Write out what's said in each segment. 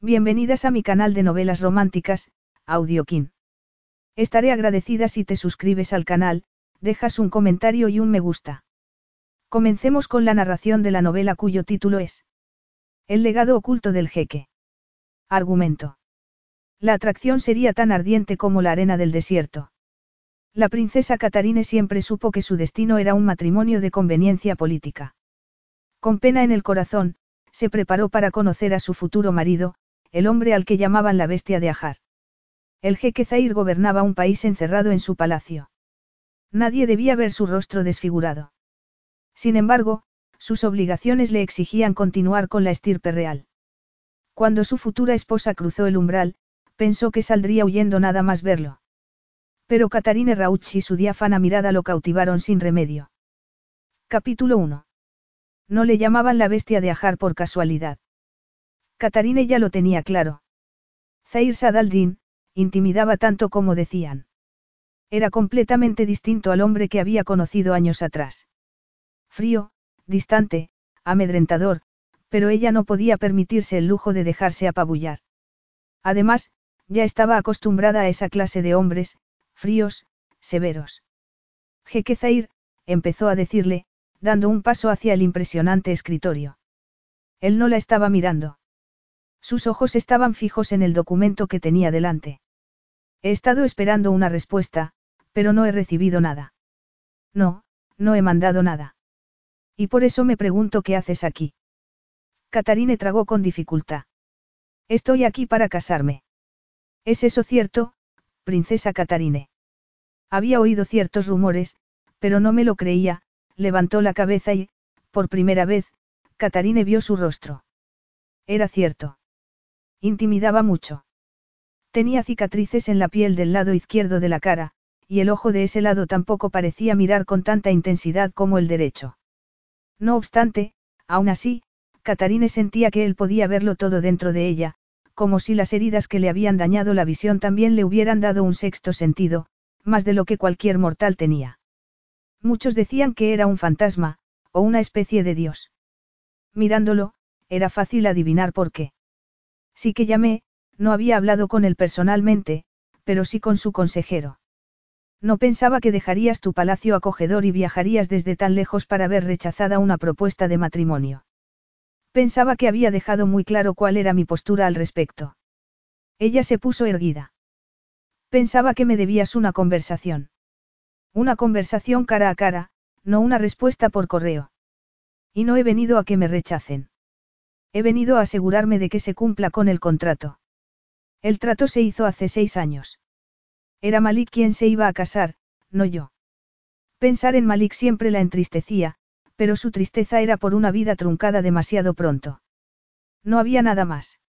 Bienvenidas a mi canal de novelas románticas, Audiokin. Estaré agradecida si te suscribes al canal, dejas un comentario y un me gusta. Comencemos con la narración de la novela cuyo título es El legado oculto del jeque. Argumento. La atracción sería tan ardiente como la arena del desierto. La princesa Catarine siempre supo que su destino era un matrimonio de conveniencia política. Con pena en el corazón, se preparó para conocer a su futuro marido, el hombre al que llamaban la bestia de Ajar. El jeque Zair gobernaba un país encerrado en su palacio. Nadie debía ver su rostro desfigurado. Sin embargo, sus obligaciones le exigían continuar con la estirpe real. Cuando su futura esposa cruzó el umbral, pensó que saldría huyendo nada más verlo. Pero Catarine Rauch y su diáfana mirada lo cautivaron sin remedio. Capítulo 1. No le llamaban la bestia de Ajar por casualidad. Catarine ya lo tenía claro. Zair Sadaldin, intimidaba tanto como decían. Era completamente distinto al hombre que había conocido años atrás. Frío, distante, amedrentador, pero ella no podía permitirse el lujo de dejarse apabullar. Además, ya estaba acostumbrada a esa clase de hombres, fríos, severos. Jeque Zair, empezó a decirle, dando un paso hacia el impresionante escritorio. Él no la estaba mirando. Sus ojos estaban fijos en el documento que tenía delante. He estado esperando una respuesta, pero no he recibido nada. No, no he mandado nada. Y por eso me pregunto qué haces aquí. Catarine tragó con dificultad. Estoy aquí para casarme. ¿Es eso cierto, princesa Catarine? Había oído ciertos rumores, pero no me lo creía, levantó la cabeza y, por primera vez, Catarine vio su rostro. Era cierto. Intimidaba mucho. Tenía cicatrices en la piel del lado izquierdo de la cara, y el ojo de ese lado tampoco parecía mirar con tanta intensidad como el derecho. No obstante, aún así, Catarine sentía que él podía verlo todo dentro de ella, como si las heridas que le habían dañado la visión también le hubieran dado un sexto sentido, más de lo que cualquier mortal tenía. Muchos decían que era un fantasma, o una especie de dios. Mirándolo, era fácil adivinar por qué. Sí que llamé, no había hablado con él personalmente, pero sí con su consejero. No pensaba que dejarías tu palacio acogedor y viajarías desde tan lejos para ver rechazada una propuesta de matrimonio. Pensaba que había dejado muy claro cuál era mi postura al respecto. Ella se puso erguida. Pensaba que me debías una conversación. Una conversación cara a cara, no una respuesta por correo. Y no he venido a que me rechacen. He venido a asegurarme de que se cumpla con el contrato. El trato se hizo hace seis años. Era Malik quien se iba a casar, no yo. Pensar en Malik siempre la entristecía, pero su tristeza era por una vida truncada demasiado pronto. No había nada más.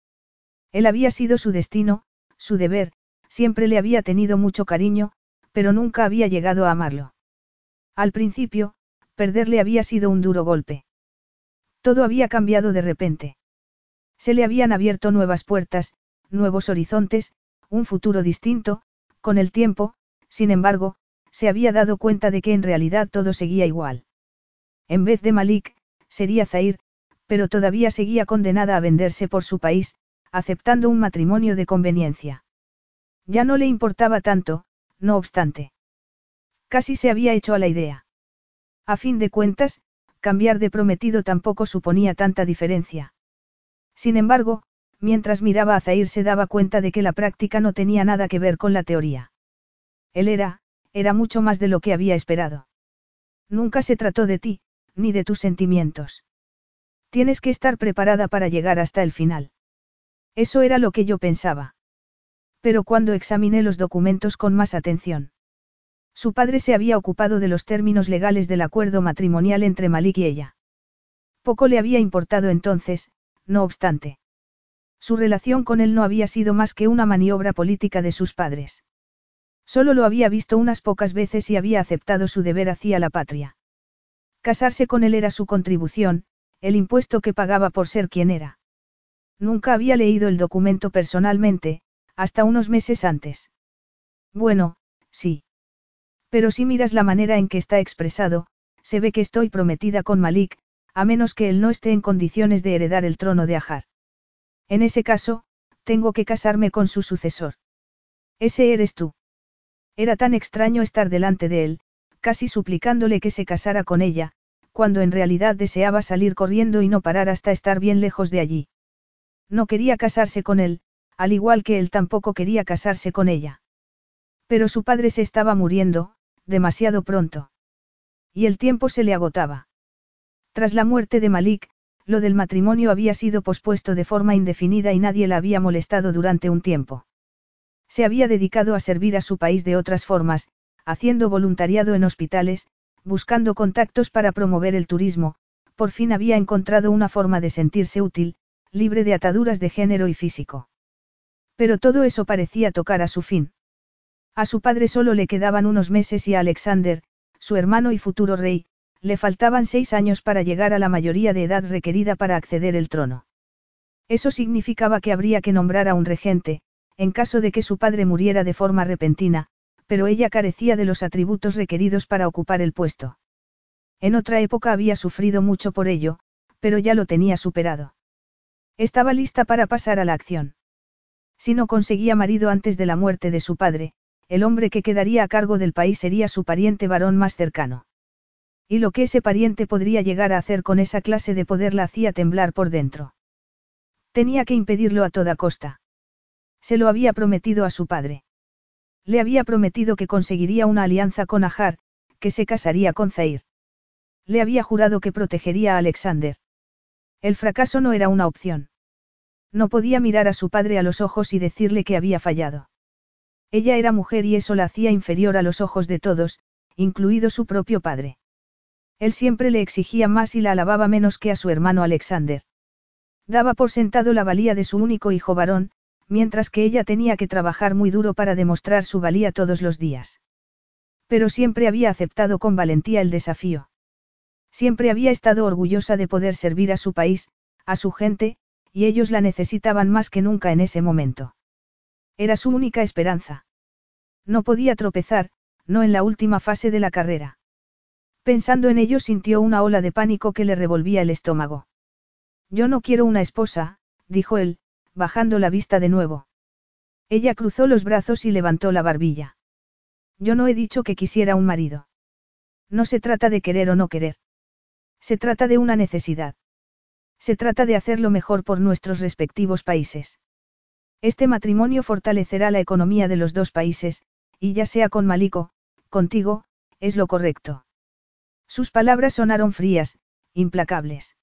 Él había sido su destino, su deber, siempre le había tenido mucho cariño, pero nunca había llegado a amarlo. Al principio, perderle había sido un duro golpe. Todo había cambiado de repente. Se le habían abierto nuevas puertas, nuevos horizontes, un futuro distinto, con el tiempo, sin embargo, se había dado cuenta de que en realidad todo seguía igual. En vez de Malik, sería Zair, pero todavía seguía condenada a venderse por su país, aceptando un matrimonio de conveniencia. Ya no le importaba tanto, no obstante. Casi se había hecho a la idea. A fin de cuentas, cambiar de prometido tampoco suponía tanta diferencia. Sin embargo, mientras miraba a Zair se daba cuenta de que la práctica no tenía nada que ver con la teoría. Él era, era mucho más de lo que había esperado. Nunca se trató de ti, ni de tus sentimientos. Tienes que estar preparada para llegar hasta el final. Eso era lo que yo pensaba. Pero cuando examiné los documentos con más atención. Su padre se había ocupado de los términos legales del acuerdo matrimonial entre Malik y ella. Poco le había importado entonces, no obstante. Su relación con él no había sido más que una maniobra política de sus padres. Solo lo había visto unas pocas veces y había aceptado su deber hacia la patria. Casarse con él era su contribución, el impuesto que pagaba por ser quien era. Nunca había leído el documento personalmente, hasta unos meses antes. Bueno, sí. Pero si miras la manera en que está expresado, se ve que estoy prometida con Malik, a menos que él no esté en condiciones de heredar el trono de Ajar. En ese caso, tengo que casarme con su sucesor. Ese eres tú. Era tan extraño estar delante de él, casi suplicándole que se casara con ella, cuando en realidad deseaba salir corriendo y no parar hasta estar bien lejos de allí. No quería casarse con él, al igual que él tampoco quería casarse con ella. Pero su padre se estaba muriendo, demasiado pronto. Y el tiempo se le agotaba. Tras la muerte de Malik, lo del matrimonio había sido pospuesto de forma indefinida y nadie la había molestado durante un tiempo. Se había dedicado a servir a su país de otras formas, haciendo voluntariado en hospitales, buscando contactos para promover el turismo, por fin había encontrado una forma de sentirse útil, libre de ataduras de género y físico. Pero todo eso parecía tocar a su fin. A su padre solo le quedaban unos meses y a Alexander, su hermano y futuro rey, le faltaban seis años para llegar a la mayoría de edad requerida para acceder al trono. Eso significaba que habría que nombrar a un regente, en caso de que su padre muriera de forma repentina, pero ella carecía de los atributos requeridos para ocupar el puesto. En otra época había sufrido mucho por ello, pero ya lo tenía superado. Estaba lista para pasar a la acción. Si no conseguía marido antes de la muerte de su padre, el hombre que quedaría a cargo del país sería su pariente varón más cercano. Y lo que ese pariente podría llegar a hacer con esa clase de poder la hacía temblar por dentro. Tenía que impedirlo a toda costa. Se lo había prometido a su padre. Le había prometido que conseguiría una alianza con Ajar, que se casaría con Zair. Le había jurado que protegería a Alexander. El fracaso no era una opción. No podía mirar a su padre a los ojos y decirle que había fallado. Ella era mujer y eso la hacía inferior a los ojos de todos, incluido su propio padre. Él siempre le exigía más y la alababa menos que a su hermano Alexander. Daba por sentado la valía de su único hijo varón, mientras que ella tenía que trabajar muy duro para demostrar su valía todos los días. Pero siempre había aceptado con valentía el desafío. Siempre había estado orgullosa de poder servir a su país, a su gente, y ellos la necesitaban más que nunca en ese momento. Era su única esperanza. No podía tropezar, no en la última fase de la carrera. Pensando en ello sintió una ola de pánico que le revolvía el estómago. Yo no quiero una esposa, dijo él, bajando la vista de nuevo. Ella cruzó los brazos y levantó la barbilla. Yo no he dicho que quisiera un marido. No se trata de querer o no querer. Se trata de una necesidad. Se trata de hacerlo mejor por nuestros respectivos países. Este matrimonio fortalecerá la economía de los dos países, y ya sea con Maliko, contigo, es lo correcto. Sus palabras sonaron frías, implacables.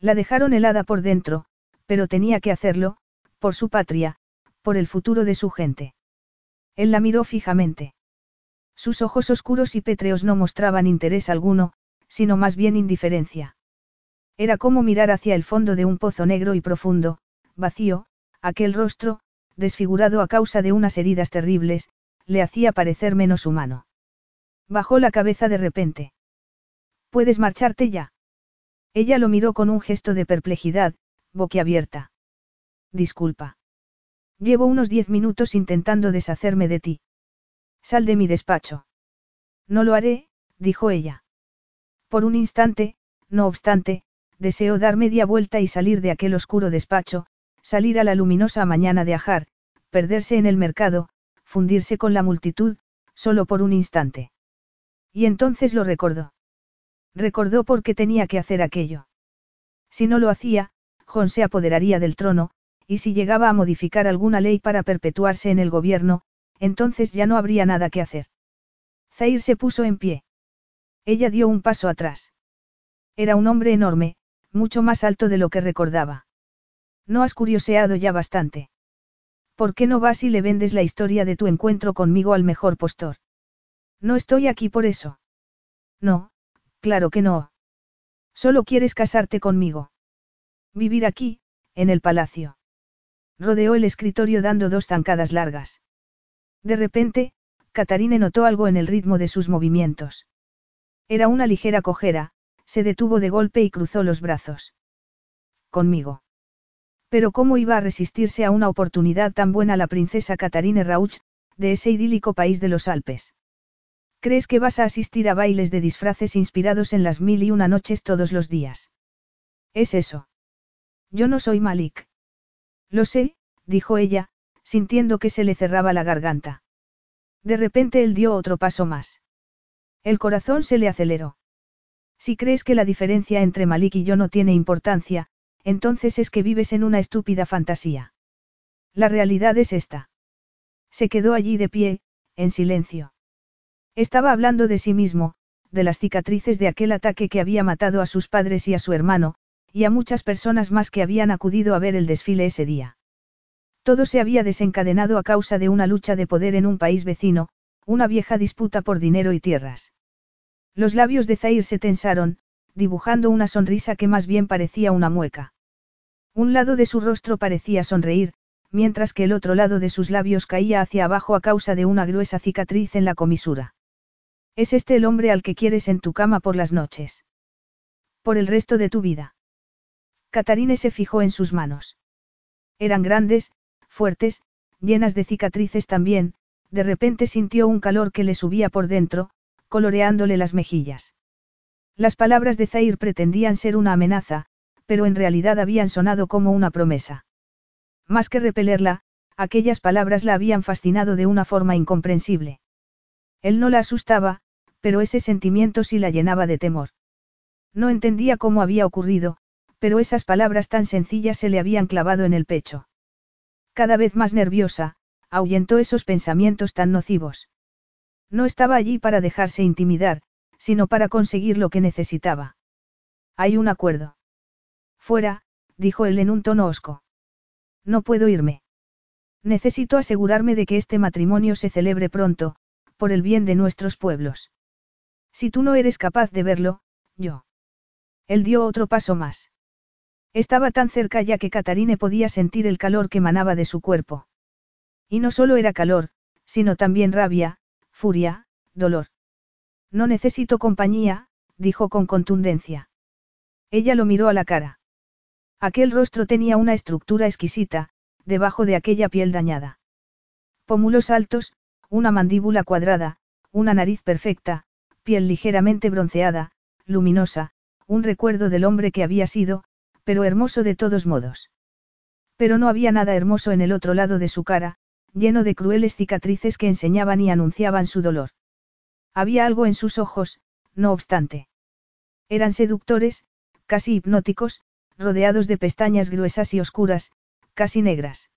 La dejaron helada por dentro, pero tenía que hacerlo, por su patria, por el futuro de su gente. Él la miró fijamente. Sus ojos oscuros y pétreos no mostraban interés alguno, sino más bien indiferencia. Era como mirar hacia el fondo de un pozo negro y profundo, vacío, Aquel rostro, desfigurado a causa de unas heridas terribles, le hacía parecer menos humano. Bajó la cabeza de repente. ¿Puedes marcharte ya? Ella lo miró con un gesto de perplejidad, boquiabierta. Disculpa. Llevo unos diez minutos intentando deshacerme de ti. Sal de mi despacho. No lo haré, dijo ella. Por un instante, no obstante, deseó dar media vuelta y salir de aquel oscuro despacho, salir a la luminosa mañana de Ajar, perderse en el mercado, fundirse con la multitud, solo por un instante. Y entonces lo recordó. Recordó por qué tenía que hacer aquello. Si no lo hacía, Jon se apoderaría del trono, y si llegaba a modificar alguna ley para perpetuarse en el gobierno, entonces ya no habría nada que hacer. Zair se puso en pie. Ella dio un paso atrás. Era un hombre enorme, mucho más alto de lo que recordaba. No has curioseado ya bastante. ¿Por qué no vas y le vendes la historia de tu encuentro conmigo al mejor postor? No estoy aquí por eso. No, claro que no. Solo quieres casarte conmigo. Vivir aquí, en el palacio. Rodeó el escritorio dando dos zancadas largas. De repente, Catarine notó algo en el ritmo de sus movimientos. Era una ligera cojera, se detuvo de golpe y cruzó los brazos. Conmigo. Pero ¿cómo iba a resistirse a una oportunidad tan buena la princesa Catarine Rauch, de ese idílico país de los Alpes? ¿Crees que vas a asistir a bailes de disfraces inspirados en las mil y una noches todos los días? Es eso. Yo no soy Malik. Lo sé, dijo ella, sintiendo que se le cerraba la garganta. De repente él dio otro paso más. El corazón se le aceleró. Si crees que la diferencia entre Malik y yo no tiene importancia, entonces es que vives en una estúpida fantasía. La realidad es esta. Se quedó allí de pie, en silencio. Estaba hablando de sí mismo, de las cicatrices de aquel ataque que había matado a sus padres y a su hermano, y a muchas personas más que habían acudido a ver el desfile ese día. Todo se había desencadenado a causa de una lucha de poder en un país vecino, una vieja disputa por dinero y tierras. Los labios de Zair se tensaron, dibujando una sonrisa que más bien parecía una mueca. Un lado de su rostro parecía sonreír, mientras que el otro lado de sus labios caía hacia abajo a causa de una gruesa cicatriz en la comisura. ¿Es este el hombre al que quieres en tu cama por las noches? Por el resto de tu vida. Catarine se fijó en sus manos. Eran grandes, fuertes, llenas de cicatrices también, de repente sintió un calor que le subía por dentro, coloreándole las mejillas. Las palabras de Zair pretendían ser una amenaza, pero en realidad habían sonado como una promesa. Más que repelerla, aquellas palabras la habían fascinado de una forma incomprensible. Él no la asustaba, pero ese sentimiento sí la llenaba de temor. No entendía cómo había ocurrido, pero esas palabras tan sencillas se le habían clavado en el pecho. Cada vez más nerviosa, ahuyentó esos pensamientos tan nocivos. No estaba allí para dejarse intimidar, sino para conseguir lo que necesitaba. Hay un acuerdo. Fuera, dijo él en un tono hosco. No puedo irme. Necesito asegurarme de que este matrimonio se celebre pronto, por el bien de nuestros pueblos. Si tú no eres capaz de verlo, yo. Él dio otro paso más. Estaba tan cerca ya que Catarine podía sentir el calor que emanaba de su cuerpo. Y no solo era calor, sino también rabia, furia, dolor. No necesito compañía, dijo con contundencia. Ella lo miró a la cara. Aquel rostro tenía una estructura exquisita, debajo de aquella piel dañada. Pómulos altos, una mandíbula cuadrada, una nariz perfecta, piel ligeramente bronceada, luminosa, un recuerdo del hombre que había sido, pero hermoso de todos modos. Pero no había nada hermoso en el otro lado de su cara, lleno de crueles cicatrices que enseñaban y anunciaban su dolor. Había algo en sus ojos, no obstante. Eran seductores, casi hipnóticos, rodeados de pestañas gruesas y oscuras, casi negras.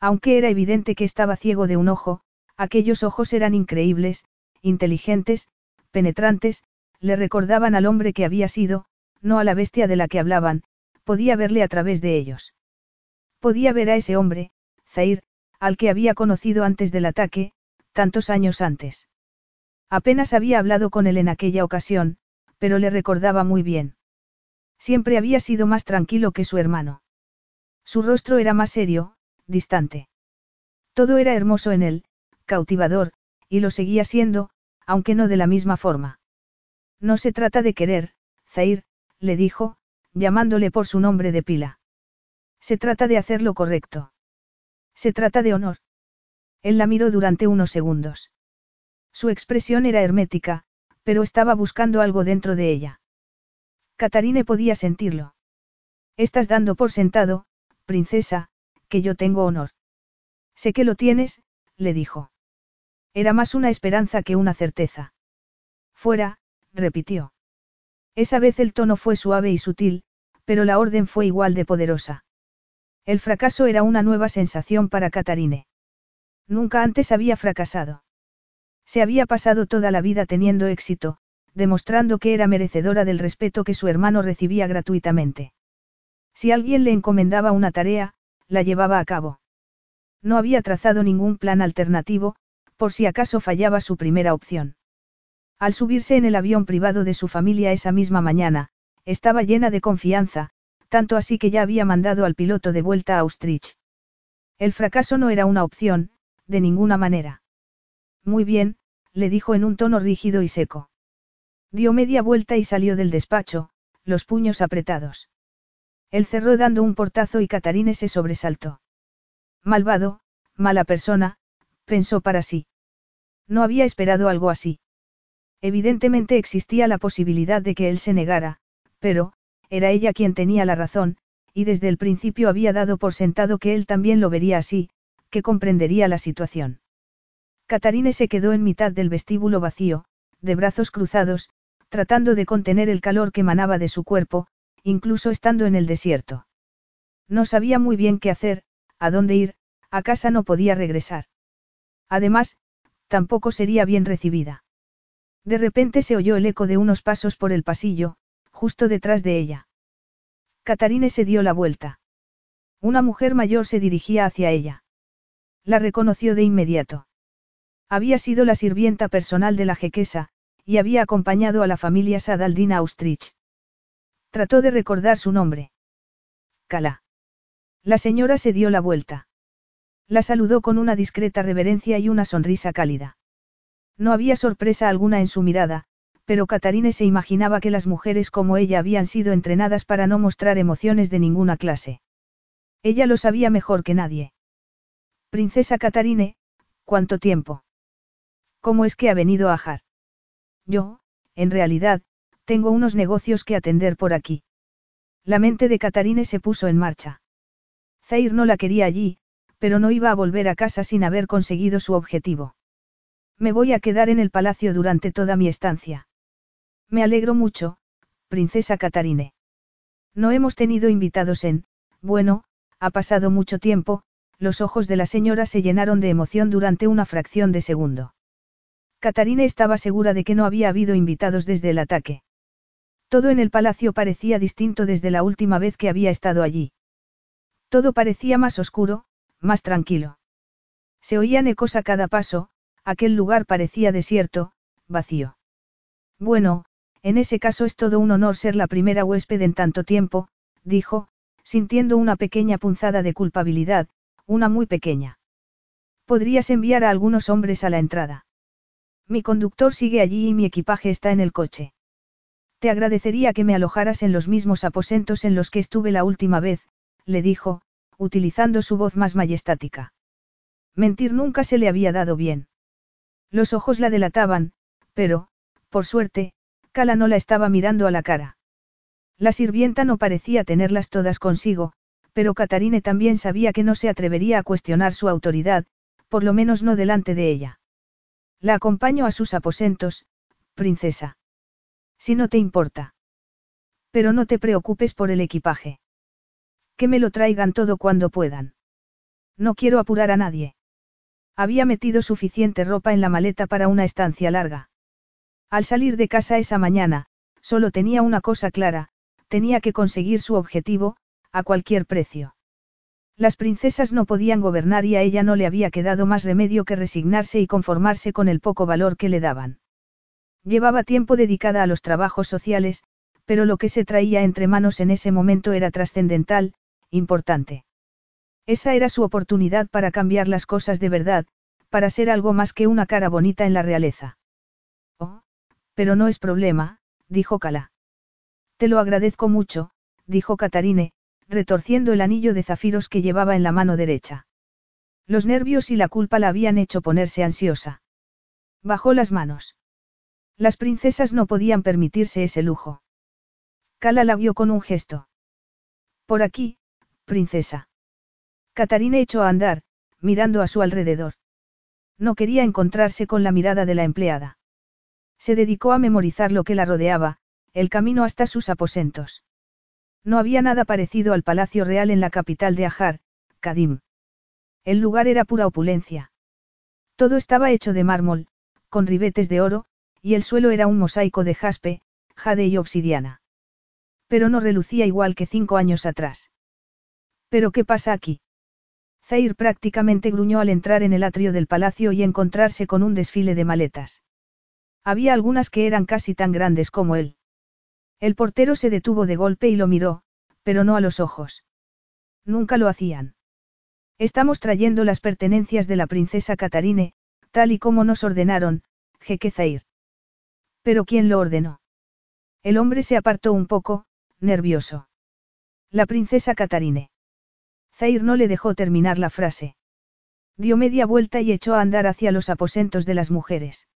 Aunque era evidente que estaba ciego de un ojo, Aquellos ojos eran increíbles, inteligentes, penetrantes, le recordaban al hombre que había sido, no a la bestia de la que hablaban, podía verle a través de ellos. Podía ver a ese hombre, Zair, al que había conocido antes del ataque, tantos años antes. Apenas había hablado con él en aquella ocasión, pero le recordaba muy bien. Siempre había sido más tranquilo que su hermano. Su rostro era más serio, distante. Todo era hermoso en él, cautivador, y lo seguía siendo, aunque no de la misma forma. No se trata de querer, Zair, le dijo, llamándole por su nombre de pila. Se trata de hacer lo correcto. Se trata de honor. Él la miró durante unos segundos. Su expresión era hermética, pero estaba buscando algo dentro de ella. Catarine podía sentirlo. Estás dando por sentado, princesa, que yo tengo honor. Sé que lo tienes, le dijo. Era más una esperanza que una certeza. Fuera, repitió. Esa vez el tono fue suave y sutil, pero la orden fue igual de poderosa. El fracaso era una nueva sensación para Catarine. Nunca antes había fracasado. Se había pasado toda la vida teniendo éxito, demostrando que era merecedora del respeto que su hermano recibía gratuitamente. Si alguien le encomendaba una tarea, la llevaba a cabo. No había trazado ningún plan alternativo, por si acaso fallaba su primera opción. Al subirse en el avión privado de su familia esa misma mañana, estaba llena de confianza, tanto así que ya había mandado al piloto de vuelta a Austrich. El fracaso no era una opción, de ninguna manera. Muy bien, le dijo en un tono rígido y seco. Dio media vuelta y salió del despacho, los puños apretados. Él cerró dando un portazo y Catarine se sobresaltó. Malvado, mala persona, pensó para sí. No había esperado algo así. Evidentemente existía la posibilidad de que él se negara, pero, era ella quien tenía la razón, y desde el principio había dado por sentado que él también lo vería así, que comprendería la situación. Catarine se quedó en mitad del vestíbulo vacío, de brazos cruzados, tratando de contener el calor que emanaba de su cuerpo, incluso estando en el desierto. No sabía muy bien qué hacer, a dónde ir, a casa no podía regresar. Además, tampoco sería bien recibida. De repente se oyó el eco de unos pasos por el pasillo, justo detrás de ella. Catarine se dio la vuelta. Una mujer mayor se dirigía hacia ella. La reconoció de inmediato. Había sido la sirvienta personal de la jequesa, y había acompañado a la familia Sadaldina Austrich. Trató de recordar su nombre. Cala. La señora se dio la vuelta. La saludó con una discreta reverencia y una sonrisa cálida. No había sorpresa alguna en su mirada, pero Catarine se imaginaba que las mujeres como ella habían sido entrenadas para no mostrar emociones de ninguna clase. Ella lo sabía mejor que nadie. Princesa Catarine, ¿cuánto tiempo? ¿Cómo es que ha venido a Ajar? Yo, en realidad, tengo unos negocios que atender por aquí. La mente de Catarine se puso en marcha. Zair no la quería allí, pero no iba a volver a casa sin haber conseguido su objetivo. Me voy a quedar en el palacio durante toda mi estancia. Me alegro mucho, princesa Catarine. No hemos tenido invitados en, bueno, ha pasado mucho tiempo, los ojos de la señora se llenaron de emoción durante una fracción de segundo. Catarine estaba segura de que no había habido invitados desde el ataque. Todo en el palacio parecía distinto desde la última vez que había estado allí. Todo parecía más oscuro, más tranquilo. Se oían ecos a cada paso, aquel lugar parecía desierto, vacío. Bueno, en ese caso es todo un honor ser la primera huésped en tanto tiempo, dijo, sintiendo una pequeña punzada de culpabilidad, una muy pequeña. Podrías enviar a algunos hombres a la entrada. Mi conductor sigue allí y mi equipaje está en el coche. Te agradecería que me alojaras en los mismos aposentos en los que estuve la última vez, le dijo, utilizando su voz más majestática. Mentir nunca se le había dado bien. Los ojos la delataban, pero, por suerte, Cala no la estaba mirando a la cara. La sirvienta no parecía tenerlas todas consigo, pero Catarine también sabía que no se atrevería a cuestionar su autoridad, por lo menos no delante de ella. La acompaño a sus aposentos, princesa. Si no te importa. Pero no te preocupes por el equipaje. Que me lo traigan todo cuando puedan. No quiero apurar a nadie. Había metido suficiente ropa en la maleta para una estancia larga. Al salir de casa esa mañana, solo tenía una cosa clara, tenía que conseguir su objetivo, a cualquier precio. Las princesas no podían gobernar y a ella no le había quedado más remedio que resignarse y conformarse con el poco valor que le daban. Llevaba tiempo dedicada a los trabajos sociales, pero lo que se traía entre manos en ese momento era trascendental, importante. Esa era su oportunidad para cambiar las cosas de verdad, para ser algo más que una cara bonita en la realeza. Pero no es problema, dijo Cala. Te lo agradezco mucho, dijo Catarine, retorciendo el anillo de zafiros que llevaba en la mano derecha. Los nervios y la culpa la habían hecho ponerse ansiosa. Bajó las manos. Las princesas no podían permitirse ese lujo. Cala la guió con un gesto. Por aquí, princesa. Catarine echó a andar, mirando a su alrededor. No quería encontrarse con la mirada de la empleada. Se dedicó a memorizar lo que la rodeaba, el camino hasta sus aposentos. No había nada parecido al Palacio Real en la capital de Ajar, Kadim. El lugar era pura opulencia. Todo estaba hecho de mármol, con ribetes de oro, y el suelo era un mosaico de jaspe, jade y obsidiana. Pero no relucía igual que cinco años atrás. ¿Pero qué pasa aquí? Zair prácticamente gruñó al entrar en el atrio del palacio y encontrarse con un desfile de maletas. Había algunas que eran casi tan grandes como él. El portero se detuvo de golpe y lo miró, pero no a los ojos. Nunca lo hacían. Estamos trayendo las pertenencias de la princesa Catarine, tal y como nos ordenaron, jeque Zair. Pero ¿quién lo ordenó? El hombre se apartó un poco, nervioso. La princesa Catarine. Zair no le dejó terminar la frase. Dio media vuelta y echó a andar hacia los aposentos de las mujeres.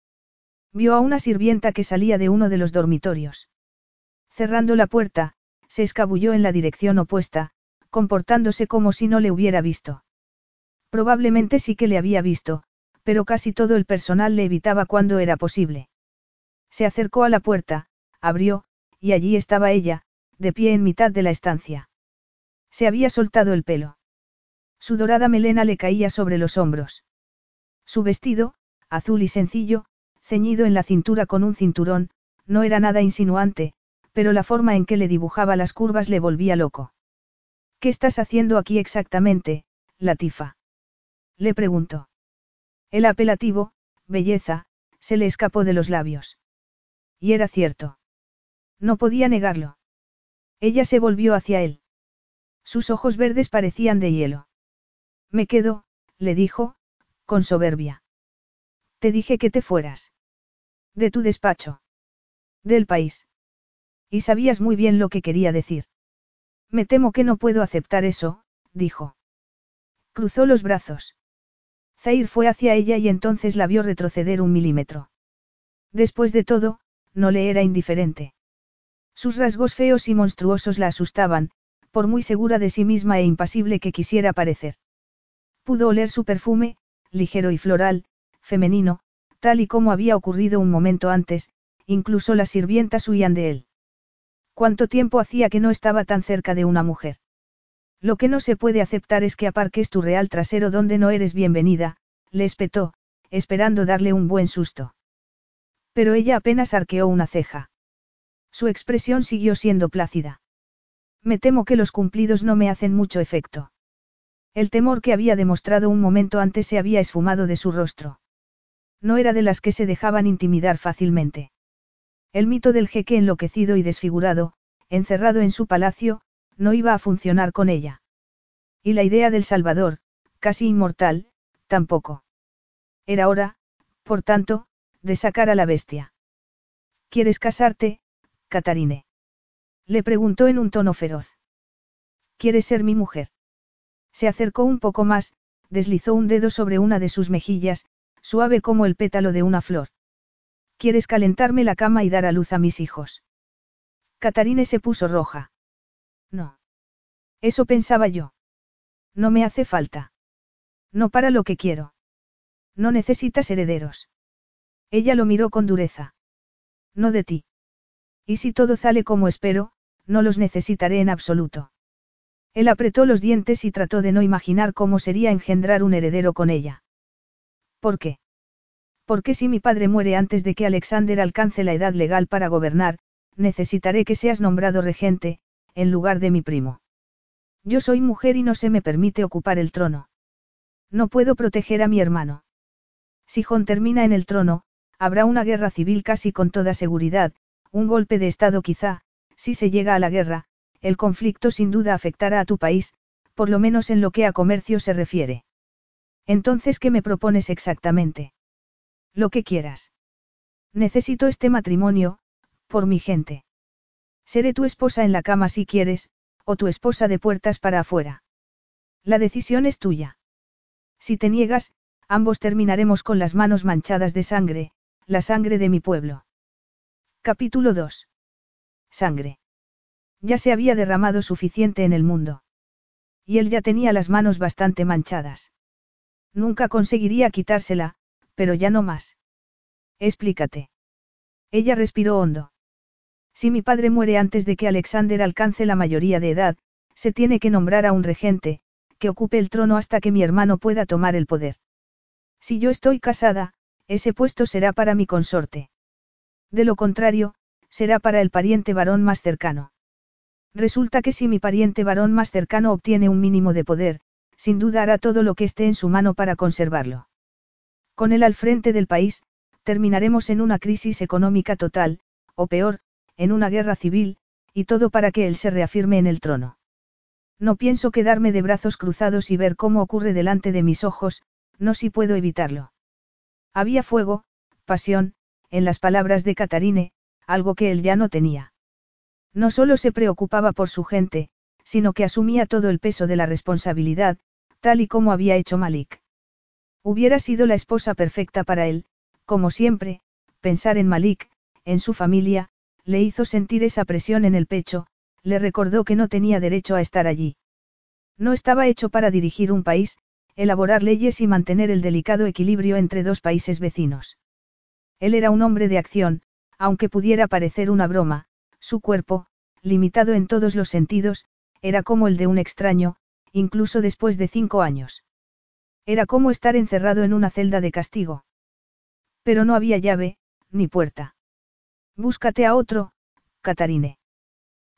Vio a una sirvienta que salía de uno de los dormitorios. Cerrando la puerta, se escabulló en la dirección opuesta, comportándose como si no le hubiera visto. Probablemente sí que le había visto, pero casi todo el personal le evitaba cuando era posible. Se acercó a la puerta, abrió, y allí estaba ella, de pie en mitad de la estancia. Se había soltado el pelo. Su dorada melena le caía sobre los hombros. Su vestido, azul y sencillo, ceñido en la cintura con un cinturón, no era nada insinuante, pero la forma en que le dibujaba las curvas le volvía loco. ¿Qué estás haciendo aquí exactamente, Latifa? Le preguntó. El apelativo, belleza, se le escapó de los labios. Y era cierto. No podía negarlo. Ella se volvió hacia él. Sus ojos verdes parecían de hielo. Me quedo, le dijo, con soberbia. Te dije que te fueras. De tu despacho. Del país. Y sabías muy bien lo que quería decir. Me temo que no puedo aceptar eso, dijo. Cruzó los brazos. Zair fue hacia ella y entonces la vio retroceder un milímetro. Después de todo, no le era indiferente. Sus rasgos feos y monstruosos la asustaban, por muy segura de sí misma e impasible que quisiera parecer. Pudo oler su perfume, ligero y floral, femenino, tal y como había ocurrido un momento antes, incluso las sirvientas huían de él. ¿Cuánto tiempo hacía que no estaba tan cerca de una mujer? Lo que no se puede aceptar es que aparques tu real trasero donde no eres bienvenida, le espetó, esperando darle un buen susto. Pero ella apenas arqueó una ceja. Su expresión siguió siendo plácida. Me temo que los cumplidos no me hacen mucho efecto. El temor que había demostrado un momento antes se había esfumado de su rostro. No era de las que se dejaban intimidar fácilmente. El mito del jeque enloquecido y desfigurado, encerrado en su palacio, no iba a funcionar con ella. Y la idea del Salvador, casi inmortal, tampoco. Era hora, por tanto, de sacar a la bestia. ¿Quieres casarte, Catarine? Le preguntó en un tono feroz. ¿Quieres ser mi mujer? Se acercó un poco más, deslizó un dedo sobre una de sus mejillas, suave como el pétalo de una flor. ¿Quieres calentarme la cama y dar a luz a mis hijos? Catarine se puso roja. No. Eso pensaba yo. No me hace falta. No para lo que quiero. No necesitas herederos. Ella lo miró con dureza. No de ti. Y si todo sale como espero, no los necesitaré en absoluto. Él apretó los dientes y trató de no imaginar cómo sería engendrar un heredero con ella. ¿Por qué? Porque si mi padre muere antes de que Alexander alcance la edad legal para gobernar, necesitaré que seas nombrado regente, en lugar de mi primo. Yo soy mujer y no se me permite ocupar el trono. No puedo proteger a mi hermano. Si Jon termina en el trono, habrá una guerra civil casi con toda seguridad, un golpe de Estado quizá, si se llega a la guerra, el conflicto sin duda afectará a tu país, por lo menos en lo que a comercio se refiere. Entonces, ¿qué me propones exactamente? Lo que quieras. Necesito este matrimonio, por mi gente. Seré tu esposa en la cama si quieres, o tu esposa de puertas para afuera. La decisión es tuya. Si te niegas, ambos terminaremos con las manos manchadas de sangre, la sangre de mi pueblo. Capítulo 2. Sangre. Ya se había derramado suficiente en el mundo. Y él ya tenía las manos bastante manchadas. Nunca conseguiría quitársela, pero ya no más. Explícate. Ella respiró hondo. Si mi padre muere antes de que Alexander alcance la mayoría de edad, se tiene que nombrar a un regente, que ocupe el trono hasta que mi hermano pueda tomar el poder. Si yo estoy casada, ese puesto será para mi consorte. De lo contrario, será para el pariente varón más cercano. Resulta que si mi pariente varón más cercano obtiene un mínimo de poder, sin duda hará todo lo que esté en su mano para conservarlo. Con él al frente del país, terminaremos en una crisis económica total, o peor, en una guerra civil, y todo para que él se reafirme en el trono. No pienso quedarme de brazos cruzados y ver cómo ocurre delante de mis ojos, no si puedo evitarlo. Había fuego, pasión, en las palabras de Catarine, algo que él ya no tenía. No solo se preocupaba por su gente, sino que asumía todo el peso de la responsabilidad, tal y como había hecho Malik. Hubiera sido la esposa perfecta para él, como siempre, pensar en Malik, en su familia, le hizo sentir esa presión en el pecho, le recordó que no tenía derecho a estar allí. No estaba hecho para dirigir un país, elaborar leyes y mantener el delicado equilibrio entre dos países vecinos. Él era un hombre de acción, aunque pudiera parecer una broma, su cuerpo, limitado en todos los sentidos, era como el de un extraño, incluso después de cinco años. Era como estar encerrado en una celda de castigo. Pero no había llave, ni puerta. Búscate a otro, Catarine.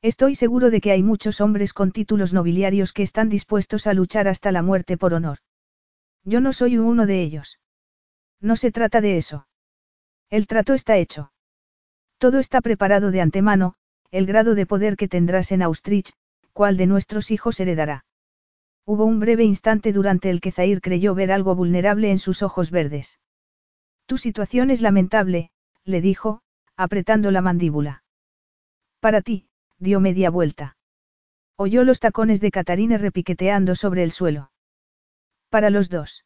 Estoy seguro de que hay muchos hombres con títulos nobiliarios que están dispuestos a luchar hasta la muerte por honor. Yo no soy uno de ellos. No se trata de eso. El trato está hecho. Todo está preparado de antemano, el grado de poder que tendrás en Austrich, cuál de nuestros hijos heredará. Hubo un breve instante durante el que Zair creyó ver algo vulnerable en sus ojos verdes. Tu situación es lamentable, le dijo, apretando la mandíbula. Para ti, dio media vuelta. Oyó los tacones de Catarine repiqueteando sobre el suelo. Para los dos.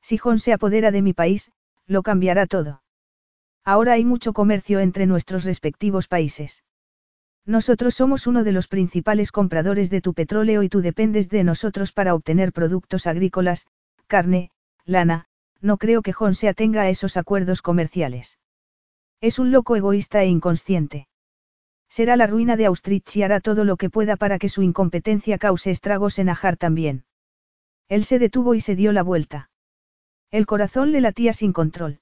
Si Jon se apodera de mi país, lo cambiará todo. Ahora hay mucho comercio entre nuestros respectivos países. Nosotros somos uno de los principales compradores de tu petróleo y tú dependes de nosotros para obtener productos agrícolas, carne, lana, no creo que se atenga a esos acuerdos comerciales. Es un loco egoísta e inconsciente. Será la ruina de Austrich y hará todo lo que pueda para que su incompetencia cause estragos en Ajar también. Él se detuvo y se dio la vuelta. El corazón le latía sin control.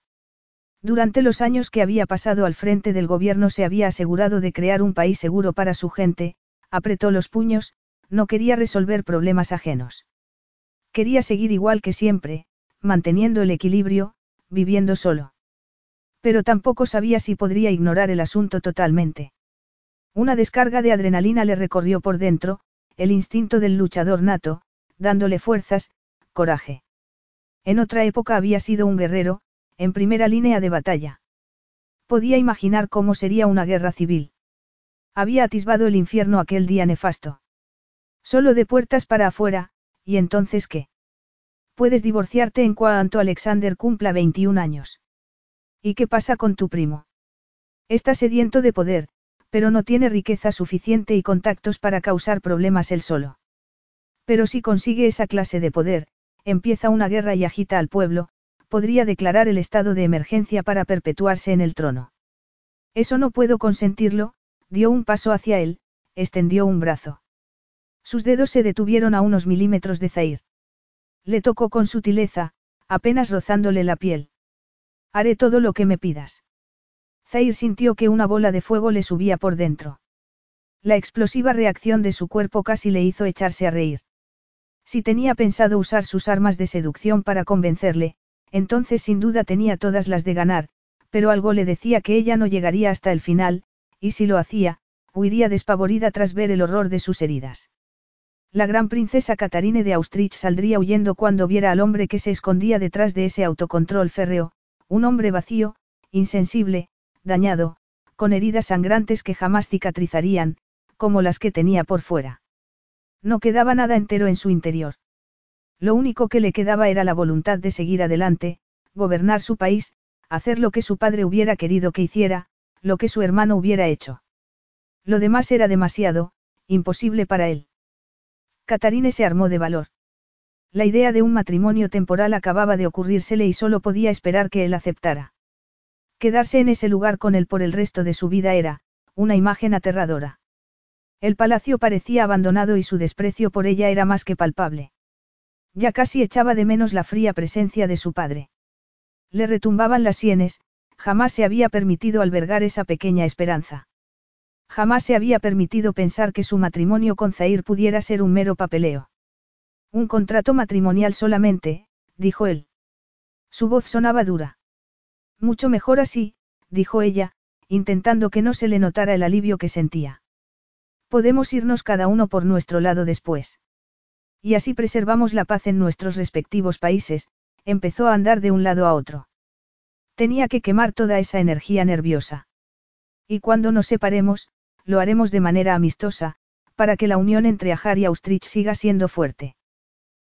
Durante los años que había pasado al frente del gobierno se había asegurado de crear un país seguro para su gente, apretó los puños, no quería resolver problemas ajenos. Quería seguir igual que siempre, manteniendo el equilibrio, viviendo solo. Pero tampoco sabía si podría ignorar el asunto totalmente. Una descarga de adrenalina le recorrió por dentro, el instinto del luchador nato, dándole fuerzas, coraje. En otra época había sido un guerrero, en primera línea de batalla. Podía imaginar cómo sería una guerra civil. Había atisbado el infierno aquel día nefasto. Solo de puertas para afuera, ¿y entonces qué? Puedes divorciarte en cuanto Alexander cumpla 21 años. ¿Y qué pasa con tu primo? Está sediento de poder, pero no tiene riqueza suficiente y contactos para causar problemas él solo. Pero si consigue esa clase de poder, empieza una guerra y agita al pueblo, podría declarar el estado de emergencia para perpetuarse en el trono. Eso no puedo consentirlo, dio un paso hacia él, extendió un brazo. Sus dedos se detuvieron a unos milímetros de Zair. Le tocó con sutileza, apenas rozándole la piel. Haré todo lo que me pidas. Zair sintió que una bola de fuego le subía por dentro. La explosiva reacción de su cuerpo casi le hizo echarse a reír. Si tenía pensado usar sus armas de seducción para convencerle, entonces sin duda tenía todas las de ganar, pero algo le decía que ella no llegaría hasta el final, y si lo hacía, huiría despavorida tras ver el horror de sus heridas. La gran princesa Catarine de Austrich saldría huyendo cuando viera al hombre que se escondía detrás de ese autocontrol férreo, un hombre vacío, insensible, dañado, con heridas sangrantes que jamás cicatrizarían, como las que tenía por fuera. No quedaba nada entero en su interior. Lo único que le quedaba era la voluntad de seguir adelante, gobernar su país, hacer lo que su padre hubiera querido que hiciera, lo que su hermano hubiera hecho. Lo demás era demasiado, imposible para él. Catarine se armó de valor. La idea de un matrimonio temporal acababa de ocurrírsele y solo podía esperar que él aceptara. Quedarse en ese lugar con él por el resto de su vida era, una imagen aterradora. El palacio parecía abandonado y su desprecio por ella era más que palpable. Ya casi echaba de menos la fría presencia de su padre. Le retumbaban las sienes, jamás se había permitido albergar esa pequeña esperanza. Jamás se había permitido pensar que su matrimonio con Zair pudiera ser un mero papeleo. Un contrato matrimonial solamente, dijo él. Su voz sonaba dura. Mucho mejor así, dijo ella, intentando que no se le notara el alivio que sentía. Podemos irnos cada uno por nuestro lado después. Y así preservamos la paz en nuestros respectivos países, empezó a andar de un lado a otro. Tenía que quemar toda esa energía nerviosa. Y cuando nos separemos, lo haremos de manera amistosa, para que la unión entre Ajar y Austrich siga siendo fuerte.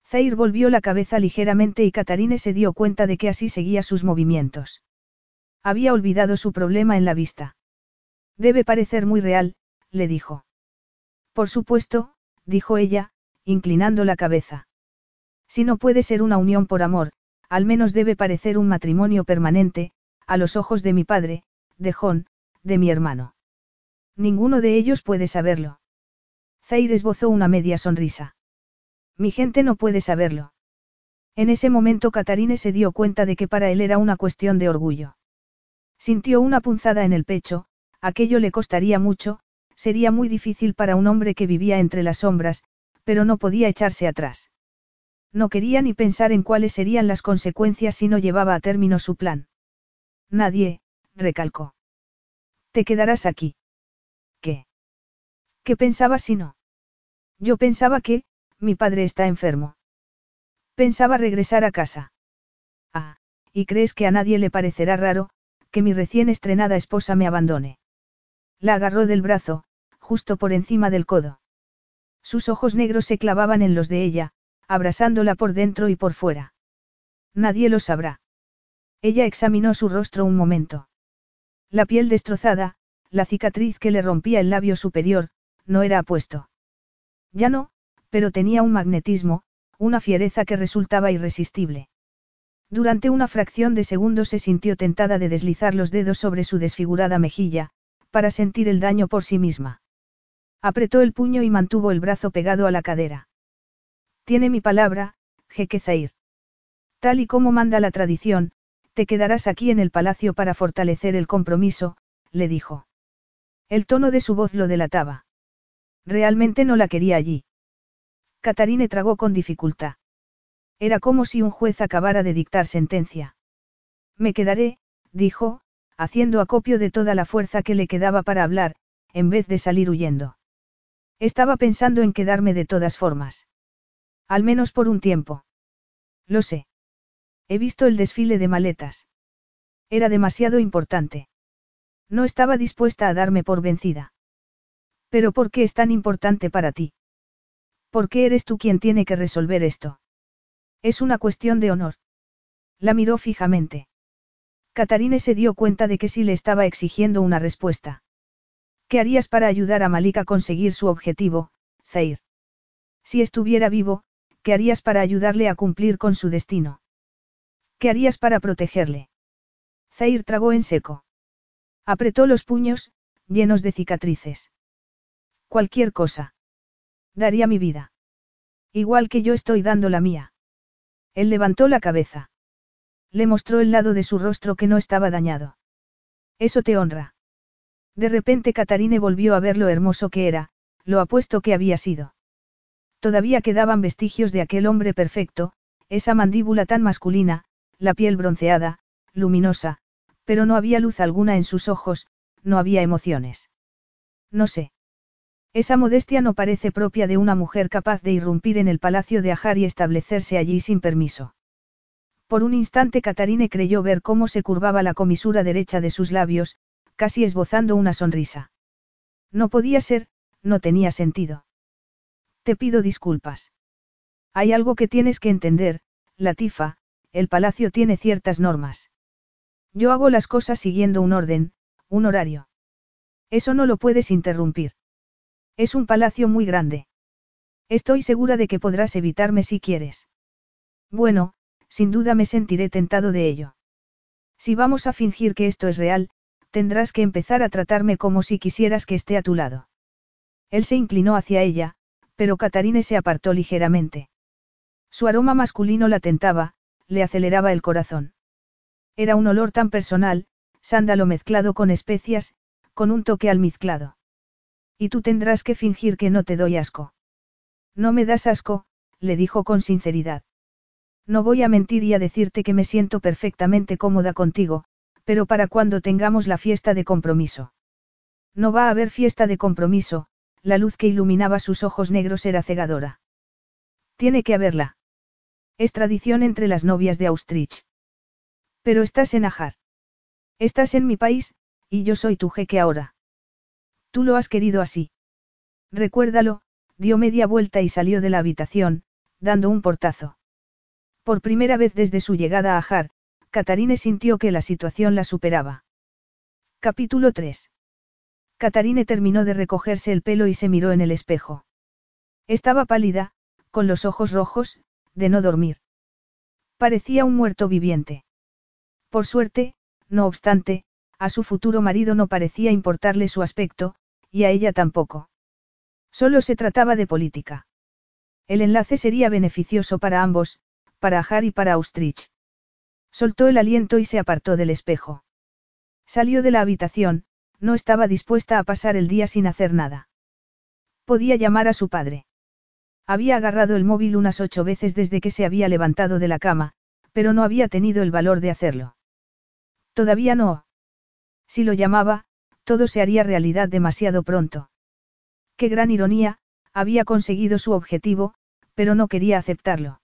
Zair volvió la cabeza ligeramente y Catarine se dio cuenta de que así seguía sus movimientos. Había olvidado su problema en la vista. Debe parecer muy real, le dijo. Por supuesto, dijo ella, inclinando la cabeza. Si no puede ser una unión por amor, al menos debe parecer un matrimonio permanente, a los ojos de mi padre, de John, de mi hermano. Ninguno de ellos puede saberlo. Zair esbozó una media sonrisa. Mi gente no puede saberlo. En ese momento Catarine se dio cuenta de que para él era una cuestión de orgullo. Sintió una punzada en el pecho, aquello le costaría mucho, sería muy difícil para un hombre que vivía entre las sombras, pero no podía echarse atrás. No quería ni pensar en cuáles serían las consecuencias si no llevaba a término su plan. Nadie, recalcó. Te quedarás aquí. ¿Qué? ¿Qué pensabas si no? Yo pensaba que, mi padre está enfermo. Pensaba regresar a casa. Ah, ¿y crees que a nadie le parecerá raro, que mi recién estrenada esposa me abandone? La agarró del brazo, justo por encima del codo. Sus ojos negros se clavaban en los de ella, abrasándola por dentro y por fuera. Nadie lo sabrá. Ella examinó su rostro un momento. La piel destrozada, la cicatriz que le rompía el labio superior, no era apuesto. Ya no, pero tenía un magnetismo, una fiereza que resultaba irresistible. Durante una fracción de segundo se sintió tentada de deslizar los dedos sobre su desfigurada mejilla, para sentir el daño por sí misma. Apretó el puño y mantuvo el brazo pegado a la cadera. Tiene mi palabra, Jeque Zair. Tal y como manda la tradición, te quedarás aquí en el palacio para fortalecer el compromiso, le dijo. El tono de su voz lo delataba. Realmente no la quería allí. Catarine tragó con dificultad. Era como si un juez acabara de dictar sentencia. Me quedaré, dijo, haciendo acopio de toda la fuerza que le quedaba para hablar, en vez de salir huyendo. Estaba pensando en quedarme de todas formas. Al menos por un tiempo. Lo sé. He visto el desfile de maletas. Era demasiado importante. No estaba dispuesta a darme por vencida. Pero ¿por qué es tan importante para ti? ¿Por qué eres tú quien tiene que resolver esto? Es una cuestión de honor. La miró fijamente. Catarine se dio cuenta de que sí le estaba exigiendo una respuesta. ¿Qué harías para ayudar a Malik a conseguir su objetivo, Zair? Si estuviera vivo, ¿qué harías para ayudarle a cumplir con su destino? ¿Qué harías para protegerle? Zair tragó en seco. Apretó los puños, llenos de cicatrices. Cualquier cosa. Daría mi vida. Igual que yo estoy dando la mía. Él levantó la cabeza. Le mostró el lado de su rostro que no estaba dañado. Eso te honra. De repente Catarine volvió a ver lo hermoso que era, lo apuesto que había sido. Todavía quedaban vestigios de aquel hombre perfecto, esa mandíbula tan masculina, la piel bronceada, luminosa, pero no había luz alguna en sus ojos, no había emociones. No sé. Esa modestia no parece propia de una mujer capaz de irrumpir en el palacio de Ajar y establecerse allí sin permiso. Por un instante Catarine creyó ver cómo se curvaba la comisura derecha de sus labios, casi esbozando una sonrisa. No podía ser, no tenía sentido. Te pido disculpas. Hay algo que tienes que entender, Latifa, el palacio tiene ciertas normas. Yo hago las cosas siguiendo un orden, un horario. Eso no lo puedes interrumpir. Es un palacio muy grande. Estoy segura de que podrás evitarme si quieres. Bueno, sin duda me sentiré tentado de ello. Si vamos a fingir que esto es real, tendrás que empezar a tratarme como si quisieras que esté a tu lado. Él se inclinó hacia ella, pero Catarine se apartó ligeramente. Su aroma masculino la tentaba, le aceleraba el corazón. Era un olor tan personal, sándalo mezclado con especias, con un toque almizclado. Y tú tendrás que fingir que no te doy asco. No me das asco, le dijo con sinceridad. No voy a mentir y a decirte que me siento perfectamente cómoda contigo, pero para cuando tengamos la fiesta de compromiso. No va a haber fiesta de compromiso, la luz que iluminaba sus ojos negros era cegadora. Tiene que haberla. Es tradición entre las novias de Austrich. Pero estás en Ajar. Estás en mi país, y yo soy tu jeque ahora. Tú lo has querido así. Recuérdalo, dio media vuelta y salió de la habitación, dando un portazo. Por primera vez desde su llegada a Ajar, Catarine sintió que la situación la superaba. Capítulo 3. Catarine terminó de recogerse el pelo y se miró en el espejo. Estaba pálida, con los ojos rojos, de no dormir. Parecía un muerto viviente. Por suerte, no obstante, a su futuro marido no parecía importarle su aspecto, y a ella tampoco. Solo se trataba de política. El enlace sería beneficioso para ambos, para Ajar y para Austrich. Soltó el aliento y se apartó del espejo. Salió de la habitación, no estaba dispuesta a pasar el día sin hacer nada. Podía llamar a su padre. Había agarrado el móvil unas ocho veces desde que se había levantado de la cama, pero no había tenido el valor de hacerlo. Todavía no. Si lo llamaba, todo se haría realidad demasiado pronto. Qué gran ironía, había conseguido su objetivo, pero no quería aceptarlo.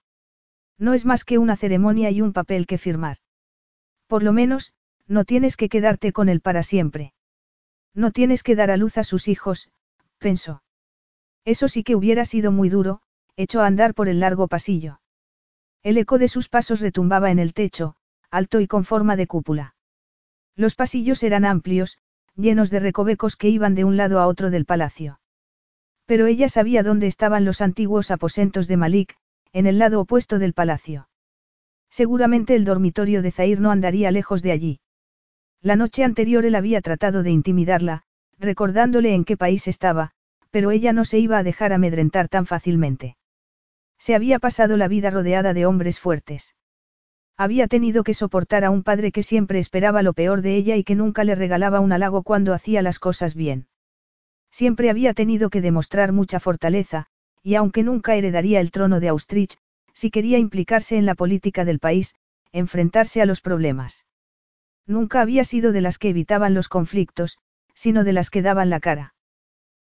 No es más que una ceremonia y un papel que firmar. Por lo menos, no tienes que quedarte con él para siempre. No tienes que dar a luz a sus hijos, pensó. Eso sí que hubiera sido muy duro, echó a andar por el largo pasillo. El eco de sus pasos retumbaba en el techo, alto y con forma de cúpula. Los pasillos eran amplios, llenos de recovecos que iban de un lado a otro del palacio. Pero ella sabía dónde estaban los antiguos aposentos de Malik, en el lado opuesto del palacio. Seguramente el dormitorio de Zair no andaría lejos de allí. La noche anterior él había tratado de intimidarla, recordándole en qué país estaba, pero ella no se iba a dejar amedrentar tan fácilmente. Se había pasado la vida rodeada de hombres fuertes. Había tenido que soportar a un padre que siempre esperaba lo peor de ella y que nunca le regalaba un halago cuando hacía las cosas bien. Siempre había tenido que demostrar mucha fortaleza, y aunque nunca heredaría el trono de Austrich, si quería implicarse en la política del país, enfrentarse a los problemas. Nunca había sido de las que evitaban los conflictos, sino de las que daban la cara.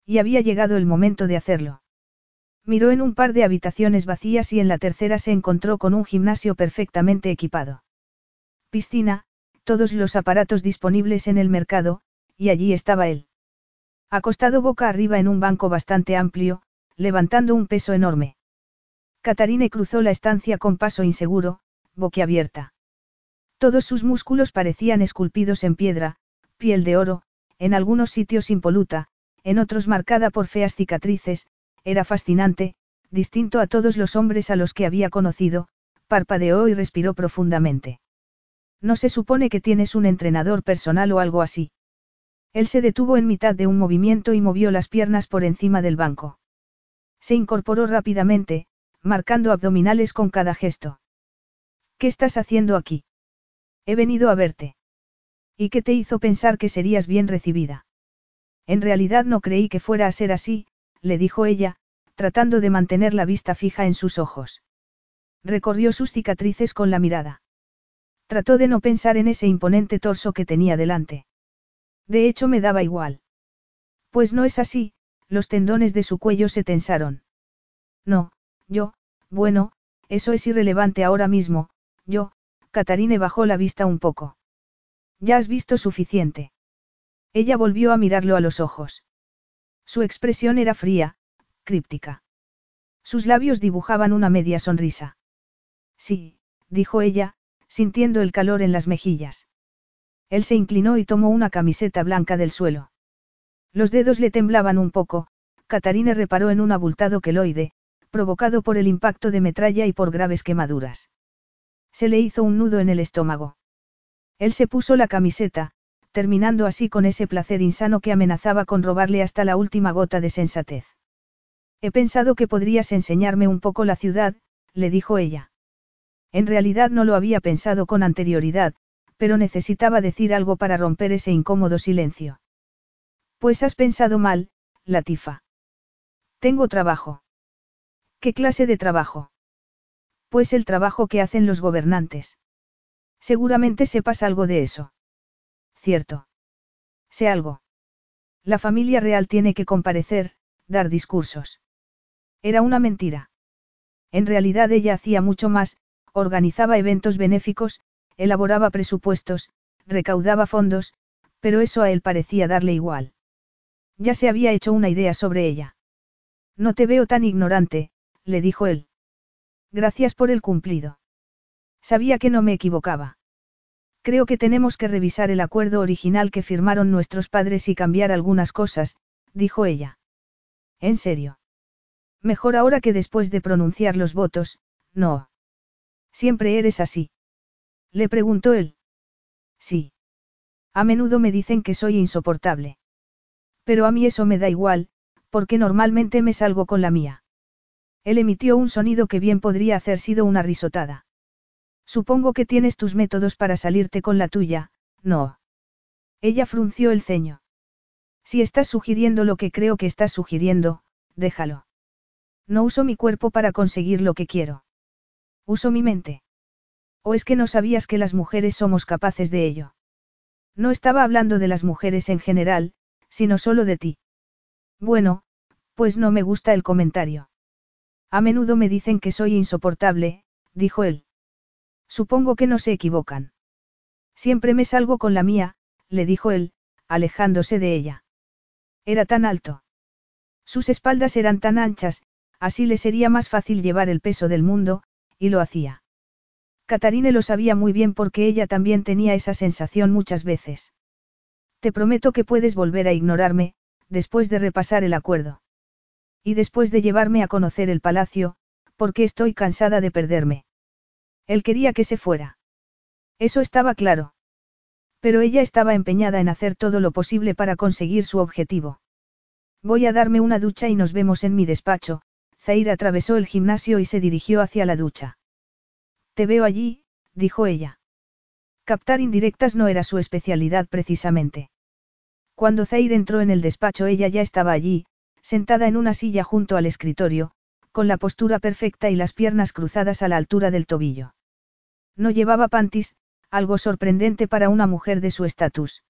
Y había llegado el momento de hacerlo. Miró en un par de habitaciones vacías y en la tercera se encontró con un gimnasio perfectamente equipado. Piscina, todos los aparatos disponibles en el mercado, y allí estaba él. Acostado boca arriba en un banco bastante amplio, levantando un peso enorme. Catarine cruzó la estancia con paso inseguro, boquiabierta. Todos sus músculos parecían esculpidos en piedra, piel de oro, en algunos sitios impoluta, en otros marcada por feas cicatrices, era fascinante, distinto a todos los hombres a los que había conocido, parpadeó y respiró profundamente. No se supone que tienes un entrenador personal o algo así. Él se detuvo en mitad de un movimiento y movió las piernas por encima del banco. Se incorporó rápidamente, marcando abdominales con cada gesto. ¿Qué estás haciendo aquí? He venido a verte. ¿Y qué te hizo pensar que serías bien recibida? En realidad no creí que fuera a ser así, le dijo ella, tratando de mantener la vista fija en sus ojos. Recorrió sus cicatrices con la mirada. Trató de no pensar en ese imponente torso que tenía delante. De hecho me daba igual. Pues no es así, los tendones de su cuello se tensaron. No, yo, bueno, eso es irrelevante ahora mismo, yo, Catarine bajó la vista un poco. Ya has visto suficiente. Ella volvió a mirarlo a los ojos. Su expresión era fría, críptica. Sus labios dibujaban una media sonrisa. Sí, dijo ella, sintiendo el calor en las mejillas. Él se inclinó y tomó una camiseta blanca del suelo. Los dedos le temblaban un poco, Catarine reparó en un abultado queloide, provocado por el impacto de metralla y por graves quemaduras. Se le hizo un nudo en el estómago. Él se puso la camiseta, terminando así con ese placer insano que amenazaba con robarle hasta la última gota de sensatez. He pensado que podrías enseñarme un poco la ciudad, le dijo ella. En realidad no lo había pensado con anterioridad, pero necesitaba decir algo para romper ese incómodo silencio. Pues has pensado mal, Latifa. Tengo trabajo. ¿Qué clase de trabajo? Pues el trabajo que hacen los gobernantes. Seguramente sepas algo de eso. Cierto. Sé algo. La familia real tiene que comparecer, dar discursos. Era una mentira. En realidad ella hacía mucho más, organizaba eventos benéficos, elaboraba presupuestos, recaudaba fondos, pero eso a él parecía darle igual. Ya se había hecho una idea sobre ella. No te veo tan ignorante, le dijo él. Gracias por el cumplido. Sabía que no me equivocaba. Creo que tenemos que revisar el acuerdo original que firmaron nuestros padres y cambiar algunas cosas, dijo ella. ¿En serio? Mejor ahora que después de pronunciar los votos, no. Siempre eres así. Le preguntó él. Sí. A menudo me dicen que soy insoportable. Pero a mí eso me da igual, porque normalmente me salgo con la mía. Él emitió un sonido que bien podría hacer sido una risotada. Supongo que tienes tus métodos para salirte con la tuya, no. Ella frunció el ceño. Si estás sugiriendo lo que creo que estás sugiriendo, déjalo. No uso mi cuerpo para conseguir lo que quiero. Uso mi mente. ¿O es que no sabías que las mujeres somos capaces de ello? No estaba hablando de las mujeres en general, sino solo de ti. Bueno, pues no me gusta el comentario. A menudo me dicen que soy insoportable, dijo él. Supongo que no se equivocan. Siempre me salgo con la mía, le dijo él, alejándose de ella. Era tan alto. Sus espaldas eran tan anchas, así le sería más fácil llevar el peso del mundo, y lo hacía. Catarine lo sabía muy bien porque ella también tenía esa sensación muchas veces. Te prometo que puedes volver a ignorarme, después de repasar el acuerdo. Y después de llevarme a conocer el palacio, porque estoy cansada de perderme. Él quería que se fuera. Eso estaba claro. Pero ella estaba empeñada en hacer todo lo posible para conseguir su objetivo. Voy a darme una ducha y nos vemos en mi despacho, Zair atravesó el gimnasio y se dirigió hacia la ducha. Te veo allí, dijo ella. Captar indirectas no era su especialidad precisamente. Cuando Zair entró en el despacho ella ya estaba allí, sentada en una silla junto al escritorio, con la postura perfecta y las piernas cruzadas a la altura del tobillo. No llevaba pantis, algo sorprendente para una mujer de su estatus.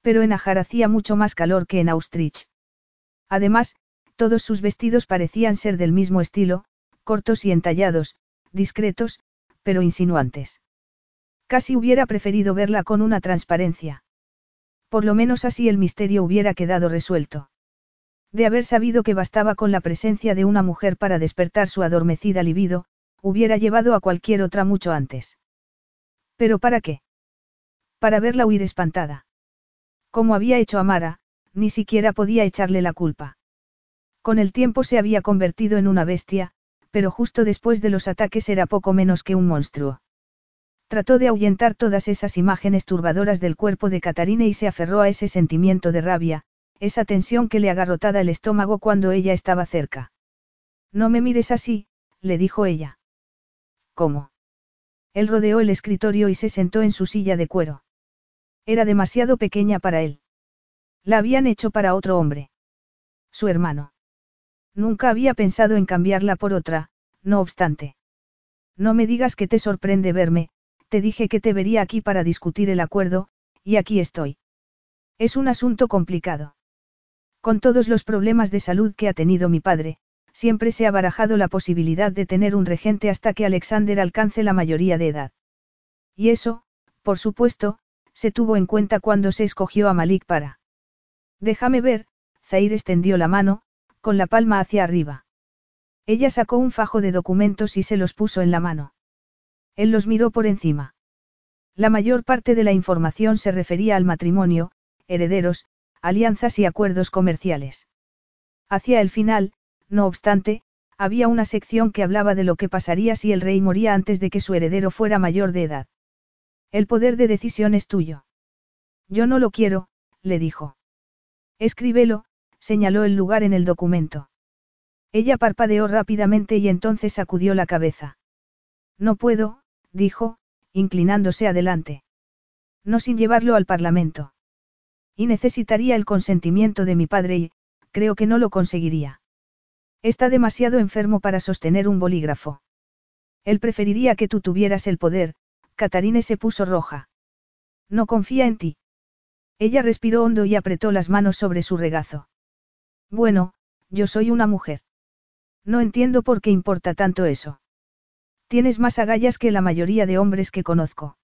Pero en Ajar hacía mucho más calor que en Austrich. Además, todos sus vestidos parecían ser del mismo estilo, cortos y entallados, discretos, pero insinuantes. Casi hubiera preferido verla con una transparencia. Por lo menos así el misterio hubiera quedado resuelto. De haber sabido que bastaba con la presencia de una mujer para despertar su adormecida libido, hubiera llevado a cualquier otra mucho antes. ¿Pero para qué? Para verla huir espantada. Como había hecho a Mara, ni siquiera podía echarle la culpa. Con el tiempo se había convertido en una bestia, pero justo después de los ataques era poco menos que un monstruo. Trató de ahuyentar todas esas imágenes turbadoras del cuerpo de Catarina y se aferró a ese sentimiento de rabia, esa tensión que le agarrotaba el estómago cuando ella estaba cerca. No me mires así, le dijo ella. ¿Cómo? Él rodeó el escritorio y se sentó en su silla de cuero. Era demasiado pequeña para él. La habían hecho para otro hombre. Su hermano. Nunca había pensado en cambiarla por otra, no obstante. No me digas que te sorprende verme, te dije que te vería aquí para discutir el acuerdo, y aquí estoy. Es un asunto complicado. Con todos los problemas de salud que ha tenido mi padre, siempre se ha barajado la posibilidad de tener un regente hasta que Alexander alcance la mayoría de edad. Y eso, por supuesto, se tuvo en cuenta cuando se escogió a Malik para. Déjame ver, Zair extendió la mano, con la palma hacia arriba. Ella sacó un fajo de documentos y se los puso en la mano. Él los miró por encima. La mayor parte de la información se refería al matrimonio, herederos, alianzas y acuerdos comerciales. Hacia el final, no obstante, había una sección que hablaba de lo que pasaría si el rey moría antes de que su heredero fuera mayor de edad. El poder de decisión es tuyo. Yo no lo quiero, le dijo. Escríbelo, señaló el lugar en el documento. Ella parpadeó rápidamente y entonces sacudió la cabeza. No puedo, dijo, inclinándose adelante. No sin llevarlo al Parlamento. Y necesitaría el consentimiento de mi padre y, creo que no lo conseguiría. Está demasiado enfermo para sostener un bolígrafo. Él preferiría que tú tuvieras el poder, Catarine se puso roja. No confía en ti. Ella respiró hondo y apretó las manos sobre su regazo. Bueno, yo soy una mujer. No entiendo por qué importa tanto eso. Tienes más agallas que la mayoría de hombres que conozco.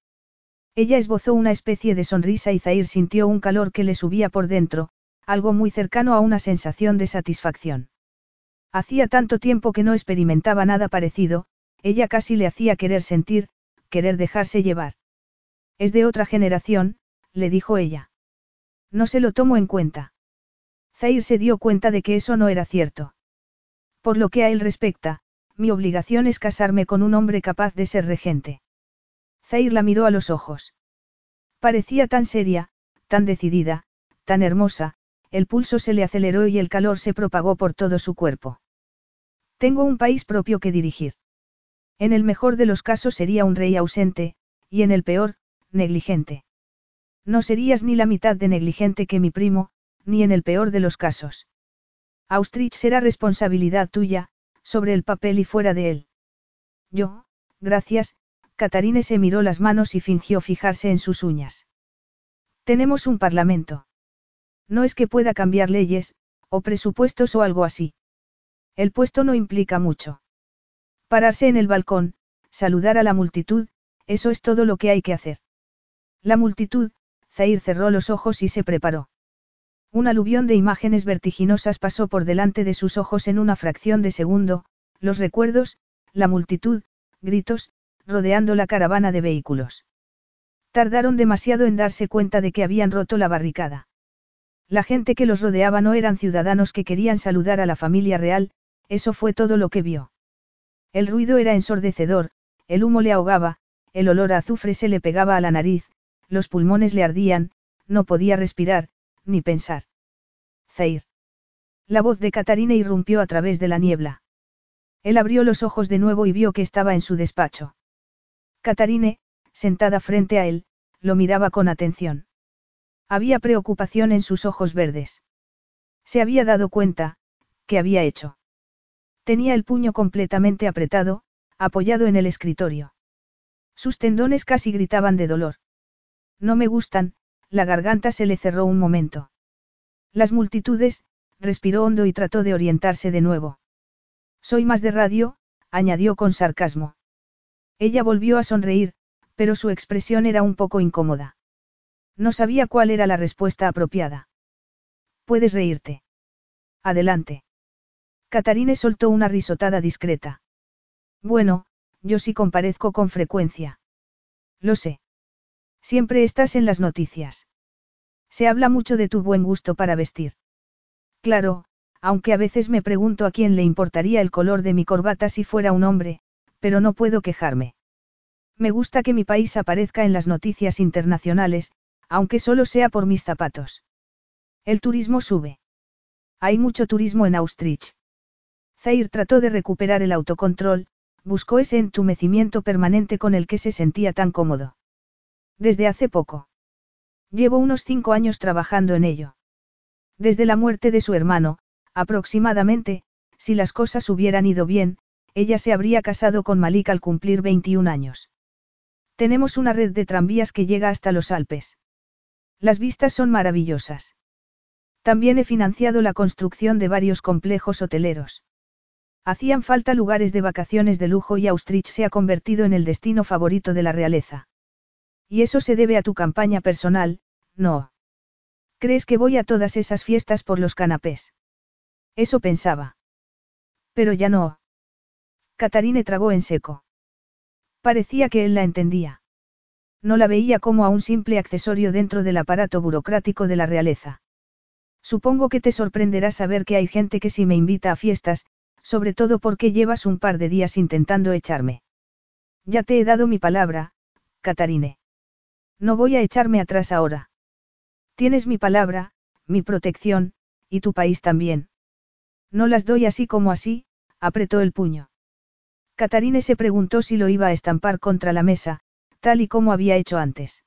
Ella esbozó una especie de sonrisa y Zair sintió un calor que le subía por dentro, algo muy cercano a una sensación de satisfacción. Hacía tanto tiempo que no experimentaba nada parecido, ella casi le hacía querer sentir, querer dejarse llevar. Es de otra generación, le dijo ella. No se lo tomo en cuenta. Zair se dio cuenta de que eso no era cierto. Por lo que a él respecta, mi obligación es casarme con un hombre capaz de ser regente. Zair la miró a los ojos. Parecía tan seria, tan decidida, tan hermosa, el pulso se le aceleró y el calor se propagó por todo su cuerpo. Tengo un país propio que dirigir. En el mejor de los casos sería un rey ausente, y en el peor, negligente. No serías ni la mitad de negligente que mi primo, ni en el peor de los casos. Austrich será responsabilidad tuya, sobre el papel y fuera de él. Yo, gracias, Catarine se miró las manos y fingió fijarse en sus uñas. Tenemos un parlamento. No es que pueda cambiar leyes, o presupuestos o algo así. El puesto no implica mucho. Pararse en el balcón, saludar a la multitud, eso es todo lo que hay que hacer. La multitud, Zair cerró los ojos y se preparó. Un aluvión de imágenes vertiginosas pasó por delante de sus ojos en una fracción de segundo, los recuerdos, la multitud, gritos, rodeando la caravana de vehículos. Tardaron demasiado en darse cuenta de que habían roto la barricada. La gente que los rodeaba no eran ciudadanos que querían saludar a la familia real, eso fue todo lo que vio. El ruido era ensordecedor, el humo le ahogaba, el olor a azufre se le pegaba a la nariz, los pulmones le ardían, no podía respirar, ni pensar. Zair. La voz de Catarina irrumpió a través de la niebla. Él abrió los ojos de nuevo y vio que estaba en su despacho. Catarine, sentada frente a él, lo miraba con atención. Había preocupación en sus ojos verdes. Se había dado cuenta, ¿qué había hecho? Tenía el puño completamente apretado, apoyado en el escritorio. Sus tendones casi gritaban de dolor. No me gustan, la garganta se le cerró un momento. Las multitudes, respiró hondo y trató de orientarse de nuevo. Soy más de radio, añadió con sarcasmo. Ella volvió a sonreír, pero su expresión era un poco incómoda. No sabía cuál era la respuesta apropiada. Puedes reírte. Adelante. Catarine soltó una risotada discreta. Bueno, yo sí comparezco con frecuencia. Lo sé. Siempre estás en las noticias. Se habla mucho de tu buen gusto para vestir. Claro, aunque a veces me pregunto a quién le importaría el color de mi corbata si fuera un hombre, pero no puedo quejarme. Me gusta que mi país aparezca en las noticias internacionales, aunque solo sea por mis zapatos. El turismo sube. Hay mucho turismo en Austrich. Zair trató de recuperar el autocontrol, buscó ese entumecimiento permanente con el que se sentía tan cómodo. Desde hace poco. Llevo unos cinco años trabajando en ello. Desde la muerte de su hermano, aproximadamente, si las cosas hubieran ido bien, ella se habría casado con Malik al cumplir 21 años. Tenemos una red de tranvías que llega hasta los Alpes. Las vistas son maravillosas. También he financiado la construcción de varios complejos hoteleros. Hacían falta lugares de vacaciones de lujo y Austrich se ha convertido en el destino favorito de la realeza. Y eso se debe a tu campaña personal, no. ¿Crees que voy a todas esas fiestas por los canapés? Eso pensaba. Pero ya no. Catarine tragó en seco. Parecía que él la entendía. No la veía como a un simple accesorio dentro del aparato burocrático de la realeza. Supongo que te sorprenderá saber que hay gente que sí me invita a fiestas, sobre todo porque llevas un par de días intentando echarme. Ya te he dado mi palabra, Catarine. No voy a echarme atrás ahora. Tienes mi palabra, mi protección, y tu país también. No las doy así como así, apretó el puño. Catarine se preguntó si lo iba a estampar contra la mesa, tal y como había hecho antes.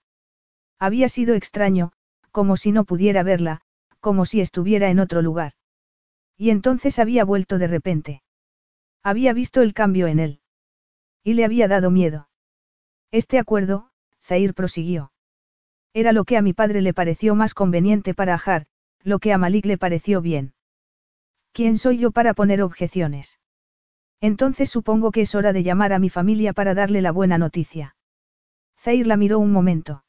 Había sido extraño, como si no pudiera verla, como si estuviera en otro lugar. Y entonces había vuelto de repente. Había visto el cambio en él. Y le había dado miedo. Este acuerdo, Zair prosiguió. Era lo que a mi padre le pareció más conveniente para Ajar, lo que a Malik le pareció bien. ¿Quién soy yo para poner objeciones? Entonces supongo que es hora de llamar a mi familia para darle la buena noticia. Zair la miró un momento.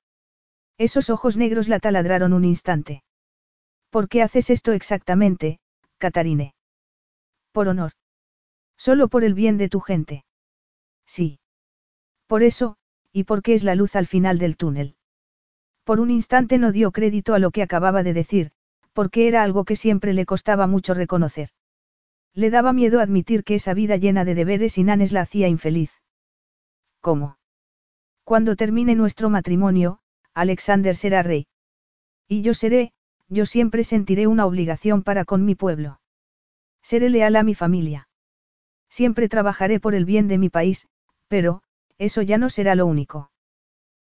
Esos ojos negros la taladraron un instante. ¿Por qué haces esto exactamente, Catarine? Por honor. Solo por el bien de tu gente. Sí. Por eso, y porque es la luz al final del túnel. Por un instante no dio crédito a lo que acababa de decir, porque era algo que siempre le costaba mucho reconocer. Le daba miedo admitir que esa vida llena de deberes y nanes la hacía infeliz. ¿Cómo? Cuando termine nuestro matrimonio, Alexander será rey. Y yo seré, yo siempre sentiré una obligación para con mi pueblo. Seré leal a mi familia. Siempre trabajaré por el bien de mi país, pero, eso ya no será lo único.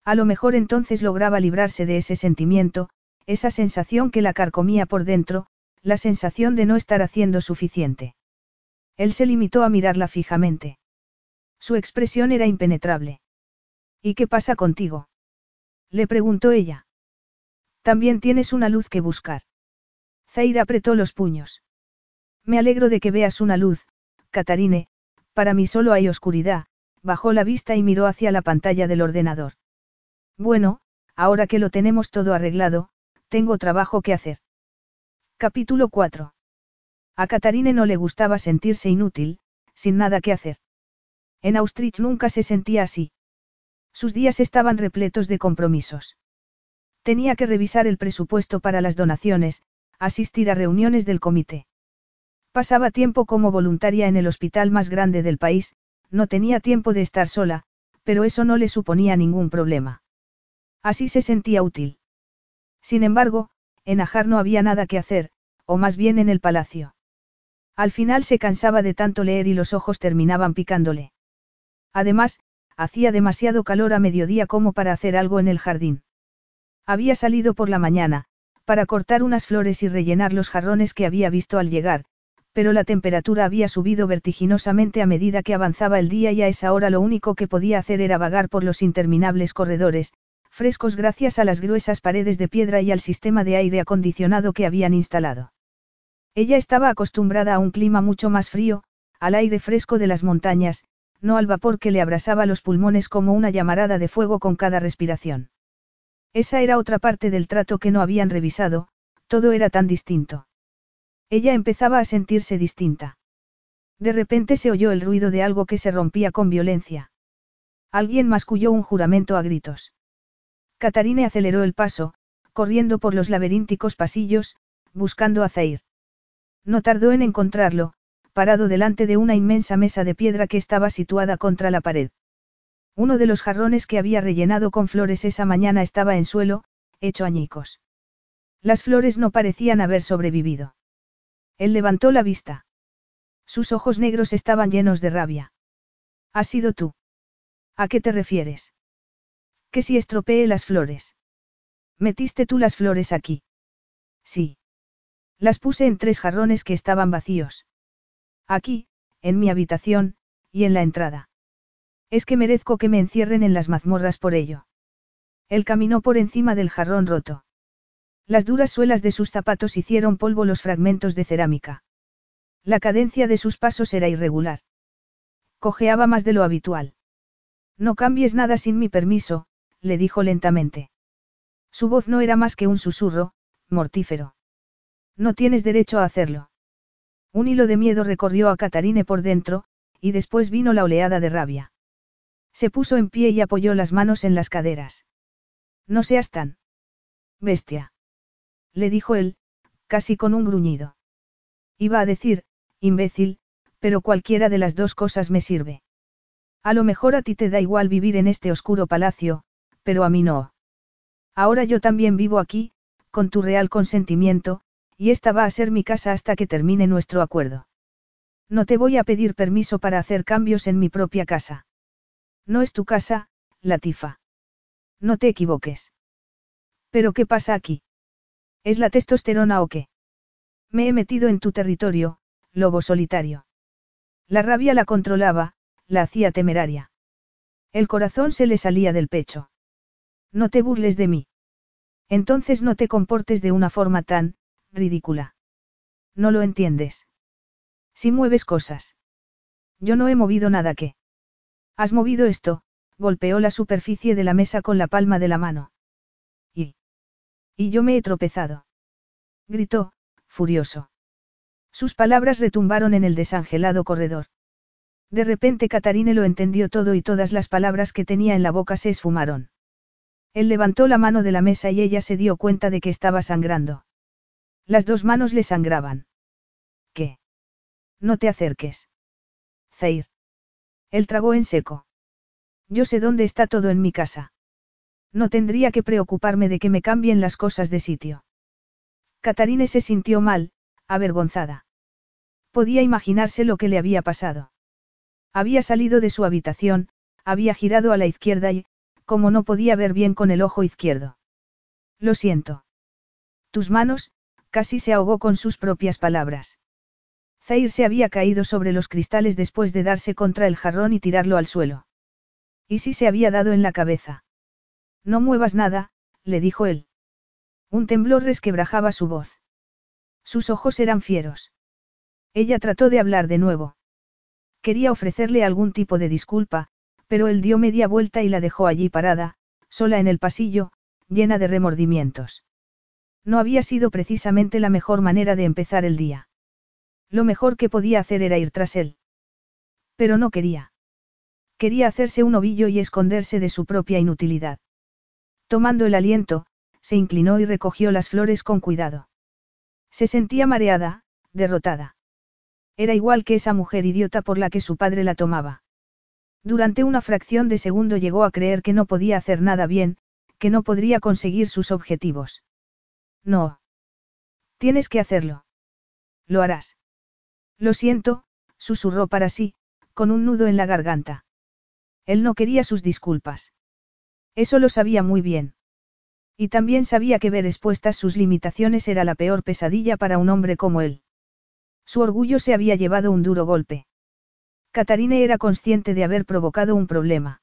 A lo mejor entonces lograba librarse de ese sentimiento, esa sensación que la carcomía por dentro, la sensación de no estar haciendo suficiente. Él se limitó a mirarla fijamente. Su expresión era impenetrable. ¿Y qué pasa contigo? Le preguntó ella. También tienes una luz que buscar. Zair apretó los puños. Me alegro de que veas una luz, Catarine, para mí solo hay oscuridad, bajó la vista y miró hacia la pantalla del ordenador. Bueno, ahora que lo tenemos todo arreglado, tengo trabajo que hacer. Capítulo 4. A Catarine no le gustaba sentirse inútil, sin nada que hacer. En Austrich nunca se sentía así. Sus días estaban repletos de compromisos. Tenía que revisar el presupuesto para las donaciones, asistir a reuniones del comité. Pasaba tiempo como voluntaria en el hospital más grande del país, no tenía tiempo de estar sola, pero eso no le suponía ningún problema. Así se sentía útil. Sin embargo, en Ajar no había nada que hacer, o más bien en el palacio. Al final se cansaba de tanto leer y los ojos terminaban picándole. Además, hacía demasiado calor a mediodía como para hacer algo en el jardín. Había salido por la mañana, para cortar unas flores y rellenar los jarrones que había visto al llegar, pero la temperatura había subido vertiginosamente a medida que avanzaba el día y a esa hora lo único que podía hacer era vagar por los interminables corredores, frescos gracias a las gruesas paredes de piedra y al sistema de aire acondicionado que habían instalado. Ella estaba acostumbrada a un clima mucho más frío, al aire fresco de las montañas, no al vapor que le abrasaba los pulmones como una llamarada de fuego con cada respiración. Esa era otra parte del trato que no habían revisado, todo era tan distinto. Ella empezaba a sentirse distinta. De repente se oyó el ruido de algo que se rompía con violencia. Alguien masculló un juramento a gritos. Catarine aceleró el paso, corriendo por los laberínticos pasillos, buscando a Zair. No tardó en encontrarlo, parado delante de una inmensa mesa de piedra que estaba situada contra la pared. Uno de los jarrones que había rellenado con flores esa mañana estaba en suelo, hecho añicos. Las flores no parecían haber sobrevivido. Él levantó la vista. Sus ojos negros estaban llenos de rabia. ¿Has sido tú? ¿A qué te refieres? Que si estropeé las flores. ¿Metiste tú las flores aquí? Sí. Las puse en tres jarrones que estaban vacíos. Aquí, en mi habitación, y en la entrada. Es que merezco que me encierren en las mazmorras por ello. Él caminó por encima del jarrón roto. Las duras suelas de sus zapatos hicieron polvo los fragmentos de cerámica. La cadencia de sus pasos era irregular. Cojeaba más de lo habitual. No cambies nada sin mi permiso, le dijo lentamente. Su voz no era más que un susurro, mortífero. No tienes derecho a hacerlo. Un hilo de miedo recorrió a Catarine por dentro, y después vino la oleada de rabia. Se puso en pie y apoyó las manos en las caderas. No seas tan. Bestia. Le dijo él, casi con un gruñido. Iba a decir, imbécil, pero cualquiera de las dos cosas me sirve. A lo mejor a ti te da igual vivir en este oscuro palacio, pero a mí no. Ahora yo también vivo aquí, con tu real consentimiento, y esta va a ser mi casa hasta que termine nuestro acuerdo. No te voy a pedir permiso para hacer cambios en mi propia casa. No es tu casa, Latifa. No te equivoques. ¿Pero qué pasa aquí? ¿Es la testosterona o qué? Me he metido en tu territorio, lobo solitario. La rabia la controlaba, la hacía temeraria. El corazón se le salía del pecho. No te burles de mí. Entonces no te comportes de una forma tan, ridícula. No lo entiendes. Si mueves cosas. Yo no he movido nada que. Has movido esto, golpeó la superficie de la mesa con la palma de la mano. Y. Yo me he tropezado. Gritó, furioso. Sus palabras retumbaron en el desangelado corredor. De repente Catarine lo entendió todo y todas las palabras que tenía en la boca se esfumaron. Él levantó la mano de la mesa y ella se dio cuenta de que estaba sangrando. Las dos manos le sangraban. ¿Qué? No te acerques. Zair. Él tragó en seco. Yo sé dónde está todo en mi casa. No tendría que preocuparme de que me cambien las cosas de sitio. Catarine se sintió mal, avergonzada. Podía imaginarse lo que le había pasado. Había salido de su habitación, había girado a la izquierda y, como no podía ver bien con el ojo izquierdo. Lo siento. Tus manos, casi se ahogó con sus propias palabras. Zair se había caído sobre los cristales después de darse contra el jarrón y tirarlo al suelo. ¿Y si se había dado en la cabeza? No muevas nada, le dijo él. Un temblor resquebrajaba su voz. Sus ojos eran fieros. Ella trató de hablar de nuevo. Quería ofrecerle algún tipo de disculpa, pero él dio media vuelta y la dejó allí parada, sola en el pasillo, llena de remordimientos. No había sido precisamente la mejor manera de empezar el día. Lo mejor que podía hacer era ir tras él. Pero no quería. Quería hacerse un ovillo y esconderse de su propia inutilidad. Tomando el aliento, se inclinó y recogió las flores con cuidado. Se sentía mareada, derrotada. Era igual que esa mujer idiota por la que su padre la tomaba. Durante una fracción de segundo llegó a creer que no podía hacer nada bien, que no podría conseguir sus objetivos. No. Tienes que hacerlo. Lo harás. Lo siento, susurró para sí, con un nudo en la garganta. Él no quería sus disculpas. Eso lo sabía muy bien. Y también sabía que ver expuestas sus limitaciones era la peor pesadilla para un hombre como él. Su orgullo se había llevado un duro golpe. Catarine era consciente de haber provocado un problema.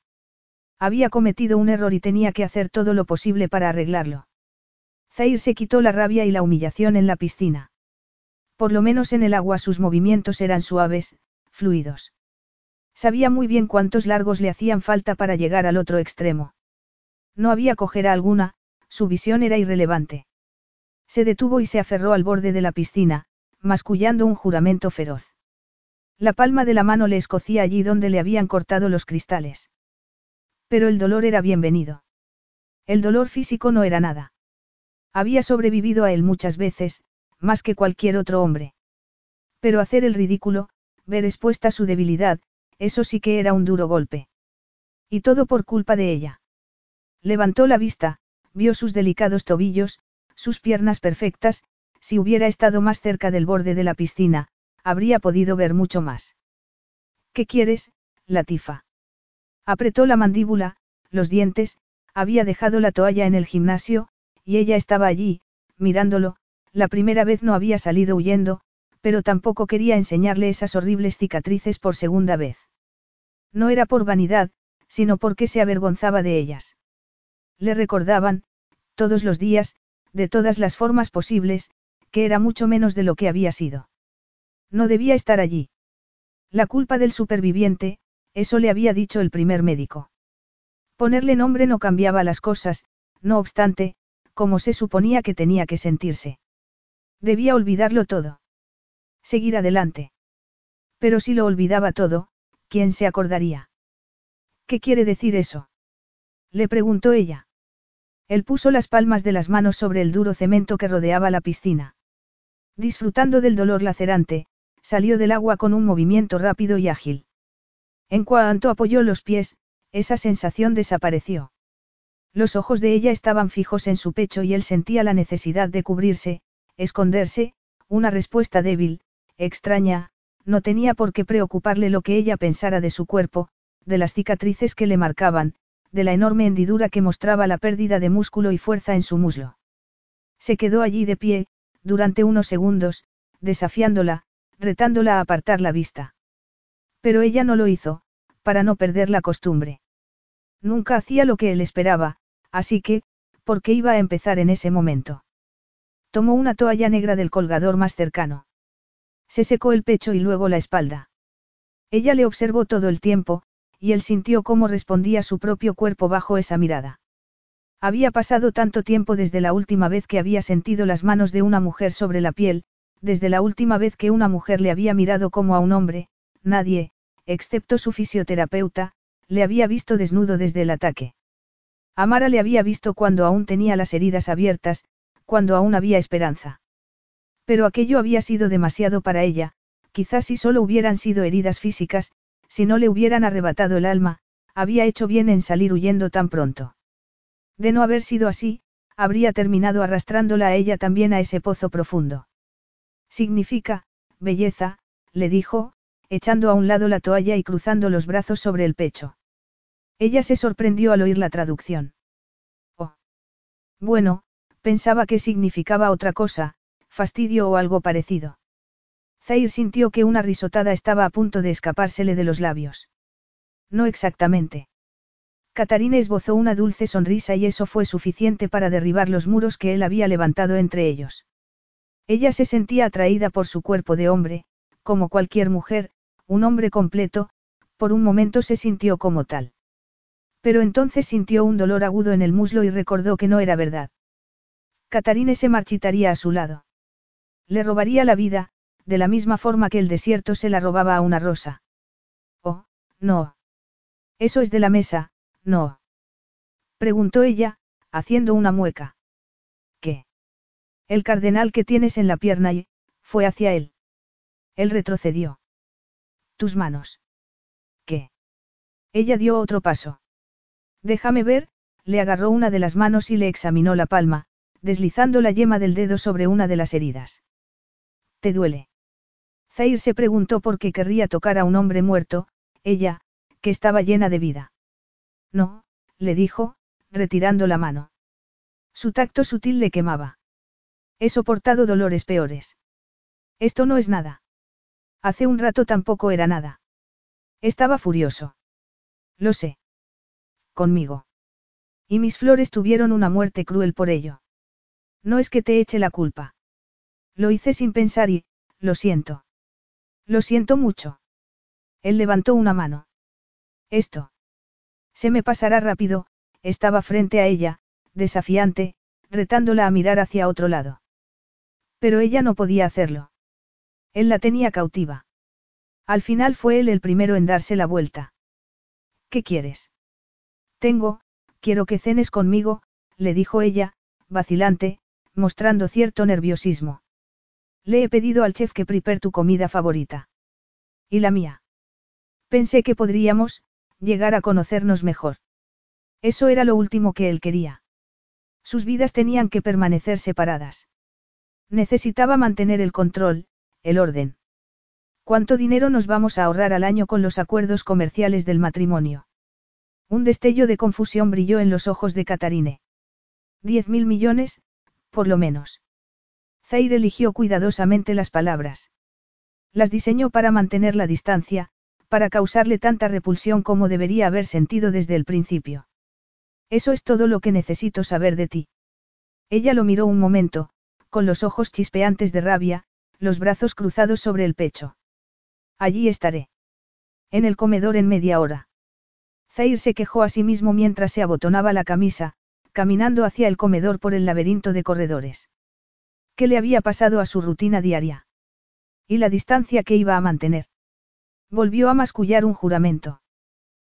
Había cometido un error y tenía que hacer todo lo posible para arreglarlo. Zair se quitó la rabia y la humillación en la piscina. Por lo menos en el agua sus movimientos eran suaves, fluidos. Sabía muy bien cuántos largos le hacían falta para llegar al otro extremo. No había cojera alguna, su visión era irrelevante. Se detuvo y se aferró al borde de la piscina, mascullando un juramento feroz. La palma de la mano le escocía allí donde le habían cortado los cristales. Pero el dolor era bienvenido. El dolor físico no era nada. Había sobrevivido a él muchas veces, más que cualquier otro hombre. Pero hacer el ridículo, ver expuesta su debilidad, eso sí que era un duro golpe. Y todo por culpa de ella. Levantó la vista, vio sus delicados tobillos, sus piernas perfectas, si hubiera estado más cerca del borde de la piscina, habría podido ver mucho más. ¿Qué quieres, Latifa? Apretó la mandíbula, los dientes, había dejado la toalla en el gimnasio, y ella estaba allí, mirándolo, la primera vez no había salido huyendo, pero tampoco quería enseñarle esas horribles cicatrices por segunda vez. No era por vanidad, sino porque se avergonzaba de ellas. Le recordaban, todos los días, de todas las formas posibles, que era mucho menos de lo que había sido. No debía estar allí. La culpa del superviviente, eso le había dicho el primer médico. Ponerle nombre no cambiaba las cosas, no obstante, como se suponía que tenía que sentirse. Debía olvidarlo todo. Seguir adelante. Pero si lo olvidaba todo, ¿quién se acordaría? ¿Qué quiere decir eso? Le preguntó ella. Él puso las palmas de las manos sobre el duro cemento que rodeaba la piscina. Disfrutando del dolor lacerante, salió del agua con un movimiento rápido y ágil. En cuanto apoyó los pies, esa sensación desapareció. Los ojos de ella estaban fijos en su pecho y él sentía la necesidad de cubrirse, esconderse, una respuesta débil, extraña, no tenía por qué preocuparle lo que ella pensara de su cuerpo, de las cicatrices que le marcaban, de la enorme hendidura que mostraba la pérdida de músculo y fuerza en su muslo. Se quedó allí de pie, durante unos segundos, desafiándola, retándola a apartar la vista. Pero ella no lo hizo, para no perder la costumbre. Nunca hacía lo que él esperaba, así que, ¿por qué iba a empezar en ese momento? Tomó una toalla negra del colgador más cercano. Se secó el pecho y luego la espalda. Ella le observó todo el tiempo, y él sintió cómo respondía su propio cuerpo bajo esa mirada. Había pasado tanto tiempo desde la última vez que había sentido las manos de una mujer sobre la piel, desde la última vez que una mujer le había mirado como a un hombre, nadie, excepto su fisioterapeuta, le había visto desnudo desde el ataque. Amara le había visto cuando aún tenía las heridas abiertas, cuando aún había esperanza. Pero aquello había sido demasiado para ella, quizás si solo hubieran sido heridas físicas, si no le hubieran arrebatado el alma, había hecho bien en salir huyendo tan pronto. De no haber sido así, habría terminado arrastrándola a ella también a ese pozo profundo. Significa, belleza, le dijo, echando a un lado la toalla y cruzando los brazos sobre el pecho. Ella se sorprendió al oír la traducción. Oh. Bueno, pensaba que significaba otra cosa, fastidio o algo parecido. Zair sintió que una risotada estaba a punto de escapársele de los labios. No exactamente. Catarina esbozó una dulce sonrisa y eso fue suficiente para derribar los muros que él había levantado entre ellos. Ella se sentía atraída por su cuerpo de hombre, como cualquier mujer, un hombre completo, por un momento se sintió como tal. Pero entonces sintió un dolor agudo en el muslo y recordó que no era verdad. Catarine se marchitaría a su lado. Le robaría la vida, de la misma forma que el desierto se la robaba a una rosa. Oh, no. Eso es de la mesa, no. Preguntó ella, haciendo una mueca. ¿Qué? El cardenal que tienes en la pierna y, fue hacia él. Él retrocedió. Tus manos. ¿Qué? Ella dio otro paso. Déjame ver, le agarró una de las manos y le examinó la palma, deslizando la yema del dedo sobre una de las heridas. ¿Te duele? Zair se preguntó por qué querría tocar a un hombre muerto, ella, que estaba llena de vida. No, le dijo, retirando la mano. Su tacto sutil le quemaba. He soportado dolores peores. Esto no es nada. Hace un rato tampoco era nada. Estaba furioso. Lo sé. Conmigo. Y mis flores tuvieron una muerte cruel por ello. No es que te eche la culpa. Lo hice sin pensar y, lo siento. Lo siento mucho. Él levantó una mano. Esto. Se me pasará rápido, estaba frente a ella, desafiante, retándola a mirar hacia otro lado. Pero ella no podía hacerlo. Él la tenía cautiva. Al final fue él el primero en darse la vuelta. ¿Qué quieres? Tengo, quiero que cenes conmigo, le dijo ella, vacilante, mostrando cierto nerviosismo. Le he pedido al chef que prepare tu comida favorita. ¿Y la mía? Pensé que podríamos, llegar a conocernos mejor. Eso era lo último que él quería. Sus vidas tenían que permanecer separadas. Necesitaba mantener el control, el orden. ¿Cuánto dinero nos vamos a ahorrar al año con los acuerdos comerciales del matrimonio? Un destello de confusión brilló en los ojos de Catarine. Diez mil millones, por lo menos. Zaire eligió cuidadosamente las palabras. Las diseñó para mantener la distancia, para causarle tanta repulsión como debería haber sentido desde el principio. Eso es todo lo que necesito saber de ti. Ella lo miró un momento, con los ojos chispeantes de rabia, los brazos cruzados sobre el pecho. Allí estaré. En el comedor en media hora. Zair se quejó a sí mismo mientras se abotonaba la camisa, caminando hacia el comedor por el laberinto de corredores. ¿Qué le había pasado a su rutina diaria? ¿Y la distancia que iba a mantener? Volvió a mascullar un juramento.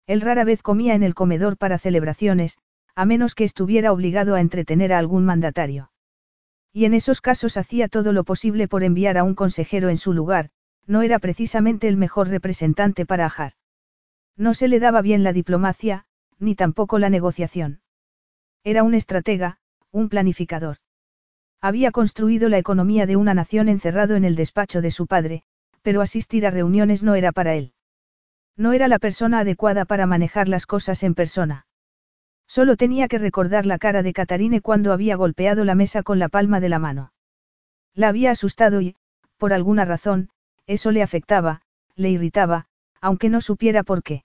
Él rara vez comía en el comedor para celebraciones, a menos que estuviera obligado a entretener a algún mandatario. Y en esos casos hacía todo lo posible por enviar a un consejero en su lugar, no era precisamente el mejor representante para Ajar. No se le daba bien la diplomacia, ni tampoco la negociación. Era un estratega, un planificador. Había construido la economía de una nación encerrado en el despacho de su padre, pero asistir a reuniones no era para él. No era la persona adecuada para manejar las cosas en persona. Solo tenía que recordar la cara de Catarine cuando había golpeado la mesa con la palma de la mano. La había asustado y, por alguna razón, eso le afectaba, le irritaba, aunque no supiera por qué.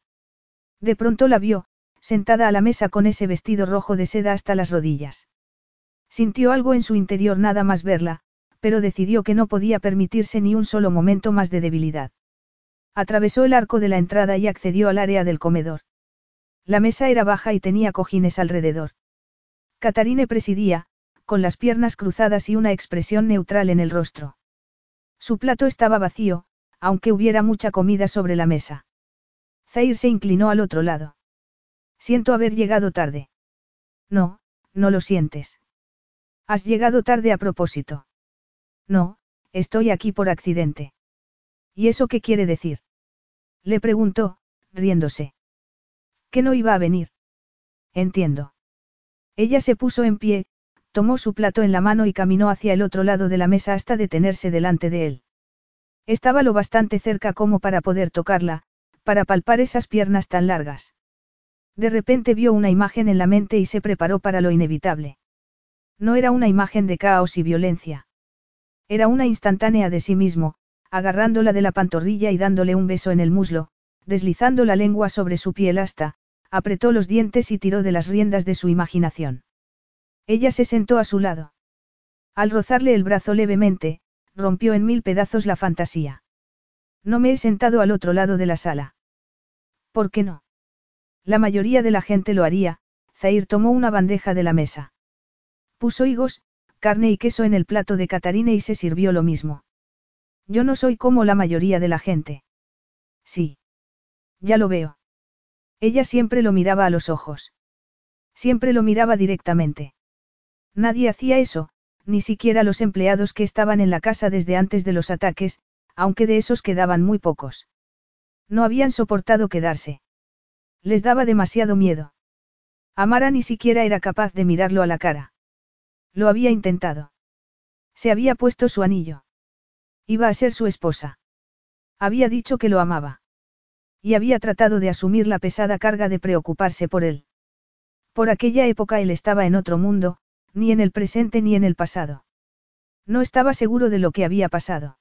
De pronto la vio, sentada a la mesa con ese vestido rojo de seda hasta las rodillas. Sintió algo en su interior nada más verla, pero decidió que no podía permitirse ni un solo momento más de debilidad. Atravesó el arco de la entrada y accedió al área del comedor. La mesa era baja y tenía cojines alrededor. Catarine presidía, con las piernas cruzadas y una expresión neutral en el rostro. Su plato estaba vacío, aunque hubiera mucha comida sobre la mesa. Zair se inclinó al otro lado. Siento haber llegado tarde. No, no lo sientes. Has llegado tarde a propósito. No, estoy aquí por accidente. ¿Y eso qué quiere decir? Le preguntó, riéndose. Que no iba a venir. Entiendo. Ella se puso en pie, tomó su plato en la mano y caminó hacia el otro lado de la mesa hasta detenerse delante de él. Estaba lo bastante cerca como para poder tocarla, para palpar esas piernas tan largas. De repente vio una imagen en la mente y se preparó para lo inevitable. No era una imagen de caos y violencia. Era una instantánea de sí mismo, agarrándola de la pantorrilla y dándole un beso en el muslo, deslizando la lengua sobre su piel hasta, apretó los dientes y tiró de las riendas de su imaginación. Ella se sentó a su lado. Al rozarle el brazo levemente, rompió en mil pedazos la fantasía. No me he sentado al otro lado de la sala. ¿Por qué no? La mayoría de la gente lo haría, Zair tomó una bandeja de la mesa. Puso higos, carne y queso en el plato de Catarina y se sirvió lo mismo. Yo no soy como la mayoría de la gente. Sí. Ya lo veo. Ella siempre lo miraba a los ojos. Siempre lo miraba directamente. Nadie hacía eso, ni siquiera los empleados que estaban en la casa desde antes de los ataques, aunque de esos quedaban muy pocos. No habían soportado quedarse. Les daba demasiado miedo. Amara ni siquiera era capaz de mirarlo a la cara. Lo había intentado. Se había puesto su anillo. Iba a ser su esposa. Había dicho que lo amaba. Y había tratado de asumir la pesada carga de preocuparse por él. Por aquella época él estaba en otro mundo, ni en el presente ni en el pasado. No estaba seguro de lo que había pasado.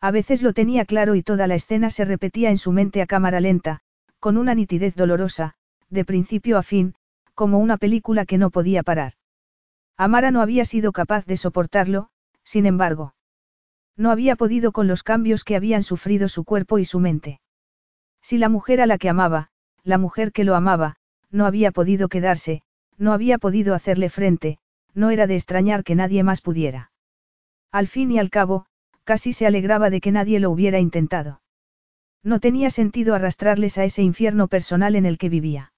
A veces lo tenía claro y toda la escena se repetía en su mente a cámara lenta, con una nitidez dolorosa, de principio a fin, como una película que no podía parar. Amara no había sido capaz de soportarlo, sin embargo. No había podido con los cambios que habían sufrido su cuerpo y su mente. Si la mujer a la que amaba, la mujer que lo amaba, no había podido quedarse, no había podido hacerle frente, no era de extrañar que nadie más pudiera. Al fin y al cabo, casi se alegraba de que nadie lo hubiera intentado. No tenía sentido arrastrarles a ese infierno personal en el que vivía.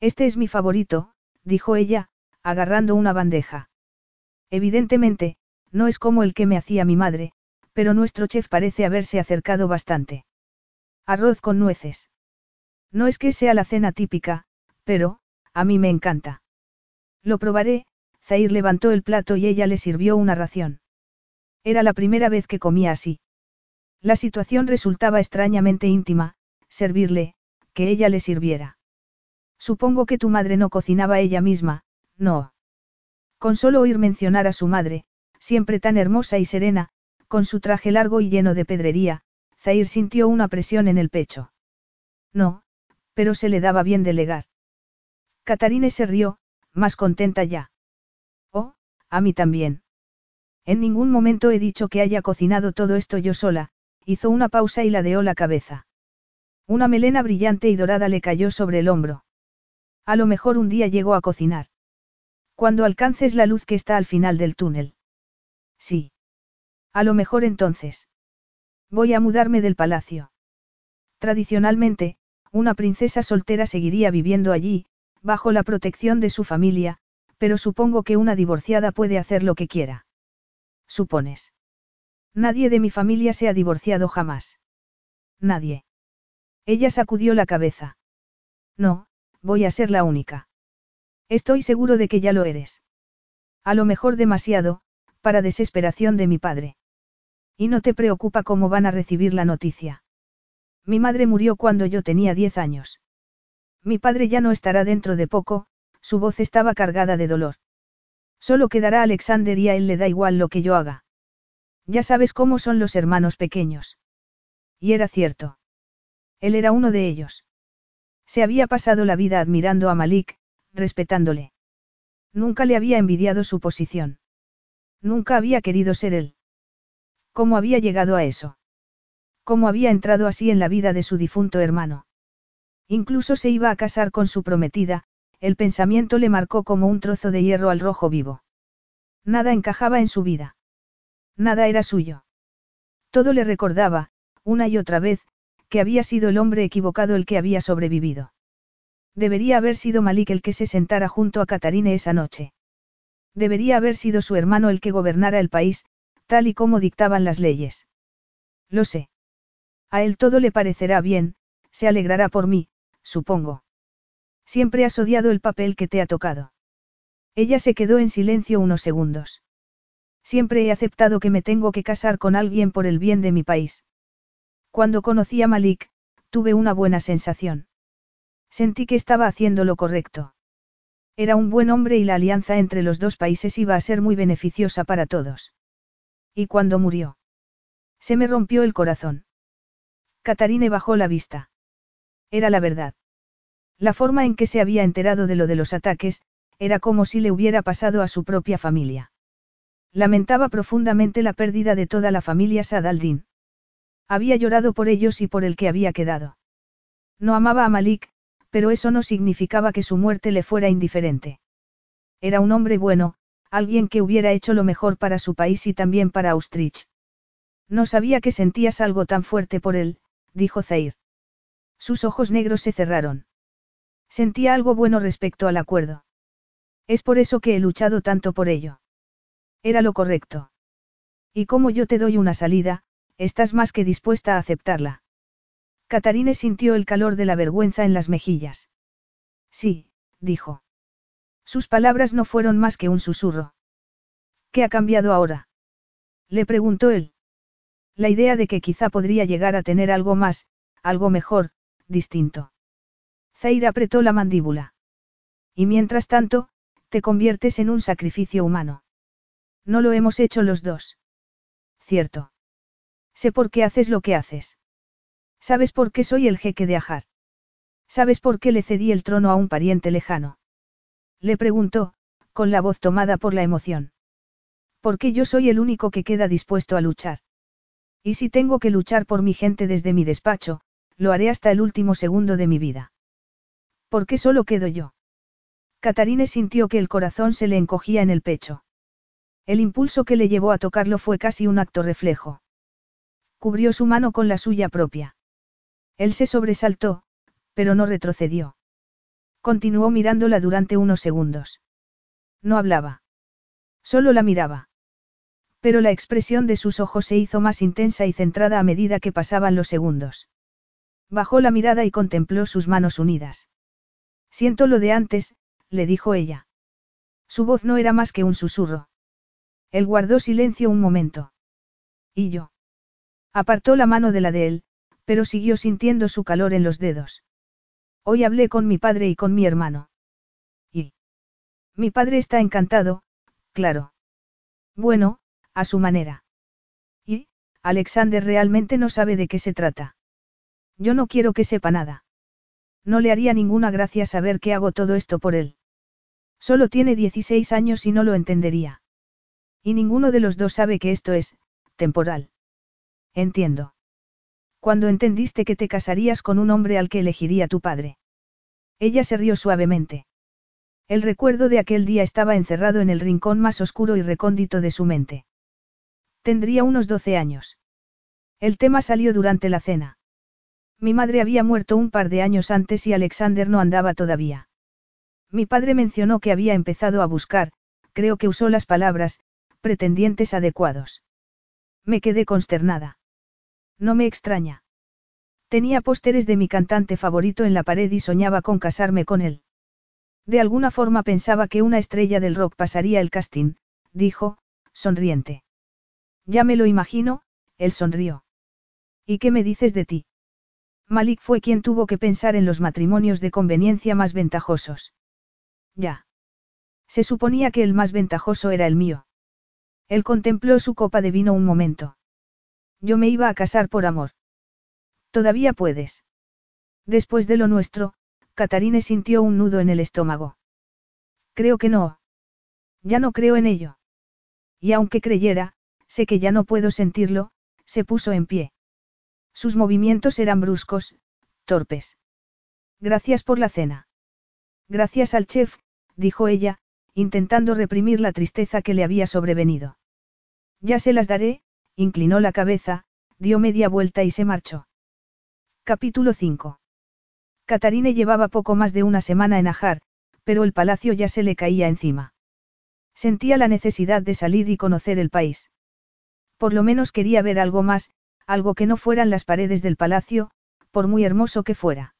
Este es mi favorito, dijo ella, agarrando una bandeja. Evidentemente, no es como el que me hacía mi madre, pero nuestro chef parece haberse acercado bastante. Arroz con nueces. No es que sea la cena típica, pero, a mí me encanta. Lo probaré, Zair levantó el plato y ella le sirvió una ración. Era la primera vez que comía así. La situación resultaba extrañamente íntima, servirle, que ella le sirviera. Supongo que tu madre no cocinaba ella misma, no. Con solo oír mencionar a su madre, siempre tan hermosa y serena, con su traje largo y lleno de pedrería, Zair sintió una presión en el pecho. No, pero se le daba bien delegar. Catarine se rió, más contenta ya. Oh, a mí también. En ningún momento he dicho que haya cocinado todo esto yo sola, hizo una pausa y ladeó la cabeza. Una melena brillante y dorada le cayó sobre el hombro. A lo mejor un día llegó a cocinar. Cuando alcances la luz que está al final del túnel. Sí. A lo mejor entonces. Voy a mudarme del palacio. Tradicionalmente, una princesa soltera seguiría viviendo allí, bajo la protección de su familia, pero supongo que una divorciada puede hacer lo que quiera. ¿Supones? Nadie de mi familia se ha divorciado jamás. Nadie. Ella sacudió la cabeza. No, voy a ser la única. Estoy seguro de que ya lo eres. A lo mejor demasiado, para desesperación de mi padre. Y no te preocupa cómo van a recibir la noticia. Mi madre murió cuando yo tenía diez años. Mi padre ya no estará dentro de poco, su voz estaba cargada de dolor. Solo quedará Alexander y a él le da igual lo que yo haga. Ya sabes cómo son los hermanos pequeños. Y era cierto. Él era uno de ellos. Se había pasado la vida admirando a Malik, respetándole. Nunca le había envidiado su posición. Nunca había querido ser él. ¿Cómo había llegado a eso? ¿Cómo había entrado así en la vida de su difunto hermano? Incluso se iba a casar con su prometida, el pensamiento le marcó como un trozo de hierro al rojo vivo. Nada encajaba en su vida. Nada era suyo. Todo le recordaba, una y otra vez, que había sido el hombre equivocado el que había sobrevivido. Debería haber sido Malik el que se sentara junto a Catarine esa noche. Debería haber sido su hermano el que gobernara el país, tal y como dictaban las leyes. Lo sé. A él todo le parecerá bien, se alegrará por mí, supongo. Siempre has odiado el papel que te ha tocado. Ella se quedó en silencio unos segundos. Siempre he aceptado que me tengo que casar con alguien por el bien de mi país. Cuando conocí a Malik, tuve una buena sensación. Sentí que estaba haciendo lo correcto. Era un buen hombre y la alianza entre los dos países iba a ser muy beneficiosa para todos. ¿Y cuando murió? Se me rompió el corazón. Catarine bajó la vista. Era la verdad. La forma en que se había enterado de lo de los ataques, era como si le hubiera pasado a su propia familia. Lamentaba profundamente la pérdida de toda la familia Sadaldin. Había llorado por ellos y por el que había quedado. No amaba a Malik, pero eso no significaba que su muerte le fuera indiferente. Era un hombre bueno, alguien que hubiera hecho lo mejor para su país y también para Austrich. No sabía que sentías algo tan fuerte por él, dijo Zair. Sus ojos negros se cerraron. Sentía algo bueno respecto al acuerdo. Es por eso que he luchado tanto por ello. Era lo correcto. Y como yo te doy una salida, estás más que dispuesta a aceptarla. Catarine sintió el calor de la vergüenza en las mejillas. Sí, dijo. Sus palabras no fueron más que un susurro. ¿Qué ha cambiado ahora? Le preguntó él. La idea de que quizá podría llegar a tener algo más, algo mejor, distinto. Zaira apretó la mandíbula. Y mientras tanto, te conviertes en un sacrificio humano. No lo hemos hecho los dos. Cierto. Sé por qué haces lo que haces. ¿Sabes por qué soy el jeque de Ajar? ¿Sabes por qué le cedí el trono a un pariente lejano? Le preguntó, con la voz tomada por la emoción. Porque yo soy el único que queda dispuesto a luchar. Y si tengo que luchar por mi gente desde mi despacho, lo haré hasta el último segundo de mi vida. ¿Por qué solo quedo yo? Catarine sintió que el corazón se le encogía en el pecho. El impulso que le llevó a tocarlo fue casi un acto reflejo. Cubrió su mano con la suya propia. Él se sobresaltó, pero no retrocedió. Continuó mirándola durante unos segundos. No hablaba. Solo la miraba. Pero la expresión de sus ojos se hizo más intensa y centrada a medida que pasaban los segundos. Bajó la mirada y contempló sus manos unidas. Siento lo de antes, le dijo ella. Su voz no era más que un susurro. Él guardó silencio un momento. ¿Y yo? Apartó la mano de la de él, pero siguió sintiendo su calor en los dedos. Hoy hablé con mi padre y con mi hermano. ¿Y? Mi padre está encantado, claro. Bueno, a su manera. ¿Y? Alexander realmente no sabe de qué se trata. Yo no quiero que sepa nada. No le haría ninguna gracia saber que hago todo esto por él. Solo tiene 16 años y no lo entendería. Y ninguno de los dos sabe que esto es, temporal. Entiendo. Cuando entendiste que te casarías con un hombre al que elegiría tu padre. Ella se rió suavemente. El recuerdo de aquel día estaba encerrado en el rincón más oscuro y recóndito de su mente. Tendría unos 12 años. El tema salió durante la cena. Mi madre había muerto un par de años antes y Alexander no andaba todavía. Mi padre mencionó que había empezado a buscar, creo que usó las palabras, pretendientes adecuados. Me quedé consternada. No me extraña. Tenía pósteres de mi cantante favorito en la pared y soñaba con casarme con él. De alguna forma pensaba que una estrella del rock pasaría el casting, dijo, sonriente. Ya me lo imagino, él sonrió. ¿Y qué me dices de ti? Malik fue quien tuvo que pensar en los matrimonios de conveniencia más ventajosos. Ya. Se suponía que el más ventajoso era el mío. Él contempló su copa de vino un momento. Yo me iba a casar por amor. Todavía puedes. Después de lo nuestro, Catarine sintió un nudo en el estómago. Creo que no. Ya no creo en ello. Y aunque creyera, sé que ya no puedo sentirlo, se puso en pie. Sus movimientos eran bruscos, torpes. Gracias por la cena. Gracias al chef, dijo ella, intentando reprimir la tristeza que le había sobrevenido. Ya se las daré, inclinó la cabeza, dio media vuelta y se marchó. Capítulo 5. Catarine llevaba poco más de una semana en Ajar, pero el palacio ya se le caía encima. Sentía la necesidad de salir y conocer el país. Por lo menos quería ver algo más, algo que no fueran las paredes del palacio, por muy hermoso que fuera.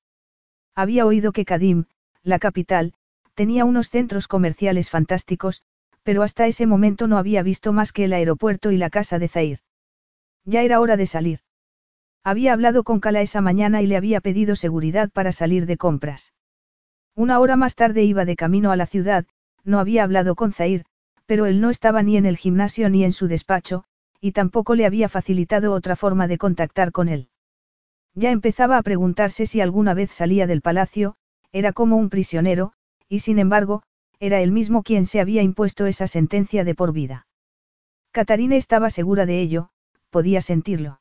Había oído que Kadim, la capital, tenía unos centros comerciales fantásticos, pero hasta ese momento no había visto más que el aeropuerto y la casa de Zair. Ya era hora de salir. Había hablado con Kala esa mañana y le había pedido seguridad para salir de compras. Una hora más tarde iba de camino a la ciudad, no había hablado con Zair, pero él no estaba ni en el gimnasio ni en su despacho, y tampoco le había facilitado otra forma de contactar con él. Ya empezaba a preguntarse si alguna vez salía del palacio, era como un prisionero, y sin embargo, era él mismo quien se había impuesto esa sentencia de por vida. Catarina estaba segura de ello, podía sentirlo.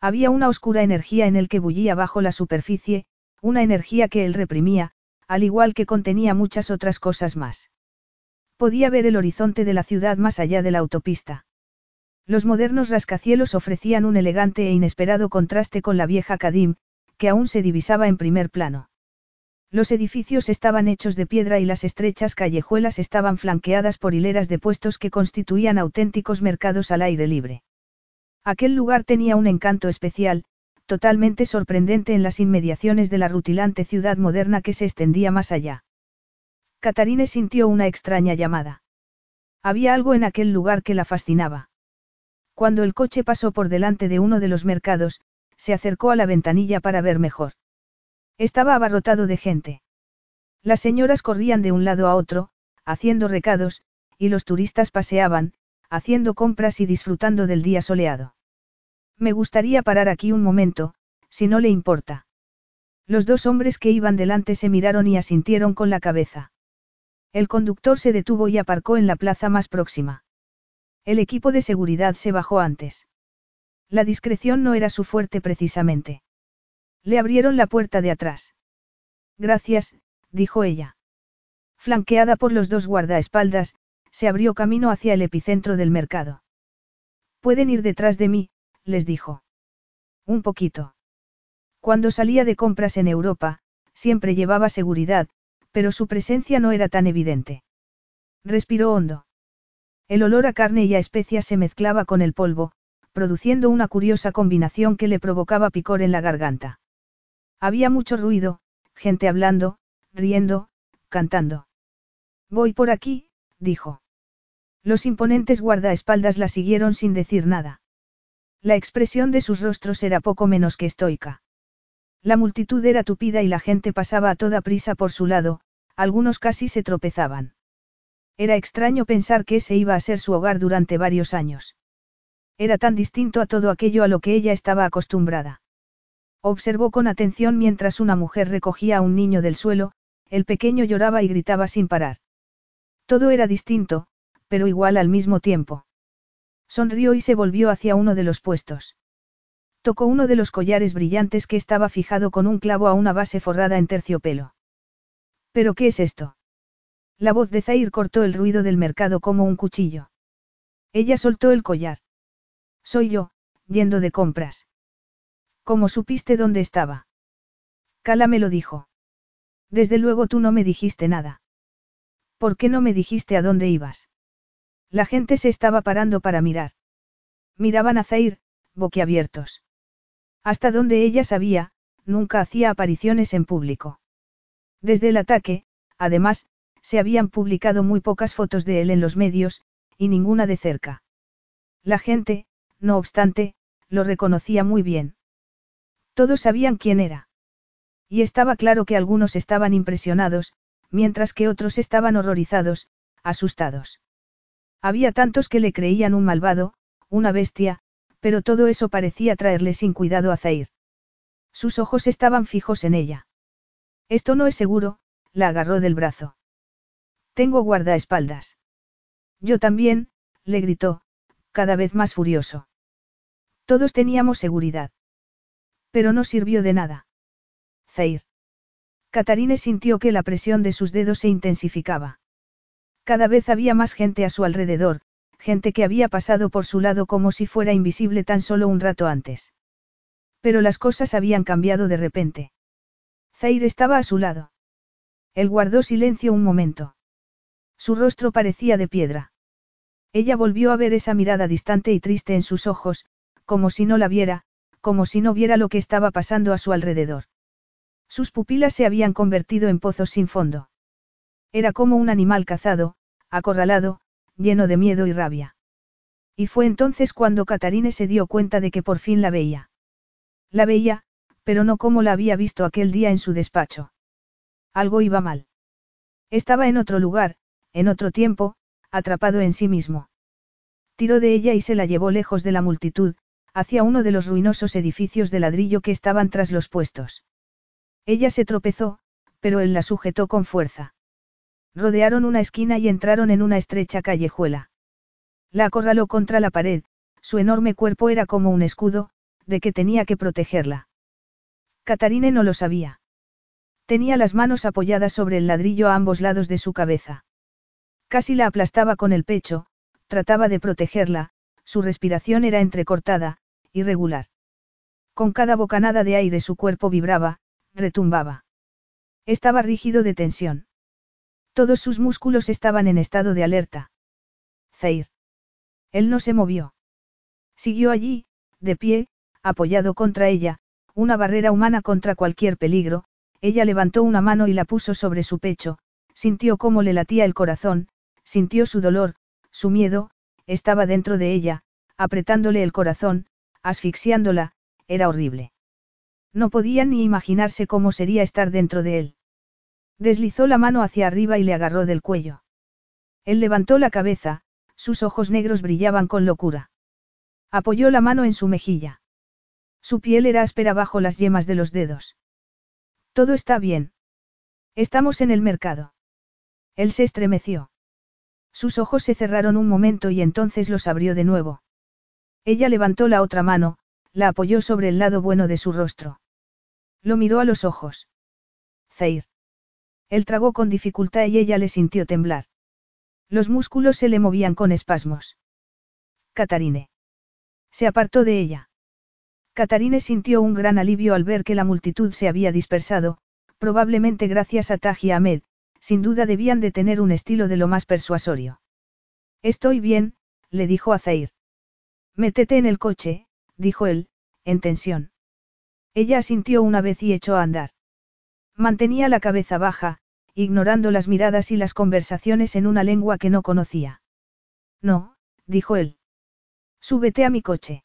Había una oscura energía en el que bullía bajo la superficie, una energía que él reprimía, al igual que contenía muchas otras cosas más. Podía ver el horizonte de la ciudad más allá de la autopista. Los modernos rascacielos ofrecían un elegante e inesperado contraste con la vieja Kadim, que aún se divisaba en primer plano. Los edificios estaban hechos de piedra y las estrechas callejuelas estaban flanqueadas por hileras de puestos que constituían auténticos mercados al aire libre. Aquel lugar tenía un encanto especial, totalmente sorprendente en las inmediaciones de la rutilante ciudad moderna que se extendía más allá. Catarine sintió una extraña llamada. Había algo en aquel lugar que la fascinaba. Cuando el coche pasó por delante de uno de los mercados, se acercó a la ventanilla para ver mejor. Estaba abarrotado de gente. Las señoras corrían de un lado a otro, haciendo recados, y los turistas paseaban, haciendo compras y disfrutando del día soleado. Me gustaría parar aquí un momento, si no le importa. Los dos hombres que iban delante se miraron y asintieron con la cabeza. El conductor se detuvo y aparcó en la plaza más próxima. El equipo de seguridad se bajó antes. La discreción no era su fuerte precisamente. Le abrieron la puerta de atrás. Gracias, dijo ella. Flanqueada por los dos guardaespaldas, se abrió camino hacia el epicentro del mercado. Pueden ir detrás de mí, les dijo. Un poquito. Cuando salía de compras en Europa, siempre llevaba seguridad, pero su presencia no era tan evidente. Respiró hondo. El olor a carne y a especias se mezclaba con el polvo, produciendo una curiosa combinación que le provocaba picor en la garganta. Había mucho ruido, gente hablando, riendo, cantando. Voy por aquí, dijo. Los imponentes guardaespaldas la siguieron sin decir nada. La expresión de sus rostros era poco menos que estoica. La multitud era tupida y la gente pasaba a toda prisa por su lado, algunos casi se tropezaban. Era extraño pensar que ese iba a ser su hogar durante varios años. Era tan distinto a todo aquello a lo que ella estaba acostumbrada. Observó con atención mientras una mujer recogía a un niño del suelo, el pequeño lloraba y gritaba sin parar. Todo era distinto, pero igual al mismo tiempo. Sonrió y se volvió hacia uno de los puestos. Tocó uno de los collares brillantes que estaba fijado con un clavo a una base forrada en terciopelo. ¿Pero qué es esto? La voz de Zair cortó el ruido del mercado como un cuchillo. Ella soltó el collar. Soy yo, yendo de compras. ¿Cómo supiste dónde estaba? Cala me lo dijo. Desde luego tú no me dijiste nada. ¿Por qué no me dijiste a dónde ibas? La gente se estaba parando para mirar. Miraban a Zair, boquiabiertos. Hasta donde ella sabía, nunca hacía apariciones en público. Desde el ataque, además, se habían publicado muy pocas fotos de él en los medios, y ninguna de cerca. La gente, no obstante, lo reconocía muy bien. Todos sabían quién era. Y estaba claro que algunos estaban impresionados, mientras que otros estaban horrorizados, asustados. Había tantos que le creían un malvado, una bestia, pero todo eso parecía traerle sin cuidado a Zair. Sus ojos estaban fijos en ella. Esto no es seguro, la agarró del brazo. Tengo guardaespaldas. Yo también, le gritó, cada vez más furioso. Todos teníamos seguridad. Pero no sirvió de nada. Zair. Catarine sintió que la presión de sus dedos se intensificaba. Cada vez había más gente a su alrededor, gente que había pasado por su lado como si fuera invisible tan solo un rato antes. Pero las cosas habían cambiado de repente. Zair estaba a su lado. Él guardó silencio un momento. Su rostro parecía de piedra. Ella volvió a ver esa mirada distante y triste en sus ojos, como si no la viera, como si no viera lo que estaba pasando a su alrededor. Sus pupilas se habían convertido en pozos sin fondo. Era como un animal cazado, acorralado, lleno de miedo y rabia. Y fue entonces cuando Catarine se dio cuenta de que por fin la veía. La veía, pero no como la había visto aquel día en su despacho. Algo iba mal. Estaba en otro lugar, en otro tiempo, atrapado en sí mismo. Tiró de ella y se la llevó lejos de la multitud, hacia uno de los ruinosos edificios de ladrillo que estaban tras los puestos. Ella se tropezó, pero él la sujetó con fuerza. Rodearon una esquina y entraron en una estrecha callejuela. La acorraló contra la pared, su enorme cuerpo era como un escudo, de que tenía que protegerla. Catarine no lo sabía. Tenía las manos apoyadas sobre el ladrillo a ambos lados de su cabeza. Casi la aplastaba con el pecho, trataba de protegerla, su respiración era entrecortada, irregular. Con cada bocanada de aire su cuerpo vibraba, retumbaba. Estaba rígido de tensión. Todos sus músculos estaban en estado de alerta. Zair. Él no se movió. Siguió allí, de pie, apoyado contra ella, una barrera humana contra cualquier peligro, ella levantó una mano y la puso sobre su pecho, sintió cómo le latía el corazón, sintió su dolor, su miedo, estaba dentro de ella, apretándole el corazón, asfixiándola, era horrible. No podía ni imaginarse cómo sería estar dentro de él. Deslizó la mano hacia arriba y le agarró del cuello. Él levantó la cabeza, sus ojos negros brillaban con locura. Apoyó la mano en su mejilla. Su piel era áspera bajo las yemas de los dedos. Todo está bien. Estamos en el mercado. Él se estremeció. Sus ojos se cerraron un momento y entonces los abrió de nuevo. Ella levantó la otra mano, la apoyó sobre el lado bueno de su rostro. Lo miró a los ojos. Zair. Él tragó con dificultad y ella le sintió temblar. Los músculos se le movían con espasmos. Catarine. Se apartó de ella. Catarine sintió un gran alivio al ver que la multitud se había dispersado, probablemente gracias a Taji Ahmed, sin duda debían de tener un estilo de lo más persuasorio. Estoy bien, le dijo a Zair. Métete en el coche, dijo él, en tensión. Ella asintió una vez y echó a andar. Mantenía la cabeza baja, ignorando las miradas y las conversaciones en una lengua que no conocía. No, dijo él. Súbete a mi coche.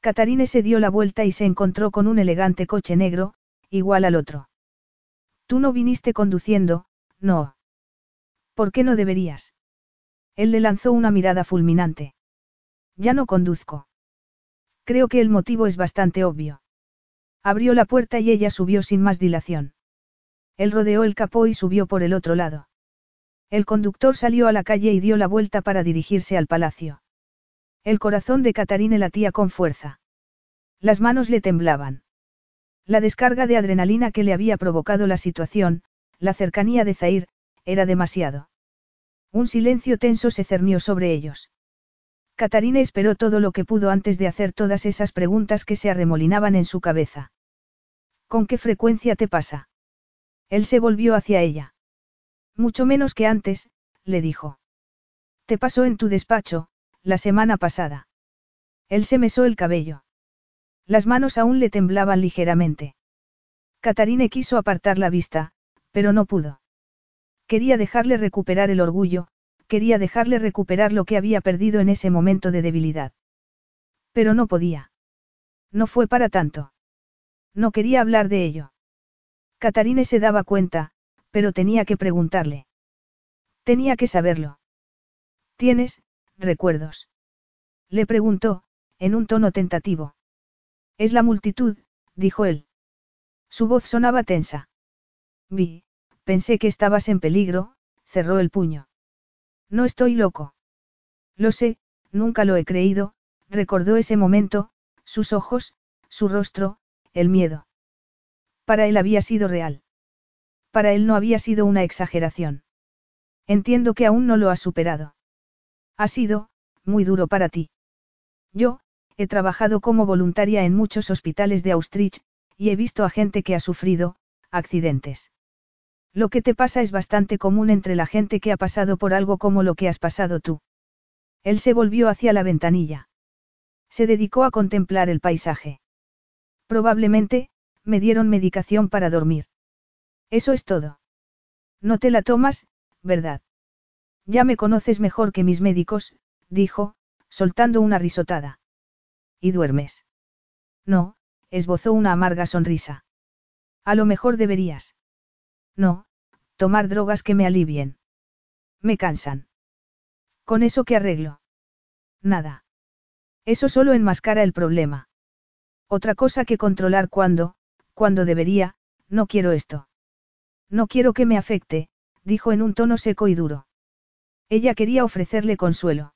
Catarine se dio la vuelta y se encontró con un elegante coche negro, igual al otro. Tú no viniste conduciendo, no. ¿Por qué no deberías? Él le lanzó una mirada fulminante. Ya no conduzco. Creo que el motivo es bastante obvio. Abrió la puerta y ella subió sin más dilación. Él rodeó el capó y subió por el otro lado. El conductor salió a la calle y dio la vuelta para dirigirse al palacio. El corazón de Catarine latía con fuerza. Las manos le temblaban. La descarga de adrenalina que le había provocado la situación, la cercanía de Zair, era demasiado. Un silencio tenso se cernió sobre ellos. Catarina esperó todo lo que pudo antes de hacer todas esas preguntas que se arremolinaban en su cabeza. ¿Con qué frecuencia te pasa? Él se volvió hacia ella. Mucho menos que antes, le dijo. Te pasó en tu despacho, la semana pasada. Él se mesó el cabello. Las manos aún le temblaban ligeramente. Catarine quiso apartar la vista, pero no pudo. Quería dejarle recuperar el orgullo, quería dejarle recuperar lo que había perdido en ese momento de debilidad. Pero no podía. No fue para tanto. No quería hablar de ello. Catarine se daba cuenta, pero tenía que preguntarle. Tenía que saberlo. ¿Tienes, recuerdos? Le preguntó, en un tono tentativo. Es la multitud, dijo él. Su voz sonaba tensa. Vi, pensé que estabas en peligro, cerró el puño. No estoy loco. Lo sé, nunca lo he creído, recordó ese momento, sus ojos, su rostro, el miedo. Para él había sido real. Para él no había sido una exageración. Entiendo que aún no lo has superado. Ha sido, muy duro para ti. Yo, he trabajado como voluntaria en muchos hospitales de Austrich, y he visto a gente que ha sufrido, accidentes. Lo que te pasa es bastante común entre la gente que ha pasado por algo como lo que has pasado tú. Él se volvió hacia la ventanilla. Se dedicó a contemplar el paisaje. Probablemente, me dieron medicación para dormir. Eso es todo. No te la tomas, ¿verdad? Ya me conoces mejor que mis médicos, dijo, soltando una risotada. ¿Y duermes? No, esbozó una amarga sonrisa. A lo mejor deberías. No, tomar drogas que me alivien. Me cansan. ¿Con eso qué arreglo? Nada. Eso solo enmascara el problema. Otra cosa que controlar cuando, cuando debería, no quiero esto. No quiero que me afecte, dijo en un tono seco y duro. Ella quería ofrecerle consuelo.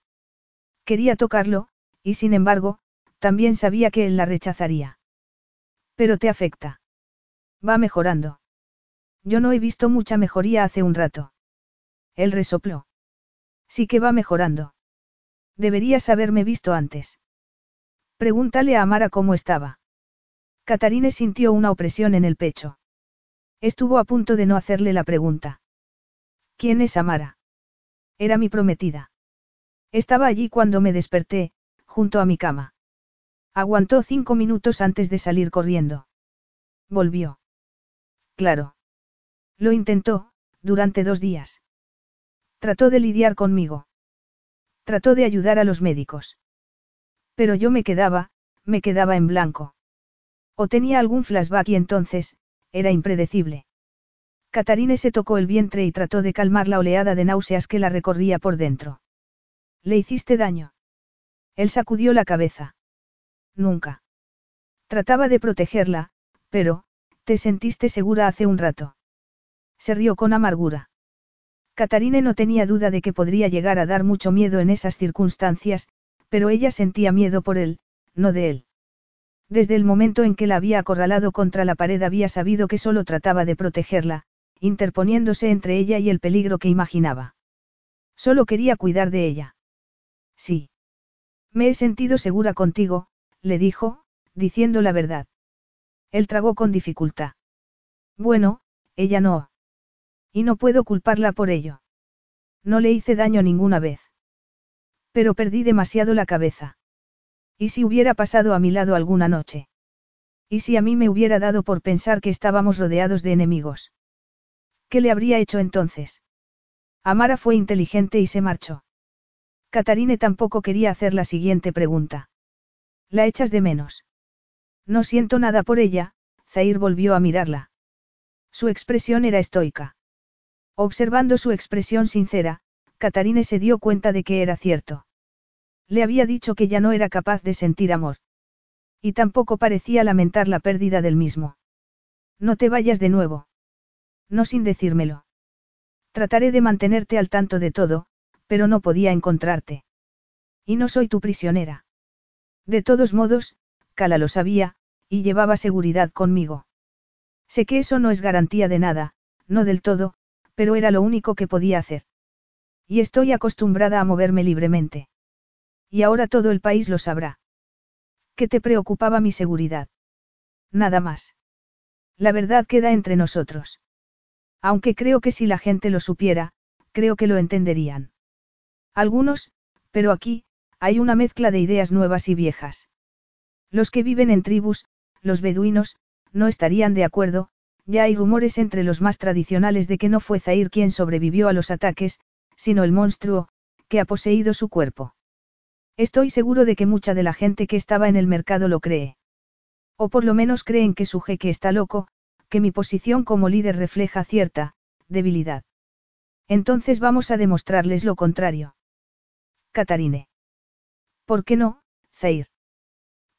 Quería tocarlo, y sin embargo, también sabía que él la rechazaría. Pero te afecta. Va mejorando. Yo no he visto mucha mejoría hace un rato. Él resopló. Sí que va mejorando. Deberías haberme visto antes. Pregúntale a Amara cómo estaba. Catarine sintió una opresión en el pecho. Estuvo a punto de no hacerle la pregunta. ¿Quién es Amara? Era mi prometida. Estaba allí cuando me desperté, junto a mi cama. Aguantó cinco minutos antes de salir corriendo. Volvió. Claro. Lo intentó, durante dos días. Trató de lidiar conmigo. Trató de ayudar a los médicos. Pero yo me quedaba, me quedaba en blanco. O tenía algún flashback y entonces, era impredecible. Catarine se tocó el vientre y trató de calmar la oleada de náuseas que la recorría por dentro. ¿Le hiciste daño? Él sacudió la cabeza. Nunca. Trataba de protegerla, pero, te sentiste segura hace un rato. Se rió con amargura. Catarine no tenía duda de que podría llegar a dar mucho miedo en esas circunstancias, pero ella sentía miedo por él, no de él. Desde el momento en que la había acorralado contra la pared había sabido que solo trataba de protegerla, interponiéndose entre ella y el peligro que imaginaba. Solo quería cuidar de ella. Sí. Me he sentido segura contigo, le dijo, diciendo la verdad. Él tragó con dificultad. Bueno, ella no. Y no puedo culparla por ello. No le hice daño ninguna vez. Pero perdí demasiado la cabeza. ¿Y si hubiera pasado a mi lado alguna noche? ¿Y si a mí me hubiera dado por pensar que estábamos rodeados de enemigos? ¿Qué le habría hecho entonces? Amara fue inteligente y se marchó. Catarine tampoco quería hacer la siguiente pregunta. ¿La echas de menos? No siento nada por ella, Zair volvió a mirarla. Su expresión era estoica. Observando su expresión sincera, Catarine se dio cuenta de que era cierto. Le había dicho que ya no era capaz de sentir amor. Y tampoco parecía lamentar la pérdida del mismo. No te vayas de nuevo. No sin decírmelo. Trataré de mantenerte al tanto de todo, pero no podía encontrarte. Y no soy tu prisionera. De todos modos, Cala lo sabía, y llevaba seguridad conmigo. Sé que eso no es garantía de nada, no del todo, pero era lo único que podía hacer. Y estoy acostumbrada a moverme libremente. Y ahora todo el país lo sabrá. ¿Qué te preocupaba mi seguridad? Nada más. La verdad queda entre nosotros. Aunque creo que si la gente lo supiera, creo que lo entenderían. Algunos, pero aquí, hay una mezcla de ideas nuevas y viejas. Los que viven en tribus, los beduinos, no estarían de acuerdo, ya hay rumores entre los más tradicionales de que no fue Zair quien sobrevivió a los ataques, sino el monstruo, que ha poseído su cuerpo. Estoy seguro de que mucha de la gente que estaba en el mercado lo cree. O por lo menos creen que su jeque está loco, que mi posición como líder refleja cierta, debilidad. Entonces vamos a demostrarles lo contrario. Catarine. ¿Por qué no, Zair?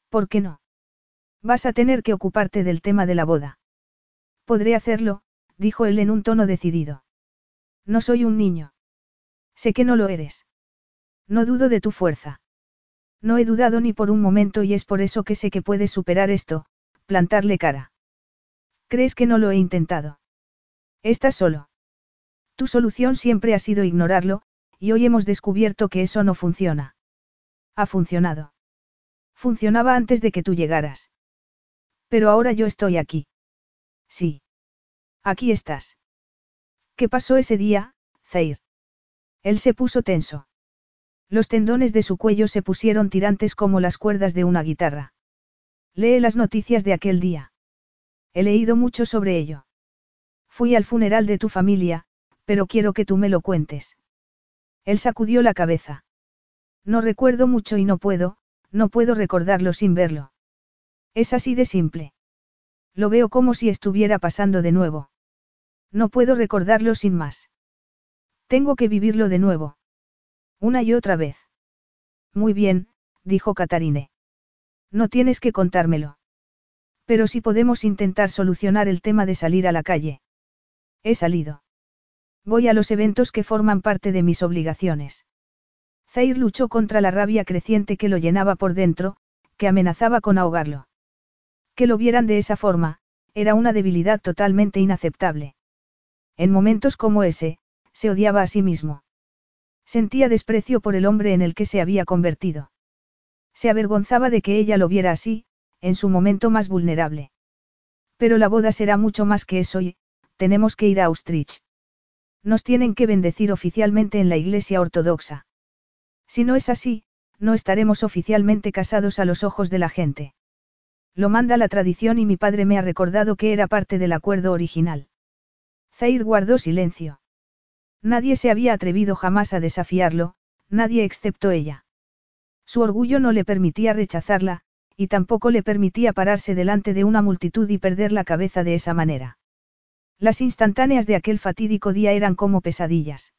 ¿Por qué no? Vas a tener que ocuparte del tema de la boda. Podré hacerlo, dijo él en un tono decidido. No soy un niño. Sé que no lo eres. No dudo de tu fuerza. No he dudado ni por un momento y es por eso que sé que puedes superar esto, plantarle cara. ¿Crees que no lo he intentado? Estás solo. Tu solución siempre ha sido ignorarlo, y hoy hemos descubierto que eso no funciona. Ha funcionado. Funcionaba antes de que tú llegaras. Pero ahora yo estoy aquí. Sí. Aquí estás. ¿Qué pasó ese día, Zair? Él se puso tenso. Los tendones de su cuello se pusieron tirantes como las cuerdas de una guitarra. Lee las noticias de aquel día. He leído mucho sobre ello. Fui al funeral de tu familia, pero quiero que tú me lo cuentes. Él sacudió la cabeza. No recuerdo mucho y no puedo, no puedo recordarlo sin verlo. Es así de simple. Lo veo como si estuviera pasando de nuevo. No puedo recordarlo sin más. Tengo que vivirlo de nuevo. Una y otra vez. Muy bien, dijo Catarine. No tienes que contármelo. Pero si podemos intentar solucionar el tema de salir a la calle. He salido. Voy a los eventos que forman parte de mis obligaciones. Zair luchó contra la rabia creciente que lo llenaba por dentro, que amenazaba con ahogarlo. Que lo vieran de esa forma, era una debilidad totalmente inaceptable. En momentos como ese, se odiaba a sí mismo. Sentía desprecio por el hombre en el que se había convertido. Se avergonzaba de que ella lo viera así, en su momento más vulnerable. Pero la boda será mucho más que eso y, tenemos que ir a Austrich. Nos tienen que bendecir oficialmente en la Iglesia Ortodoxa. Si no es así, no estaremos oficialmente casados a los ojos de la gente. Lo manda la tradición y mi padre me ha recordado que era parte del acuerdo original. Zair guardó silencio. Nadie se había atrevido jamás a desafiarlo, nadie excepto ella. Su orgullo no le permitía rechazarla, y tampoco le permitía pararse delante de una multitud y perder la cabeza de esa manera. Las instantáneas de aquel fatídico día eran como pesadillas.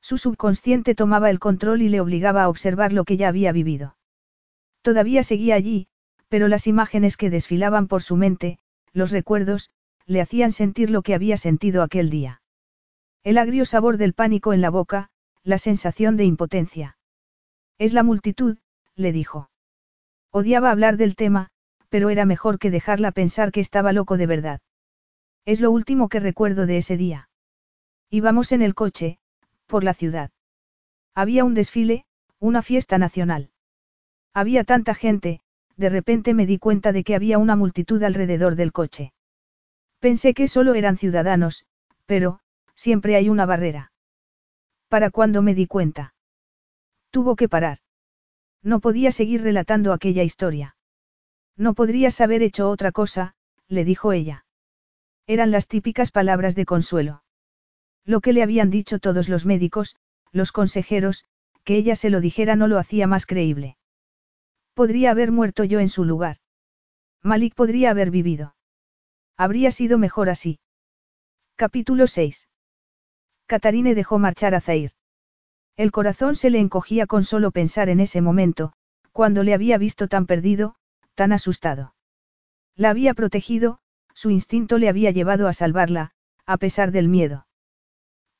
Su subconsciente tomaba el control y le obligaba a observar lo que ya había vivido. Todavía seguía allí, pero las imágenes que desfilaban por su mente, los recuerdos, le hacían sentir lo que había sentido aquel día. El agrio sabor del pánico en la boca, la sensación de impotencia. Es la multitud, le dijo. Odiaba hablar del tema, pero era mejor que dejarla pensar que estaba loco de verdad. Es lo último que recuerdo de ese día. Íbamos en el coche, por la ciudad. Había un desfile, una fiesta nacional. Había tanta gente, de repente me di cuenta de que había una multitud alrededor del coche. Pensé que solo eran ciudadanos, pero, siempre hay una barrera. ¿Para cuando me di cuenta? Tuvo que parar. No podía seguir relatando aquella historia. No podrías haber hecho otra cosa, le dijo ella. Eran las típicas palabras de consuelo. Lo que le habían dicho todos los médicos, los consejeros, que ella se lo dijera no lo hacía más creíble. Podría haber muerto yo en su lugar. Malik podría haber vivido. Habría sido mejor así. Capítulo 6. Catarine dejó marchar a Zair. El corazón se le encogía con solo pensar en ese momento, cuando le había visto tan perdido, tan asustado. La había protegido, su instinto le había llevado a salvarla, a pesar del miedo.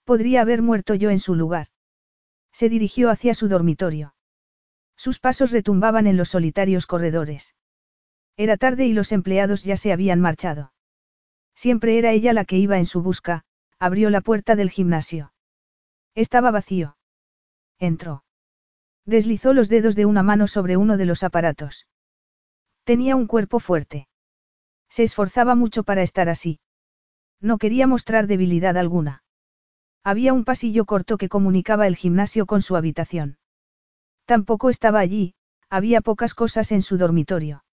Podría haber muerto yo en su lugar. Se dirigió hacia su dormitorio. Sus pasos retumbaban en los solitarios corredores. Era tarde y los empleados ya se habían marchado. Siempre era ella la que iba en su busca, abrió la puerta del gimnasio. Estaba vacío. Entró. Deslizó los dedos de una mano sobre uno de los aparatos. Tenía un cuerpo fuerte. Se esforzaba mucho para estar así. No quería mostrar debilidad alguna. Había un pasillo corto que comunicaba el gimnasio con su habitación. Tampoco estaba allí, había pocas cosas en su dormitorio.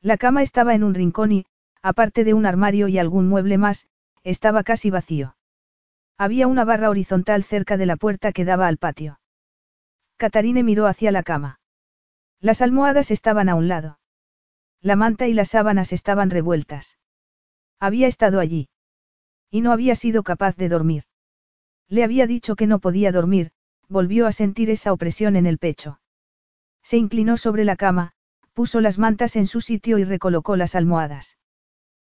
La cama estaba en un rincón y, aparte de un armario y algún mueble más, estaba casi vacío. Había una barra horizontal cerca de la puerta que daba al patio. Catarine miró hacia la cama. Las almohadas estaban a un lado. La manta y las sábanas estaban revueltas. Había estado allí. Y no había sido capaz de dormir. Le había dicho que no podía dormir, volvió a sentir esa opresión en el pecho. Se inclinó sobre la cama, puso las mantas en su sitio y recolocó las almohadas.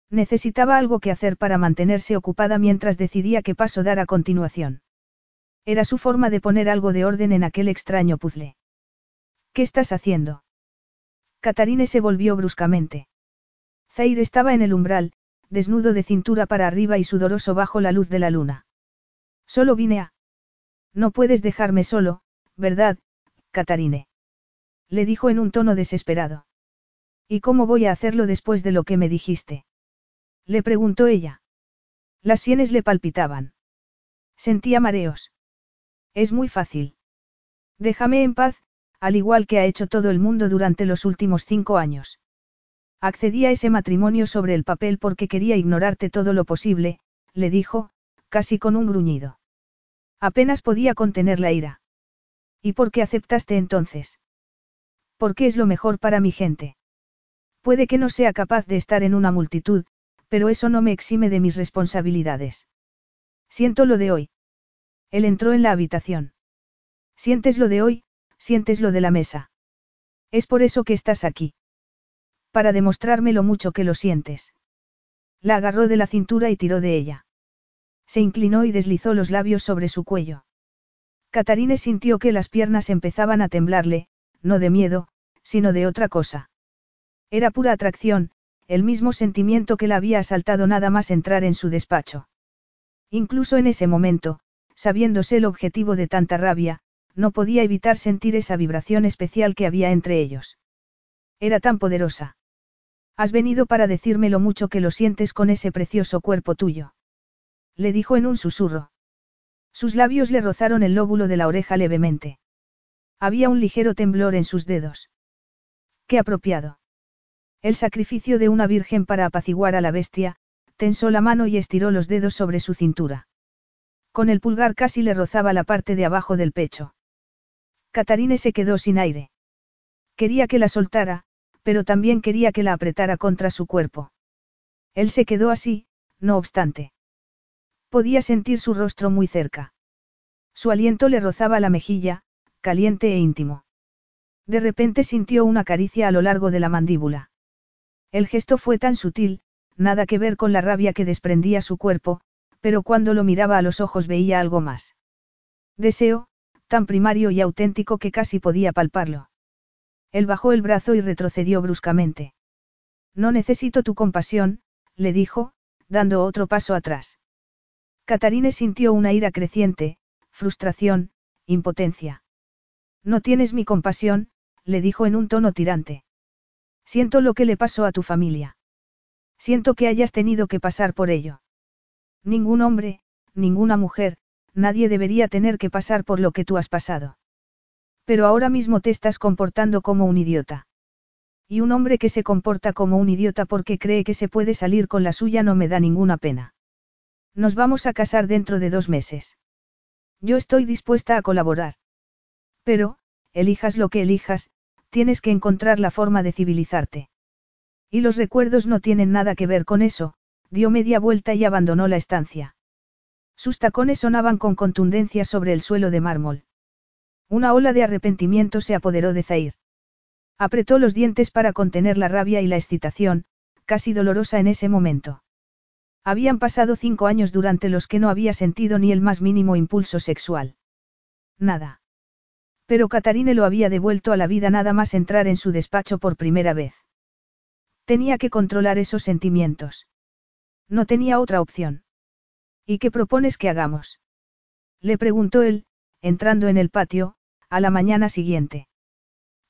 Necesitaba algo que hacer para mantenerse ocupada mientras decidía qué paso dar a continuación. Era su forma de poner algo de orden en aquel extraño puzzle. ¿Qué estás haciendo? Catarine se volvió bruscamente. Zair estaba en el umbral, desnudo de cintura para arriba y sudoroso bajo la luz de la luna. Solo vine a... No puedes dejarme solo, ¿verdad, Catarine? Le dijo en un tono desesperado. ¿Y cómo voy a hacerlo después de lo que me dijiste? Le preguntó ella. Las sienes le palpitaban. Sentía mareos. Es muy fácil. Déjame en paz, al igual que ha hecho todo el mundo durante los últimos cinco años. Accedí a ese matrimonio sobre el papel porque quería ignorarte todo lo posible, le dijo, casi con un gruñido. Apenas podía contener la ira. ¿Y por qué aceptaste entonces? Porque es lo mejor para mi gente. Puede que no sea capaz de estar en una multitud, pero eso no me exime de mis responsabilidades. Siento lo de hoy. Él entró en la habitación. Sientes lo de hoy, sientes lo de la mesa. Es por eso que estás aquí. Para demostrarme lo mucho que lo sientes. La agarró de la cintura y tiró de ella. Se inclinó y deslizó los labios sobre su cuello. Catarine sintió que las piernas empezaban a temblarle, no de miedo, sino de otra cosa. Era pura atracción, el mismo sentimiento que la había asaltado nada más entrar en su despacho. Incluso en ese momento, sabiéndose el objetivo de tanta rabia, no podía evitar sentir esa vibración especial que había entre ellos. Era tan poderosa. Has venido para decirme lo mucho que lo sientes con ese precioso cuerpo tuyo. Le dijo en un susurro. Sus labios le rozaron el lóbulo de la oreja levemente. Había un ligero temblor en sus dedos. Qué apropiado. El sacrificio de una virgen para apaciguar a la bestia, tensó la mano y estiró los dedos sobre su cintura. Con el pulgar casi le rozaba la parte de abajo del pecho. Catarine se quedó sin aire. Quería que la soltara, pero también quería que la apretara contra su cuerpo. Él se quedó así, no obstante. Podía sentir su rostro muy cerca. Su aliento le rozaba la mejilla, caliente e íntimo. De repente sintió una caricia a lo largo de la mandíbula. El gesto fue tan sutil, nada que ver con la rabia que desprendía su cuerpo, pero cuando lo miraba a los ojos veía algo más. Deseo, tan primario y auténtico que casi podía palparlo. Él bajó el brazo y retrocedió bruscamente. No necesito tu compasión, le dijo, dando otro paso atrás. Catarine sintió una ira creciente, frustración, impotencia. No tienes mi compasión, le dijo en un tono tirante. Siento lo que le pasó a tu familia. Siento que hayas tenido que pasar por ello. Ningún hombre, ninguna mujer, nadie debería tener que pasar por lo que tú has pasado. Pero ahora mismo te estás comportando como un idiota. Y un hombre que se comporta como un idiota porque cree que se puede salir con la suya no me da ninguna pena. Nos vamos a casar dentro de dos meses. Yo estoy dispuesta a colaborar. Pero, elijas lo que elijas, tienes que encontrar la forma de civilizarte. Y los recuerdos no tienen nada que ver con eso, dio media vuelta y abandonó la estancia. Sus tacones sonaban con contundencia sobre el suelo de mármol. Una ola de arrepentimiento se apoderó de Zair. Apretó los dientes para contener la rabia y la excitación, casi dolorosa en ese momento. Habían pasado cinco años durante los que no había sentido ni el más mínimo impulso sexual. Nada. Pero Catarine lo había devuelto a la vida nada más entrar en su despacho por primera vez. Tenía que controlar esos sentimientos. No tenía otra opción. ¿Y qué propones que hagamos? Le preguntó él, entrando en el patio, a la mañana siguiente.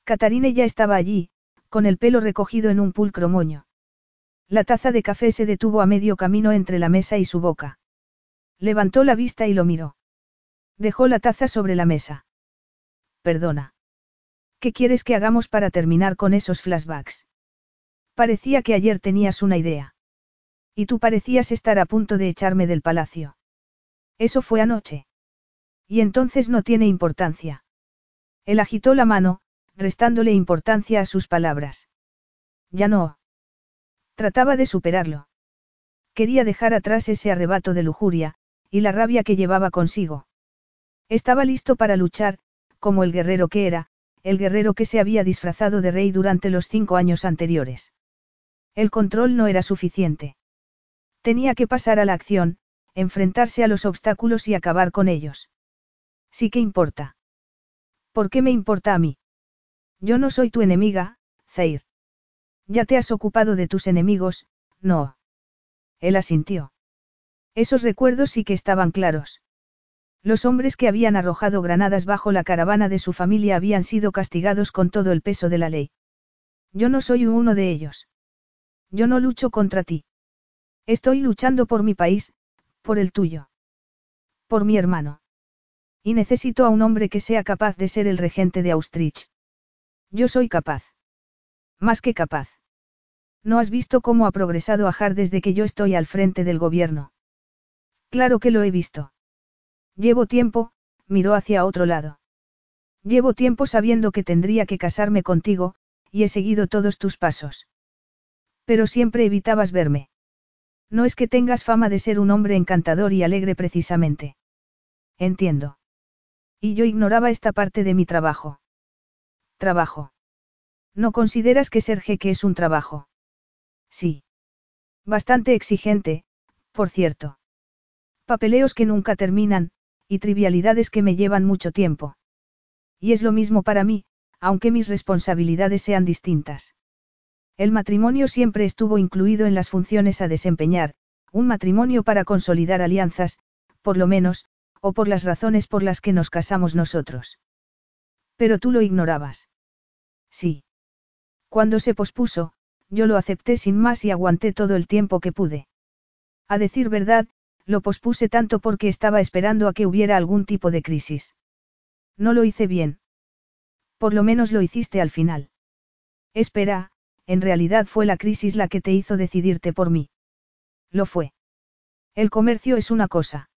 Catarine ya estaba allí, con el pelo recogido en un pulcro moño. La taza de café se detuvo a medio camino entre la mesa y su boca. Levantó la vista y lo miró. Dejó la taza sobre la mesa. Perdona. ¿Qué quieres que hagamos para terminar con esos flashbacks? Parecía que ayer tenías una idea. Y tú parecías estar a punto de echarme del palacio. Eso fue anoche. Y entonces no tiene importancia. Él agitó la mano, restándole importancia a sus palabras. Ya no. Trataba de superarlo. Quería dejar atrás ese arrebato de lujuria, y la rabia que llevaba consigo. Estaba listo para luchar, como el guerrero que era, el guerrero que se había disfrazado de rey durante los cinco años anteriores. El control no era suficiente. Tenía que pasar a la acción, enfrentarse a los obstáculos y acabar con ellos. Sí que importa. ¿Por qué me importa a mí? Yo no soy tu enemiga, Zair. Ya te has ocupado de tus enemigos, no. Él asintió. Esos recuerdos sí que estaban claros. Los hombres que habían arrojado granadas bajo la caravana de su familia habían sido castigados con todo el peso de la ley. Yo no soy uno de ellos. Yo no lucho contra ti. Estoy luchando por mi país, por el tuyo. Por mi hermano. Y necesito a un hombre que sea capaz de ser el regente de Austrich. Yo soy capaz. Más que capaz. ¿No has visto cómo ha progresado Ajar desde que yo estoy al frente del gobierno? Claro que lo he visto. Llevo tiempo, miró hacia otro lado. Llevo tiempo sabiendo que tendría que casarme contigo, y he seguido todos tus pasos. Pero siempre evitabas verme. No es que tengas fama de ser un hombre encantador y alegre precisamente. Entiendo. Y yo ignoraba esta parte de mi trabajo. Trabajo. ¿No consideras que ser jeque es un trabajo? Sí. Bastante exigente, por cierto. Papeleos que nunca terminan, y trivialidades que me llevan mucho tiempo. Y es lo mismo para mí, aunque mis responsabilidades sean distintas. El matrimonio siempre estuvo incluido en las funciones a desempeñar, un matrimonio para consolidar alianzas, por lo menos, o por las razones por las que nos casamos nosotros. Pero tú lo ignorabas. Sí. Cuando se pospuso, yo lo acepté sin más y aguanté todo el tiempo que pude. A decir verdad, lo pospuse tanto porque estaba esperando a que hubiera algún tipo de crisis. No lo hice bien. Por lo menos lo hiciste al final. Espera, en realidad fue la crisis la que te hizo decidirte por mí. Lo fue. El comercio es una cosa.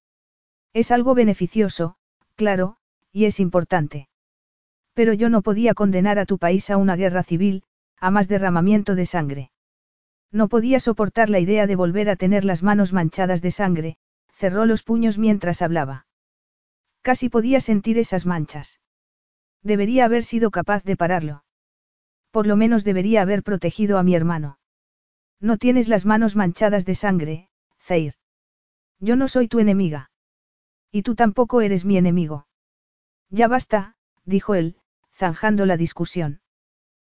Es algo beneficioso, claro, y es importante. Pero yo no podía condenar a tu país a una guerra civil, a más derramamiento de sangre. No podía soportar la idea de volver a tener las manos manchadas de sangre, cerró los puños mientras hablaba. Casi podía sentir esas manchas. Debería haber sido capaz de pararlo. Por lo menos debería haber protegido a mi hermano. No tienes las manos manchadas de sangre, Zair. Yo no soy tu enemiga. Y tú tampoco eres mi enemigo. Ya basta, dijo él, zanjando la discusión.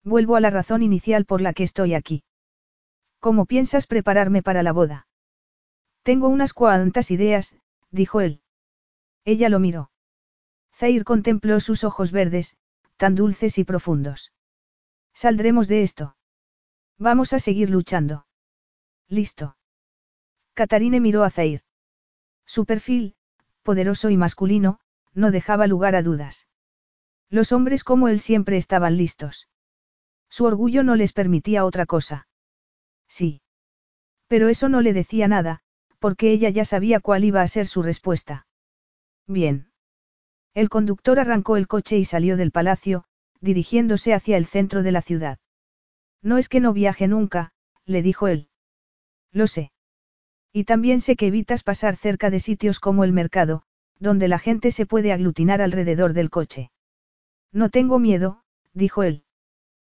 Vuelvo a la razón inicial por la que estoy aquí. ¿Cómo piensas prepararme para la boda? Tengo unas cuantas ideas, dijo él. Ella lo miró. Zair contempló sus ojos verdes, tan dulces y profundos. Saldremos de esto. Vamos a seguir luchando. Listo. Catarine miró a Zair. Su perfil, poderoso y masculino, no dejaba lugar a dudas. Los hombres como él siempre estaban listos. Su orgullo no les permitía otra cosa. Sí. Pero eso no le decía nada, porque ella ya sabía cuál iba a ser su respuesta. Bien. El conductor arrancó el coche y salió del palacio, dirigiéndose hacia el centro de la ciudad. No es que no viaje nunca, le dijo él. Lo sé. Y también sé que evitas pasar cerca de sitios como el mercado, donde la gente se puede aglutinar alrededor del coche. No tengo miedo, dijo él.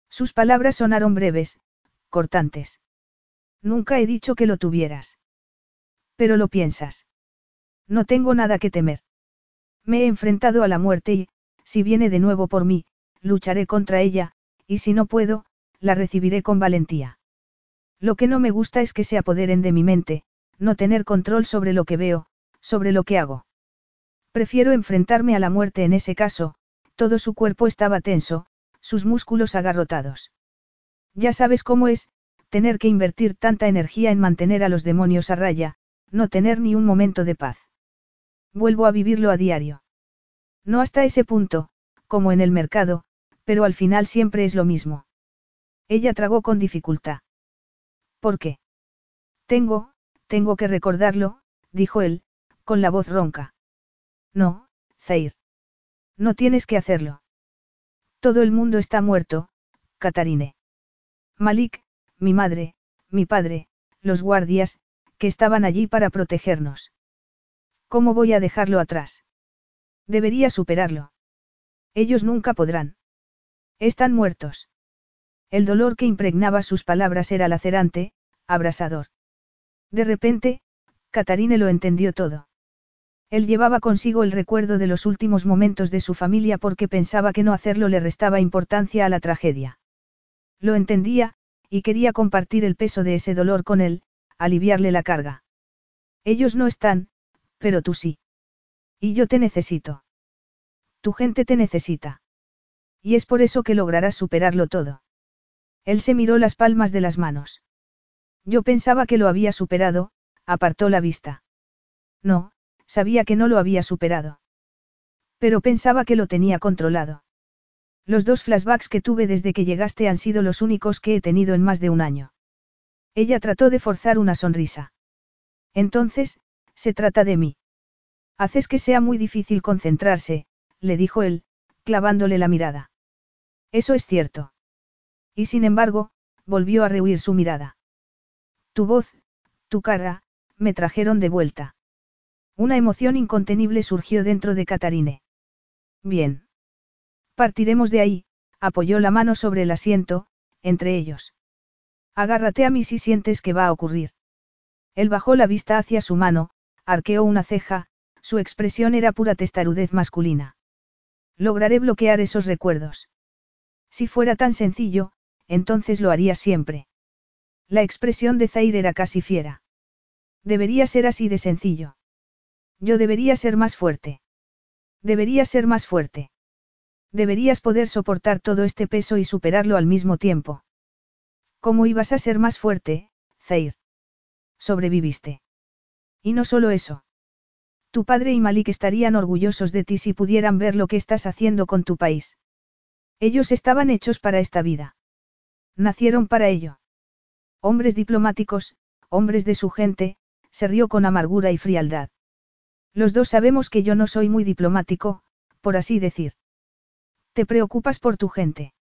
Sus palabras sonaron breves, cortantes. Nunca he dicho que lo tuvieras. Pero lo piensas. No tengo nada que temer. Me he enfrentado a la muerte y, si viene de nuevo por mí, lucharé contra ella, y si no puedo, la recibiré con valentía. Lo que no me gusta es que se apoderen de mi mente, no tener control sobre lo que veo, sobre lo que hago. Prefiero enfrentarme a la muerte en ese caso, todo su cuerpo estaba tenso, sus músculos agarrotados. Ya sabes cómo es, tener que invertir tanta energía en mantener a los demonios a raya, no tener ni un momento de paz. Vuelvo a vivirlo a diario. No hasta ese punto, como en el mercado, pero al final siempre es lo mismo. Ella tragó con dificultad. ¿Por qué? Tengo, tengo que recordarlo, dijo él, con la voz ronca. No, Zair. No tienes que hacerlo. Todo el mundo está muerto, Katarine. Malik, mi madre, mi padre, los guardias, que estaban allí para protegernos. ¿Cómo voy a dejarlo atrás? Debería superarlo. Ellos nunca podrán. Están muertos. El dolor que impregnaba sus palabras era lacerante, abrasador. De repente, Catarine lo entendió todo. Él llevaba consigo el recuerdo de los últimos momentos de su familia porque pensaba que no hacerlo le restaba importancia a la tragedia. Lo entendía, y quería compartir el peso de ese dolor con él, aliviarle la carga. Ellos no están, pero tú sí. Y yo te necesito. Tu gente te necesita. Y es por eso que lograrás superarlo todo. Él se miró las palmas de las manos. Yo pensaba que lo había superado, apartó la vista. No, sabía que no lo había superado. Pero pensaba que lo tenía controlado. Los dos flashbacks que tuve desde que llegaste han sido los únicos que he tenido en más de un año. Ella trató de forzar una sonrisa. Entonces, se trata de mí. Haces que sea muy difícil concentrarse, le dijo él, clavándole la mirada. Eso es cierto. Y sin embargo, volvió a rehuir su mirada. Tu voz, tu cara, me trajeron de vuelta. Una emoción incontenible surgió dentro de Catarine. Bien. Partiremos de ahí, apoyó la mano sobre el asiento, entre ellos. Agárrate a mí si sientes que va a ocurrir. Él bajó la vista hacia su mano, arqueó una ceja, su expresión era pura testarudez masculina. Lograré bloquear esos recuerdos. Si fuera tan sencillo, entonces lo haría siempre. La expresión de Zair era casi fiera. Debería ser así de sencillo. Yo debería ser más fuerte. Debería ser más fuerte. Deberías poder soportar todo este peso y superarlo al mismo tiempo. ¿Cómo ibas a ser más fuerte, Zair? Sobreviviste. Y no solo eso. Tu padre y Malik estarían orgullosos de ti si pudieran ver lo que estás haciendo con tu país. Ellos estaban hechos para esta vida. Nacieron para ello. Hombres diplomáticos, hombres de su gente, se rió con amargura y frialdad. Los dos sabemos que yo no soy muy diplomático, por así decir. Te preocupas por tu gente.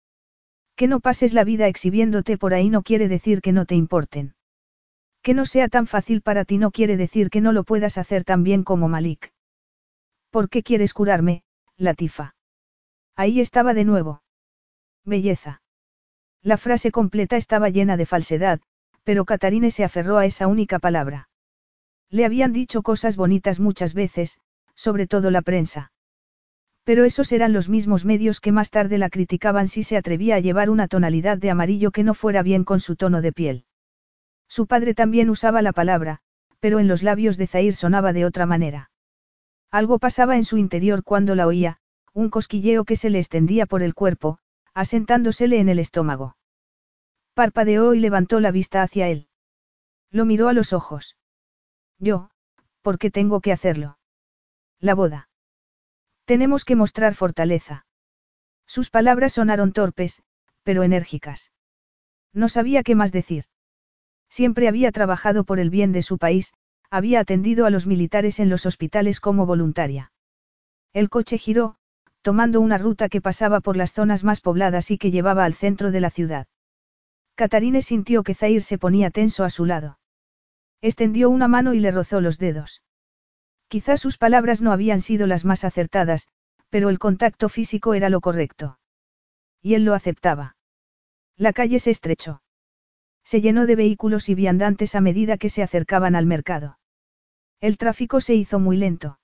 Que no pases la vida exhibiéndote por ahí no quiere decir que no te importen. Que no sea tan fácil para ti no quiere decir que no lo puedas hacer tan bien como Malik. ¿Por qué quieres curarme, Latifa? Ahí estaba de nuevo. Belleza. La frase completa estaba llena de falsedad, pero Catarine se aferró a esa única palabra. Le habían dicho cosas bonitas muchas veces, sobre todo la prensa. Pero esos eran los mismos medios que más tarde la criticaban si se atrevía a llevar una tonalidad de amarillo que no fuera bien con su tono de piel. Su padre también usaba la palabra, pero en los labios de Zair sonaba de otra manera. Algo pasaba en su interior cuando la oía, un cosquilleo que se le extendía por el cuerpo, asentándosele en el estómago. Parpadeó y levantó la vista hacia él. Lo miró a los ojos. Yo, ¿por qué tengo que hacerlo? La boda. Tenemos que mostrar fortaleza. Sus palabras sonaron torpes, pero enérgicas. No sabía qué más decir. Siempre había trabajado por el bien de su país, había atendido a los militares en los hospitales como voluntaria. El coche giró, tomando una ruta que pasaba por las zonas más pobladas y que llevaba al centro de la ciudad. Catarine sintió que Zair se ponía tenso a su lado. Extendió una mano y le rozó los dedos. Quizás sus palabras no habían sido las más acertadas, pero el contacto físico era lo correcto. Y él lo aceptaba. La calle se estrechó. Se llenó de vehículos y viandantes a medida que se acercaban al mercado. El tráfico se hizo muy lento.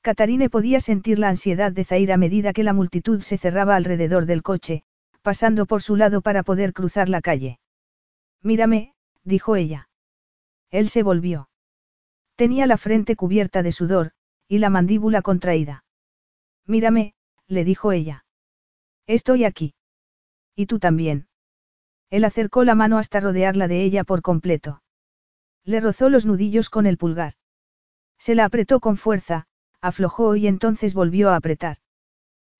Catarine podía sentir la ansiedad de Zair a medida que la multitud se cerraba alrededor del coche, pasando por su lado para poder cruzar la calle. Mírame, dijo ella. Él se volvió. Tenía la frente cubierta de sudor, y la mandíbula contraída. Mírame, le dijo ella. Estoy aquí. Y tú también. Él acercó la mano hasta rodearla de ella por completo. Le rozó los nudillos con el pulgar. Se la apretó con fuerza, aflojó y entonces volvió a apretar.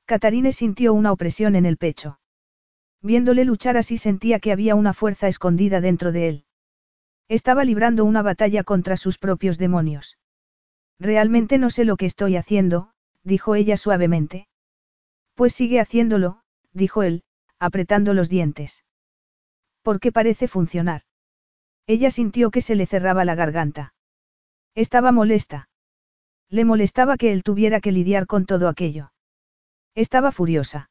Catarine sintió una opresión en el pecho. Viéndole luchar así sentía que había una fuerza escondida dentro de él. Estaba librando una batalla contra sus propios demonios. Realmente no sé lo que estoy haciendo, dijo ella suavemente. Pues sigue haciéndolo, dijo él, apretando los dientes. Porque parece funcionar. Ella sintió que se le cerraba la garganta. Estaba molesta. Le molestaba que él tuviera que lidiar con todo aquello. Estaba furiosa.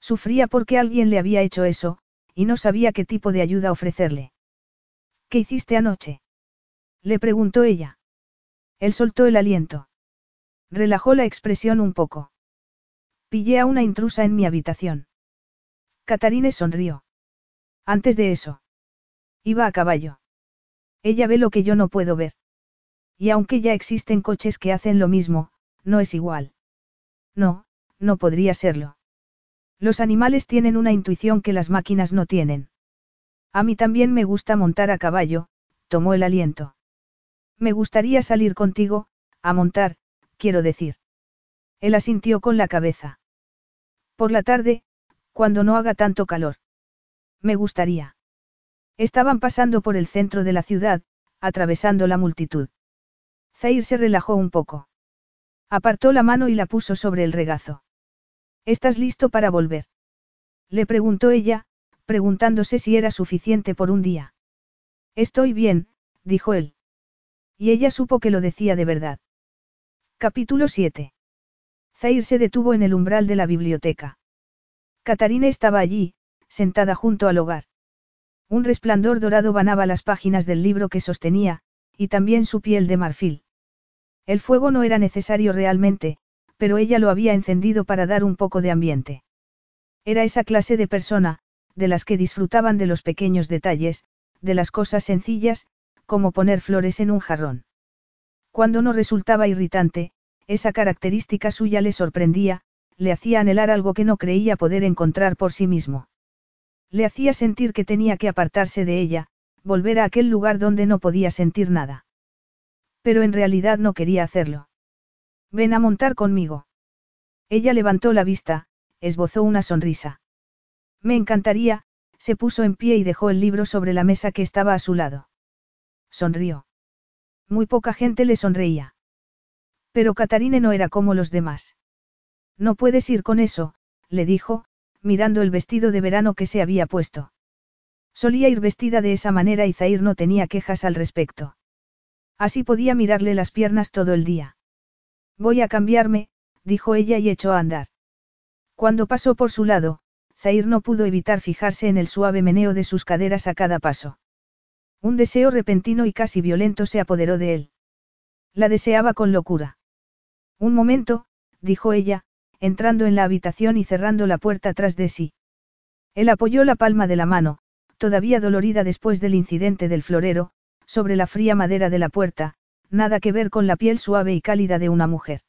Sufría porque alguien le había hecho eso, y no sabía qué tipo de ayuda ofrecerle. ¿Qué hiciste anoche? Le preguntó ella. Él soltó el aliento. Relajó la expresión un poco. Pillé a una intrusa en mi habitación. Catarine sonrió. Antes de eso. Iba a caballo. Ella ve lo que yo no puedo ver. Y aunque ya existen coches que hacen lo mismo, no es igual. No, no podría serlo. Los animales tienen una intuición que las máquinas no tienen. A mí también me gusta montar a caballo, tomó el aliento. Me gustaría salir contigo, a montar, quiero decir. Él asintió con la cabeza. Por la tarde, cuando no haga tanto calor. Me gustaría. Estaban pasando por el centro de la ciudad, atravesando la multitud. Zair se relajó un poco. Apartó la mano y la puso sobre el regazo. ¿Estás listo para volver? Le preguntó ella, preguntándose si era suficiente por un día. Estoy bien, dijo él. Y ella supo que lo decía de verdad. Capítulo 7. Zair se detuvo en el umbral de la biblioteca. Catarina estaba allí, sentada junto al hogar. Un resplandor dorado banaba las páginas del libro que sostenía, y también su piel de marfil. El fuego no era necesario realmente, pero ella lo había encendido para dar un poco de ambiente. Era esa clase de persona, de las que disfrutaban de los pequeños detalles, de las cosas sencillas, como poner flores en un jarrón. Cuando no resultaba irritante, esa característica suya le sorprendía, le hacía anhelar algo que no creía poder encontrar por sí mismo. Le hacía sentir que tenía que apartarse de ella, volver a aquel lugar donde no podía sentir nada. Pero en realidad no quería hacerlo. Ven a montar conmigo. Ella levantó la vista, esbozó una sonrisa. Me encantaría, se puso en pie y dejó el libro sobre la mesa que estaba a su lado. Sonrió. Muy poca gente le sonreía. Pero Catarine no era como los demás. No puedes ir con eso, le dijo, mirando el vestido de verano que se había puesto. Solía ir vestida de esa manera y Zair no tenía quejas al respecto. Así podía mirarle las piernas todo el día. Voy a cambiarme, dijo ella y echó a andar. Cuando pasó por su lado, Zair no pudo evitar fijarse en el suave meneo de sus caderas a cada paso. Un deseo repentino y casi violento se apoderó de él. La deseaba con locura. Un momento, dijo ella, entrando en la habitación y cerrando la puerta tras de sí. Él apoyó la palma de la mano, todavía dolorida después del incidente del florero, sobre la fría madera de la puerta, nada que ver con la piel suave y cálida de una mujer.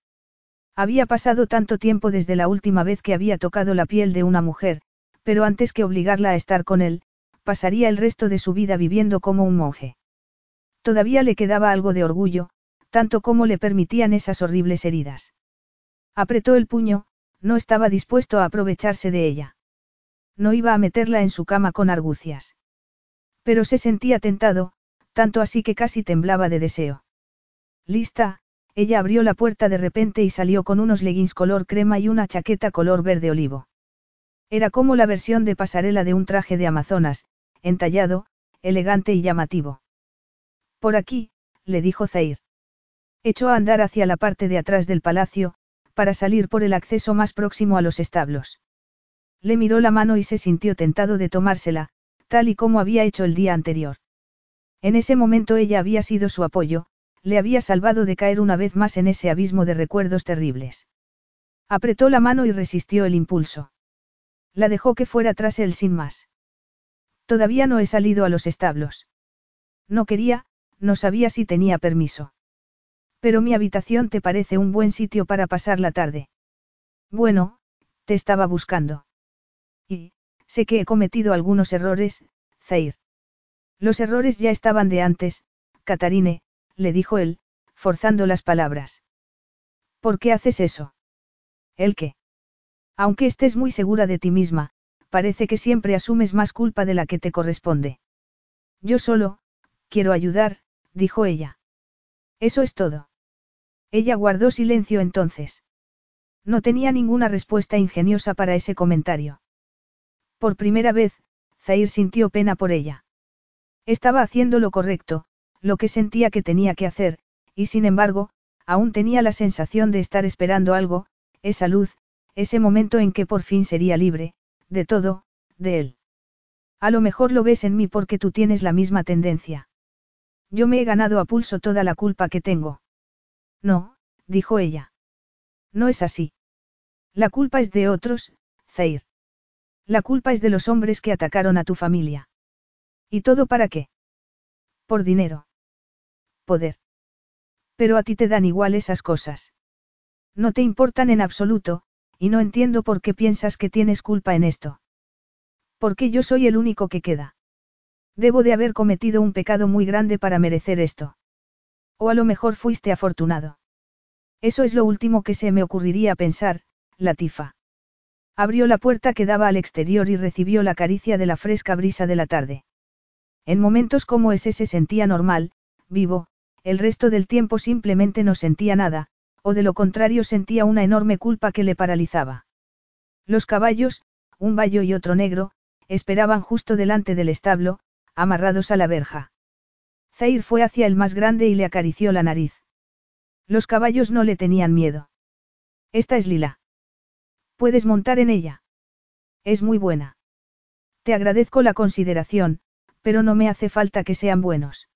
Había pasado tanto tiempo desde la última vez que había tocado la piel de una mujer, pero antes que obligarla a estar con él, pasaría el resto de su vida viviendo como un monje. Todavía le quedaba algo de orgullo, tanto como le permitían esas horribles heridas. Apretó el puño, no estaba dispuesto a aprovecharse de ella. No iba a meterla en su cama con argucias. Pero se sentía tentado, tanto así que casi temblaba de deseo. Lista, ella abrió la puerta de repente y salió con unos leggings color crema y una chaqueta color verde olivo. Era como la versión de pasarela de un traje de Amazonas, entallado, elegante y llamativo. Por aquí, le dijo Zair. Echó a andar hacia la parte de atrás del palacio, para salir por el acceso más próximo a los establos. Le miró la mano y se sintió tentado de tomársela, tal y como había hecho el día anterior. En ese momento ella había sido su apoyo, le había salvado de caer una vez más en ese abismo de recuerdos terribles. Apretó la mano y resistió el impulso. La dejó que fuera tras él sin más. Todavía no he salido a los establos. No quería, no sabía si tenía permiso. Pero mi habitación te parece un buen sitio para pasar la tarde. Bueno, te estaba buscando. Y, sé que he cometido algunos errores, Zair. Los errores ya estaban de antes, Catarine, le dijo él, forzando las palabras. ¿Por qué haces eso? ¿El qué? Aunque estés muy segura de ti misma, parece que siempre asumes más culpa de la que te corresponde. Yo solo, quiero ayudar, dijo ella. Eso es todo. Ella guardó silencio entonces. No tenía ninguna respuesta ingeniosa para ese comentario. Por primera vez, Zair sintió pena por ella. Estaba haciendo lo correcto, lo que sentía que tenía que hacer, y sin embargo, aún tenía la sensación de estar esperando algo, esa luz, ese momento en que por fin sería libre, de todo, de él. A lo mejor lo ves en mí porque tú tienes la misma tendencia. Yo me he ganado a pulso toda la culpa que tengo. No, dijo ella. No es así. La culpa es de otros, Zair. La culpa es de los hombres que atacaron a tu familia. ¿Y todo para qué? Por dinero. Poder. Pero a ti te dan igual esas cosas. No te importan en absoluto, y no entiendo por qué piensas que tienes culpa en esto. Porque yo soy el único que queda. Debo de haber cometido un pecado muy grande para merecer esto. O a lo mejor fuiste afortunado. Eso es lo último que se me ocurriría pensar, Latifa. Abrió la puerta que daba al exterior y recibió la caricia de la fresca brisa de la tarde. En momentos como ese se sentía normal, vivo, el resto del tiempo simplemente no sentía nada, o de lo contrario sentía una enorme culpa que le paralizaba. Los caballos, un bayo y otro negro, esperaban justo delante del establo, amarrados a la verja. Zair fue hacia el más grande y le acarició la nariz. Los caballos no le tenían miedo. Esta es Lila. Puedes montar en ella. Es muy buena. Te agradezco la consideración, pero no me hace falta que sean buenos.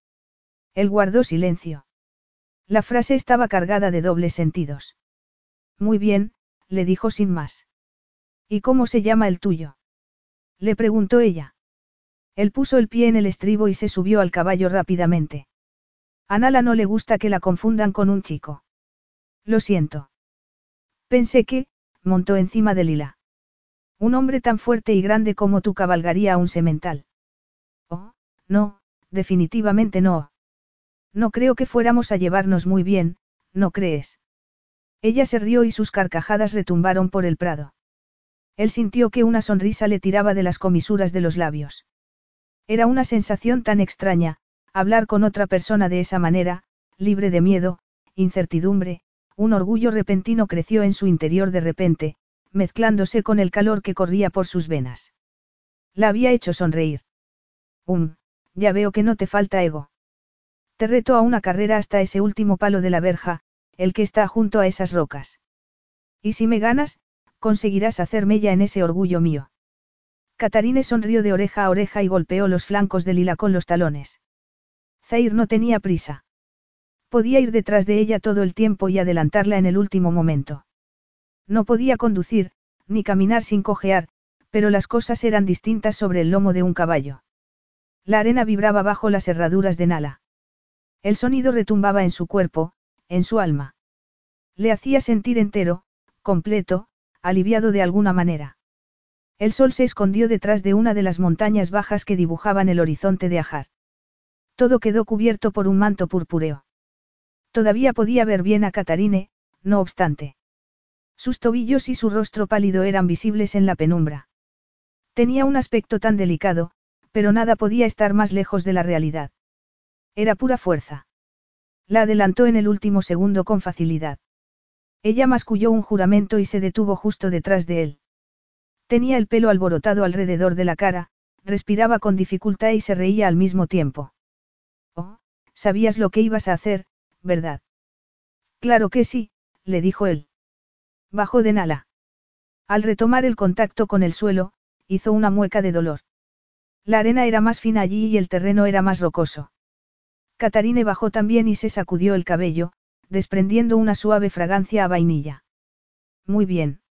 Él guardó silencio. La frase estaba cargada de dobles sentidos. Muy bien, le dijo sin más. ¿Y cómo se llama el tuyo? Le preguntó ella. Él puso el pie en el estribo y se subió al caballo rápidamente. A Nala no le gusta que la confundan con un chico. Lo siento. Pensé que, montó encima de Lila. Un hombre tan fuerte y grande como tú cabalgaría a un semental. Oh, no, definitivamente no. No creo que fuéramos a llevarnos muy bien, ¿no crees? Ella se rió y sus carcajadas retumbaron por el prado. Él sintió que una sonrisa le tiraba de las comisuras de los labios. Era una sensación tan extraña, hablar con otra persona de esa manera, libre de miedo, incertidumbre, un orgullo repentino creció en su interior de repente, mezclándose con el calor que corría por sus venas. La había hecho sonreír. Um, ya veo que no te falta ego. Te reto a una carrera hasta ese último palo de la verja, el que está junto a esas rocas. Y si me ganas, conseguirás hacerme ya en ese orgullo mío. Catarine sonrió de oreja a oreja y golpeó los flancos de Lila con los talones. Zair no tenía prisa. Podía ir detrás de ella todo el tiempo y adelantarla en el último momento. No podía conducir, ni caminar sin cojear, pero las cosas eran distintas sobre el lomo de un caballo. La arena vibraba bajo las herraduras de Nala. El sonido retumbaba en su cuerpo, en su alma. Le hacía sentir entero, completo, aliviado de alguna manera. El sol se escondió detrás de una de las montañas bajas que dibujaban el horizonte de Ajar. Todo quedó cubierto por un manto purpúreo. Todavía podía ver bien a Catarine, no obstante. Sus tobillos y su rostro pálido eran visibles en la penumbra. Tenía un aspecto tan delicado, pero nada podía estar más lejos de la realidad. Era pura fuerza. La adelantó en el último segundo con facilidad. Ella masculló un juramento y se detuvo justo detrás de él. Tenía el pelo alborotado alrededor de la cara, respiraba con dificultad y se reía al mismo tiempo. Oh, sabías lo que ibas a hacer, ¿verdad? Claro que sí, le dijo él. Bajó de Nala. Al retomar el contacto con el suelo, hizo una mueca de dolor. La arena era más fina allí y el terreno era más rocoso. Catarine bajó también y se sacudió el cabello, desprendiendo una suave fragancia a vainilla. Muy bien.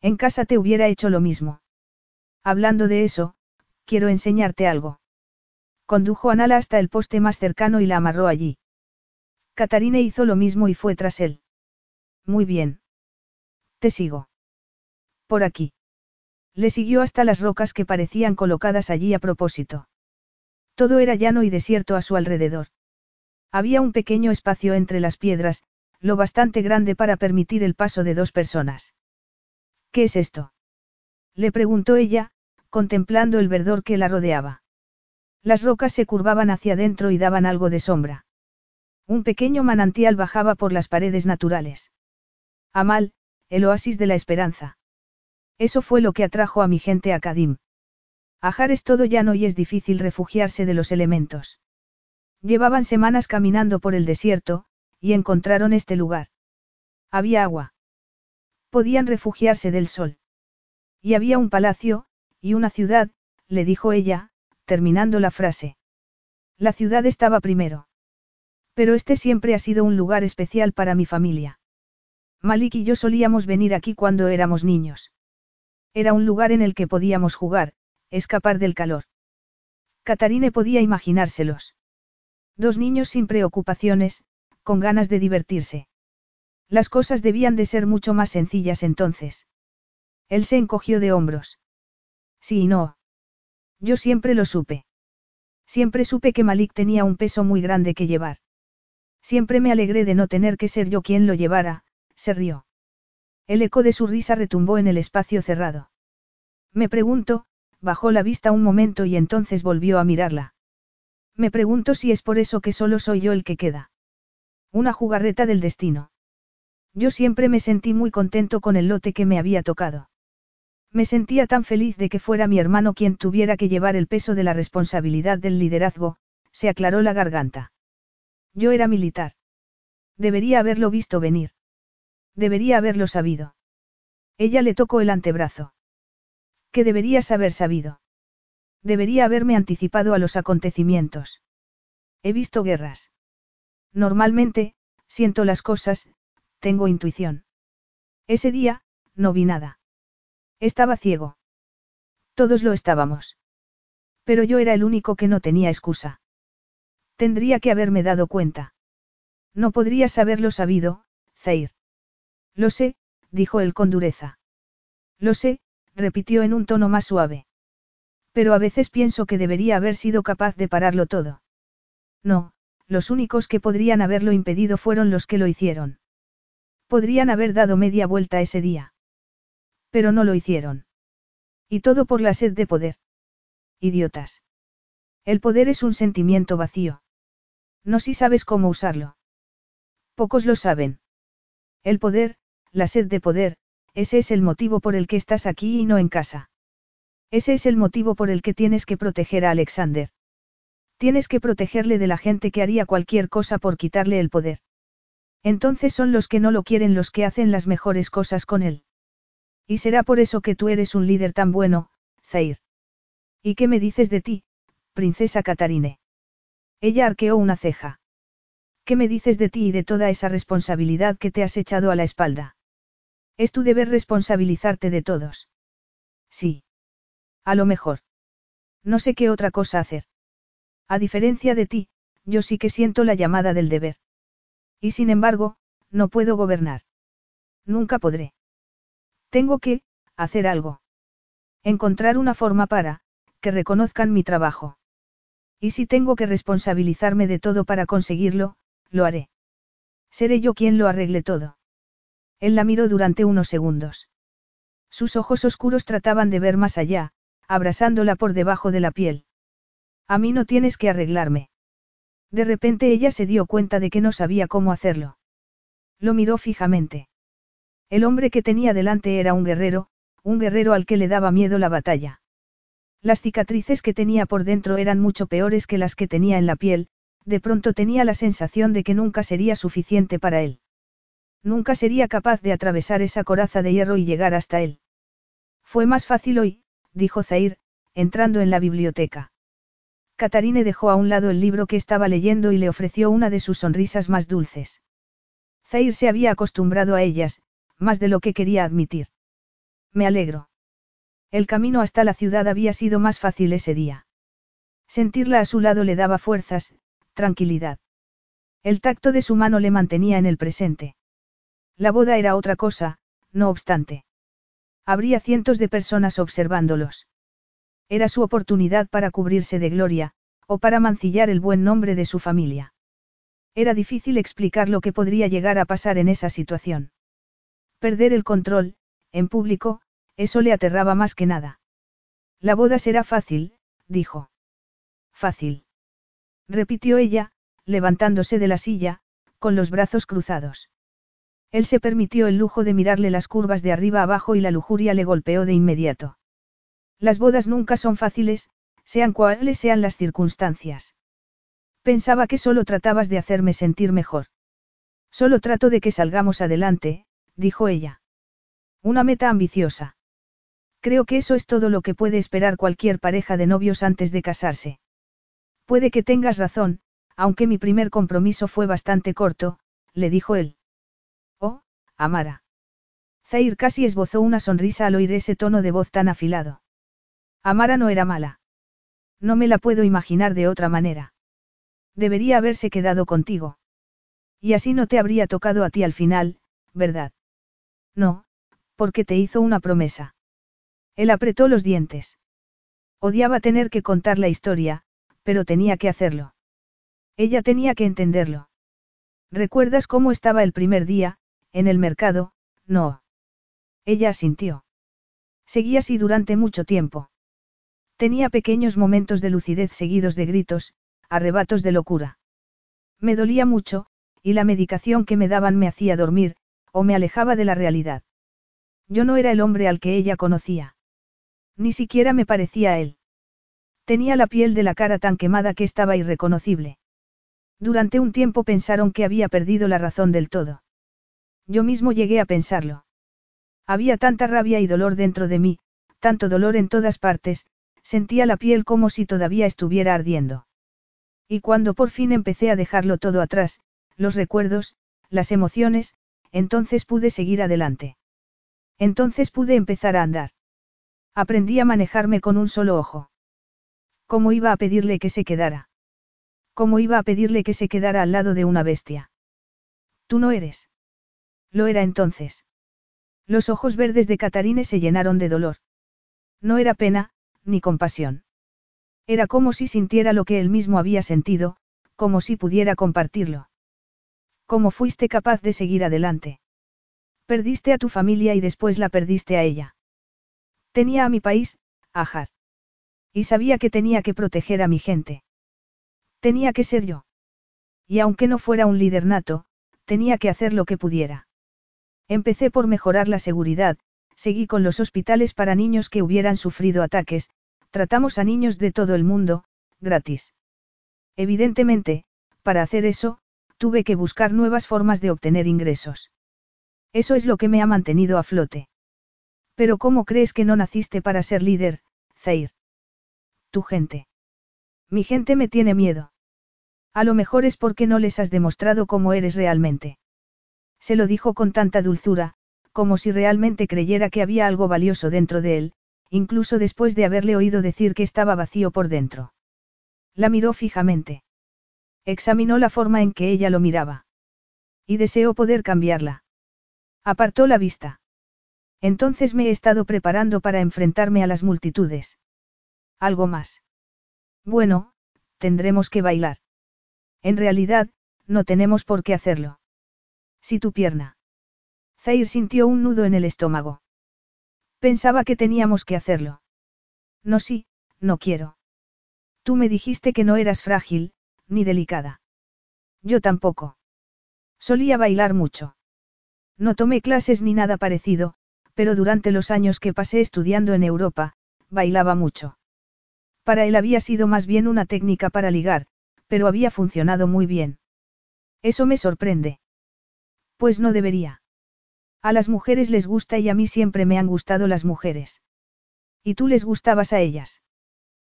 En casa te hubiera hecho lo mismo. Hablando de eso, quiero enseñarte algo. Condujo a Nala hasta el poste más cercano y la amarró allí. Catarine hizo lo mismo y fue tras él. Muy bien. Te sigo. Por aquí. Le siguió hasta las rocas que parecían colocadas allí a propósito. Todo era llano y desierto a su alrededor. Había un pequeño espacio entre las piedras, lo bastante grande para permitir el paso de dos personas. ¿Qué es esto? Le preguntó ella, contemplando el verdor que la rodeaba. Las rocas se curvaban hacia adentro y daban algo de sombra. Un pequeño manantial bajaba por las paredes naturales. Amal, el oasis de la esperanza. Eso fue lo que atrajo a mi gente a Kadim. Ajar es todo llano y es difícil refugiarse de los elementos. Llevaban semanas caminando por el desierto, y encontraron este lugar. Había agua. Podían refugiarse del sol. Y había un palacio, y una ciudad, le dijo ella, terminando la frase. La ciudad estaba primero. Pero este siempre ha sido un lugar especial para mi familia. Malik y yo solíamos venir aquí cuando éramos niños. Era un lugar en el que podíamos jugar, escapar del calor. Catarine podía imaginárselos. Dos niños sin preocupaciones, con ganas de divertirse. Las cosas debían de ser mucho más sencillas entonces. Él se encogió de hombros. Sí y no. Yo siempre lo supe. Siempre supe que Malik tenía un peso muy grande que llevar. Siempre me alegré de no tener que ser yo quien lo llevara, se rió. El eco de su risa retumbó en el espacio cerrado. Me pregunto, bajó la vista un momento y entonces volvió a mirarla. Me pregunto si es por eso que solo soy yo el que queda. Una jugarreta del destino. Yo siempre me sentí muy contento con el lote que me había tocado. Me sentía tan feliz de que fuera mi hermano quien tuviera que llevar el peso de la responsabilidad del liderazgo, se aclaró la garganta. Yo era militar. Debería haberlo visto venir. Debería haberlo sabido. Ella le tocó el antebrazo. ¿Qué deberías haber sabido? Debería haberme anticipado a los acontecimientos. He visto guerras. Normalmente, siento las cosas, tengo intuición. Ese día, no vi nada. Estaba ciego. Todos lo estábamos. Pero yo era el único que no tenía excusa. Tendría que haberme dado cuenta. No podrías haberlo sabido, Zair. Lo sé, dijo él con dureza. Lo sé, repitió en un tono más suave. Pero a veces pienso que debería haber sido capaz de pararlo todo. No, los únicos que podrían haberlo impedido fueron los que lo hicieron. Podrían haber dado media vuelta ese día. Pero no lo hicieron. Y todo por la sed de poder. Idiotas. El poder es un sentimiento vacío. No si sabes cómo usarlo. Pocos lo saben. El poder, la sed de poder, ese es el motivo por el que estás aquí y no en casa. Ese es el motivo por el que tienes que proteger a Alexander. Tienes que protegerle de la gente que haría cualquier cosa por quitarle el poder. Entonces son los que no lo quieren los que hacen las mejores cosas con él. Y será por eso que tú eres un líder tan bueno, Zair. ¿Y qué me dices de ti, princesa Catarine? Ella arqueó una ceja. ¿Qué me dices de ti y de toda esa responsabilidad que te has echado a la espalda? Es tu deber responsabilizarte de todos. Sí. A lo mejor. No sé qué otra cosa hacer. A diferencia de ti, yo sí que siento la llamada del deber. Y sin embargo, no puedo gobernar. Nunca podré. Tengo que, hacer algo. Encontrar una forma para, que reconozcan mi trabajo. Y si tengo que responsabilizarme de todo para conseguirlo, lo haré. Seré yo quien lo arregle todo. Él la miró durante unos segundos. Sus ojos oscuros trataban de ver más allá, abrasándola por debajo de la piel. A mí no tienes que arreglarme. De repente ella se dio cuenta de que no sabía cómo hacerlo. Lo miró fijamente. El hombre que tenía delante era un guerrero, un guerrero al que le daba miedo la batalla. Las cicatrices que tenía por dentro eran mucho peores que las que tenía en la piel, de pronto tenía la sensación de que nunca sería suficiente para él. Nunca sería capaz de atravesar esa coraza de hierro y llegar hasta él. Fue más fácil hoy, dijo Zair, entrando en la biblioteca. Catarine dejó a un lado el libro que estaba leyendo y le ofreció una de sus sonrisas más dulces. Zair se había acostumbrado a ellas, más de lo que quería admitir. Me alegro. El camino hasta la ciudad había sido más fácil ese día. Sentirla a su lado le daba fuerzas, tranquilidad. El tacto de su mano le mantenía en el presente. La boda era otra cosa, no obstante. Habría cientos de personas observándolos. Era su oportunidad para cubrirse de gloria, o para mancillar el buen nombre de su familia. Era difícil explicar lo que podría llegar a pasar en esa situación. Perder el control, en público, eso le aterraba más que nada. La boda será fácil, dijo. Fácil. Repitió ella, levantándose de la silla, con los brazos cruzados. Él se permitió el lujo de mirarle las curvas de arriba abajo y la lujuria le golpeó de inmediato. Las bodas nunca son fáciles, sean cuales sean las circunstancias. Pensaba que solo tratabas de hacerme sentir mejor. Solo trato de que salgamos adelante, dijo ella. Una meta ambiciosa. Creo que eso es todo lo que puede esperar cualquier pareja de novios antes de casarse. Puede que tengas razón, aunque mi primer compromiso fue bastante corto, le dijo él. Amara. Zair casi esbozó una sonrisa al oír ese tono de voz tan afilado. Amara no era mala. No me la puedo imaginar de otra manera. Debería haberse quedado contigo. Y así no te habría tocado a ti al final, ¿verdad? No, porque te hizo una promesa. Él apretó los dientes. Odiaba tener que contar la historia, pero tenía que hacerlo. Ella tenía que entenderlo. ¿Recuerdas cómo estaba el primer día, en el mercado? No. Ella asintió. Seguía así durante mucho tiempo. Tenía pequeños momentos de lucidez seguidos de gritos, arrebatos de locura. Me dolía mucho, y la medicación que me daban me hacía dormir, o me alejaba de la realidad. Yo no era el hombre al que ella conocía. Ni siquiera me parecía a él. Tenía la piel de la cara tan quemada que estaba irreconocible. Durante un tiempo pensaron que había perdido la razón del todo. Yo mismo llegué a pensarlo. Había tanta rabia y dolor dentro de mí, tanto dolor en todas partes, sentía la piel como si todavía estuviera ardiendo. Y cuando por fin empecé a dejarlo todo atrás, los recuerdos, las emociones, entonces pude seguir adelante. Entonces pude empezar a andar. Aprendí a manejarme con un solo ojo. ¿Cómo iba a pedirle que se quedara? ¿Cómo iba a pedirle que se quedara al lado de una bestia? Tú no eres. Lo era entonces. Los ojos verdes de Catarine se llenaron de dolor. No era pena, ni compasión. Era como si sintiera lo que él mismo había sentido, como si pudiera compartirlo. ¿Cómo fuiste capaz de seguir adelante? Perdiste a tu familia y después la perdiste a ella. Tenía a mi país, Ajar. Y sabía que tenía que proteger a mi gente. Tenía que ser yo. Y aunque no fuera un líder nato, tenía que hacer lo que pudiera. Empecé por mejorar la seguridad, seguí con los hospitales para niños que hubieran sufrido ataques, tratamos a niños de todo el mundo, gratis. Evidentemente, para hacer eso, tuve que buscar nuevas formas de obtener ingresos. Eso es lo que me ha mantenido a flote. Pero ¿cómo crees que no naciste para ser líder, Zair? Tu gente. Mi gente me tiene miedo. A lo mejor es porque no les has demostrado cómo eres realmente. Se lo dijo con tanta dulzura, como si realmente creyera que había algo valioso dentro de él, incluso después de haberle oído decir que estaba vacío por dentro. La miró fijamente. Examinó la forma en que ella lo miraba. Y deseó poder cambiarla. Apartó la vista. Entonces me he estado preparando para enfrentarme a las multitudes. ¿Algo más? Bueno, tendremos que bailar. En realidad, no tenemos por qué hacerlo. Si tu pierna. Zair sintió un nudo en el estómago. Pensaba que teníamos que hacerlo. No, sí, no quiero. Tú me dijiste que no eras frágil, ni delicada. Yo tampoco. Solía bailar mucho. No tomé clases ni nada parecido, pero durante los años que pasé estudiando en Europa, bailaba mucho. Para él había sido más bien una técnica para ligar, pero había funcionado muy bien. Eso me sorprende. Pues no debería. A las mujeres les gusta y a mí siempre me han gustado las mujeres. ¿Y tú les gustabas a ellas?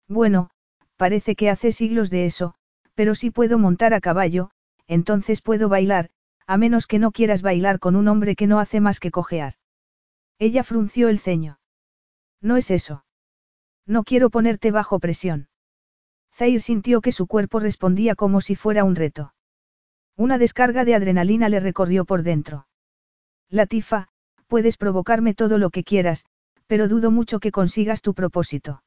Bueno, parece que hace siglos de eso, pero si puedo montar a caballo, entonces puedo bailar, a menos que no quieras bailar con un hombre que no hace más que cojear. Ella frunció el ceño. No es eso. No quiero ponerte bajo presión. Zair sintió que su cuerpo respondía como si fuera un reto. Una descarga de adrenalina le recorrió por dentro. Latifa, puedes provocarme todo lo que quieras, pero dudo mucho que consigas tu propósito.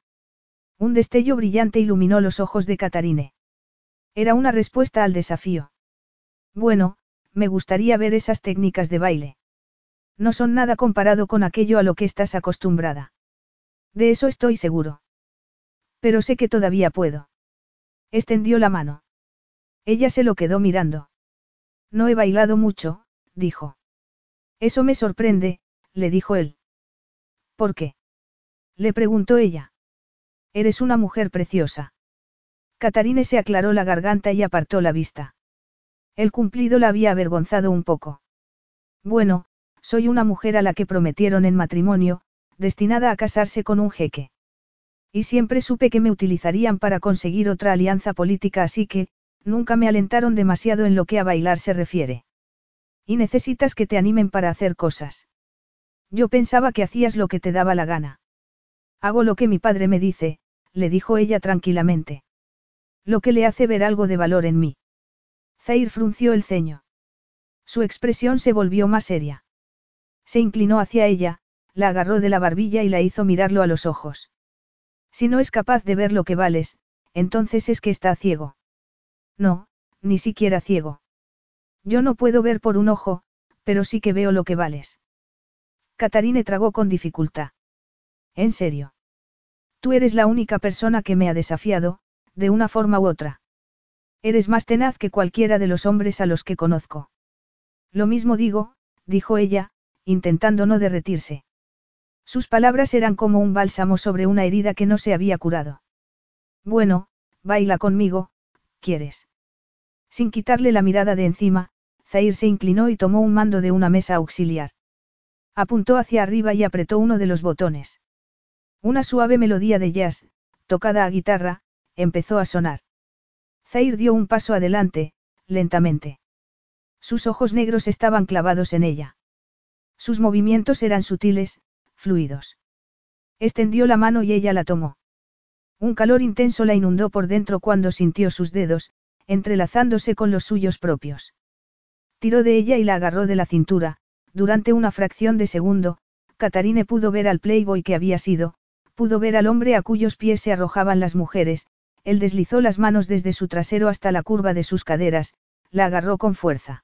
Un destello brillante iluminó los ojos de Catarine. Era una respuesta al desafío. Bueno, me gustaría ver esas técnicas de baile. No son nada comparado con aquello a lo que estás acostumbrada. De eso estoy seguro. Pero sé que todavía puedo. Extendió la mano. Ella se lo quedó mirando. No he bailado mucho, dijo. Eso me sorprende, le dijo él. ¿Por qué? Le preguntó ella. Eres una mujer preciosa. Catarine se aclaró la garganta y apartó la vista. El cumplido la había avergonzado un poco. Bueno, soy una mujer a la que prometieron en matrimonio, destinada a casarse con un jeque. Y siempre supe que me utilizarían para conseguir otra alianza política, así que, nunca me alentaron demasiado en lo que a bailar se refiere. Y necesitas que te animen para hacer cosas. Yo pensaba que hacías lo que te daba la gana. Hago lo que mi padre me dice, le dijo ella tranquilamente. Lo que le hace ver algo de valor en mí. Zair frunció el ceño. Su expresión se volvió más seria. Se inclinó hacia ella, la agarró de la barbilla y la hizo mirarlo a los ojos. Si no es capaz de ver lo que vales, entonces es que está ciego. No, ni siquiera ciego. Yo no puedo ver por un ojo, pero sí que veo lo que vales. Catarine tragó con dificultad. En serio. Tú eres la única persona que me ha desafiado, de una forma u otra. Eres más tenaz que cualquiera de los hombres a los que conozco. Lo mismo digo, dijo ella, intentando no derretirse. Sus palabras eran como un bálsamo sobre una herida que no se había curado. Bueno, baila conmigo, ¿quieres? Sin quitarle la mirada de encima, Zair se inclinó y tomó un mando de una mesa auxiliar. Apuntó hacia arriba y apretó uno de los botones. Una suave melodía de jazz, tocada a guitarra, empezó a sonar. Zair dio un paso adelante, lentamente. Sus ojos negros estaban clavados en ella. Sus movimientos eran sutiles, fluidos. Extendió la mano y ella la tomó. Un calor intenso la inundó por dentro cuando sintió sus dedos, entrelazándose con los suyos propios. Tiró de ella y la agarró de la cintura, durante una fracción de segundo, Catarine pudo ver al playboy que había sido, pudo ver al hombre a cuyos pies se arrojaban las mujeres, él deslizó las manos desde su trasero hasta la curva de sus caderas, la agarró con fuerza.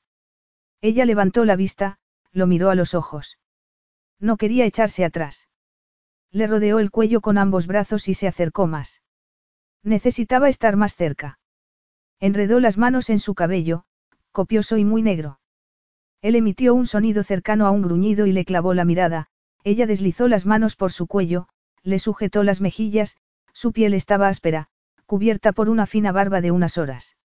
Ella levantó la vista, lo miró a los ojos. No quería echarse atrás. Le rodeó el cuello con ambos brazos y se acercó más. Necesitaba estar más cerca. Enredó las manos en su cabello, copioso y muy negro. Él emitió un sonido cercano a un gruñido y le clavó la mirada, ella deslizó las manos por su cuello, le sujetó las mejillas, su piel estaba áspera, cubierta por una fina barba de unas horas.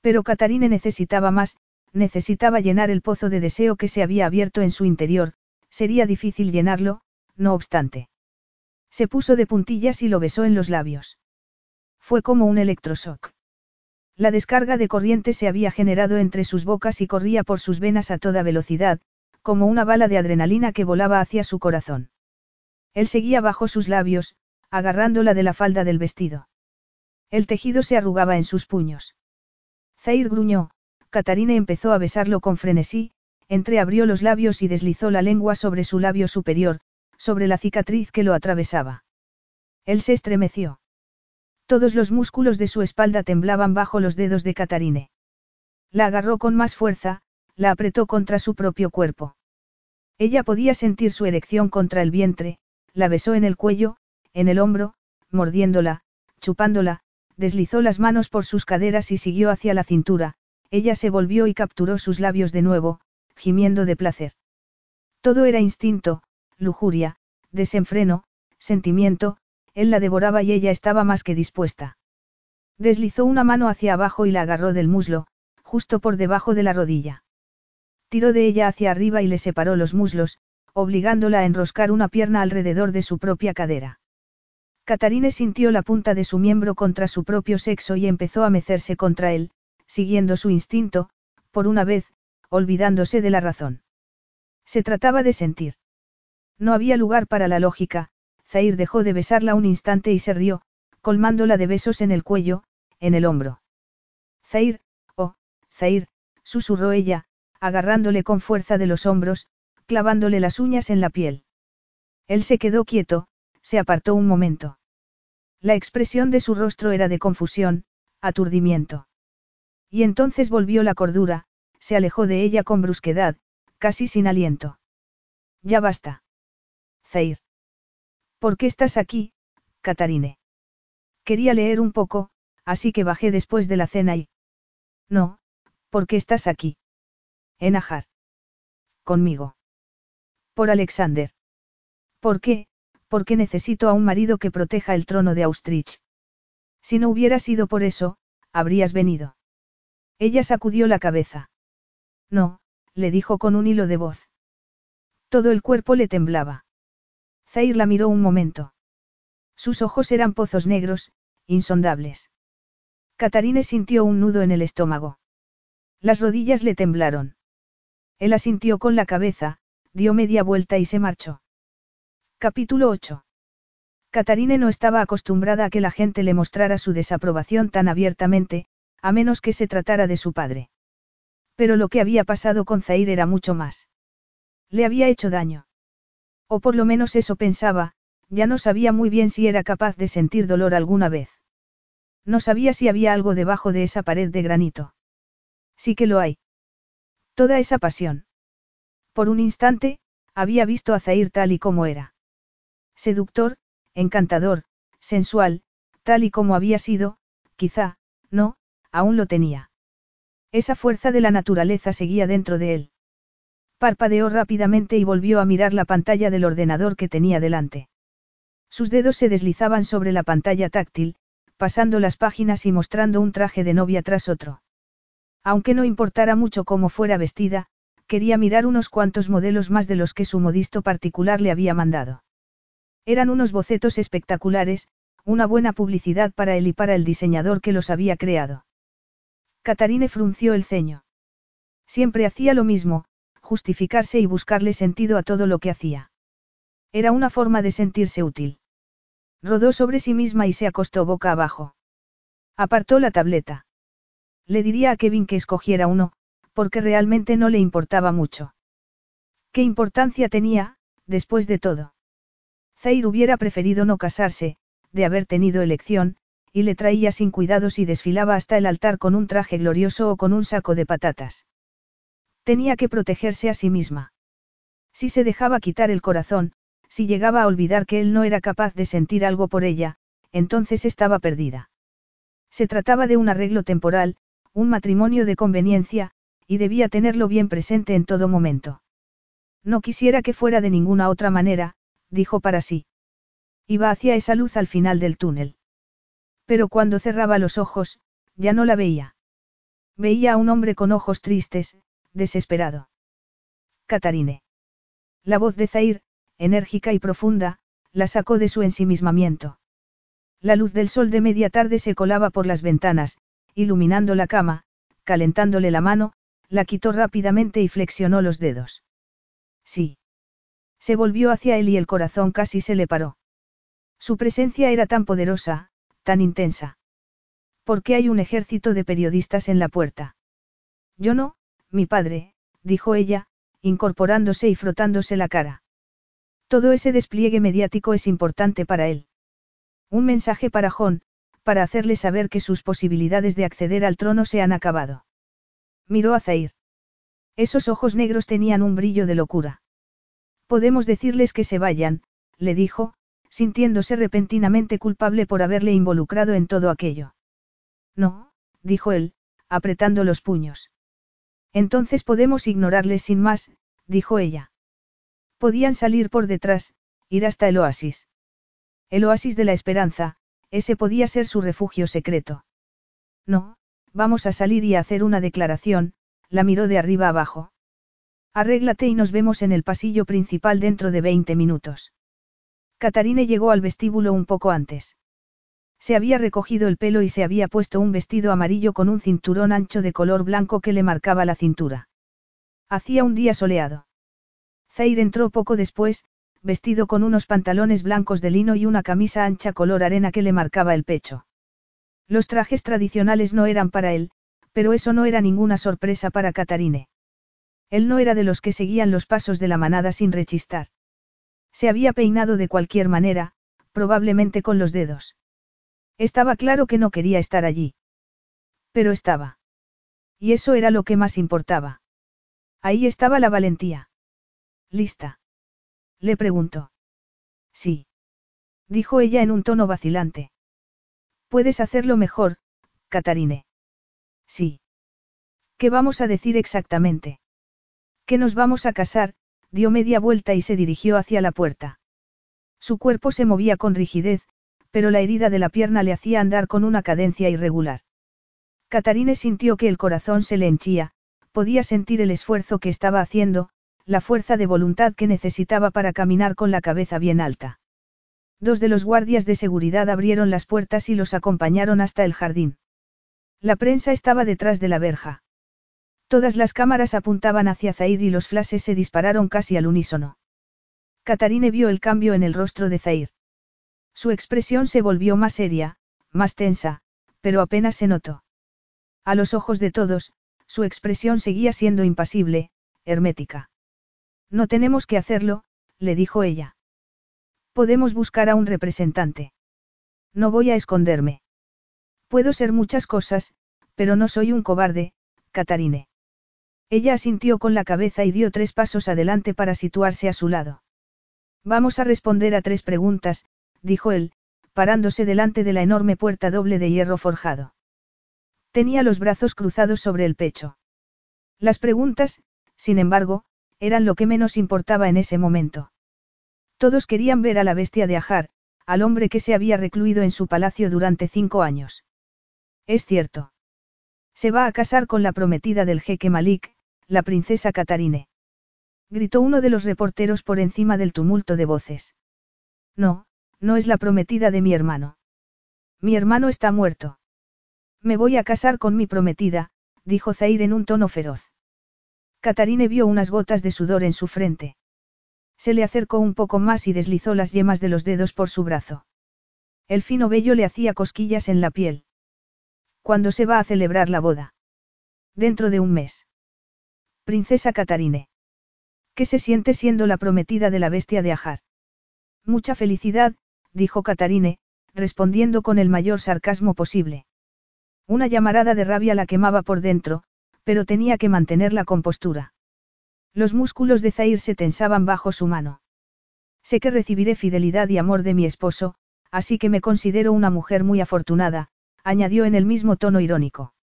Pero Catarine necesitaba más, necesitaba llenar el pozo de deseo que se había abierto en su interior, sería difícil llenarlo, no obstante. Se puso de puntillas y lo besó en los labios. Fue como un electroshock. La descarga de corriente se había generado entre sus bocas y corría por sus venas a toda velocidad, como una bala de adrenalina que volaba hacia su corazón. Él seguía bajo sus labios, agarrándola de la falda del vestido. El tejido se arrugaba en sus puños. Zair gruñó, Catarina empezó a besarlo con frenesí, entreabrió los labios y deslizó la lengua sobre su labio superior, sobre la cicatriz que lo atravesaba. Él se estremeció. Todos los músculos de su espalda temblaban bajo los dedos de Catarine. La agarró con más fuerza, la apretó contra su propio cuerpo. Ella podía sentir su erección contra el vientre, la besó en el cuello, en el hombro, mordiéndola, chupándola, deslizó las manos por sus caderas y siguió hacia la cintura, ella se volvió y capturó sus labios de nuevo, gimiendo de placer. Todo era instinto, lujuria, desenfreno, sentimiento, él la devoraba y ella estaba más que dispuesta. Deslizó una mano hacia abajo y la agarró del muslo, justo por debajo de la rodilla. Tiró de ella hacia arriba y le separó los muslos, obligándola a enroscar una pierna alrededor de su propia cadera. Catarine sintió la punta de su miembro contra su propio sexo y empezó a mecerse contra él, siguiendo su instinto, por una vez, olvidándose de la razón. Se trataba de sentir. No había lugar para la lógica, Zair dejó de besarla un instante y se rió, colmándola de besos en el cuello, en el hombro. Zair, oh, Zair, susurró ella, agarrándole con fuerza de los hombros, clavándole las uñas en la piel. Él se quedó quieto, se apartó un momento. La expresión de su rostro era de confusión, aturdimiento. Y entonces volvió la cordura, se alejó de ella con brusquedad, casi sin aliento. Ya basta. Zair. ¿Por qué estás aquí, Catarine? Quería leer un poco, así que bajé después de la cena y... No, ¿por qué estás aquí? En Ajar. Conmigo. Por Alexander. ¿Por qué? Porque necesito a un marido que proteja el trono de Austrich. Si no hubiera sido por eso, habrías venido. Ella sacudió la cabeza. No, le dijo con un hilo de voz. Todo el cuerpo le temblaba. Zair la miró un momento. Sus ojos eran pozos negros, insondables. Catarine sintió un nudo en el estómago. Las rodillas le temblaron. Él asintió con la cabeza, dio media vuelta y se marchó. Capítulo 8. Catarine no estaba acostumbrada a que la gente le mostrara su desaprobación tan abiertamente, a menos que se tratara de su padre. Pero lo que había pasado con Zair era mucho más. Le había hecho daño. O por lo menos eso pensaba, ya no sabía muy bien si era capaz de sentir dolor alguna vez. No sabía si había algo debajo de esa pared de granito. Sí que lo hay. Toda esa pasión. Por un instante, había visto a Zair tal y como era. Seductor, encantador, sensual, tal y como había sido, quizá, no, aún lo tenía. Esa fuerza de la naturaleza seguía dentro de él. Parpadeó rápidamente y volvió a mirar la pantalla del ordenador que tenía delante. Sus dedos se deslizaban sobre la pantalla táctil, pasando las páginas y mostrando un traje de novia tras otro. Aunque no importara mucho cómo fuera vestida, quería mirar unos cuantos modelos más de los que su modisto particular le había mandado. Eran unos bocetos espectaculares, una buena publicidad para él y para el diseñador que los había creado. Catarine frunció el ceño. Siempre hacía lo mismo, justificarse y buscarle sentido a todo lo que hacía. Era una forma de sentirse útil. Rodó sobre sí misma y se acostó boca abajo. Apartó la tableta. Le diría a Kevin que escogiera uno, porque realmente no le importaba mucho. ¿Qué importancia tenía, después de todo? Zair hubiera preferido no casarse, de haber tenido elección, y le traía sin cuidados y desfilaba hasta el altar con un traje glorioso o con un saco de patatas. Tenía que protegerse a sí misma. Si se dejaba quitar el corazón, si llegaba a olvidar que él no era capaz de sentir algo por ella, entonces estaba perdida. Se trataba de un arreglo temporal, un matrimonio de conveniencia, y debía tenerlo bien presente en todo momento. No quisiera que fuera de ninguna otra manera, dijo para sí. Iba hacia esa luz al final del túnel. Pero cuando cerraba los ojos, ya no la veía. Veía a un hombre con ojos tristes, desesperado. Catarine. La voz de Zair, enérgica y profunda, la sacó de su ensimismamiento. La luz del sol de media tarde se colaba por las ventanas, iluminando la cama, calentándole la mano, la quitó rápidamente y flexionó los dedos. Sí. Se volvió hacia él y el corazón casi se le paró. Su presencia era tan poderosa, tan intensa. ¿Por qué hay un ejército de periodistas en la puerta? Yo no, mi padre, dijo ella, incorporándose y frotándose la cara. Todo ese despliegue mediático es importante para él. Un mensaje para John, para hacerle saber que sus posibilidades de acceder al trono se han acabado. Miró a Zair. Esos ojos negros tenían un brillo de locura. Podemos decirles que se vayan, le dijo, sintiéndose repentinamente culpable por haberle involucrado en todo aquello. No, dijo él, apretando los puños. Entonces podemos ignorarles sin más, dijo ella. Podían salir por detrás, ir hasta el oasis. El oasis de la esperanza, ese podía ser su refugio secreto. No, vamos a salir y a hacer una declaración, la miró de arriba abajo. Arréglate y nos vemos en el pasillo principal dentro de 20 minutos. Catarine llegó al vestíbulo un poco antes. Se había recogido el pelo y se había puesto un vestido amarillo con un cinturón ancho de color blanco que le marcaba la cintura. Hacía un día soleado. Zair entró poco después, vestido con unos pantalones blancos de lino y una camisa ancha color arena que le marcaba el pecho. Los trajes tradicionales no eran para él, pero eso no era ninguna sorpresa para Catarine. Él no era de los que seguían los pasos de la manada sin rechistar. Se había peinado de cualquier manera, probablemente con los dedos. Estaba claro que no quería estar allí. Pero estaba. Y eso era lo que más importaba. Ahí estaba la valentía. ¿Lista? Le preguntó. Sí. Dijo ella en un tono vacilante. Puedes hacerlo mejor, Catarine. Sí. ¿Qué vamos a decir exactamente? Que nos vamos a casar, dio media vuelta y se dirigió hacia la puerta. Su cuerpo se movía con rigidez, pero la herida de la pierna le hacía andar con una cadencia irregular. Catarine sintió que el corazón se le henchía, podía sentir el esfuerzo que estaba haciendo, la fuerza de voluntad que necesitaba para caminar con la cabeza bien alta. Dos de los guardias de seguridad abrieron las puertas y los acompañaron hasta el jardín. La prensa estaba detrás de la verja. Todas las cámaras apuntaban hacia Zair y los flashes se dispararon casi al unísono. Catarine vio el cambio en el rostro de Zair. Su expresión se volvió más seria, más tensa, pero apenas se notó. A los ojos de todos, su expresión seguía siendo impasible, hermética. No tenemos que hacerlo, le dijo ella. Podemos buscar a un representante. No voy a esconderme. Puedo ser muchas cosas, pero no soy un cobarde, Catarine. Ella asintió con la cabeza y dio tres pasos adelante para situarse a su lado. Vamos a responder a tres preguntas, dijo él, parándose delante de la enorme puerta doble de hierro forjado. Tenía los brazos cruzados sobre el pecho. Las preguntas, sin embargo, eran lo que menos importaba en ese momento. Todos querían ver a la bestia de Ajar, al hombre que se había recluido en su palacio durante cinco años. Es cierto. Se va a casar con la prometida del jeque Malik, la princesa Catarine. Gritó uno de los reporteros por encima del tumulto de voces. No, no es la prometida de mi hermano. Mi hermano está muerto. Me voy a casar con mi prometida, dijo Zair en un tono feroz. Catarine vio unas gotas de sudor en su frente. Se le acercó un poco más y deslizó las yemas de los dedos por su brazo. El fino vello le hacía cosquillas en la piel. ¿Cuándo se va a celebrar la boda? Dentro de un mes. Princesa Catarine. ¿Qué se siente siendo la prometida de la bestia de Ajar? Mucha felicidad, dijo Catarine, respondiendo con el mayor sarcasmo posible. Una llamarada de rabia la quemaba por dentro, pero tenía que mantener la compostura. Los músculos de Zair se tensaban bajo su mano. Sé que recibiré fidelidad y amor de mi esposo, así que me considero una mujer muy afortunada, añadió en el mismo tono irónico.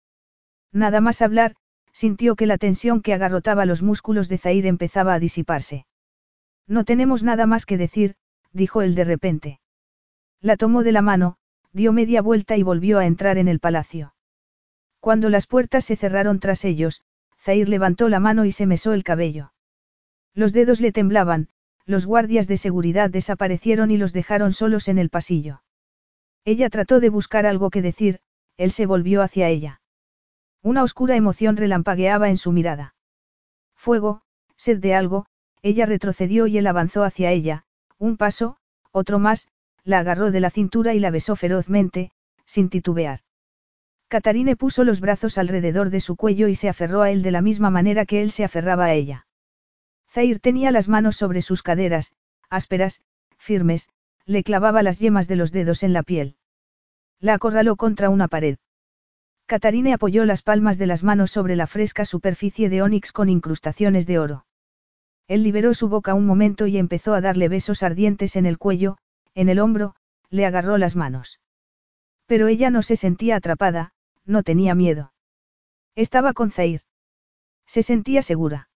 Nada más hablar, sintió que la tensión que agarrotaba los músculos de Zair empezaba a disiparse. No tenemos nada más que decir, dijo él de repente. La tomó de la mano, dio media vuelta y volvió a entrar en el palacio. Cuando las puertas se cerraron tras ellos, Zair levantó la mano y se mesó el cabello. Los dedos le temblaban, los guardias de seguridad desaparecieron y los dejaron solos en el pasillo. Ella trató de buscar algo que decir, él se volvió hacia ella. Una oscura emoción relampagueaba en su mirada. Fuego, sed de algo, ella retrocedió y él avanzó hacia ella, un paso, otro más, la agarró de la cintura y la besó ferozmente, sin titubear. Catarine puso los brazos alrededor de su cuello y se aferró a él de la misma manera que él se aferraba a ella. Zair tenía las manos sobre sus caderas, ásperas, firmes, le clavaba las yemas de los dedos en la piel. La acorraló contra una pared. Catarine apoyó las palmas de las manos sobre la fresca superficie de ónix con incrustaciones de oro. Él liberó su boca un momento y empezó a darle besos ardientes en el cuello, en el hombro, le agarró las manos. Pero ella no se sentía atrapada, no tenía miedo. Estaba con Zair. Se sentía segura.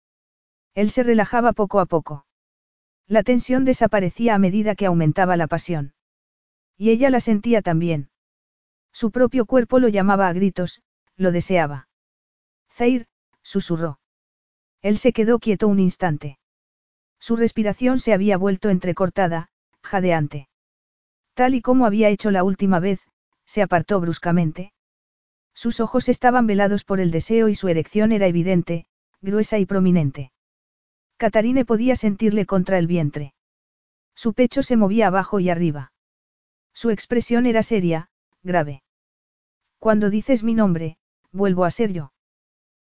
Él se relajaba poco a poco. La tensión desaparecía a medida que aumentaba la pasión. Y ella la sentía también. Su propio cuerpo lo llamaba a gritos, lo deseaba. Zair, susurró. Él se quedó quieto un instante. Su respiración se había vuelto entrecortada, jadeante. Tal y como había hecho la última vez, se apartó bruscamente. Sus ojos estaban velados por el deseo y su erección era evidente, gruesa y prominente. Catarine podía sentirle contra el vientre. Su pecho se movía abajo y arriba. Su expresión era seria, grave. Cuando dices mi nombre, vuelvo a ser yo.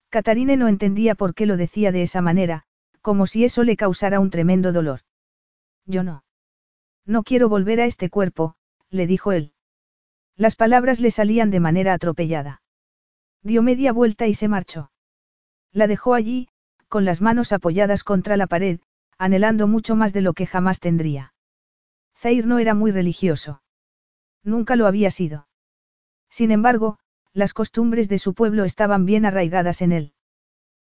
Catarine no entendía por qué lo decía de esa manera, como si eso le causara un tremendo dolor. Yo no. No quiero volver a este cuerpo, le dijo él. Las palabras le salían de manera atropellada. Dio media vuelta y se marchó. La dejó allí, con las manos apoyadas contra la pared, anhelando mucho más de lo que jamás tendría. Zair no era muy religioso. Nunca lo había sido. Sin embargo, las costumbres de su pueblo estaban bien arraigadas en él.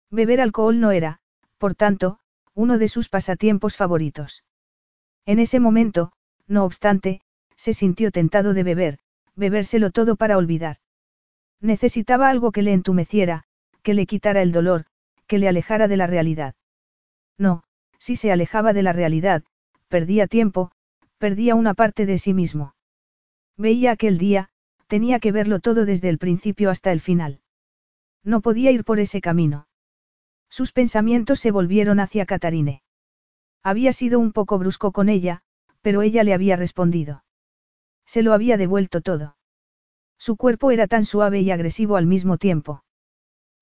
Beber alcohol no era, por tanto, uno de sus pasatiempos favoritos. En ese momento, no obstante, se sintió tentado de beber, bebérselo todo para olvidar. Necesitaba algo que le entumeciera, que le quitara el dolor, que le alejara de la realidad. No, si se alejaba de la realidad, perdía tiempo, perdía una parte de sí mismo. Veía aquel día, tenía que verlo todo desde el principio hasta el final. No podía ir por ese camino. Sus pensamientos se volvieron hacia Catarine. Había sido un poco brusco con ella, pero ella le había respondido. Se lo había devuelto todo. Su cuerpo era tan suave y agresivo al mismo tiempo.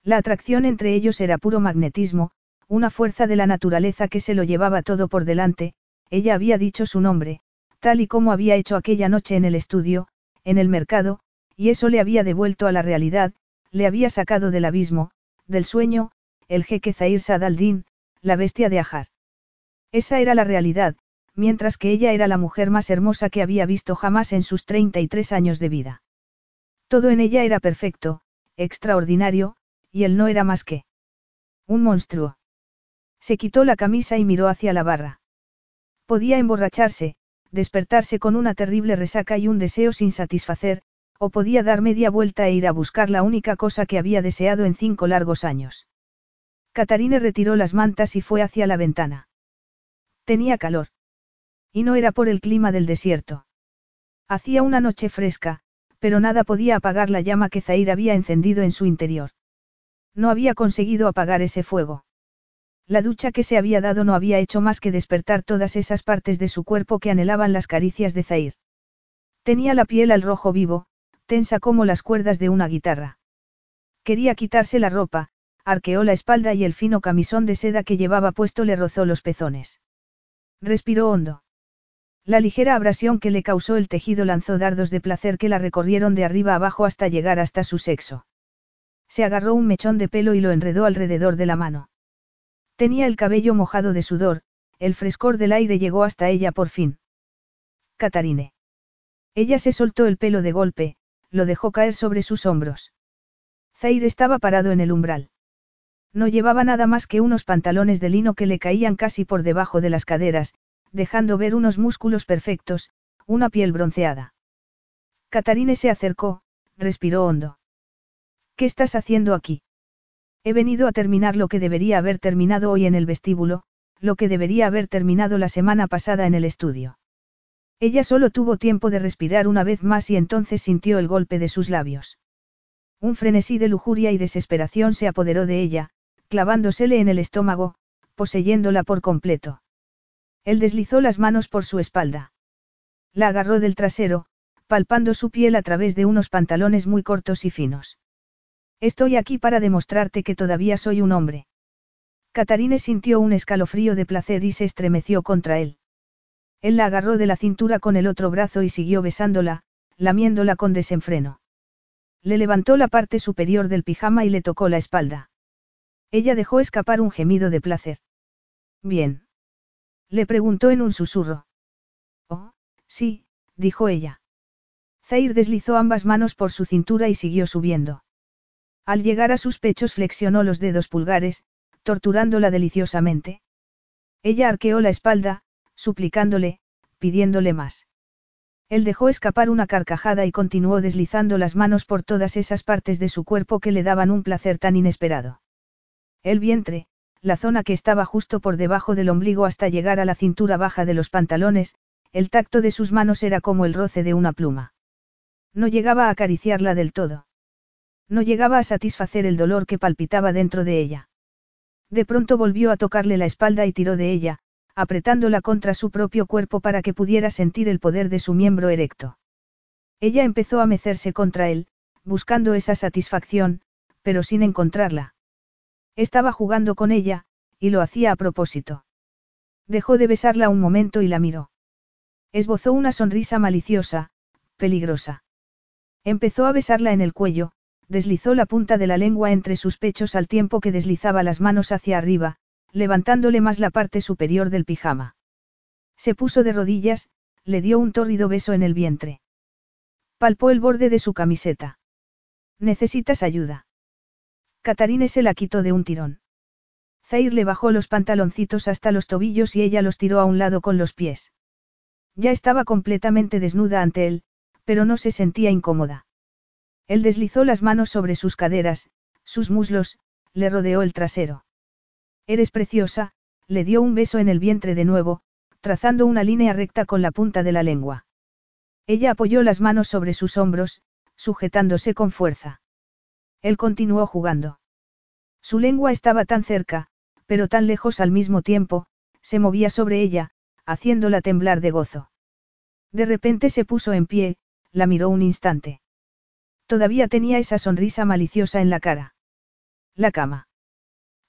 La atracción entre ellos era puro magnetismo, una fuerza de la naturaleza que se lo llevaba todo por delante, ella había dicho su nombre, tal y como había hecho aquella noche en el estudio, en el mercado, y eso le había devuelto a la realidad, le había sacado del abismo, del sueño, el jeque Zahir Sadaldin, la bestia de Ajar. Esa era la realidad, mientras que ella era la mujer más hermosa que había visto jamás en sus 33 años de vida. Todo en ella era perfecto, extraordinario, y él no era más que un monstruo. Se quitó la camisa y miró hacia la barra. Podía emborracharse, despertarse con una terrible resaca y un deseo sin satisfacer, o podía dar media vuelta e ir a buscar la única cosa que había deseado en cinco largos años. Catarine retiró las mantas y fue hacia la ventana. Tenía calor. Y no era por el clima del desierto. Hacía una noche fresca, pero nada podía apagar la llama que Zair había encendido en su interior. No había conseguido apagar ese fuego. La ducha que se había dado no había hecho más que despertar todas esas partes de su cuerpo que anhelaban las caricias de Zair. Tenía la piel al rojo vivo, tensa como las cuerdas de una guitarra. Quería quitarse la ropa, arqueó la espalda y el fino camisón de seda que llevaba puesto le rozó los pezones. Respiró hondo. La ligera abrasión que le causó el tejido lanzó dardos de placer que la recorrieron de arriba abajo hasta llegar hasta su sexo. Se agarró un mechón de pelo y lo enredó alrededor de la mano. Tenía el cabello mojado de sudor, el frescor del aire llegó hasta ella por fin. Catarine. Ella se soltó el pelo de golpe, lo dejó caer sobre sus hombros. Zaire estaba parado en el umbral. No llevaba nada más que unos pantalones de lino que le caían casi por debajo de las caderas, dejando ver unos músculos perfectos, una piel bronceada. Catarine se acercó, respiró hondo. ¿Qué estás haciendo aquí? He venido a terminar lo que debería haber terminado hoy en el vestíbulo, lo que debería haber terminado la semana pasada en el estudio. Ella solo tuvo tiempo de respirar una vez más y entonces sintió el golpe de sus labios. Un frenesí de lujuria y desesperación se apoderó de ella, clavándosele en el estómago, poseyéndola por completo. Él deslizó las manos por su espalda. La agarró del trasero, palpando su piel a través de unos pantalones muy cortos y finos. Estoy aquí para demostrarte que todavía soy un hombre. Catarine sintió un escalofrío de placer y se estremeció contra él. Él la agarró de la cintura con el otro brazo y siguió besándola, lamiéndola con desenfreno. Le levantó la parte superior del pijama y le tocó la espalda. Ella dejó escapar un gemido de placer. Bien. Le preguntó en un susurro. Oh, sí, dijo ella. Zair deslizó ambas manos por su cintura y siguió subiendo. Al llegar a sus pechos flexionó los dedos pulgares, torturándola deliciosamente. Ella arqueó la espalda, suplicándole, pidiéndole más. Él dejó escapar una carcajada y continuó deslizando las manos por todas esas partes de su cuerpo que le daban un placer tan inesperado. El vientre, la zona que estaba justo por debajo del ombligo hasta llegar a la cintura baja de los pantalones, el tacto de sus manos era como el roce de una pluma. No llegaba a acariciarla del todo. No llegaba a satisfacer el dolor que palpitaba dentro de ella. De pronto volvió a tocarle la espalda y tiró de ella, apretándola contra su propio cuerpo para que pudiera sentir el poder de su miembro erecto. Ella empezó a mecerse contra él, buscando esa satisfacción, pero sin encontrarla. Estaba jugando con ella, y lo hacía a propósito. Dejó de besarla un momento y la miró. Esbozó una sonrisa maliciosa, peligrosa. Empezó a besarla en el cuello, deslizó la punta de la lengua entre sus pechos al tiempo que deslizaba las manos hacia arriba, levantándole más la parte superior del pijama. Se puso de rodillas, le dio un tórrido beso en el vientre. Palpó el borde de su camiseta. ¿Necesitas ayuda? Catarine se la quitó de un tirón. Zair le bajó los pantaloncitos hasta los tobillos y ella los tiró a un lado con los pies. Ya estaba completamente desnuda ante él, pero no se sentía incómoda. Él deslizó las manos sobre sus caderas, sus muslos, le rodeó el trasero. Eres preciosa, le dio un beso en el vientre de nuevo, trazando una línea recta con la punta de la lengua. Ella apoyó las manos sobre sus hombros, sujetándose con fuerza. Él continuó jugando. Su lengua estaba tan cerca, pero tan lejos al mismo tiempo, se movía sobre ella, haciéndola temblar de gozo. De repente se puso en pie, la miró un instante. Todavía tenía esa sonrisa maliciosa en la cara. La cama.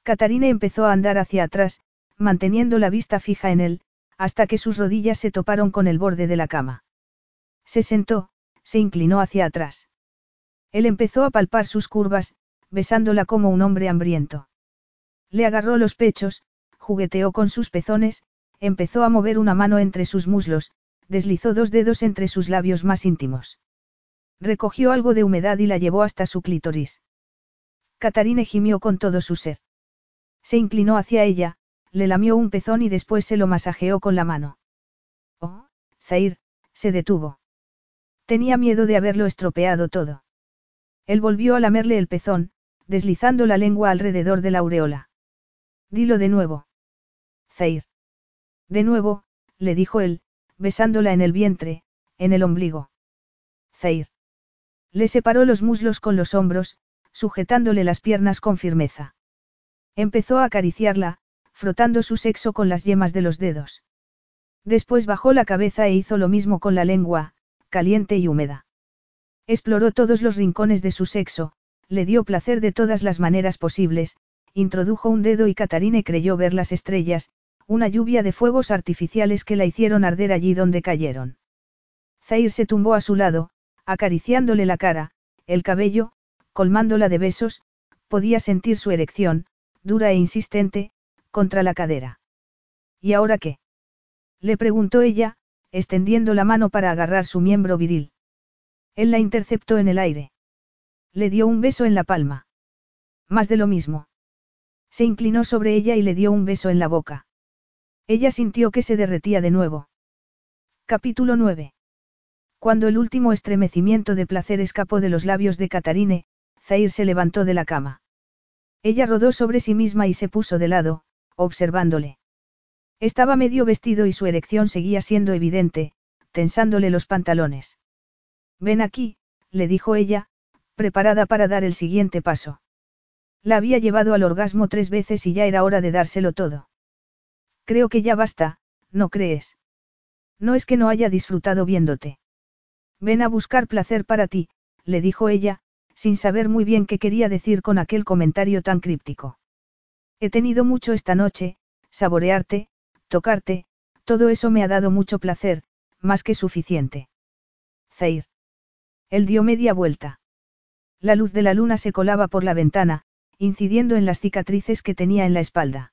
Catarina empezó a andar hacia atrás, manteniendo la vista fija en él, hasta que sus rodillas se toparon con el borde de la cama. Se sentó, se inclinó hacia atrás. Él empezó a palpar sus curvas, besándola como un hombre hambriento. Le agarró los pechos, jugueteó con sus pezones, empezó a mover una mano entre sus muslos, deslizó dos dedos entre sus labios más íntimos. Recogió algo de humedad y la llevó hasta su clítoris. Catarine gimió con todo su ser. Se inclinó hacia ella, le lamió un pezón y después se lo masajeó con la mano. Oh, Zair, se detuvo. Tenía miedo de haberlo estropeado todo. Él volvió a lamerle el pezón, deslizando la lengua alrededor de la aureola. Dilo de nuevo. Zair. De nuevo, le dijo él, besándola en el vientre, en el ombligo. Zair. Le separó los muslos con los hombros, sujetándole las piernas con firmeza. Empezó a acariciarla, frotando su sexo con las yemas de los dedos. Después bajó la cabeza e hizo lo mismo con la lengua, caliente y húmeda. Exploró todos los rincones de su sexo, le dio placer de todas las maneras posibles, introdujo un dedo y Catarine creyó ver las estrellas, una lluvia de fuegos artificiales que la hicieron arder allí donde cayeron. Zair se tumbó a su lado, acariciándole la cara, el cabello, colmándola de besos, podía sentir su erección, dura e insistente, contra la cadera. ¿Y ahora qué? Le preguntó ella, extendiendo la mano para agarrar su miembro viril. Él la interceptó en el aire. Le dio un beso en la palma. Más de lo mismo. Se inclinó sobre ella y le dio un beso en la boca. Ella sintió que se derretía de nuevo. Capítulo 9. Cuando el último estremecimiento de placer escapó de los labios de Catarine, Zair se levantó de la cama. Ella rodó sobre sí misma y se puso de lado, observándole. Estaba medio vestido y su erección seguía siendo evidente, tensándole los pantalones. Ven aquí, le dijo ella, preparada para dar el siguiente paso. La había llevado al orgasmo tres veces y ya era hora de dárselo todo. Creo que ya basta, ¿no crees? No es que no haya disfrutado viéndote. Ven a buscar placer para ti, le dijo ella, sin saber muy bien qué quería decir con aquel comentario tan críptico. He tenido mucho esta noche, saborearte, tocarte, todo eso me ha dado mucho placer, más que suficiente. Zair. Él dio media vuelta. La luz de la luna se colaba por la ventana, incidiendo en las cicatrices que tenía en la espalda.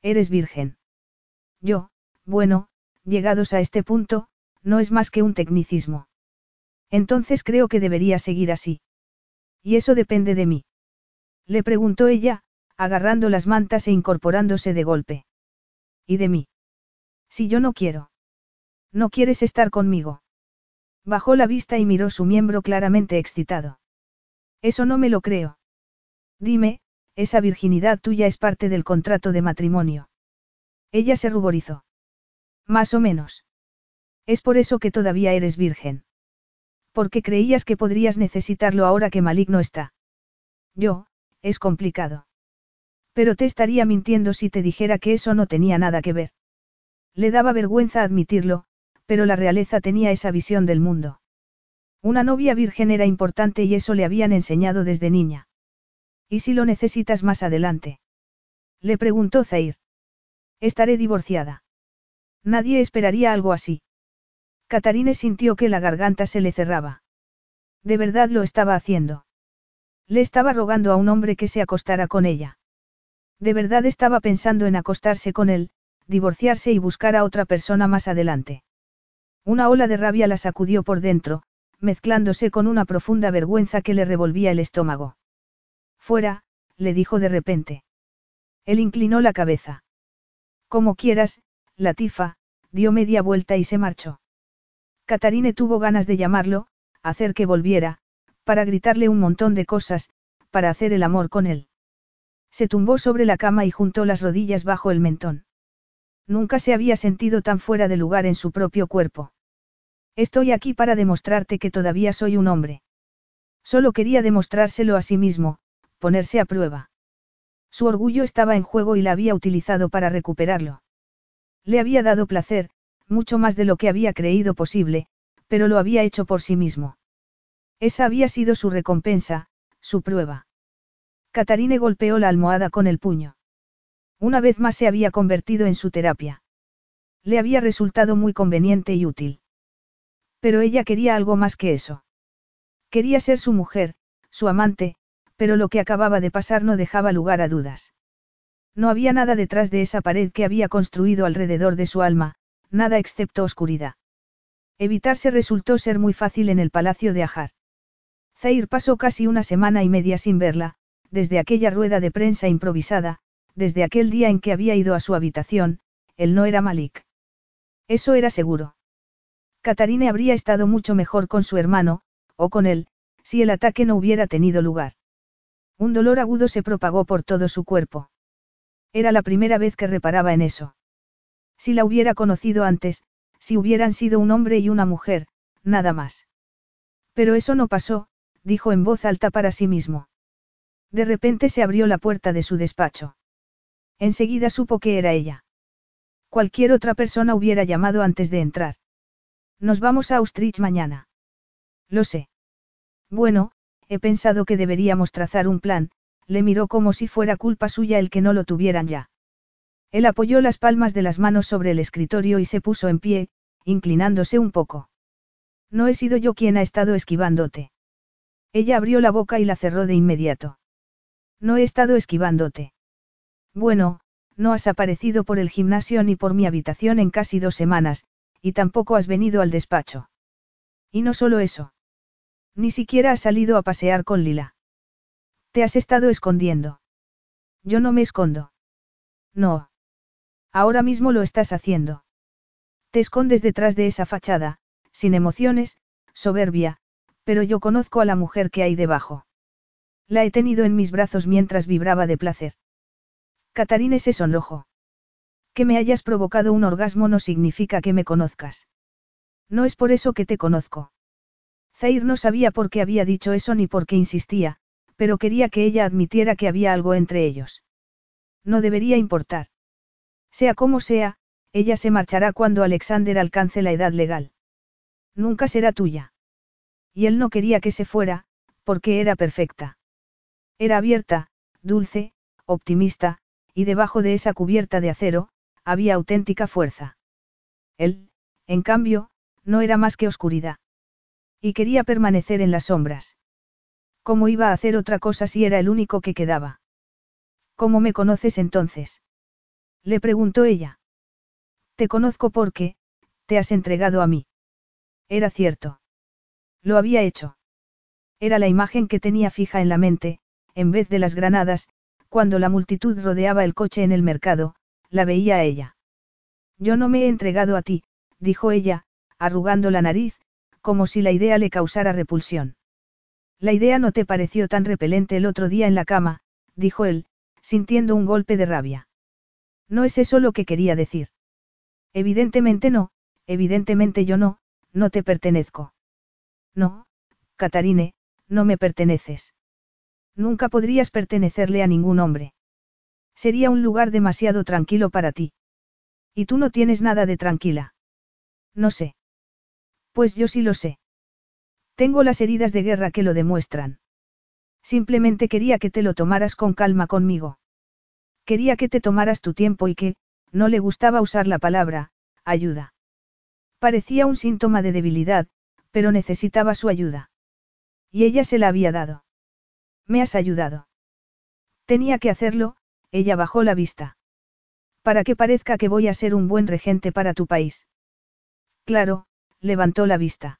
Eres virgen. Yo, bueno, llegados a este punto, no es más que un tecnicismo. Entonces creo que debería seguir así. Y eso depende de mí. Le preguntó ella, agarrando las mantas e incorporándose de golpe. ¿Y de mí? Si yo no quiero. No quieres estar conmigo. Bajó la vista y miró su miembro claramente excitado. Eso no me lo creo. Dime, esa virginidad tuya es parte del contrato de matrimonio. Ella se ruborizó. Más o menos. Es por eso que todavía eres virgen. Porque creías que podrías necesitarlo ahora que maligno está. Yo, es complicado. Pero te estaría mintiendo si te dijera que eso no tenía nada que ver. Le daba vergüenza admitirlo, pero la realeza tenía esa visión del mundo. Una novia virgen era importante y eso le habían enseñado desde niña. ¿Y si lo necesitas más adelante? Le preguntó Zair. Estaré divorciada. Nadie esperaría algo así. Catarine sintió que la garganta se le cerraba. De verdad lo estaba haciendo. Le estaba rogando a un hombre que se acostara con ella. De verdad estaba pensando en acostarse con él, divorciarse y buscar a otra persona más adelante. Una ola de rabia la sacudió por dentro, mezclándose con una profunda vergüenza que le revolvía el estómago. Fuera, le dijo de repente. Él inclinó la cabeza. Como quieras, Latifa, dio media vuelta y se marchó. Catarine tuvo ganas de llamarlo, hacer que volviera, para gritarle un montón de cosas, para hacer el amor con él. Se tumbó sobre la cama y juntó las rodillas bajo el mentón. Nunca se había sentido tan fuera de lugar en su propio cuerpo. Estoy aquí para demostrarte que todavía soy un hombre. Solo quería demostrárselo a sí mismo, ponerse a prueba. Su orgullo estaba en juego y la había utilizado para recuperarlo. Le había dado placer, mucho más de lo que había creído posible, pero lo había hecho por sí mismo. Esa había sido su recompensa, su prueba. Catarine golpeó la almohada con el puño. Una vez más se había convertido en su terapia. Le había resultado muy conveniente y útil. Pero ella quería algo más que eso. Quería ser su mujer, su amante, pero lo que acababa de pasar no dejaba lugar a dudas. No había nada detrás de esa pared que había construido alrededor de su alma, nada excepto oscuridad. Evitarse resultó ser muy fácil en el palacio de Ajar. Zair pasó casi una semana y media sin verla, desde aquella rueda de prensa improvisada, desde aquel día en que había ido a su habitación, él no era Malik. Eso era seguro. Katarine habría estado mucho mejor con su hermano, o con él, si el ataque no hubiera tenido lugar. Un dolor agudo se propagó por todo su cuerpo. Era la primera vez que reparaba en eso. Si la hubiera conocido antes, si hubieran sido un hombre y una mujer, nada más. Pero eso no pasó, dijo en voz alta para sí mismo. De repente se abrió la puerta de su despacho. Enseguida supo que era ella. Cualquier otra persona hubiera llamado antes de entrar. Nos vamos a Austrich mañana. Lo sé. Bueno, he pensado que deberíamos trazar un plan, le miró como si fuera culpa suya el que no lo tuvieran ya. Él apoyó las palmas de las manos sobre el escritorio y se puso en pie, inclinándose un poco. No he sido yo quien ha estado esquivándote. Ella abrió la boca y la cerró de inmediato. No he estado esquivándote. Bueno, no has aparecido por el gimnasio ni por mi habitación en casi dos semanas, y tampoco has venido al despacho. Y no solo eso. Ni siquiera has salido a pasear con Lila. Te has estado escondiendo. Yo no me escondo. No. Ahora mismo lo estás haciendo. Te escondes detrás de esa fachada, sin emociones, soberbia, pero yo conozco a la mujer que hay debajo. La he tenido en mis brazos mientras vibraba de placer. Catarine se sonrojó. Que me hayas provocado un orgasmo no significa que me conozcas. No es por eso que te conozco. Zair no sabía por qué había dicho eso ni por qué insistía, pero quería que ella admitiera que había algo entre ellos. No debería importar. Sea como sea, ella se marchará cuando Alexander alcance la edad legal. Nunca será tuya. Y él no quería que se fuera, porque era perfecta. Era abierta, dulce, optimista, y debajo de esa cubierta de acero, había auténtica fuerza. Él, en cambio, no era más que oscuridad. Y quería permanecer en las sombras. ¿Cómo iba a hacer otra cosa si era el único que quedaba? ¿Cómo me conoces entonces? Le preguntó ella. Te conozco porque, te has entregado a mí. Era cierto. Lo había hecho. Era la imagen que tenía fija en la mente, en vez de las granadas, cuando la multitud rodeaba el coche en el mercado, la veía a ella. Yo no me he entregado a ti, dijo ella, arrugando la nariz, como si la idea le causara repulsión. La idea no te pareció tan repelente el otro día en la cama, dijo él, sintiendo un golpe de rabia. No es eso lo que quería decir. Evidentemente no, evidentemente yo no, no te pertenezco. No, Catarine, no me perteneces. Nunca podrías pertenecerle a ningún hombre. Sería un lugar demasiado tranquilo para ti. Y tú no tienes nada de tranquila. No sé. Pues yo sí lo sé. Tengo las heridas de guerra que lo demuestran. Simplemente quería que te lo tomaras con calma conmigo. Quería que te tomaras tu tiempo y que, no le gustaba usar la palabra, ayuda. Parecía un síntoma de debilidad, pero necesitaba su ayuda. Y ella se la había dado. Me has ayudado. Tenía que hacerlo, ella bajó la vista. Para que parezca que voy a ser un buen regente para tu país. Claro, levantó la vista.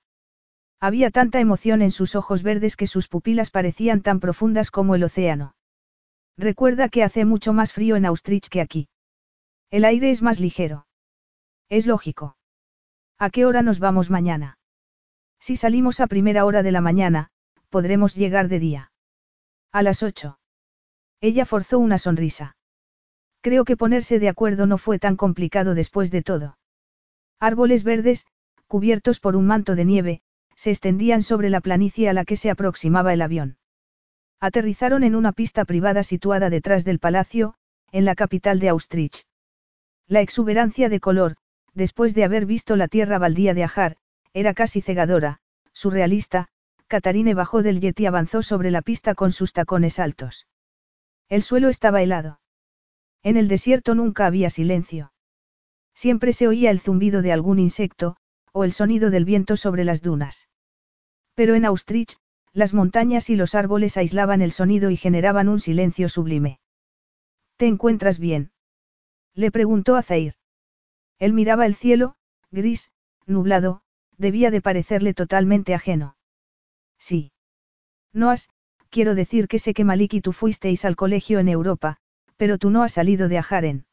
Había tanta emoción en sus ojos verdes que sus pupilas parecían tan profundas como el océano. Recuerda que hace mucho más frío en Austrich que aquí. El aire es más ligero. Es lógico. ¿A qué hora nos vamos mañana? Si salimos a primera hora de la mañana, podremos llegar de día. A las ocho. Ella forzó una sonrisa. Creo que ponerse de acuerdo no fue tan complicado después de todo. Árboles verdes, cubiertos por un manto de nieve, se extendían sobre la planicie a la que se aproximaba el avión. Aterrizaron en una pista privada situada detrás del palacio, en la capital de Austrich. La exuberancia de color, después de haber visto la tierra baldía de Ajar, era casi cegadora, surrealista, Catarine bajó del jet y avanzó sobre la pista con sus tacones altos. El suelo estaba helado. En el desierto nunca había silencio. Siempre se oía el zumbido de algún insecto, o el sonido del viento sobre las dunas. Pero en Austrich, las montañas y los árboles aislaban el sonido y generaban un silencio sublime. ¿Te encuentras bien? Le preguntó a Zair. Él miraba el cielo, gris, nublado, debía de parecerle totalmente ajeno. Sí. No has, quiero decir que sé que Malik y tú fuisteis al colegio en Europa, pero tú no has salido de Ajaren.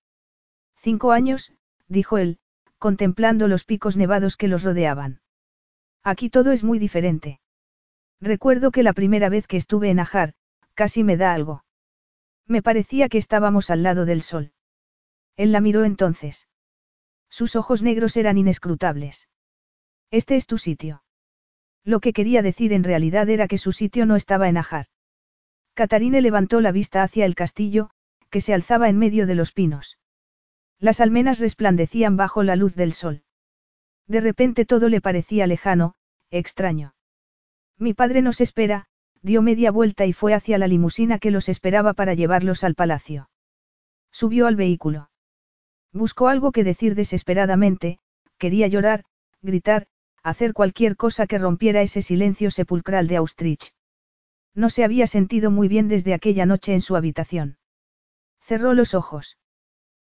Cinco años, dijo él, contemplando los picos nevados que los rodeaban. Aquí todo es muy diferente. Recuerdo que la primera vez que estuve en Ajar, casi me da algo. Me parecía que estábamos al lado del sol. Él la miró entonces. Sus ojos negros eran inescrutables. Este es tu sitio. Lo que quería decir en realidad era que su sitio no estaba en Ajar. Catarine levantó la vista hacia el castillo, que se alzaba en medio de los pinos. Las almenas resplandecían bajo la luz del sol. De repente todo le parecía lejano, extraño. Mi padre nos espera, dio media vuelta y fue hacia la limusina que los esperaba para llevarlos al palacio. Subió al vehículo. Buscó algo que decir desesperadamente, quería llorar, gritar, hacer cualquier cosa que rompiera ese silencio sepulcral de Austrich. No se había sentido muy bien desde aquella noche en su habitación. Cerró los ojos.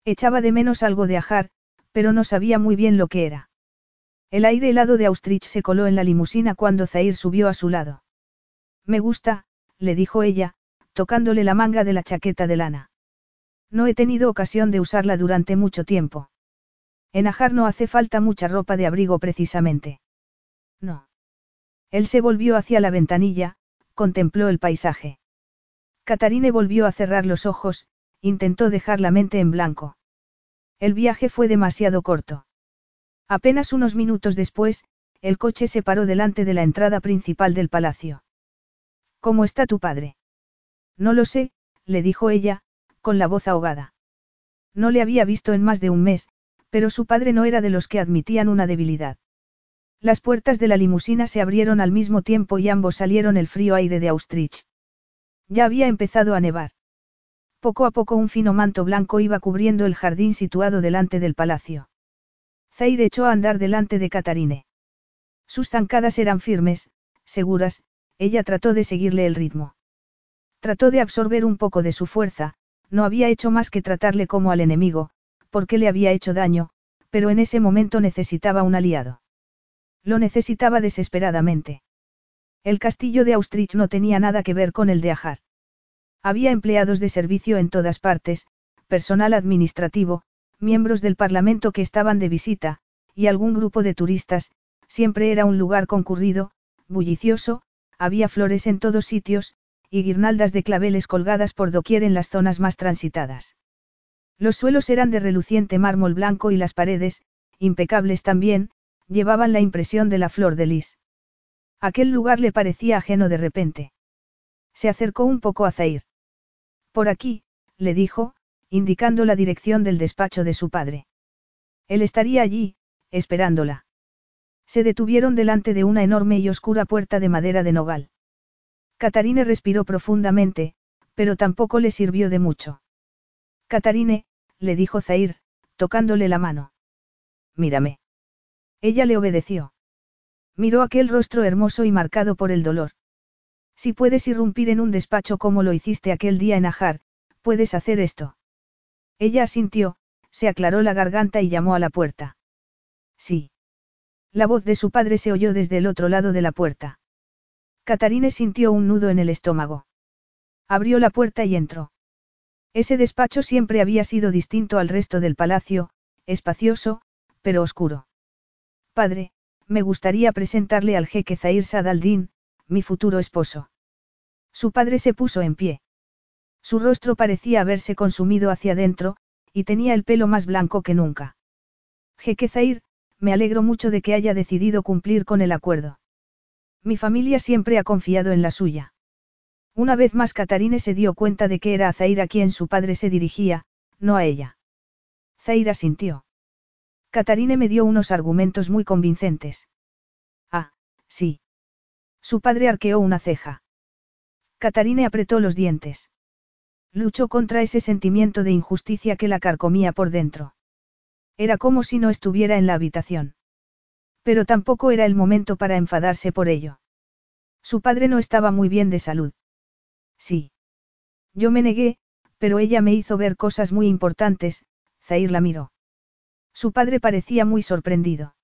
Echaba de menos algo de ajar, pero no sabía muy bien lo que era. El aire helado de Austrich se coló en la limusina cuando Zair subió a su lado. Me gusta, le dijo ella, tocándole la manga de la chaqueta de lana. No he tenido ocasión de usarla durante mucho tiempo. En Ajar no hace falta mucha ropa de abrigo precisamente. No. Él se volvió hacia la ventanilla, contempló el paisaje. Catarine volvió a cerrar los ojos, intentó dejar la mente en blanco. El viaje fue demasiado corto. Apenas unos minutos después, el coche se paró delante de la entrada principal del palacio. ¿Cómo está tu padre? No lo sé, le dijo ella, con la voz ahogada. No le había visto en más de un mes, pero su padre no era de los que admitían una debilidad. Las puertas de la limusina se abrieron al mismo tiempo y ambos salieron el frío aire de Austrich. Ya había empezado a nevar. Poco a poco un fino manto blanco iba cubriendo el jardín situado delante del palacio. Zair echó a andar delante de Catarine. Sus zancadas eran firmes, seguras, ella trató de seguirle el ritmo. Trató de absorber un poco de su fuerza, no había hecho más que tratarle como al enemigo, porque le había hecho daño, pero en ese momento necesitaba un aliado. Lo necesitaba desesperadamente. El castillo de Austrich no tenía nada que ver con el de Ajar. Había empleados de servicio en todas partes, personal administrativo, miembros del Parlamento que estaban de visita, y algún grupo de turistas, siempre era un lugar concurrido, bullicioso, había flores en todos sitios, y guirnaldas de claveles colgadas por doquier en las zonas más transitadas. Los suelos eran de reluciente mármol blanco y las paredes, impecables también, llevaban la impresión de la flor de lis. Aquel lugar le parecía ajeno de repente. Se acercó un poco a Zair. Por aquí, le dijo, indicando la dirección del despacho de su padre. Él estaría allí, esperándola. Se detuvieron delante de una enorme y oscura puerta de madera de nogal. Catarine respiró profundamente, pero tampoco le sirvió de mucho. Catarine, le dijo Zair, tocándole la mano. Mírame. Ella le obedeció. Miró aquel rostro hermoso y marcado por el dolor. Si puedes irrumpir en un despacho como lo hiciste aquel día en Ajar, puedes hacer esto. Ella asintió, se aclaró la garganta y llamó a la puerta. Sí. La voz de su padre se oyó desde el otro lado de la puerta. Catarine sintió un nudo en el estómago. Abrió la puerta y entró. Ese despacho siempre había sido distinto al resto del palacio, espacioso, pero oscuro. Padre, me gustaría presentarle al jeque Zahir Sadaldin, mi futuro esposo. Su padre se puso en pie. Su rostro parecía haberse consumido hacia adentro, y tenía el pelo más blanco que nunca. Jeque Zair, me alegro mucho de que haya decidido cumplir con el acuerdo. Mi familia siempre ha confiado en la suya. Una vez más Catarine se dio cuenta de que era a Zair a quien su padre se dirigía, no a ella. Zair asintió. Catarine me dio unos argumentos muy convincentes. Ah, sí. Su padre arqueó una ceja. Catarine apretó los dientes. Luchó contra ese sentimiento de injusticia que la carcomía por dentro. Era como si no estuviera en la habitación. Pero tampoco era el momento para enfadarse por ello. Su padre no estaba muy bien de salud. Sí. Yo me negué, Pero ella me hizo ver cosas muy importantes, Zair la miró. Su padre parecía muy sorprendido.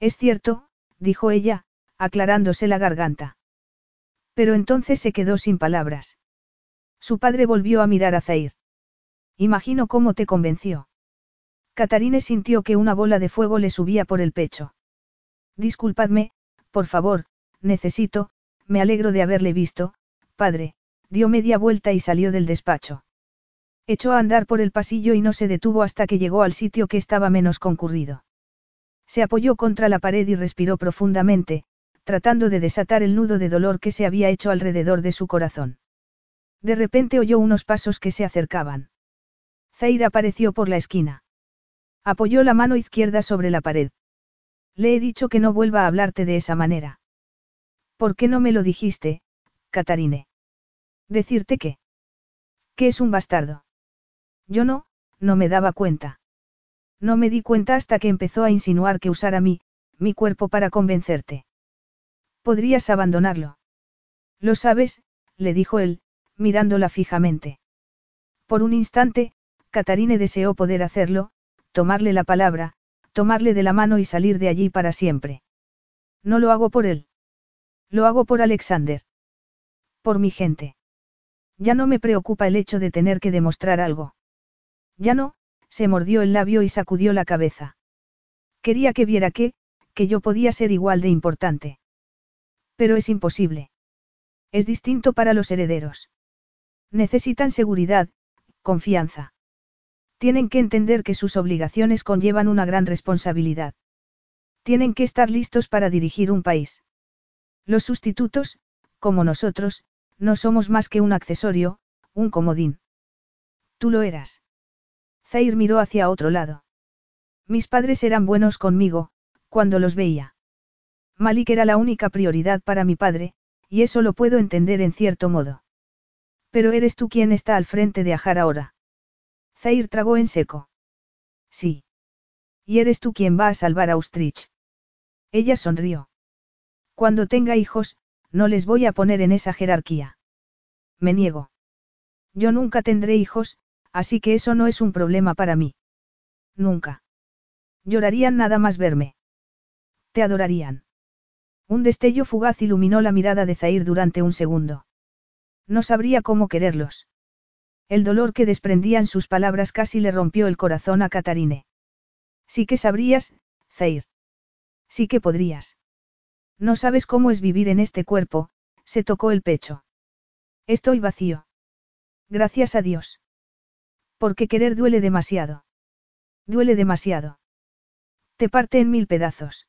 Es cierto, dijo ella, aclarándose la garganta. Pero entonces se quedó sin palabras. Su padre volvió a mirar a Zair. Imagino cómo te convenció. Catarine sintió que una bola de fuego le subía por el pecho. Disculpadme, por favor, necesito, me alegro de haberle visto, padre, dio media vuelta y salió del despacho. Echó a andar por el pasillo y no se detuvo hasta que llegó al sitio que estaba menos concurrido. Se apoyó contra la pared y respiró profundamente, tratando de desatar el nudo de dolor que se había hecho alrededor de su corazón. De repente oyó unos pasos que se acercaban. Zaira apareció por la esquina. Apoyó la mano izquierda sobre la pared. Le he dicho que no vuelva a hablarte de esa manera. ¿Por qué no me lo dijiste, Catarine? Decirte qué. Que es un bastardo. Yo no, no me daba cuenta. No me di cuenta hasta que empezó a insinuar que usara mí, mi cuerpo para convencerte. Podrías abandonarlo. Lo sabes, le dijo él, mirándola fijamente. Por un instante, Catarine deseó poder hacerlo, tomarle la palabra, tomarle de la mano y salir de allí para siempre. No lo hago por él. Lo hago por Alexander. Por mi gente. Ya no me preocupa el hecho de tener que demostrar algo. Ya no, se mordió el labio y sacudió la cabeza. Quería que viera que, que yo podía ser igual de importante. Pero es imposible. Es distinto para los herederos. Necesitan seguridad, confianza. Tienen que entender que sus obligaciones conllevan una gran responsabilidad. Tienen que estar listos para dirigir un país. Los sustitutos, como nosotros, no somos más que un accesorio, un comodín. Tú lo eras. Zair miró hacia otro lado. Mis padres eran buenos conmigo, cuando los veía. Malik era la única prioridad para mi padre, y eso lo puedo entender en cierto modo. Pero eres tú quien está al frente de Ajar ahora. Zair tragó en seco. Sí. Y eres tú quien va a salvar a Austrich. Ella sonrió. Cuando tenga hijos, no les voy a poner en esa jerarquía. Me niego. Yo nunca tendré hijos, así que eso no es un problema para mí. Nunca. Llorarían nada más verme. Te adorarían. Un destello fugaz iluminó la mirada de Zair durante un segundo. No sabría cómo quererlos. El dolor que desprendían sus palabras casi le rompió el corazón a Catarine. Sí que sabrías, Zair. Sí que podrías. No sabes cómo es vivir en este cuerpo, se tocó el pecho. Estoy vacío. Gracias a Dios. Porque querer duele demasiado. Duele demasiado. Te parte en mil pedazos.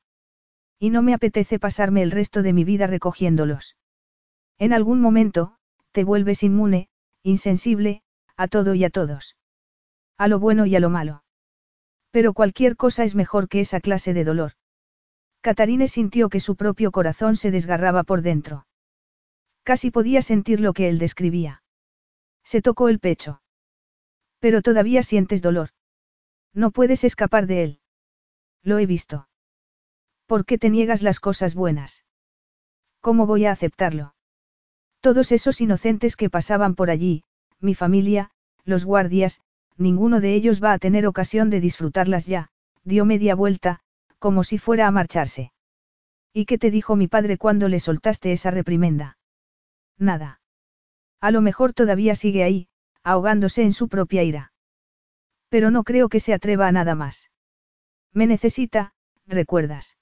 Y no me apetece pasarme el resto de mi vida recogiéndolos. En algún momento, te vuelves inmune, insensible, a todo y a todos. A lo bueno y a lo malo. Pero cualquier cosa es mejor que esa clase de dolor. Catarine sintió que su propio corazón se desgarraba por dentro. Casi podía sentir lo que él describía. Se tocó el pecho. Pero todavía sientes dolor. No puedes escapar de él. Lo he visto. ¿Por qué te niegas las cosas buenas? ¿Cómo voy a aceptarlo? Todos esos inocentes que pasaban por allí, mi familia, los guardias, ninguno de ellos va a tener ocasión de disfrutarlas ya, dio media vuelta, como si fuera a marcharse. ¿Y qué te dijo mi padre cuando le soltaste esa reprimenda? Nada. A lo mejor todavía sigue ahí, ahogándose en su propia ira. Pero no creo que se atreva a nada más. Me necesita, recuerdas.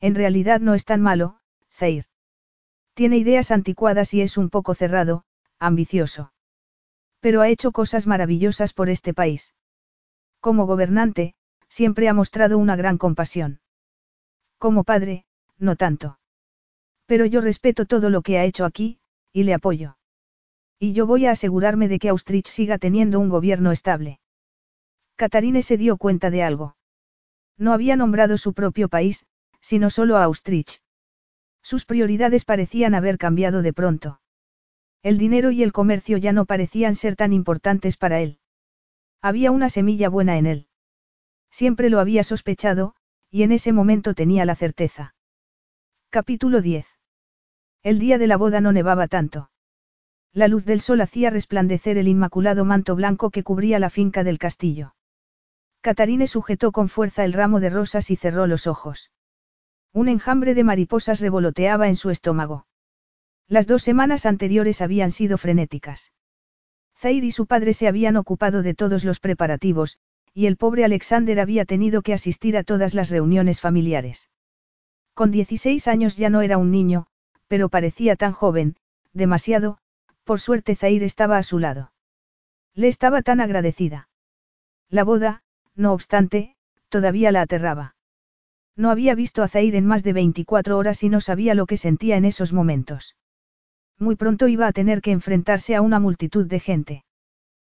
En realidad no es tan malo, Zair. Tiene ideas anticuadas y es un poco cerrado, ambicioso. Pero ha hecho cosas maravillosas por este país. Como gobernante, siempre ha mostrado una gran compasión. Como padre, no tanto. Pero yo respeto todo lo que ha hecho aquí, y le apoyo. Y yo voy a asegurarme de que Austrich siga teniendo un gobierno estable. Catarine se dio cuenta de algo. No había nombrado su propio país, sino solo a Austrich. Sus prioridades parecían haber cambiado de pronto. El dinero y el comercio ya no parecían ser tan importantes para él. Había una semilla buena en él. Siempre lo había sospechado, y en ese momento tenía la certeza. Capítulo 10. El día de la boda no nevaba tanto. La luz del sol hacía resplandecer el inmaculado manto blanco que cubría la finca del castillo. Catarine sujetó con fuerza el ramo de rosas y cerró los ojos. Un enjambre de mariposas revoloteaba en su estómago. Las dos semanas anteriores habían sido frenéticas. Zair y su padre se habían ocupado de todos los preparativos, y el pobre Alexander había tenido que asistir a todas las reuniones familiares. Con 16 años ya no era un niño, pero parecía tan joven, demasiado, por suerte Zair estaba a su lado. Le estaba tan agradecida. La boda, no obstante, todavía la aterraba. No había visto a Zair en más de 24 horas y no sabía lo que sentía en esos momentos. Muy pronto iba a tener que enfrentarse a una multitud de gente.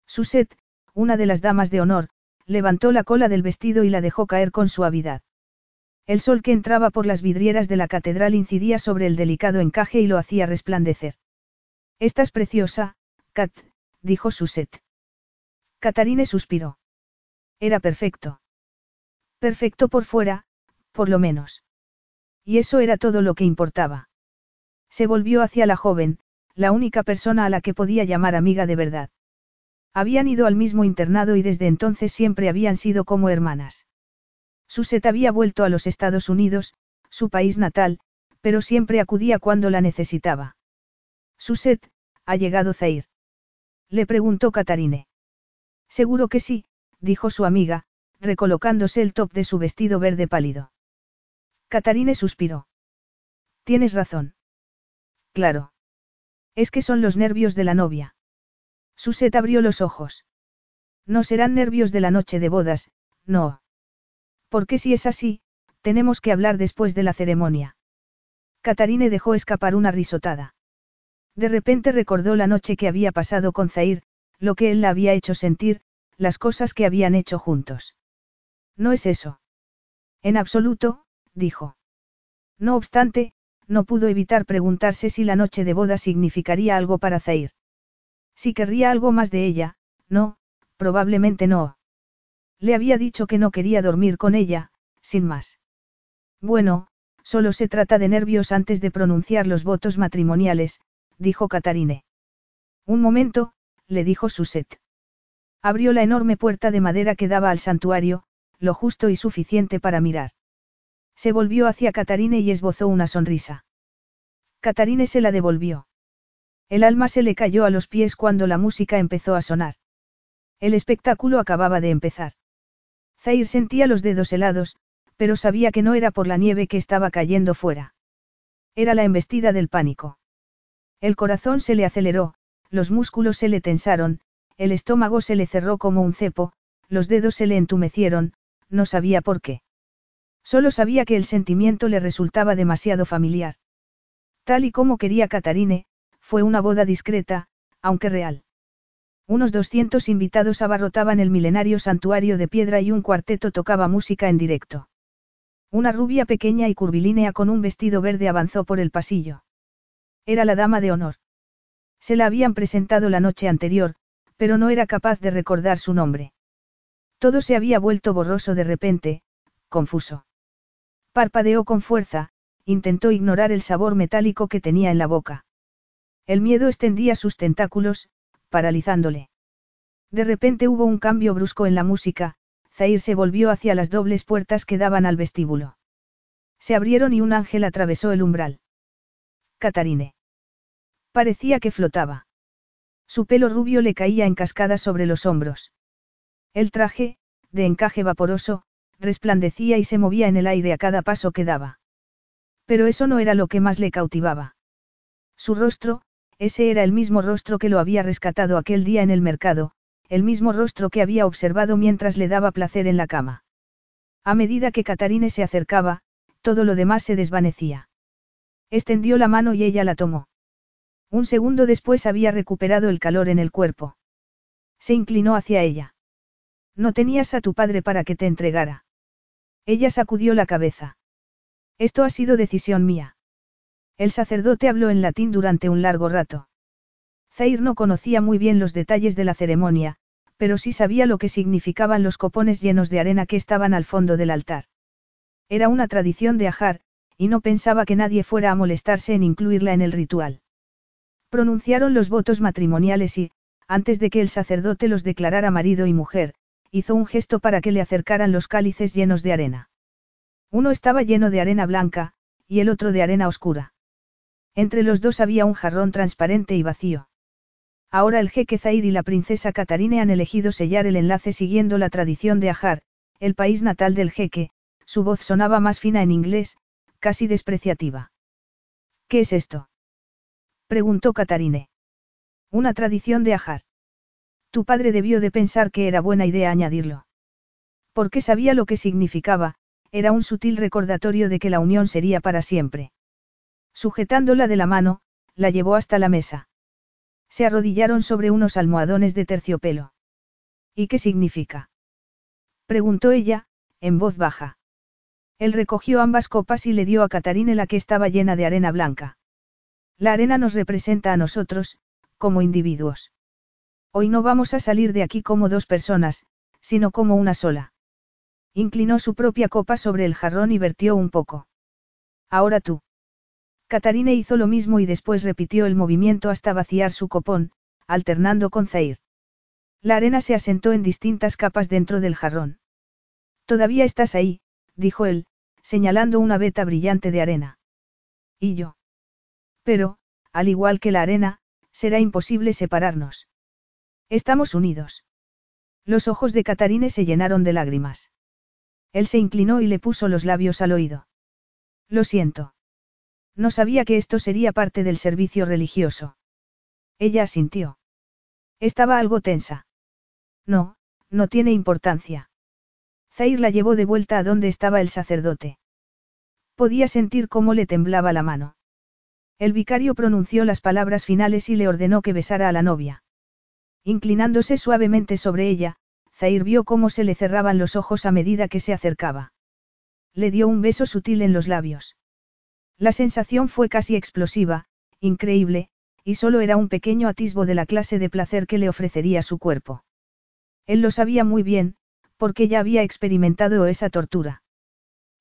Suset, una de las damas de honor, levantó la cola del vestido y la dejó caer con suavidad. El sol que entraba por las vidrieras de la catedral incidía sobre el delicado encaje y lo hacía resplandecer. Estás preciosa, Kat, dijo Suset. Catarine suspiró. Era perfecto. Perfecto por fuera, por lo menos. Y eso era todo lo que importaba. Se volvió hacia la joven, la única persona a la que podía llamar amiga de verdad. Habían ido al mismo internado y desde entonces siempre habían sido como hermanas. Suset había vuelto a los Estados Unidos, su país natal, pero siempre acudía cuando la necesitaba. Suset, ¿ha llegado Zair? Le preguntó Catarine. Seguro que sí, dijo su amiga, recolocándose el top de su vestido verde pálido. Catarine suspiró. Tienes razón. Claro. Es que son los nervios de la novia. Suset abrió los ojos. No serán nervios de la noche de bodas, no. Porque si es así, tenemos que hablar después de la ceremonia. Catarine dejó escapar una risotada. De repente recordó la noche que había pasado con Zair, lo que él la había hecho sentir, las cosas que habían hecho juntos. No es eso. En absoluto, dijo. No obstante, no pudo evitar preguntarse si la noche de boda significaría algo para Zair. Si querría algo más de ella, no, probablemente no. Le había dicho que no quería dormir con ella, sin más. Bueno, solo se trata de nervios antes de pronunciar los votos matrimoniales, dijo Catarine. Un momento, le dijo Suset. Abrió la enorme puerta de madera que daba al santuario, lo justo y suficiente para mirar. Se volvió hacia Catarine y esbozó una sonrisa. Catarine se la devolvió. El alma se le cayó a los pies cuando la música empezó a sonar. El espectáculo acababa de empezar. Zair sentía los dedos helados, pero sabía que no era por la nieve que estaba cayendo fuera. Era la embestida del pánico. El corazón se le aceleró, los músculos se le tensaron, el estómago se le cerró como un cepo, los dedos se le entumecieron, no sabía por qué. Solo sabía que el sentimiento le resultaba demasiado familiar. Tal y como quería Catarine, fue una boda discreta, aunque real. Unos 200 invitados abarrotaban el milenario santuario de piedra y un cuarteto tocaba música en directo. Una rubia pequeña y curvilínea con un vestido verde avanzó por el pasillo. Era la dama de honor. Se la habían presentado la noche anterior, pero no era capaz de recordar su nombre. Todo se había vuelto borroso de repente, confuso. Parpadeó con fuerza, intentó ignorar el sabor metálico que tenía en la boca. El miedo extendía sus tentáculos, paralizándole. De repente hubo un cambio brusco en la música, Zair se volvió hacia las dobles puertas que daban al vestíbulo. Se abrieron y un ángel atravesó el umbral. Catarine. Parecía que flotaba. Su pelo rubio le caía en cascada sobre los hombros. El traje, de encaje vaporoso, resplandecía y se movía en el aire a cada paso que daba. Pero eso no era lo que más le cautivaba. Su rostro, ese era el mismo rostro que lo había rescatado aquel día en el mercado, el mismo rostro que había observado mientras le daba placer en la cama. A medida que Catarine se acercaba, todo lo demás se desvanecía. Extendió la mano y ella la tomó. Un segundo después había recuperado el calor en el cuerpo. Se inclinó hacia ella. No tenías a tu padre para que te entregara. Ella sacudió la cabeza. Esto ha sido decisión mía. El sacerdote habló en latín durante un largo rato. Zair no conocía muy bien los detalles de la ceremonia, pero sí sabía lo que significaban los copones llenos de arena que estaban al fondo del altar. Era una tradición de Ajar, y no pensaba que nadie fuera a molestarse en incluirla en el ritual. Pronunciaron los votos matrimoniales y, antes de que el sacerdote los declarara marido y mujer, hizo un gesto para que le acercaran los cálices llenos de arena. Uno estaba lleno de arena blanca, y el otro de arena oscura. Entre los dos había un jarrón transparente y vacío. Ahora el jeque Zair y la princesa Catarine han elegido sellar el enlace siguiendo la tradición de Ajar, el país natal del jeque, su voz sonaba más fina en inglés, casi despreciativa. ¿Qué es esto? preguntó Catarine. Una tradición de Ajar. Tu padre debió de pensar que era buena idea añadirlo. Porque sabía lo que significaba, era un sutil recordatorio de que la unión sería para siempre. Sujetándola de la mano, la llevó hasta la mesa. Se arrodillaron sobre unos almohadones de terciopelo. ¿Y qué significa? preguntó ella, en voz baja. Él recogió ambas copas y le dio a Catarine la que estaba llena de arena blanca. La arena nos representa a nosotros, como individuos. Hoy no vamos a salir de aquí como dos personas, sino como una sola. Inclinó su propia copa sobre el jarrón y vertió un poco. Ahora tú. Catarine hizo lo mismo y después repitió el movimiento hasta vaciar su copón, alternando con Zair. La arena se asentó en distintas capas dentro del jarrón. Todavía estás ahí, dijo él, señalando una veta brillante de arena. ¿Y yo? Pero, al igual que la arena, será imposible separarnos. Estamos unidos. Los ojos de Catarine se llenaron de lágrimas. Él se inclinó y le puso los labios al oído. Lo siento. No sabía que esto sería parte del servicio religioso. Ella asintió. Estaba algo tensa. No, no tiene importancia. Zair la llevó de vuelta a donde estaba el sacerdote. Podía sentir cómo le temblaba la mano. El vicario pronunció las palabras finales y le ordenó que besara a la novia. Inclinándose suavemente sobre ella, Zair vio cómo se le cerraban los ojos a medida que se acercaba. Le dio un beso sutil en los labios. La sensación fue casi explosiva, increíble, y solo era un pequeño atisbo de la clase de placer que le ofrecería su cuerpo. Él lo sabía muy bien, porque ya había experimentado esa tortura.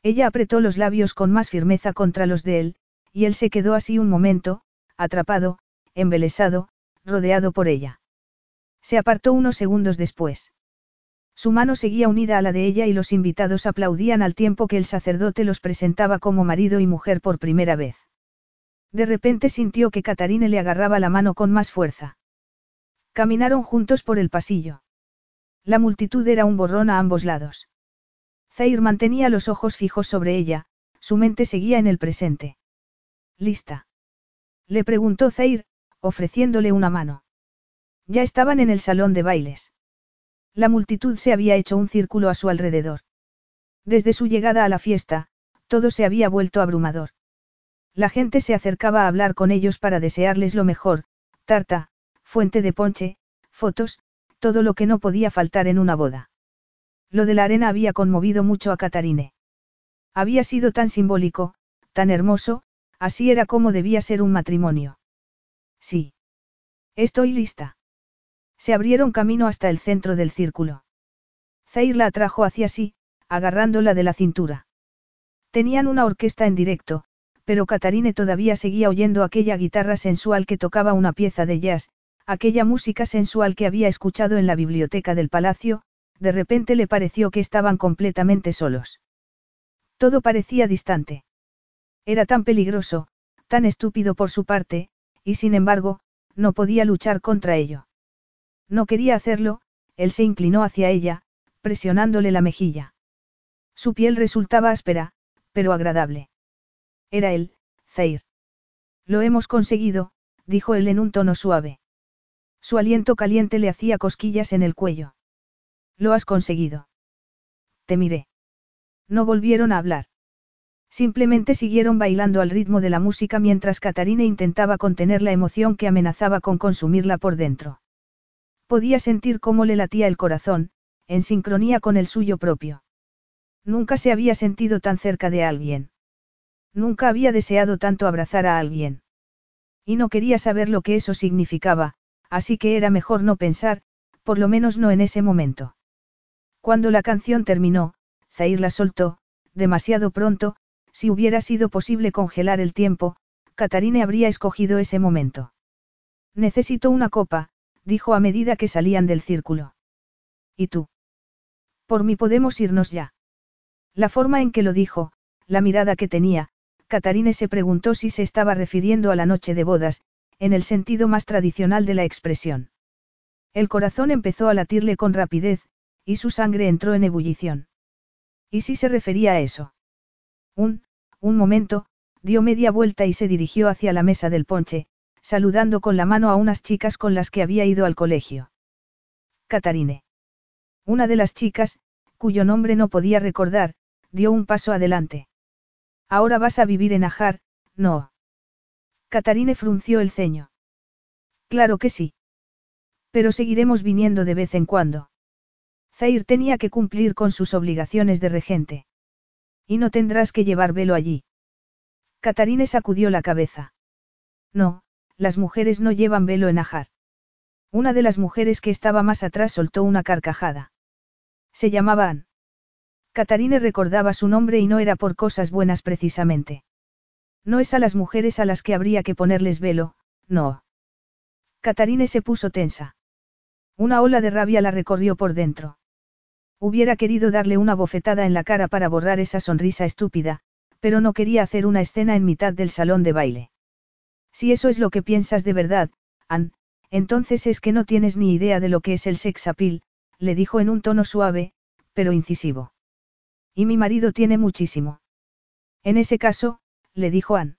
Ella apretó los labios con más firmeza contra los de él, y él se quedó así un momento, atrapado, embelesado, rodeado por ella. Se apartó unos segundos después. Su mano seguía unida a la de ella y los invitados aplaudían al tiempo que el sacerdote los presentaba como marido y mujer por primera vez. De repente sintió que Catarine le agarraba la mano con más fuerza. Caminaron juntos por el pasillo. La multitud era un borrón a ambos lados. Zair mantenía los ojos fijos sobre ella, su mente seguía en el presente. ¿Lista? Le preguntó Zair, ofreciéndole una mano. Ya estaban en el salón de bailes. La multitud se había hecho un círculo a su alrededor. Desde su llegada a la fiesta, todo se había vuelto abrumador. La gente se acercaba a hablar con ellos para desearles lo mejor, tarta, fuente de ponche, fotos, todo lo que no podía faltar en una boda. Lo de la arena había conmovido mucho a Catarine. Había sido tan simbólico, tan hermoso, así era como debía ser un matrimonio. Sí. Estoy lista. Se abrieron camino hasta el centro del círculo. Zair la atrajo hacia sí, agarrándola de la cintura. Tenían una orquesta en directo, pero Catarine todavía seguía oyendo aquella guitarra sensual que tocaba una pieza de jazz, aquella música sensual que había escuchado en la biblioteca del palacio, de repente le pareció que estaban completamente solos. Todo parecía distante. Era tan peligroso, tan estúpido por su parte, y sin embargo, no podía luchar contra ello. No quería hacerlo, él se inclinó hacia ella, presionándole la mejilla. Su piel resultaba áspera, pero agradable. Era él, Zair. Lo hemos conseguido, dijo él en un tono suave. Su aliento caliente le hacía cosquillas en el cuello. Lo has conseguido. Te miré. No volvieron a hablar. Simplemente siguieron bailando al ritmo de la música mientras Catarina intentaba contener la emoción que amenazaba con consumirla por dentro. Podía sentir cómo le latía el corazón, en sincronía con el suyo propio. Nunca se había sentido tan cerca de alguien. Nunca había deseado tanto abrazar a alguien. Y no quería saber lo que eso significaba, así que era mejor no pensar, por lo menos no en ese momento. Cuando la canción terminó, Zair la soltó, demasiado pronto, si hubiera sido posible congelar el tiempo, Catarine habría escogido ese momento. Necesito una copa, dijo a medida que salían del círculo. ¿Y tú? Por mí podemos irnos ya. La forma en que lo dijo, la mirada que tenía, Catarine se preguntó si se estaba refiriendo a la noche de bodas, en el sentido más tradicional de la expresión. El corazón empezó a latirle con rapidez, y su sangre entró en ebullición. ¿Y si se refería a eso? Un, un momento, dio media vuelta y se dirigió hacia la mesa del ponche, saludando con la mano a unas chicas con las que había ido al colegio. Catarine. Una de las chicas, cuyo nombre no podía recordar, dio un paso adelante. Ahora vas a vivir en Ajar, no. Catarine frunció el ceño. Claro que sí. Pero seguiremos viniendo de vez en cuando. Zair tenía que cumplir con sus obligaciones de regente. Y no tendrás que llevar velo allí. Catarine sacudió la cabeza. No, las mujeres no llevan velo en Ajar. Una de las mujeres que estaba más atrás soltó una carcajada. Se llamaba Anne. Catarine recordaba su nombre y no era por cosas buenas precisamente. No es a las mujeres a las que habría que ponerles velo, no. Catarine se puso tensa. Una ola de rabia la recorrió por dentro. Hubiera querido darle una bofetada en la cara para borrar esa sonrisa estúpida, pero no quería hacer una escena en mitad del salón de baile. Si eso es lo que piensas de verdad, Ann, entonces es que no tienes ni idea de lo que es el sex appeal, le dijo en un tono suave, pero incisivo. Y mi marido tiene muchísimo. En ese caso, le dijo Ann.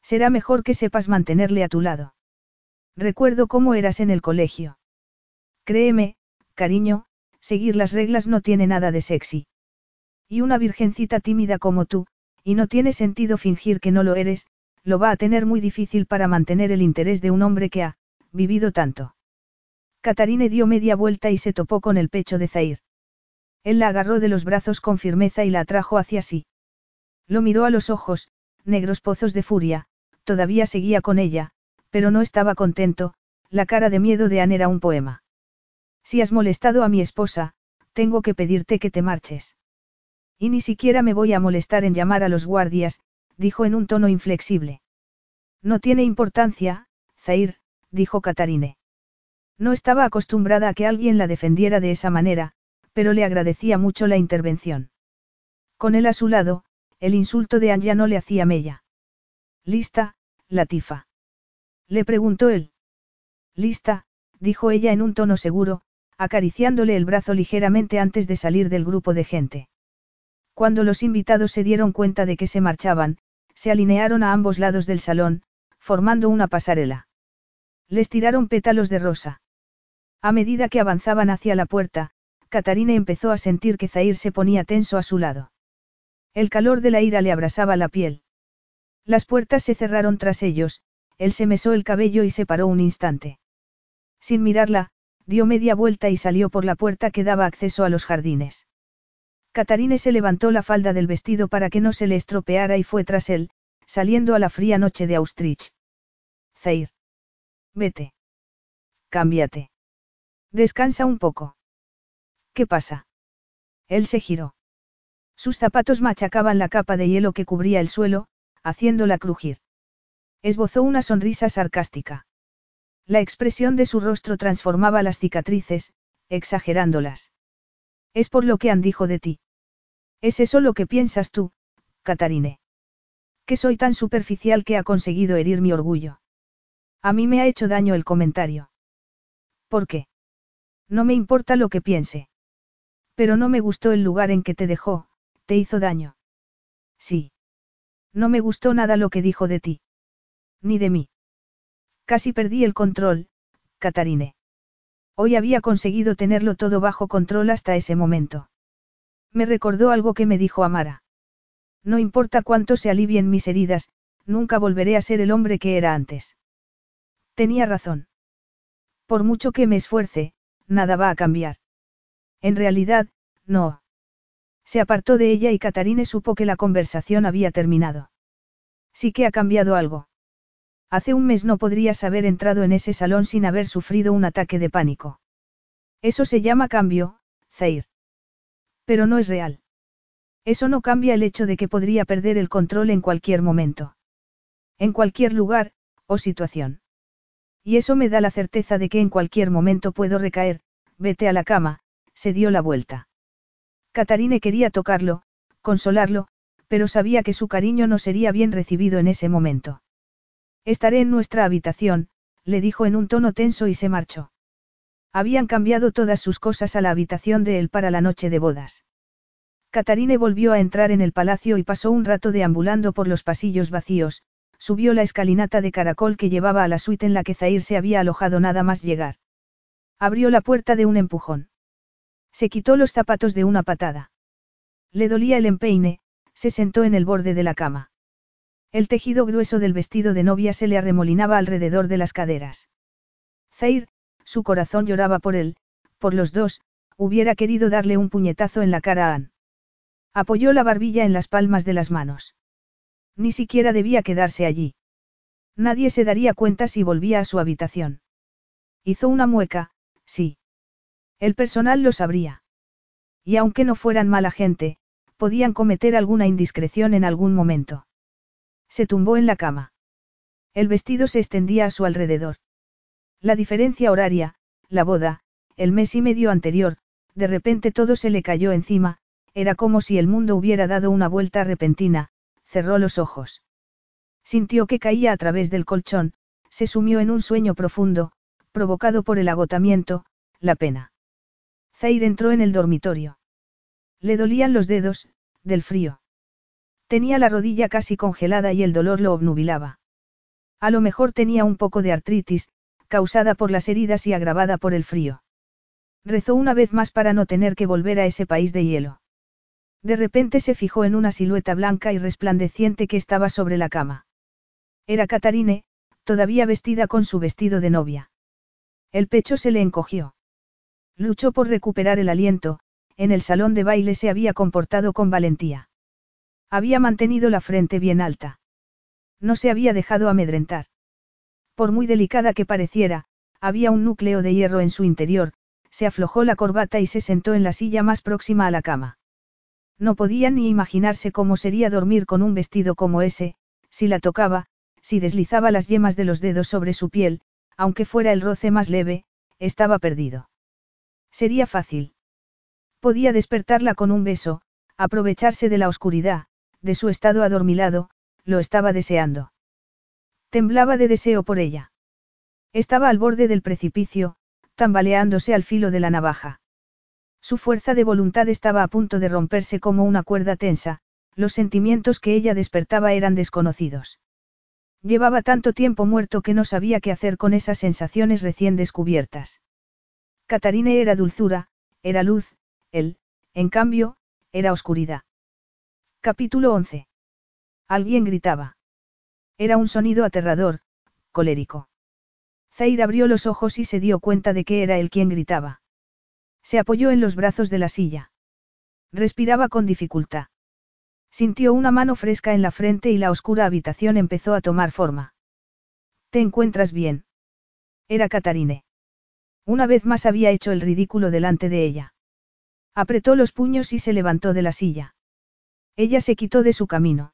Será mejor que sepas mantenerle a tu lado. Recuerdo cómo eras en el colegio. Créeme, cariño, seguir las reglas no tiene nada de sexy. Y una virgencita tímida como tú, y no tiene sentido fingir que no lo eres, lo va a tener muy difícil para mantener el interés de un hombre que ha, vivido tanto. Catarine dio media vuelta y se topó con el pecho de Zair. Él la agarró de los brazos con firmeza y la atrajo hacia sí. Lo miró a los ojos, negros pozos de furia, todavía seguía con ella, pero no estaba contento, la cara de miedo de Anne era un poema. Si has molestado a mi esposa, tengo que pedirte que te marches. Y ni siquiera me voy a molestar en llamar a los guardias, dijo en un tono inflexible. No tiene importancia, Zair, dijo Catarine. No estaba acostumbrada a que alguien la defendiera de esa manera, pero le agradecía mucho la intervención. Con él a su lado, el insulto de Anja no le hacía mella. ¿Lista, Latifa? Le preguntó él. Lista, dijo ella en un tono seguro, acariciándole el brazo ligeramente antes de salir del grupo de gente. Cuando los invitados se dieron cuenta de que se marchaban, se alinearon a ambos lados del salón, formando una pasarela. Les tiraron pétalos de rosa. A medida que avanzaban hacia la puerta, Catarina empezó a sentir que Zair se ponía tenso a su lado. El calor de la ira le abrasaba la piel. Las puertas se cerraron tras ellos, él se mesó el cabello y se paró un instante. Sin mirarla, dio media vuelta y salió por la puerta que daba acceso a los jardines. Catarine se levantó la falda del vestido para que no se le estropeara y fue tras él, saliendo a la fría noche de Austrich. Zair. Vete. Cámbiate. Descansa un poco. ¿Qué pasa? Él se giró. Sus zapatos machacaban la capa de hielo que cubría el suelo, haciéndola crujir. Esbozó una sonrisa sarcástica. La expresión de su rostro transformaba las cicatrices, exagerándolas. Es por lo que han dicho de ti. ¿Es eso lo que piensas tú, Catarine? Que soy tan superficial que ha conseguido herir mi orgullo. A mí me ha hecho daño el comentario. ¿Por qué? No me importa lo que piense. Pero no me gustó el lugar en que te dejó, te hizo daño. Sí. No me gustó nada lo que dijo de ti. Ni de mí. Casi perdí el control, Catarine. Hoy había conseguido tenerlo todo bajo control hasta ese momento. Me recordó algo que me dijo Amara. No importa cuánto se alivien mis heridas, nunca volveré a ser el hombre que era antes. Tenía razón. Por mucho que me esfuerce, nada va a cambiar. En realidad, no. Se apartó de ella y Catarine supo que la conversación había terminado. Sí que ha cambiado algo. Hace un mes no podrías haber entrado en ese salón sin haber sufrido un ataque de pánico. Eso se llama cambio, Zair. Pero no es real. Eso no cambia el hecho de que podría perder el control en cualquier momento. En cualquier lugar, o situación. Y eso me da la certeza de que en cualquier momento puedo recaer, vete a la cama, se dio la vuelta. Catarine quería tocarlo, consolarlo, pero sabía que su cariño no sería bien recibido en ese momento. Estaré en nuestra habitación, le dijo en un tono tenso y se marchó. Habían cambiado todas sus cosas a la habitación de él para la noche de bodas. Catarine volvió a entrar en el palacio y pasó un rato deambulando por los pasillos vacíos, subió la escalinata de caracol que llevaba a la suite en la que Zair se había alojado nada más llegar. Abrió la puerta de un empujón. Se quitó los zapatos de una patada. Le dolía el empeine, se sentó en el borde de la cama. El tejido grueso del vestido de novia se le arremolinaba alrededor de las caderas. Zair, su corazón lloraba por él, por los dos, hubiera querido darle un puñetazo en la cara a Anne. Apoyó la barbilla en las palmas de las manos. Ni siquiera debía quedarse allí. Nadie se daría cuenta si volvía a su habitación. Hizo una mueca, sí. El personal lo sabría. Y aunque no fueran mala gente, podían cometer alguna indiscreción en algún momento. Se tumbó en la cama. El vestido se extendía a su alrededor. La diferencia horaria, la boda, el mes y medio anterior, de repente todo se le cayó encima, era como si el mundo hubiera dado una vuelta repentina, cerró los ojos. Sintió que caía a través del colchón, se sumió en un sueño profundo, provocado por el agotamiento, la pena. Zair entró en el dormitorio. Le dolían los dedos, del frío. Tenía la rodilla casi congelada y el dolor lo obnubilaba. A lo mejor tenía un poco de artritis, causada por las heridas y agravada por el frío. Rezó una vez más para no tener que volver a ese país de hielo. De repente se fijó en una silueta blanca y resplandeciente que estaba sobre la cama. Era Catarine, todavía vestida con su vestido de novia. El pecho se le encogió. Luchó por recuperar el aliento, en el salón de baile se había comportado con valentía. Había mantenido la frente bien alta. No se había dejado amedrentar. Por muy delicada que pareciera, había un núcleo de hierro en su interior, se aflojó la corbata y se sentó en la silla más próxima a la cama. No podía ni imaginarse cómo sería dormir con un vestido como ese, si la tocaba, si deslizaba las yemas de los dedos sobre su piel, aunque fuera el roce más leve, estaba perdido. Sería fácil. Podía despertarla con un beso, aprovecharse de la oscuridad, de su estado adormilado, lo estaba deseando. Temblaba de deseo por ella. Estaba al borde del precipicio, tambaleándose al filo de la navaja. Su fuerza de voluntad estaba a punto de romperse como una cuerda tensa, los sentimientos que ella despertaba eran desconocidos. Llevaba tanto tiempo muerto que no sabía qué hacer con esas sensaciones recién descubiertas. Catarine era dulzura, era luz, él, en cambio, era oscuridad. Capítulo 11. Alguien gritaba. Era un sonido aterrador, colérico. Zair abrió los ojos y se dio cuenta de que era él quien gritaba. Se apoyó en los brazos de la silla. Respiraba con dificultad. Sintió una mano fresca en la frente y la oscura habitación empezó a tomar forma. ¿Te encuentras bien? Era Catarine. Una vez más había hecho el ridículo delante de ella. Apretó los puños y se levantó de la silla. Ella se quitó de su camino.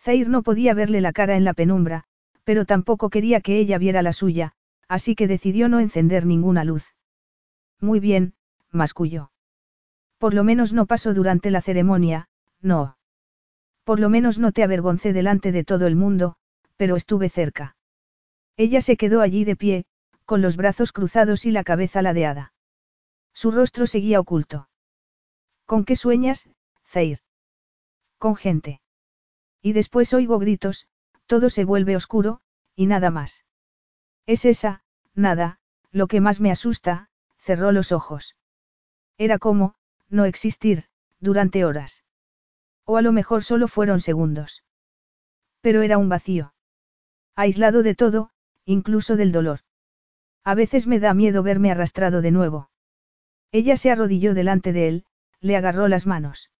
Zair no podía verle la cara en la penumbra, pero tampoco quería que ella viera la suya, así que decidió no encender ninguna luz. Muy bien, masculló. Por lo menos no pasó durante la ceremonia, no. Por lo menos no te avergoncé delante de todo el mundo, pero estuve cerca. Ella se quedó allí de pie, con los brazos cruzados y la cabeza ladeada. Su rostro seguía oculto. ¿Con qué sueñas, Zair? Con gente. Y después oigo gritos, todo se vuelve oscuro, y nada más. Es esa, nada, lo que más me asusta, cerró los ojos. Era como, no existir, durante horas. O a lo mejor solo fueron segundos. Pero era un vacío. Aislado de todo, incluso del dolor. A veces me da miedo verme arrastrado de nuevo. Ella se arrodilló delante de él, le agarró las manos.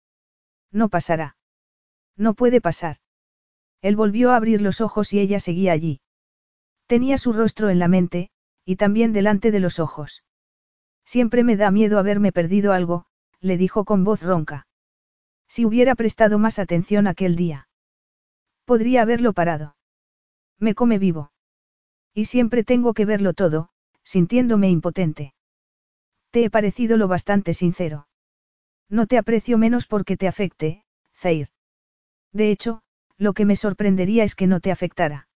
No pasará. No puede pasar. Él volvió a abrir los ojos y ella seguía allí. Tenía su rostro en la mente, y también delante de los ojos. Siempre me da miedo haberme perdido algo, le dijo con voz ronca. Si hubiera prestado más atención aquel día. Podría haberlo parado. Me come vivo. Y siempre tengo que verlo todo, sintiéndome impotente. Te he parecido lo bastante sincero. No te aprecio menos porque te afecte, Zair. De hecho, lo que me sorprendería es que no te afectara.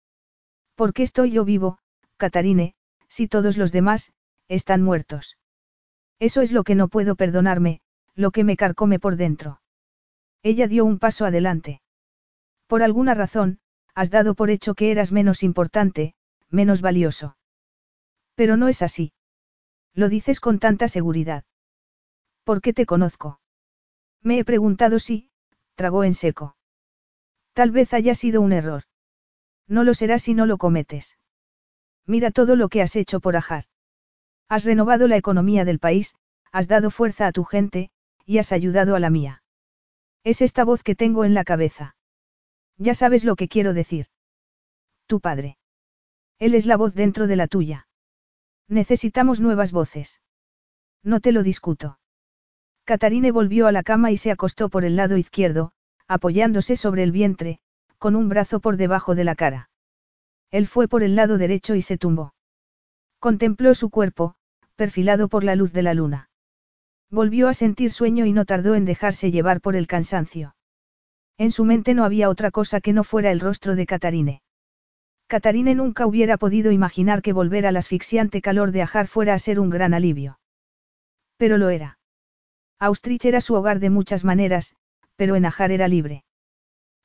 ¿Por qué estoy yo vivo, Catarine, si todos los demás, están muertos? Eso es lo que no puedo perdonarme, lo que me carcome por dentro. Ella dio un paso adelante. Por alguna razón, has dado por hecho que eras menos importante, menos valioso. Pero no es así. Lo dices con tanta seguridad. ¿Por qué te conozco? Me he preguntado si, tragó en seco. Tal vez haya sido un error. No lo será si no lo cometes. Mira todo lo que has hecho por Ajar. Has renovado la economía del país, has dado fuerza a tu gente, y has ayudado a la mía. Es esta voz que tengo en la cabeza. Ya sabes lo que quiero decir. Tu padre. Él es la voz dentro de la tuya. Necesitamos nuevas voces. No te lo discuto. Catarine volvió a la cama y se acostó por el lado izquierdo, apoyándose sobre el vientre, con un brazo por debajo de la cara. Él fue por el lado derecho y se tumbó. Contempló su cuerpo, perfilado por la luz de la luna. Volvió a sentir sueño y no tardó en dejarse llevar por el cansancio. En su mente no había otra cosa que no fuera el rostro de Catarine. Catarine nunca hubiera podido imaginar que volver al asfixiante calor de Ajar fuera a ser un gran alivio. Pero lo era. Austrich era su hogar de muchas maneras, pero en Ajar era libre.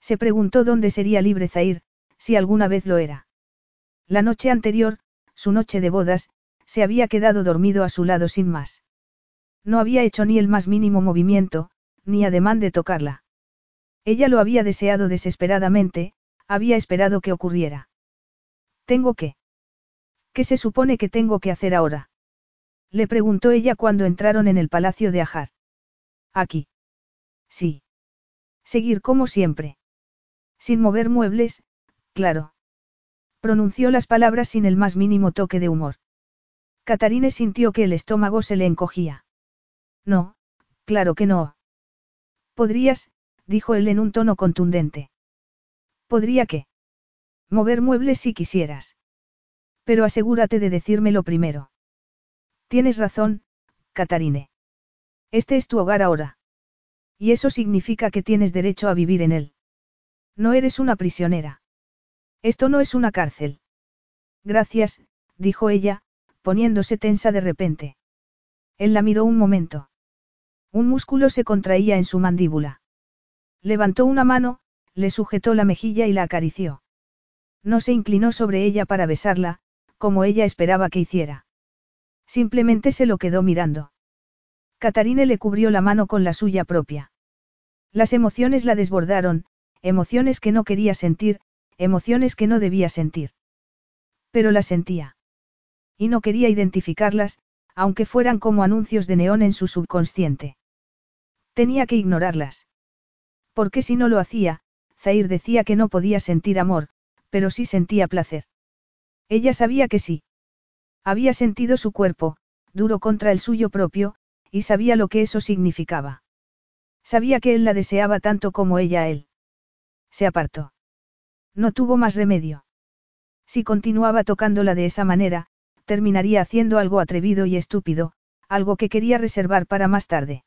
Se preguntó dónde sería libre Zair, si alguna vez lo era. La noche anterior, su noche de bodas, se había quedado dormido a su lado sin más. No había hecho ni el más mínimo movimiento, ni ademán de tocarla. Ella lo había deseado desesperadamente, había esperado que ocurriera. ¿Tengo qué? ¿Qué se supone que tengo que hacer ahora? Le preguntó ella cuando entraron en el palacio de Ajar. Aquí. Sí. Seguir como siempre. Sin mover muebles, claro. Pronunció las palabras sin el más mínimo toque de humor. Catarine sintió que el estómago se le encogía. No, claro que no. Podrías, dijo él en un tono contundente. ¿Podría qué? Mover muebles si quisieras. Pero asegúrate de decírmelo primero. Tienes razón, Catarine. Este es tu hogar ahora. Y eso significa que tienes derecho a vivir en él. No eres una prisionera. Esto no es una cárcel. Gracias, dijo ella, poniéndose tensa de repente. Él la miró un momento. Un músculo se contraía en su mandíbula. Levantó una mano, le sujetó la mejilla y la acarició. No se inclinó sobre ella para besarla, como ella esperaba que hiciera. Simplemente se lo quedó mirando. Catarine le cubrió la mano con la suya propia. Las emociones la desbordaron, emociones que no quería sentir, emociones que no debía sentir. Pero las sentía. Y no quería identificarlas, aunque fueran como anuncios de neón en su subconsciente. Tenía que ignorarlas. Porque si no lo hacía, Zair decía que no podía sentir amor, pero sí sentía placer. Ella sabía que sí. Había sentido su cuerpo, duro contra el suyo propio, y sabía lo que eso significaba. Sabía que él la deseaba tanto como ella a él. Se apartó. No tuvo más remedio. Si continuaba tocándola de esa manera, terminaría haciendo algo atrevido y estúpido, algo que quería reservar para más tarde.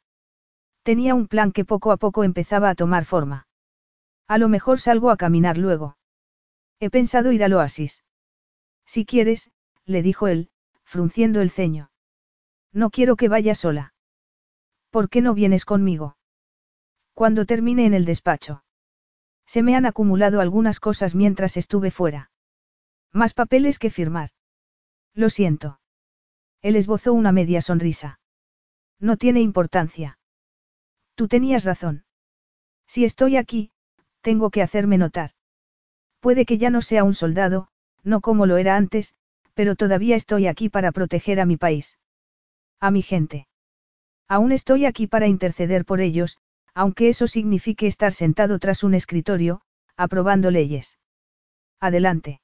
Tenía un plan que poco a poco empezaba a tomar forma. A lo mejor salgo a caminar luego. He pensado ir al oasis. Si quieres, le dijo él, frunciendo el ceño. No quiero que vaya sola. ¿Por qué no vienes conmigo? Cuando termine en el despacho. Se me han acumulado algunas cosas mientras estuve fuera. Más papeles que firmar. Lo siento. Él esbozó una media sonrisa. No tiene importancia. Tú tenías razón. Si estoy aquí, tengo que hacerme notar. Puede que ya no sea un soldado, no como lo era antes, pero todavía estoy aquí para proteger a mi país. A mi gente. Aún estoy aquí para interceder por ellos, aunque eso signifique estar sentado tras un escritorio, aprobando leyes. Adelante.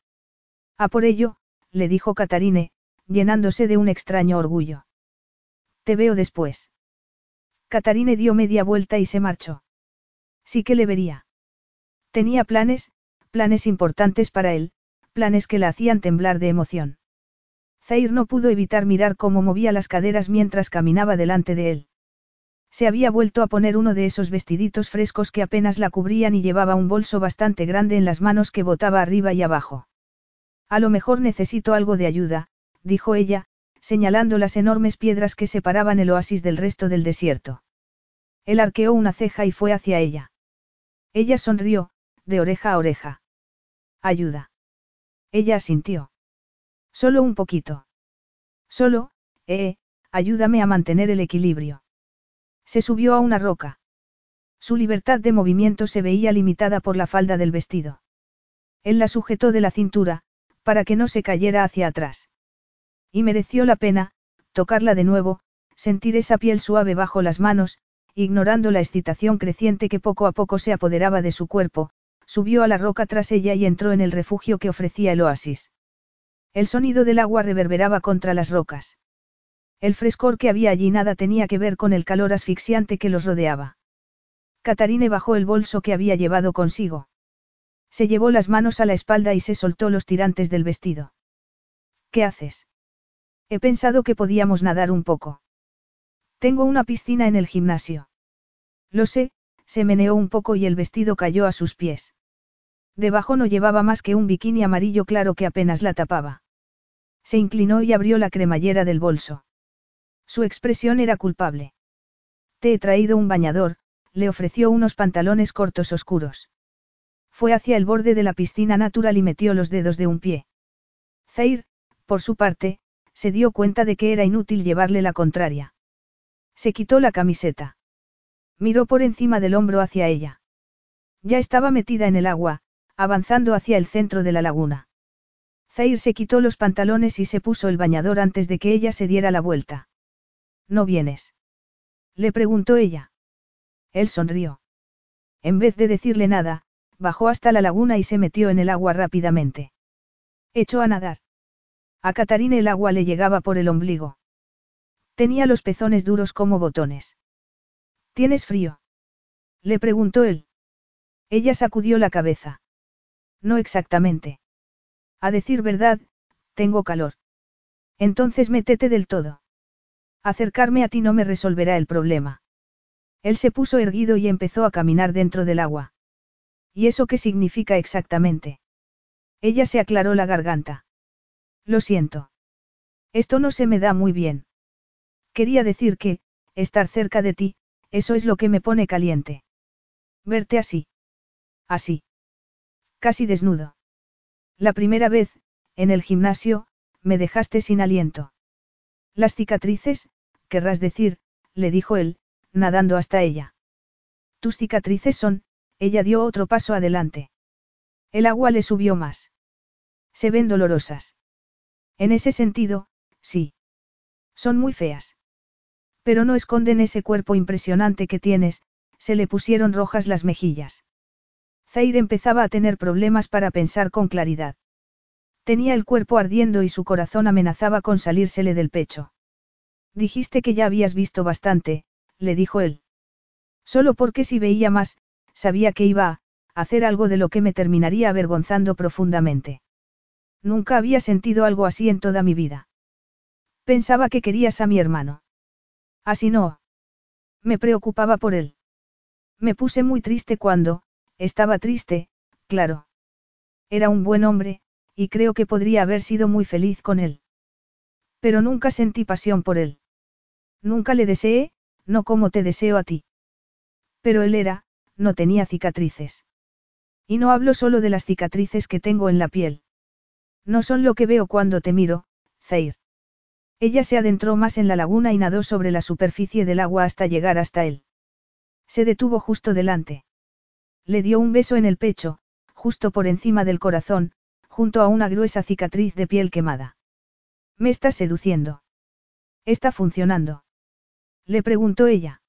A por ello, le dijo Catarine, llenándose de un extraño orgullo. Te veo después. Catarine dio media vuelta y se marchó. Sí que le vería. Tenía planes, planes importantes para él, planes que la hacían temblar de emoción. Zair no pudo evitar mirar cómo movía las caderas mientras caminaba delante de él. Se había vuelto a poner uno de esos vestiditos frescos que apenas la cubrían y llevaba un bolso bastante grande en las manos que botaba arriba y abajo. A lo mejor necesito algo de ayuda, dijo ella, señalando las enormes piedras que separaban el oasis del resto del desierto. Él arqueó una ceja y fue hacia ella. Ella sonrió, de oreja a oreja. Ayuda. Ella asintió. Solo un poquito. Solo, eh, ayúdame a mantener el equilibrio. Se subió a una roca. Su libertad de movimiento se veía limitada por la falda del vestido. Él la sujetó de la cintura, para que no se cayera hacia atrás. Y mereció la pena, tocarla de nuevo, sentir esa piel suave bajo las manos, ignorando la excitación creciente que poco a poco se apoderaba de su cuerpo, subió a la roca tras ella y entró en el refugio que ofrecía el oasis. El sonido del agua reverberaba contra las rocas. El frescor que había allí nada tenía que ver con el calor asfixiante que los rodeaba. Catarine bajó el bolso que había llevado consigo. Se llevó las manos a la espalda y se soltó los tirantes del vestido. ¿Qué haces? He pensado que podíamos nadar un poco. Tengo una piscina en el gimnasio. Lo sé, se meneó un poco y el vestido cayó a sus pies. Debajo no llevaba más que un bikini amarillo claro que apenas la tapaba. Se inclinó y abrió la cremallera del bolso. Su expresión era culpable. Te he traído un bañador, le ofreció unos pantalones cortos oscuros. Fue hacia el borde de la piscina natural y metió los dedos de un pie. Zair, por su parte, se dio cuenta de que era inútil llevarle la contraria. Se quitó la camiseta. Miró por encima del hombro hacia ella. Ya estaba metida en el agua, avanzando hacia el centro de la laguna. Zair se quitó los pantalones y se puso el bañador antes de que ella se diera la vuelta. ¿No vienes? Le preguntó ella. Él sonrió. En vez de decirle nada, bajó hasta la laguna y se metió en el agua rápidamente. Echó a nadar. A Catarina el agua le llegaba por el ombligo. Tenía los pezones duros como botones. ¿Tienes frío? Le preguntó él. Ella sacudió la cabeza. No exactamente. A decir verdad, tengo calor. Entonces métete del todo. Acercarme a ti no me resolverá el problema. Él se puso erguido y empezó a caminar dentro del agua. ¿Y eso qué significa exactamente? Ella se aclaró la garganta. Lo siento. Esto no se me da muy bien. Quería decir que, estar cerca de ti, eso es lo que me pone caliente. Verte así. Así. Casi desnudo. La primera vez, en el gimnasio, me dejaste sin aliento. Las cicatrices, querrás decir, le dijo él, nadando hasta ella. Tus cicatrices son, ella dio otro paso adelante. El agua le subió más. Se ven dolorosas. En ese sentido, sí. Son muy feas. Pero no esconden ese cuerpo impresionante que tienes, se le pusieron rojas las mejillas. Zaire empezaba a tener problemas para pensar con claridad. Tenía el cuerpo ardiendo y su corazón amenazaba con salírsele del pecho. Dijiste que ya habías visto bastante, le dijo él. Solo porque si veía más, sabía que iba a hacer algo de lo que me terminaría avergonzando profundamente. Nunca había sentido algo así en toda mi vida. Pensaba que querías a mi hermano. Así no. Me preocupaba por él. Me puse muy triste cuando, estaba triste, claro. Era un buen hombre, y creo que podría haber sido muy feliz con él. Pero nunca sentí pasión por él. Nunca le deseé, no como te deseo a ti. Pero él era, no tenía cicatrices. Y no hablo solo de las cicatrices que tengo en la piel. No son lo que veo cuando te miro, Zair. Ella se adentró más en la laguna y nadó sobre la superficie del agua hasta llegar hasta él. Se detuvo justo delante. Le dio un beso en el pecho, justo por encima del corazón, junto a una gruesa cicatriz de piel quemada. Me estás seduciendo. Está funcionando. Le preguntó ella.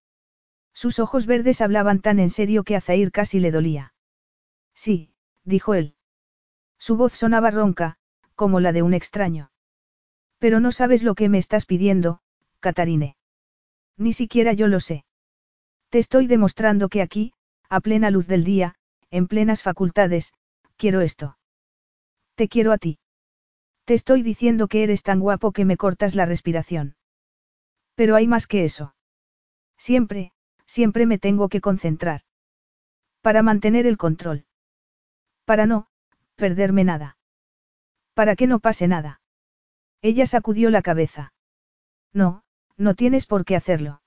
Sus ojos verdes hablaban tan en serio que a Zair casi le dolía. Sí, dijo él. Su voz sonaba ronca, como la de un extraño. Pero no sabes lo que me estás pidiendo, Catarine. Ni siquiera yo lo sé. Te estoy demostrando que aquí, a plena luz del día, en plenas facultades, quiero esto. Te quiero a ti. Te estoy diciendo que eres tan guapo que me cortas la respiración. Pero hay más que eso. Siempre, siempre me tengo que concentrar. Para mantener el control. Para no, perderme nada. Para que no pase nada. Ella sacudió la cabeza. No, no tienes por qué hacerlo.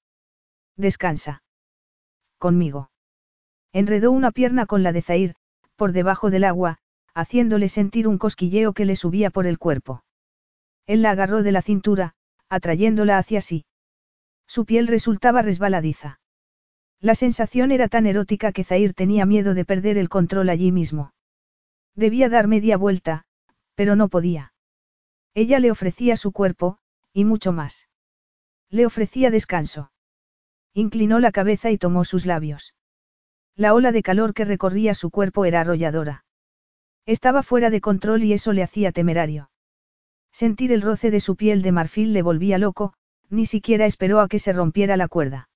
Descansa. Conmigo. Enredó una pierna con la de Zair, por debajo del agua, haciéndole sentir un cosquilleo que le subía por el cuerpo. Él la agarró de la cintura, atrayéndola hacia sí. Su piel resultaba resbaladiza. La sensación era tan erótica que Zair tenía miedo de perder el control allí mismo. Debía dar media vuelta, pero no podía. Ella le ofrecía su cuerpo, y mucho más. Le ofrecía descanso. Inclinó la cabeza y tomó sus labios. La ola de calor que recorría su cuerpo era arrolladora. Estaba fuera de control y eso le hacía temerario. Sentir el roce de su piel de marfil le volvía loco, ni siquiera esperó a que se rompiera la cuerda.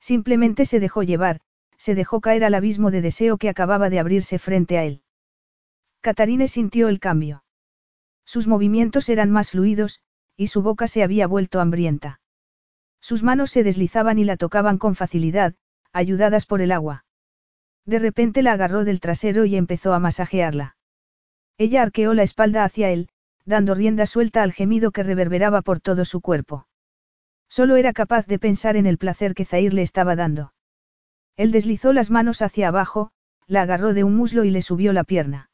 Simplemente se dejó llevar, se dejó caer al abismo de deseo que acababa de abrirse frente a él. Catarine sintió el cambio. Sus movimientos eran más fluidos, y su boca se había vuelto hambrienta. Sus manos se deslizaban y la tocaban con facilidad, ayudadas por el agua. De repente la agarró del trasero y empezó a masajearla. Ella arqueó la espalda hacia él, dando rienda suelta al gemido que reverberaba por todo su cuerpo. Solo era capaz de pensar en el placer que Zair le estaba dando. Él deslizó las manos hacia abajo, la agarró de un muslo y le subió la pierna.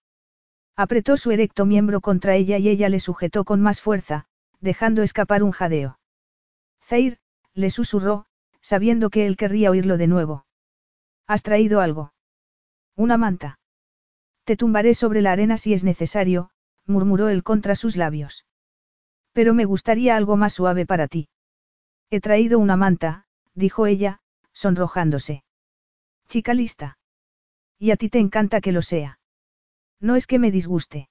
Apretó su erecto miembro contra ella y ella le sujetó con más fuerza, dejando escapar un jadeo. Zair, le susurró, sabiendo que él querría oírlo de nuevo. ¿Has traído algo? Una manta. Te tumbaré sobre la arena si es necesario, murmuró él contra sus labios. Pero me gustaría algo más suave para ti. He traído una manta, dijo ella, sonrojándose. Chica lista. Y a ti te encanta que lo sea. No es que me disguste.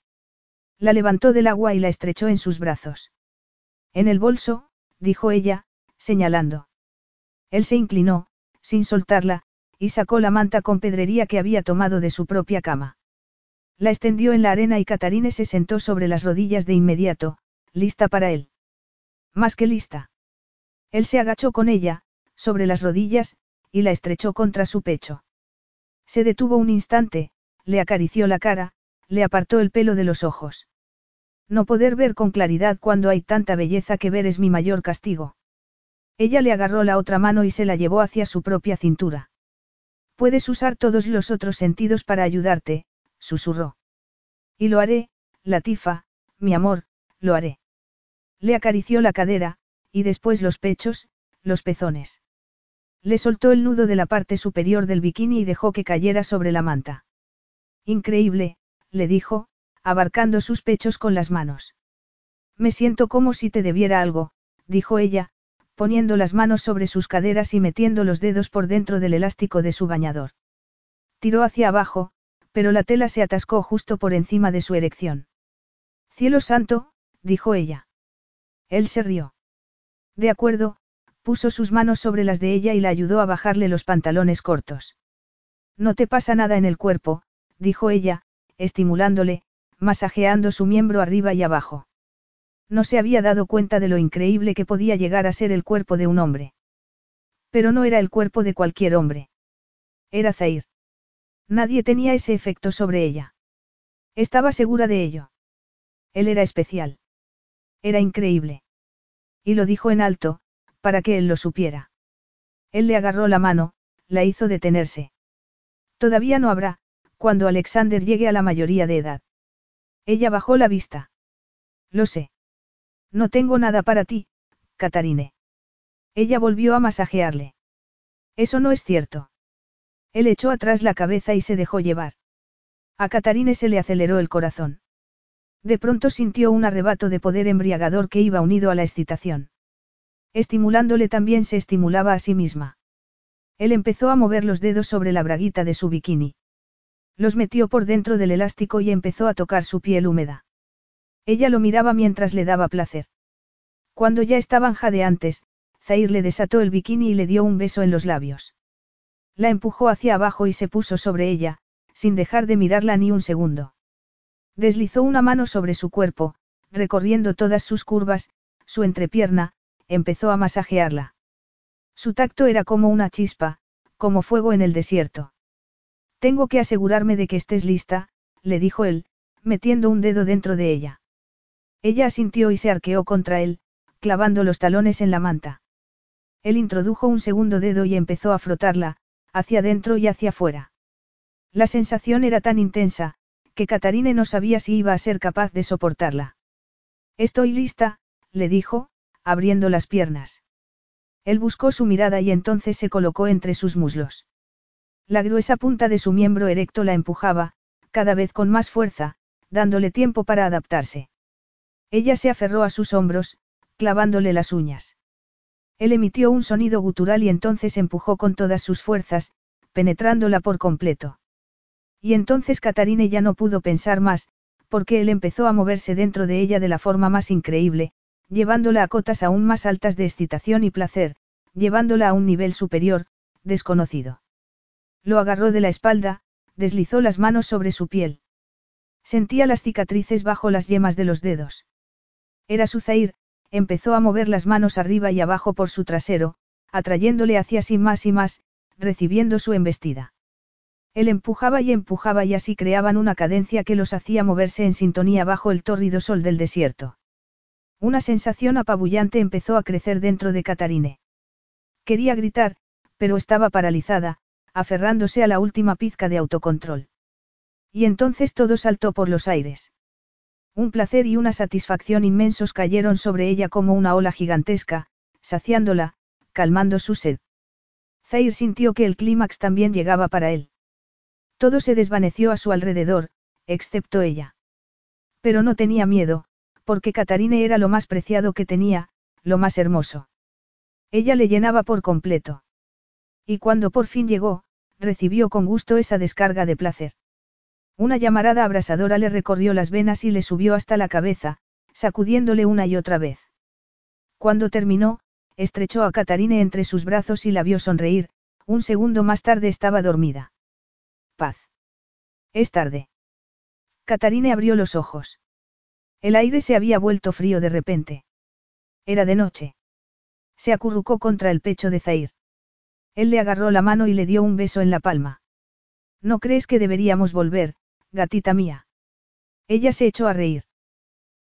La levantó del agua y la estrechó en sus brazos. En el bolso, dijo ella, señalando. Él se inclinó, sin soltarla, y sacó la manta con pedrería que había tomado de su propia cama. La extendió en la arena y Catarine se sentó sobre las rodillas de inmediato, lista para él. Más que lista. Él se agachó con ella, sobre las rodillas, y la estrechó contra su pecho. Se detuvo un instante, le acarició la cara, le apartó el pelo de los ojos. No poder ver con claridad cuando hay tanta belleza que ver es mi mayor castigo. Ella le agarró la otra mano y se la llevó hacia su propia cintura. Puedes usar todos los otros sentidos para ayudarte, susurró. Y lo haré, Latifa, mi amor, lo haré. Le acarició la cadera, y después los pechos, los pezones. Le soltó el nudo de la parte superior del bikini y dejó que cayera sobre la manta. Increíble, le dijo, abarcando sus pechos con las manos. Me siento como si te debiera algo, dijo ella, poniendo las manos sobre sus caderas y metiendo los dedos por dentro del elástico de su bañador. Tiró hacia abajo, pero la tela se atascó justo por encima de su erección. Cielo santo, dijo ella. Él se rió. De acuerdo, puso sus manos sobre las de ella y la ayudó a bajarle los pantalones cortos. No te pasa nada en el cuerpo, dijo ella, estimulándole, masajeando su miembro arriba y abajo. No se había dado cuenta de lo increíble que podía llegar a ser el cuerpo de un hombre. Pero no era el cuerpo de cualquier hombre. Era Zair. Nadie tenía ese efecto sobre ella. Estaba segura de ello. Él era especial. Era increíble. Y lo dijo en alto, para que él lo supiera. Él le agarró la mano, la hizo detenerse. Todavía no habrá, cuando Alexander llegue a la mayoría de edad. Ella bajó la vista. Lo sé. No tengo nada para ti, Catarine. Ella volvió a masajearle. Eso no es cierto. Él echó atrás la cabeza y se dejó llevar. A Catarine se le aceleró el corazón. De pronto sintió un arrebato de poder embriagador que iba unido a la excitación. Estimulándole también se estimulaba a sí misma. Él empezó a mover los dedos sobre la braguita de su bikini. Los metió por dentro del elástico y empezó a tocar su piel húmeda. Ella lo miraba mientras le daba placer. Cuando ya estaban jadeantes, Zair le desató el bikini y le dio un beso en los labios. La empujó hacia abajo y se puso sobre ella, sin dejar de mirarla ni un segundo. Deslizó una mano sobre su cuerpo, recorriendo todas sus curvas, su entrepierna, empezó a masajearla. Su tacto era como una chispa, como fuego en el desierto. Tengo que asegurarme de que estés lista, le dijo él, metiendo un dedo dentro de ella. Ella asintió y se arqueó contra él, clavando los talones en la manta. Él introdujo un segundo dedo y empezó a frotarla, hacia adentro y hacia afuera. La sensación era tan intensa, que Catarine no sabía si iba a ser capaz de soportarla. Estoy lista, le dijo, abriendo las piernas. Él buscó su mirada y entonces se colocó entre sus muslos. La gruesa punta de su miembro erecto la empujaba, cada vez con más fuerza, dándole tiempo para adaptarse. Ella se aferró a sus hombros, clavándole las uñas. Él emitió un sonido gutural y entonces empujó con todas sus fuerzas, penetrándola por completo. Y entonces Catarine ya no pudo pensar más, porque él empezó a moverse dentro de ella de la forma más increíble, llevándola a cotas aún más altas de excitación y placer, llevándola a un nivel superior, desconocido. Lo agarró de la espalda, deslizó las manos sobre su piel. Sentía las cicatrices bajo las yemas de los dedos. Era su Zair, empezó a mover las manos arriba y abajo por su trasero, atrayéndole hacia sí más y más, recibiendo su embestida. Él empujaba y empujaba y así creaban una cadencia que los hacía moverse en sintonía bajo el tórrido sol del desierto. Una sensación apabullante empezó a crecer dentro de Catarine. Quería gritar, pero estaba paralizada, aferrándose a la última pizca de autocontrol. Y entonces todo saltó por los aires. Un placer y una satisfacción inmensos cayeron sobre ella como una ola gigantesca, saciándola, calmando su sed. Zair sintió que el clímax también llegaba para él. Todo se desvaneció a su alrededor, excepto ella. Pero no tenía miedo, porque Catarine era lo más preciado que tenía, lo más hermoso. Ella le llenaba por completo. Y cuando por fin llegó, recibió con gusto esa descarga de placer. Una llamarada abrasadora le recorrió las venas y le subió hasta la cabeza, sacudiéndole una y otra vez. Cuando terminó, estrechó a Catarine entre sus brazos y la vio sonreír, un segundo más tarde estaba dormida. Paz. Es tarde. Catarine abrió los ojos. El aire se había vuelto frío de repente. Era de noche. Se acurrucó contra el pecho de Zair. Él le agarró la mano y le dio un beso en la palma. ¿No crees que deberíamos volver, gatita mía? Ella se echó a reír.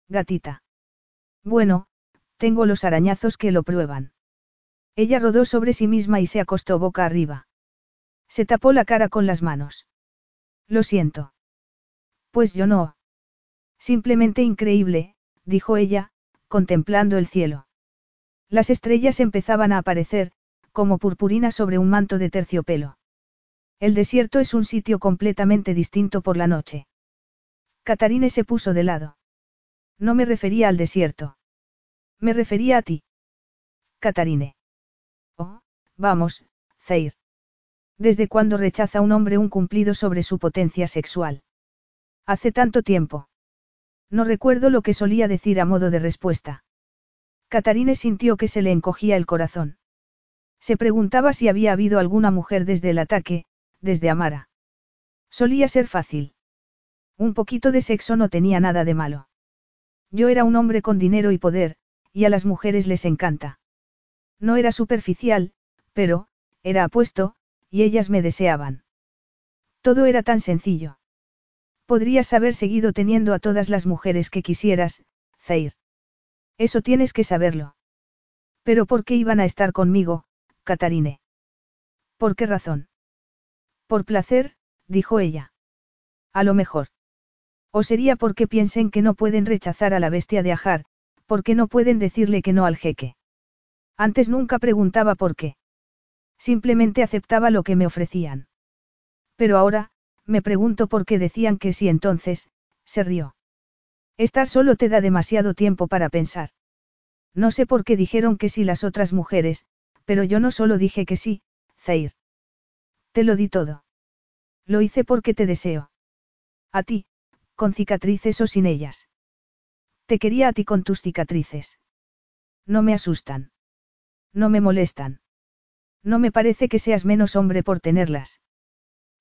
Gatita. Bueno, tengo los arañazos que lo prueban. Ella rodó sobre sí misma y se acostó boca arriba. Se tapó la cara con las manos. Lo siento. Pues yo no. Simplemente increíble, dijo ella, contemplando el cielo. Las estrellas empezaban a aparecer, como purpurina sobre un manto de terciopelo. El desierto es un sitio completamente distinto por la noche. Catarine se puso de lado. No me refería al desierto. Me refería a ti. Catarine. Oh, vamos, Zair. ¿Desde cuándo rechaza un hombre un cumplido sobre su potencia sexual? Hace tanto tiempo. No recuerdo lo que solía decir a modo de respuesta. Catarine sintió que se le encogía el corazón. Se preguntaba si había habido alguna mujer desde el ataque, desde Amara. Solía ser fácil. Un poquito de sexo no tenía nada de malo. Yo era un hombre con dinero y poder, y a las mujeres les encanta. No era superficial, pero, era apuesto, y ellas me deseaban. Todo era tan sencillo. Podrías haber seguido teniendo a todas las mujeres que quisieras, Zair. Eso tienes que saberlo. Pero ¿por qué iban a estar conmigo, Catarine? ¿Por qué razón? Por placer, dijo ella. A lo mejor. O sería porque piensen que no pueden rechazar a la bestia de Ajar, porque no pueden decirle que no al jeque. Antes nunca preguntaba por qué. Simplemente aceptaba lo que me ofrecían. Pero ahora, me pregunto por qué decían que sí entonces, se rió. Estar solo te da demasiado tiempo para pensar. No sé por qué dijeron que sí las otras mujeres, pero yo no solo dije que sí, Zair. Te lo di todo. Lo hice porque te deseo. A ti, con cicatrices o sin ellas. Te quería a ti con tus cicatrices. No me asustan. No me molestan. No me parece que seas menos hombre por tenerlas.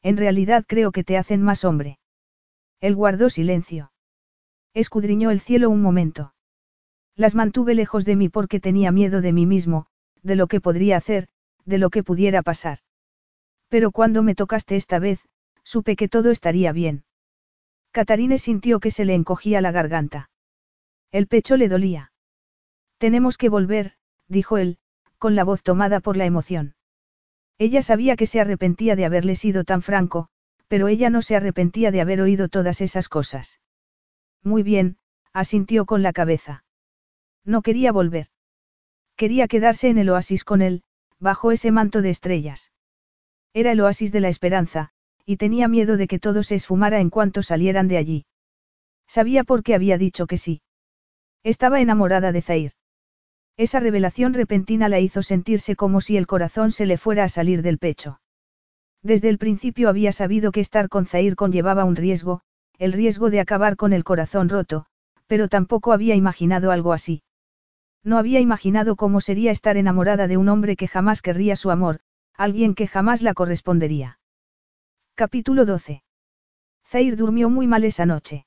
En realidad creo que te hacen más hombre. Él guardó silencio. Escudriñó el cielo un momento. Las mantuve lejos de mí porque tenía miedo de mí mismo, de lo que podría hacer, de lo que pudiera pasar. Pero cuando me tocaste esta vez, supe que todo estaría bien. Catarine sintió que se le encogía la garganta. El pecho le dolía. Tenemos que volver, dijo él, con la voz tomada por la emoción. Ella sabía que se arrepentía de haberle sido tan franco, pero ella no se arrepentía de haber oído todas esas cosas. Muy bien, asintió con la cabeza. No quería volver. Quería quedarse en el oasis con él, bajo ese manto de estrellas. Era el oasis de la esperanza, y tenía miedo de que todo se esfumara en cuanto salieran de allí. Sabía por qué había dicho que sí. Estaba enamorada de Zair. Esa revelación repentina la hizo sentirse como si el corazón se le fuera a salir del pecho. Desde el principio había sabido que estar con Zair conllevaba un riesgo, el riesgo de acabar con el corazón roto, pero tampoco había imaginado algo así. No había imaginado cómo sería estar enamorada de un hombre que jamás querría su amor, alguien que jamás la correspondería. Capítulo 12. Zair durmió muy mal esa noche.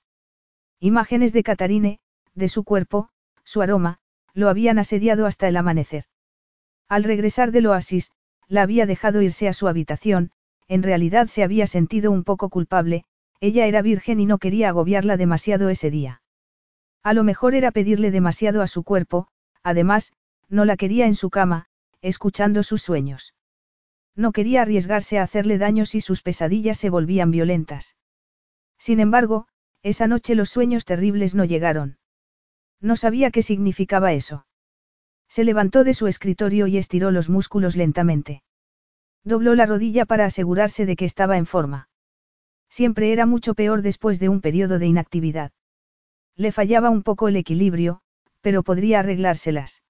Imágenes de Catarine, de su cuerpo, su aroma, lo habían asediado hasta el amanecer. Al regresar del oasis, la había dejado irse a su habitación, en realidad se había sentido un poco culpable, ella era virgen y no quería agobiarla demasiado ese día. A lo mejor era pedirle demasiado a su cuerpo, además, no la quería en su cama, escuchando sus sueños. No quería arriesgarse a hacerle daño si sus pesadillas se volvían violentas. Sin embargo, esa noche los sueños terribles no llegaron. No sabía qué significaba eso. Se levantó de su escritorio y estiró los músculos lentamente. Dobló la rodilla para asegurarse de que estaba en forma. Siempre era mucho peor después de un periodo de inactividad. Le fallaba un poco el equilibrio, pero podría arreglárselas.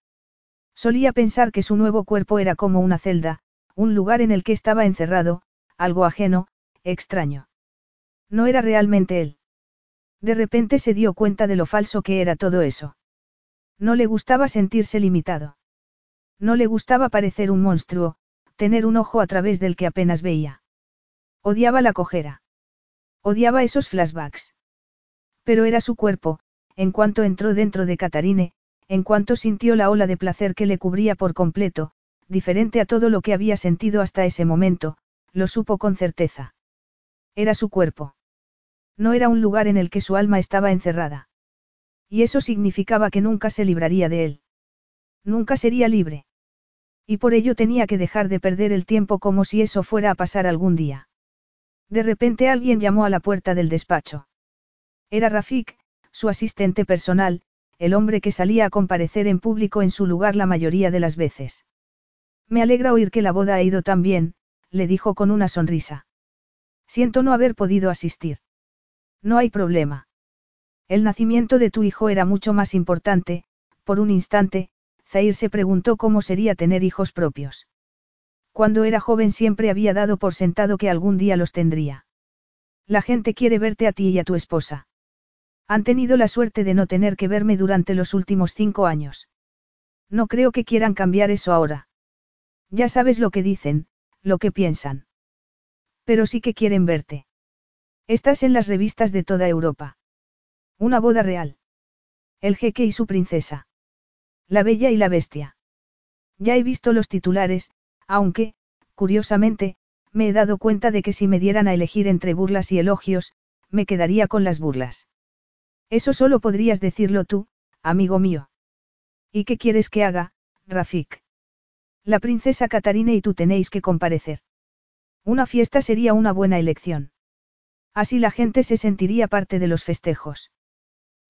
Solía pensar que su nuevo cuerpo era como una celda, un lugar en el que estaba encerrado, algo ajeno, extraño. No era realmente él. De repente se dio cuenta de lo falso que era todo eso. No le gustaba sentirse limitado. No le gustaba parecer un monstruo, tener un ojo a través del que apenas veía. Odiaba la cojera. Odiaba esos flashbacks. Pero era su cuerpo, en cuanto entró dentro de Catarine, en cuanto sintió la ola de placer que le cubría por completo, diferente a todo lo que había sentido hasta ese momento, lo supo con certeza. Era su cuerpo. No era un lugar en el que su alma estaba encerrada. Y eso significaba que nunca se libraría de él. Nunca sería libre. Y por ello tenía que dejar de perder el tiempo como si eso fuera a pasar algún día. De repente alguien llamó a la puerta del despacho. Era Rafik, su asistente personal, el hombre que salía a comparecer en público en su lugar la mayoría de las veces. Me alegra oír que la boda ha ido tan bien, le dijo con una sonrisa. Siento no haber podido asistir. No hay problema. El nacimiento de tu hijo era mucho más importante, por un instante, Zair se preguntó cómo sería tener hijos propios. Cuando era joven siempre había dado por sentado que algún día los tendría. La gente quiere verte a ti y a tu esposa. Han tenido la suerte de no tener que verme durante los últimos cinco años. No creo que quieran cambiar eso ahora. Ya sabes lo que dicen, lo que piensan. Pero sí que quieren verte. Estás en las revistas de toda Europa. Una boda real. El jeque y su princesa. La bella y la bestia. Ya he visto los titulares, aunque, curiosamente, me he dado cuenta de que si me dieran a elegir entre burlas y elogios, me quedaría con las burlas. Eso solo podrías decirlo tú, amigo mío. ¿Y qué quieres que haga, Rafik? La princesa Catarina y tú tenéis que comparecer. Una fiesta sería una buena elección. Así la gente se sentiría parte de los festejos.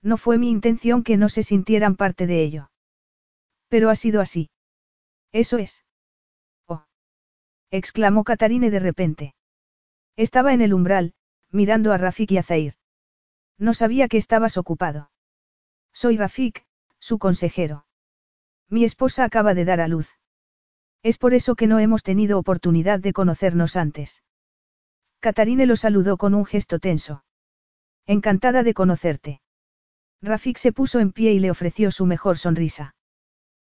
No fue mi intención que no se sintieran parte de ello. Pero ha sido así. Eso es. Oh. exclamó Catarine de repente. Estaba en el umbral, mirando a Rafik y a Zair. No sabía que estabas ocupado. Soy Rafik, su consejero. Mi esposa acaba de dar a luz. Es por eso que no hemos tenido oportunidad de conocernos antes. Catarine lo saludó con un gesto tenso. Encantada de conocerte. Rafik se puso en pie y le ofreció su mejor sonrisa.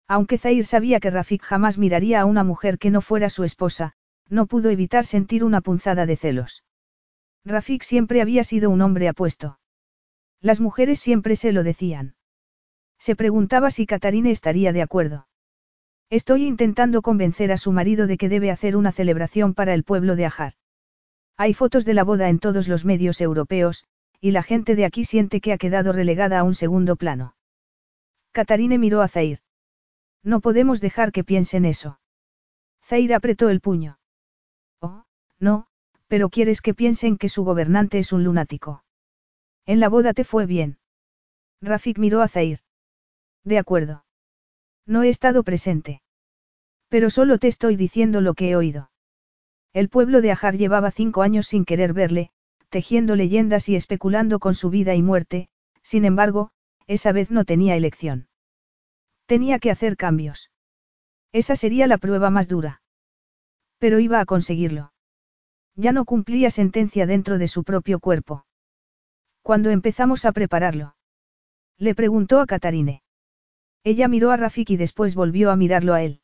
Aunque Zair sabía que Rafik jamás miraría a una mujer que no fuera su esposa, no pudo evitar sentir una punzada de celos. Rafik siempre había sido un hombre apuesto. Las mujeres siempre se lo decían. Se preguntaba si Catarine estaría de acuerdo. Estoy intentando convencer a su marido de que debe hacer una celebración para el pueblo de Ajar. Hay fotos de la boda en todos los medios europeos, y la gente de aquí siente que ha quedado relegada a un segundo plano. Catarine miró a Zair. No podemos dejar que piensen eso. Zair apretó el puño. Oh, no, pero quieres que piensen que su gobernante es un lunático. En la boda te fue bien. Rafik miró a Zair. De acuerdo. No he estado presente. Pero solo te estoy diciendo lo que he oído. El pueblo de Ajar llevaba cinco años sin querer verle, tejiendo leyendas y especulando con su vida y muerte, sin embargo, esa vez no tenía elección. Tenía que hacer cambios. Esa sería la prueba más dura. Pero iba a conseguirlo. Ya no cumplía sentencia dentro de su propio cuerpo. Cuando empezamos a prepararlo? Le preguntó a Catarine. Ella miró a Rafik y después volvió a mirarlo a él.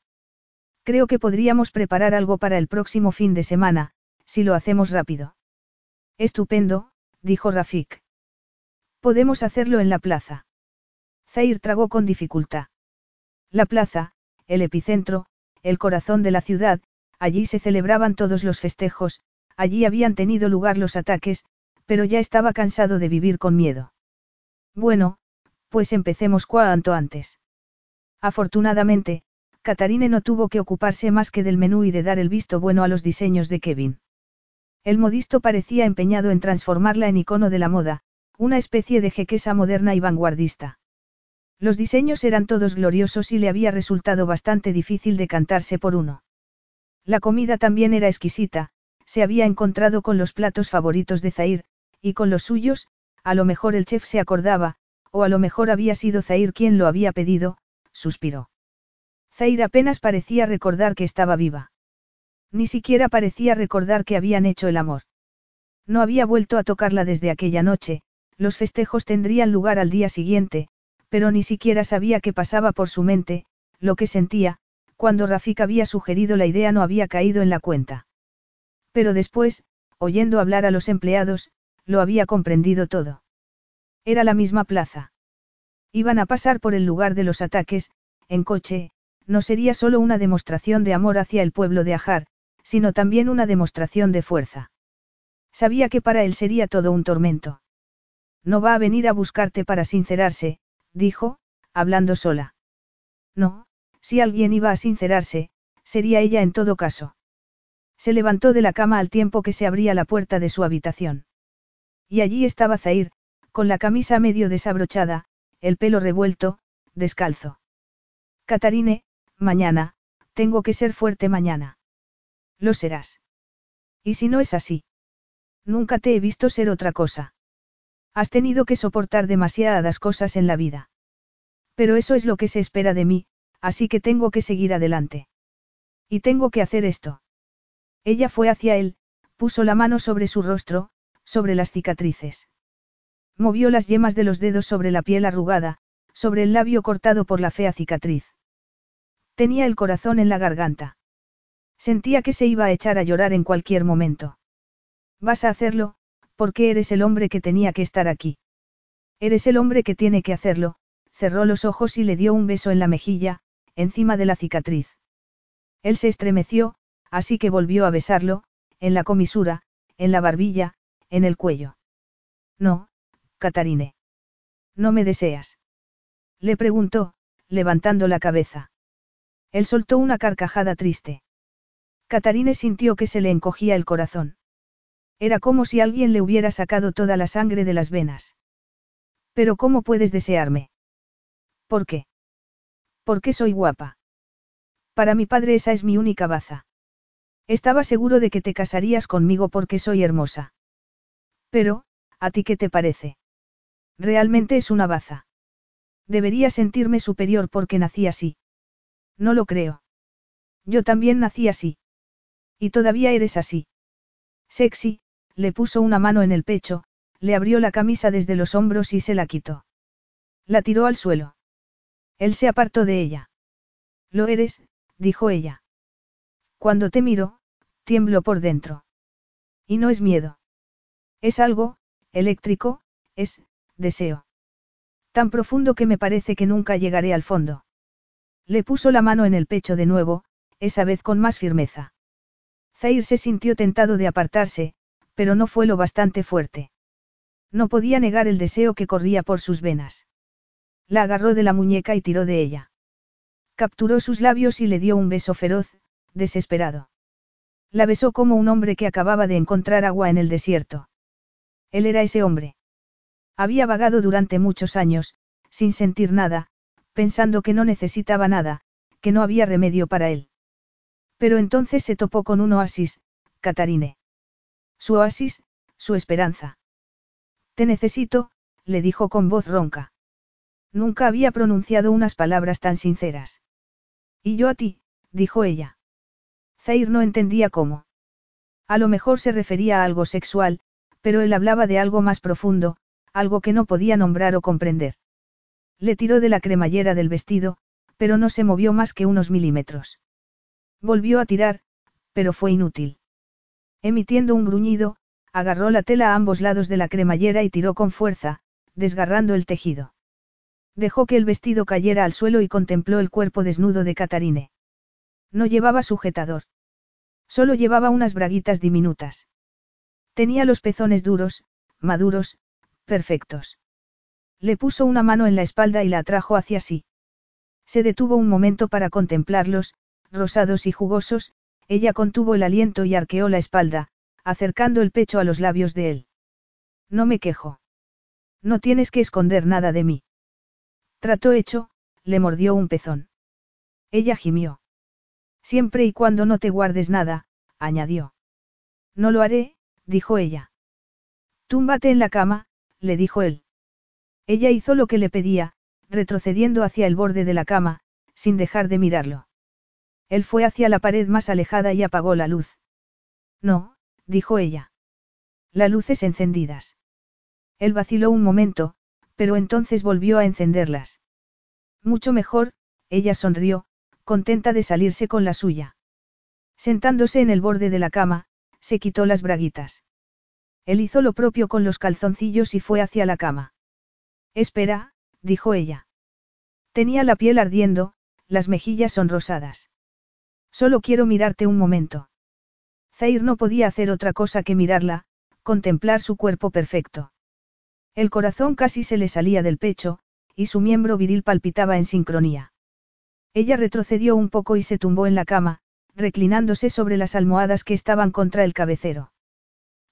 Creo que podríamos preparar algo para el próximo fin de semana, si lo hacemos rápido. Estupendo, dijo Rafik. Podemos hacerlo en la plaza. Zair tragó con dificultad. La plaza, el epicentro, el corazón de la ciudad, allí se celebraban todos los festejos, allí habían tenido lugar los ataques, pero ya estaba cansado de vivir con miedo. Bueno, pues empecemos cuanto antes. Afortunadamente, Catarine no tuvo que ocuparse más que del menú y de dar el visto bueno a los diseños de Kevin. El modisto parecía empeñado en transformarla en icono de la moda, una especie de jequesa moderna y vanguardista. Los diseños eran todos gloriosos y le había resultado bastante difícil decantarse por uno. La comida también era exquisita, se había encontrado con los platos favoritos de Zair, y con los suyos, a lo mejor el chef se acordaba, o a lo mejor había sido Zair quien lo había pedido, suspiró. Zair apenas parecía recordar que estaba viva. Ni siquiera parecía recordar que habían hecho el amor. No había vuelto a tocarla desde aquella noche, los festejos tendrían lugar al día siguiente, pero ni siquiera sabía qué pasaba por su mente, lo que sentía, cuando Rafik había sugerido la idea no había caído en la cuenta. Pero después, oyendo hablar a los empleados, lo había comprendido todo. Era la misma plaza. Iban a pasar por el lugar de los ataques, en coche, no sería solo una demostración de amor hacia el pueblo de Ajar, sino también una demostración de fuerza. Sabía que para él sería todo un tormento. No va a venir a buscarte para sincerarse, dijo, hablando sola. No, si alguien iba a sincerarse, sería ella en todo caso. Se levantó de la cama al tiempo que se abría la puerta de su habitación. Y allí estaba Zair, con la camisa medio desabrochada, el pelo revuelto, descalzo. Catarine, mañana, tengo que ser fuerte mañana. Lo serás. ¿Y si no es así? Nunca te he visto ser otra cosa. Has tenido que soportar demasiadas cosas en la vida. Pero eso es lo que se espera de mí, así que tengo que seguir adelante. Y tengo que hacer esto. Ella fue hacia él, puso la mano sobre su rostro, sobre las cicatrices. Movió las yemas de los dedos sobre la piel arrugada, sobre el labio cortado por la fea cicatriz. Tenía el corazón en la garganta. Sentía que se iba a echar a llorar en cualquier momento. Vas a hacerlo, porque eres el hombre que tenía que estar aquí. Eres el hombre que tiene que hacerlo, cerró los ojos y le dio un beso en la mejilla, encima de la cicatriz. Él se estremeció, así que volvió a besarlo, en la comisura, en la barbilla, en el cuello. No, Catarine. ¿No me deseas? Le preguntó, levantando la cabeza. Él soltó una carcajada triste. Catarine sintió que se le encogía el corazón. Era como si alguien le hubiera sacado toda la sangre de las venas. Pero ¿cómo puedes desearme? ¿Por qué? Porque soy guapa. Para mi padre esa es mi única baza. Estaba seguro de que te casarías conmigo porque soy hermosa. Pero, ¿a ti qué te parece? Realmente es una baza. Debería sentirme superior porque nací así. No lo creo. Yo también nací así. Y todavía eres así. Sexy, le puso una mano en el pecho, le abrió la camisa desde los hombros y se la quitó. La tiró al suelo. Él se apartó de ella. Lo eres, dijo ella. Cuando te miro, tiemblo por dentro. Y no es miedo. Es algo, eléctrico, es, deseo. Tan profundo que me parece que nunca llegaré al fondo. Le puso la mano en el pecho de nuevo, esa vez con más firmeza. Zair se sintió tentado de apartarse, pero no fue lo bastante fuerte. No podía negar el deseo que corría por sus venas. La agarró de la muñeca y tiró de ella. Capturó sus labios y le dio un beso feroz, desesperado. La besó como un hombre que acababa de encontrar agua en el desierto. Él era ese hombre. Había vagado durante muchos años, sin sentir nada, pensando que no necesitaba nada, que no había remedio para él. Pero entonces se topó con un oasis, Catarine. Su oasis, su esperanza. Te necesito, le dijo con voz ronca. Nunca había pronunciado unas palabras tan sinceras. Y yo a ti, dijo ella. Zair no entendía cómo. A lo mejor se refería a algo sexual, pero él hablaba de algo más profundo, algo que no podía nombrar o comprender. Le tiró de la cremallera del vestido, pero no se movió más que unos milímetros. Volvió a tirar, pero fue inútil. Emitiendo un gruñido, agarró la tela a ambos lados de la cremallera y tiró con fuerza, desgarrando el tejido. Dejó que el vestido cayera al suelo y contempló el cuerpo desnudo de Catarine. No llevaba sujetador. Solo llevaba unas braguitas diminutas. Tenía los pezones duros, maduros, perfectos. Le puso una mano en la espalda y la atrajo hacia sí. Se detuvo un momento para contemplarlos, rosados y jugosos, ella contuvo el aliento y arqueó la espalda, acercando el pecho a los labios de él. No me quejo. No tienes que esconder nada de mí. Trató hecho, le mordió un pezón. Ella gimió. Siempre y cuando no te guardes nada, añadió. No lo haré, dijo ella. Túmbate en la cama, le dijo él. Ella hizo lo que le pedía, retrocediendo hacia el borde de la cama, sin dejar de mirarlo. Él fue hacia la pared más alejada y apagó la luz. No, dijo ella. Las luces encendidas. Él vaciló un momento, pero entonces volvió a encenderlas. Mucho mejor, ella sonrió, contenta de salirse con la suya. Sentándose en el borde de la cama, se quitó las braguitas. Él hizo lo propio con los calzoncillos y fue hacia la cama. Espera, dijo ella. Tenía la piel ardiendo, las mejillas sonrosadas. Solo quiero mirarte un momento. Zair no podía hacer otra cosa que mirarla, contemplar su cuerpo perfecto. El corazón casi se le salía del pecho, y su miembro viril palpitaba en sincronía. Ella retrocedió un poco y se tumbó en la cama, reclinándose sobre las almohadas que estaban contra el cabecero.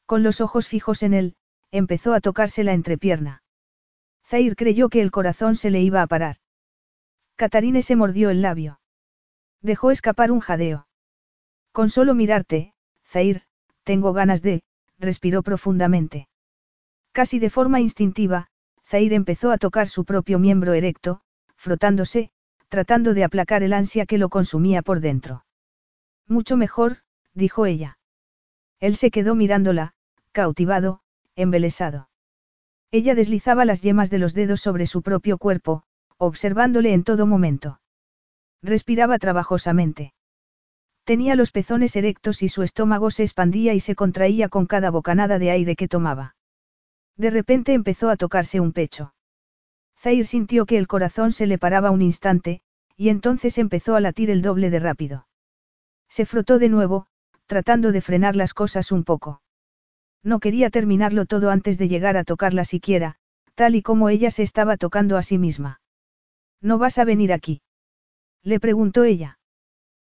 Con los ojos fijos en él, empezó a tocarse la entrepierna. Zair creyó que el corazón se le iba a parar. Catarine se mordió el labio. Dejó escapar un jadeo. Con solo mirarte, Zair, tengo ganas de, respiró profundamente. Casi de forma instintiva, Zair empezó a tocar su propio miembro erecto, frotándose, tratando de aplacar el ansia que lo consumía por dentro. Mucho mejor, dijo ella. Él se quedó mirándola, cautivado, embelesado. Ella deslizaba las yemas de los dedos sobre su propio cuerpo, observándole en todo momento. Respiraba trabajosamente. Tenía los pezones erectos y su estómago se expandía y se contraía con cada bocanada de aire que tomaba. De repente empezó a tocarse un pecho. Zair sintió que el corazón se le paraba un instante, y entonces empezó a latir el doble de rápido. Se frotó de nuevo, tratando de frenar las cosas un poco. No quería terminarlo todo antes de llegar a tocarla siquiera, tal y como ella se estaba tocando a sí misma. ¿No vas a venir aquí? Le preguntó ella.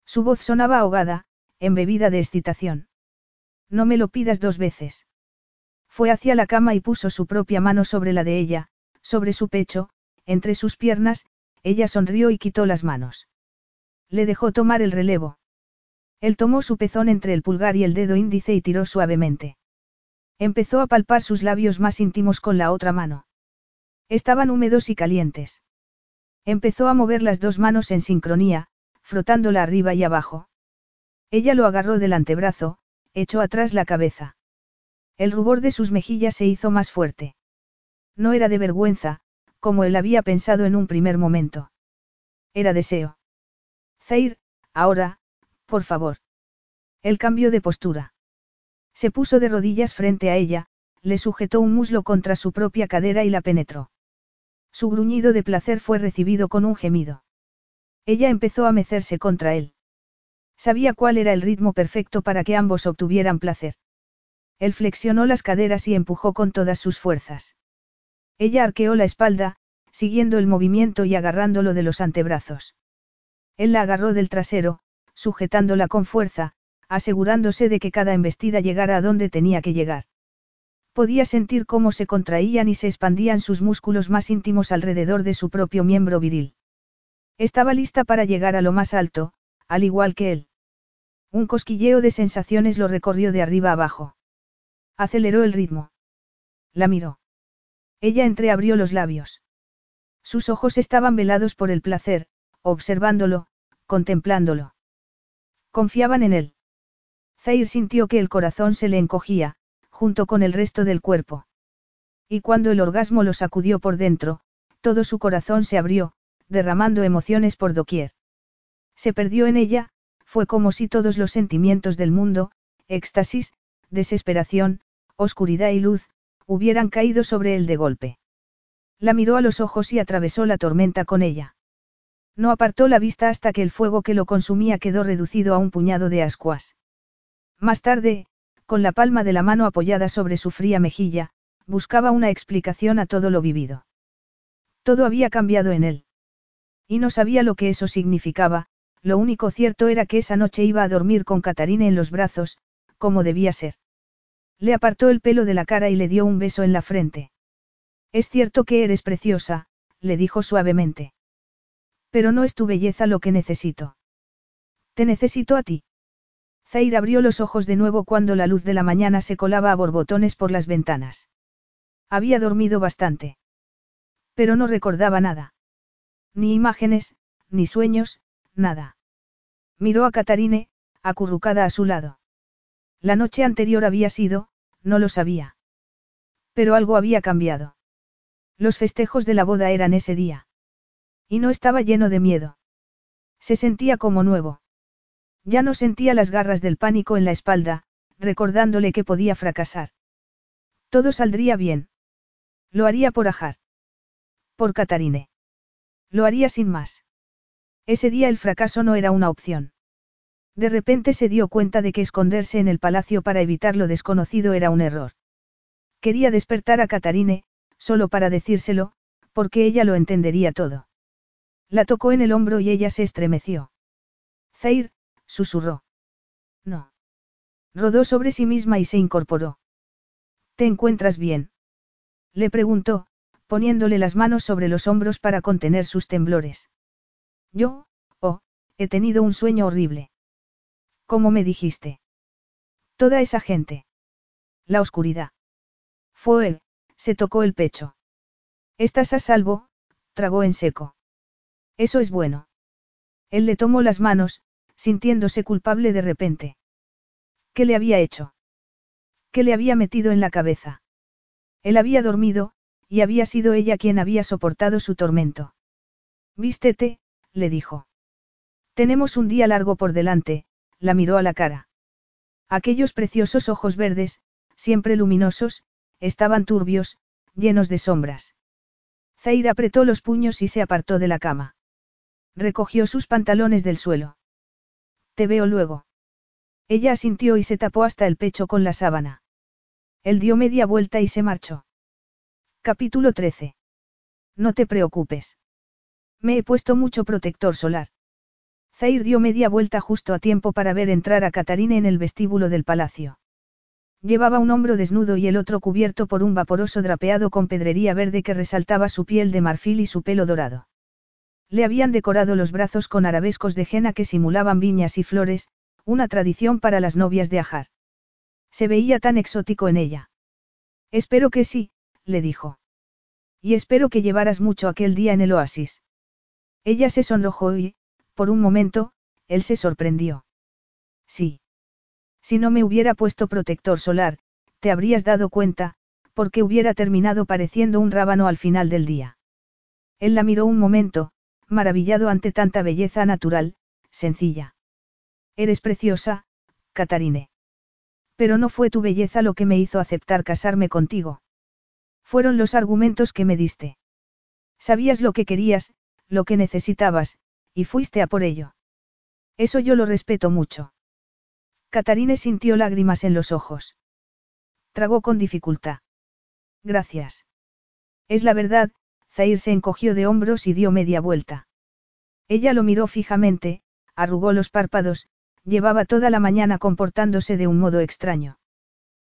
Su voz sonaba ahogada, embebida de excitación. No me lo pidas dos veces. Fue hacia la cama y puso su propia mano sobre la de ella, sobre su pecho, entre sus piernas, ella sonrió y quitó las manos. Le dejó tomar el relevo. Él tomó su pezón entre el pulgar y el dedo índice y tiró suavemente. Empezó a palpar sus labios más íntimos con la otra mano. Estaban húmedos y calientes. Empezó a mover las dos manos en sincronía, frotándola arriba y abajo. Ella lo agarró del antebrazo, echó atrás la cabeza. El rubor de sus mejillas se hizo más fuerte. No era de vergüenza, como él había pensado en un primer momento. Era deseo. Zair, ahora, por favor. Él cambió de postura. Se puso de rodillas frente a ella, le sujetó un muslo contra su propia cadera y la penetró. Su gruñido de placer fue recibido con un gemido. Ella empezó a mecerse contra él. Sabía cuál era el ritmo perfecto para que ambos obtuvieran placer. Él flexionó las caderas y empujó con todas sus fuerzas. Ella arqueó la espalda, siguiendo el movimiento y agarrándolo de los antebrazos. Él la agarró del trasero, sujetándola con fuerza, asegurándose de que cada embestida llegara a donde tenía que llegar. Podía sentir cómo se contraían y se expandían sus músculos más íntimos alrededor de su propio miembro viril. Estaba lista para llegar a lo más alto, al igual que él. Un cosquilleo de sensaciones lo recorrió de arriba abajo. Aceleró el ritmo. La miró. Ella entreabrió los labios. Sus ojos estaban velados por el placer, observándolo, contemplándolo. Confiaban en él. Zair sintió que el corazón se le encogía, junto con el resto del cuerpo. Y cuando el orgasmo lo sacudió por dentro, todo su corazón se abrió, derramando emociones por doquier. Se perdió en ella, fue como si todos los sentimientos del mundo, éxtasis, desesperación, oscuridad y luz, hubieran caído sobre él de golpe. La miró a los ojos y atravesó la tormenta con ella. No apartó la vista hasta que el fuego que lo consumía quedó reducido a un puñado de ascuas. Más tarde, con la palma de la mano apoyada sobre su fría mejilla, buscaba una explicación a todo lo vivido. Todo había cambiado en él. Y no sabía lo que eso significaba, lo único cierto era que esa noche iba a dormir con Catarina en los brazos, como debía ser. Le apartó el pelo de la cara y le dio un beso en la frente. Es cierto que eres preciosa, le dijo suavemente. Pero no es tu belleza lo que necesito. Te necesito a ti. Zair abrió los ojos de nuevo cuando la luz de la mañana se colaba a borbotones por las ventanas. Había dormido bastante. Pero no recordaba nada. Ni imágenes, ni sueños, nada. Miró a Catarine, acurrucada a su lado. La noche anterior había sido, no lo sabía. Pero algo había cambiado. Los festejos de la boda eran ese día. Y no estaba lleno de miedo. Se sentía como nuevo. Ya no sentía las garras del pánico en la espalda, recordándole que podía fracasar. Todo saldría bien. Lo haría por Ajar. Por Catarine. Lo haría sin más. Ese día el fracaso no era una opción. De repente se dio cuenta de que esconderse en el palacio para evitar lo desconocido era un error. Quería despertar a Catarine, solo para decírselo, porque ella lo entendería todo. La tocó en el hombro y ella se estremeció. Zair, susurró. No. Rodó sobre sí misma y se incorporó. ¿Te encuentras bien? Le preguntó, poniéndole las manos sobre los hombros para contener sus temblores. Yo, oh, he tenido un sueño horrible. ¿Cómo me dijiste? Toda esa gente. La oscuridad. Fue él, se tocó el pecho. Estás a salvo, tragó en seco. Eso es bueno. Él le tomó las manos, sintiéndose culpable de repente. ¿Qué le había hecho? ¿Qué le había metido en la cabeza? Él había dormido, y había sido ella quien había soportado su tormento. Vístete, le dijo. Tenemos un día largo por delante, la miró a la cara. Aquellos preciosos ojos verdes, siempre luminosos, estaban turbios, llenos de sombras. Zair apretó los puños y se apartó de la cama. Recogió sus pantalones del suelo. Te veo luego. Ella asintió y se tapó hasta el pecho con la sábana. Él dio media vuelta y se marchó. Capítulo 13. No te preocupes. Me he puesto mucho protector solar. Zair dio media vuelta justo a tiempo para ver entrar a Catarina en el vestíbulo del palacio. Llevaba un hombro desnudo y el otro cubierto por un vaporoso drapeado con pedrería verde que resaltaba su piel de marfil y su pelo dorado. Le habían decorado los brazos con arabescos de jena que simulaban viñas y flores, una tradición para las novias de Ajar. Se veía tan exótico en ella. Espero que sí, le dijo. Y espero que llevaras mucho aquel día en el oasis. Ella se sonrojó y, por un momento, él se sorprendió. Sí. Si no me hubiera puesto protector solar, te habrías dado cuenta, porque hubiera terminado pareciendo un rábano al final del día. Él la miró un momento, maravillado ante tanta belleza natural, sencilla. Eres preciosa, Catarine. Pero no fue tu belleza lo que me hizo aceptar casarme contigo. Fueron los argumentos que me diste. Sabías lo que querías, lo que necesitabas, y fuiste a por ello. Eso yo lo respeto mucho. Catarine sintió lágrimas en los ojos. Tragó con dificultad. Gracias. Es la verdad, Zair se encogió de hombros y dio media vuelta. Ella lo miró fijamente, arrugó los párpados, llevaba toda la mañana comportándose de un modo extraño.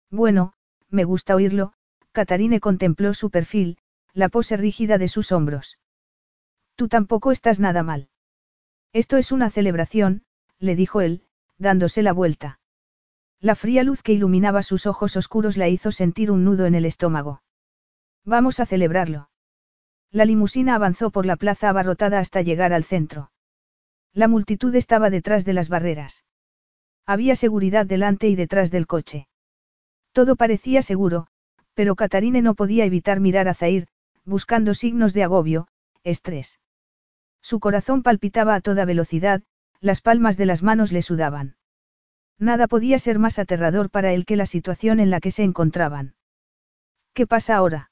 Bueno, me gusta oírlo, Catarine contempló su perfil, la pose rígida de sus hombros. Tú tampoco estás nada mal. Esto es una celebración, le dijo él, dándose la vuelta. La fría luz que iluminaba sus ojos oscuros la hizo sentir un nudo en el estómago. Vamos a celebrarlo. La limusina avanzó por la plaza abarrotada hasta llegar al centro. La multitud estaba detrás de las barreras. Había seguridad delante y detrás del coche. Todo parecía seguro, pero Catarine no podía evitar mirar a Zair, buscando signos de agobio, estrés. Su corazón palpitaba a toda velocidad, las palmas de las manos le sudaban. Nada podía ser más aterrador para él que la situación en la que se encontraban. ¿Qué pasa ahora?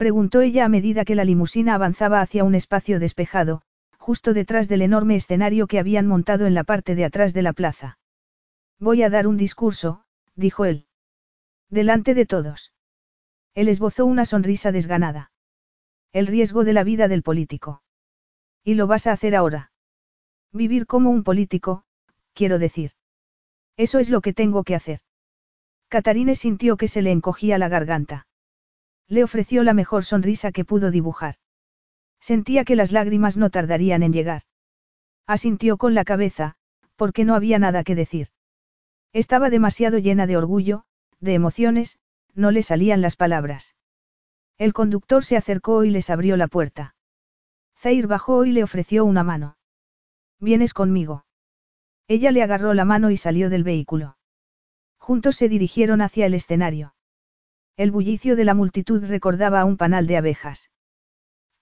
Preguntó ella a medida que la limusina avanzaba hacia un espacio despejado, justo detrás del enorme escenario que habían montado en la parte de atrás de la plaza. Voy a dar un discurso, dijo él. Delante de todos. Él esbozó una sonrisa desganada. El riesgo de la vida del político. Y lo vas a hacer ahora. Vivir como un político, quiero decir. Eso es lo que tengo que hacer. Catarine sintió que se le encogía la garganta. Le ofreció la mejor sonrisa que pudo dibujar. Sentía que las lágrimas no tardarían en llegar. Asintió con la cabeza, porque no había nada que decir. Estaba demasiado llena de orgullo, de emociones, no le salían las palabras. El conductor se acercó y les abrió la puerta. Zair bajó y le ofreció una mano. ¿Vienes conmigo? Ella le agarró la mano y salió del vehículo. Juntos se dirigieron hacia el escenario. El bullicio de la multitud recordaba a un panal de abejas.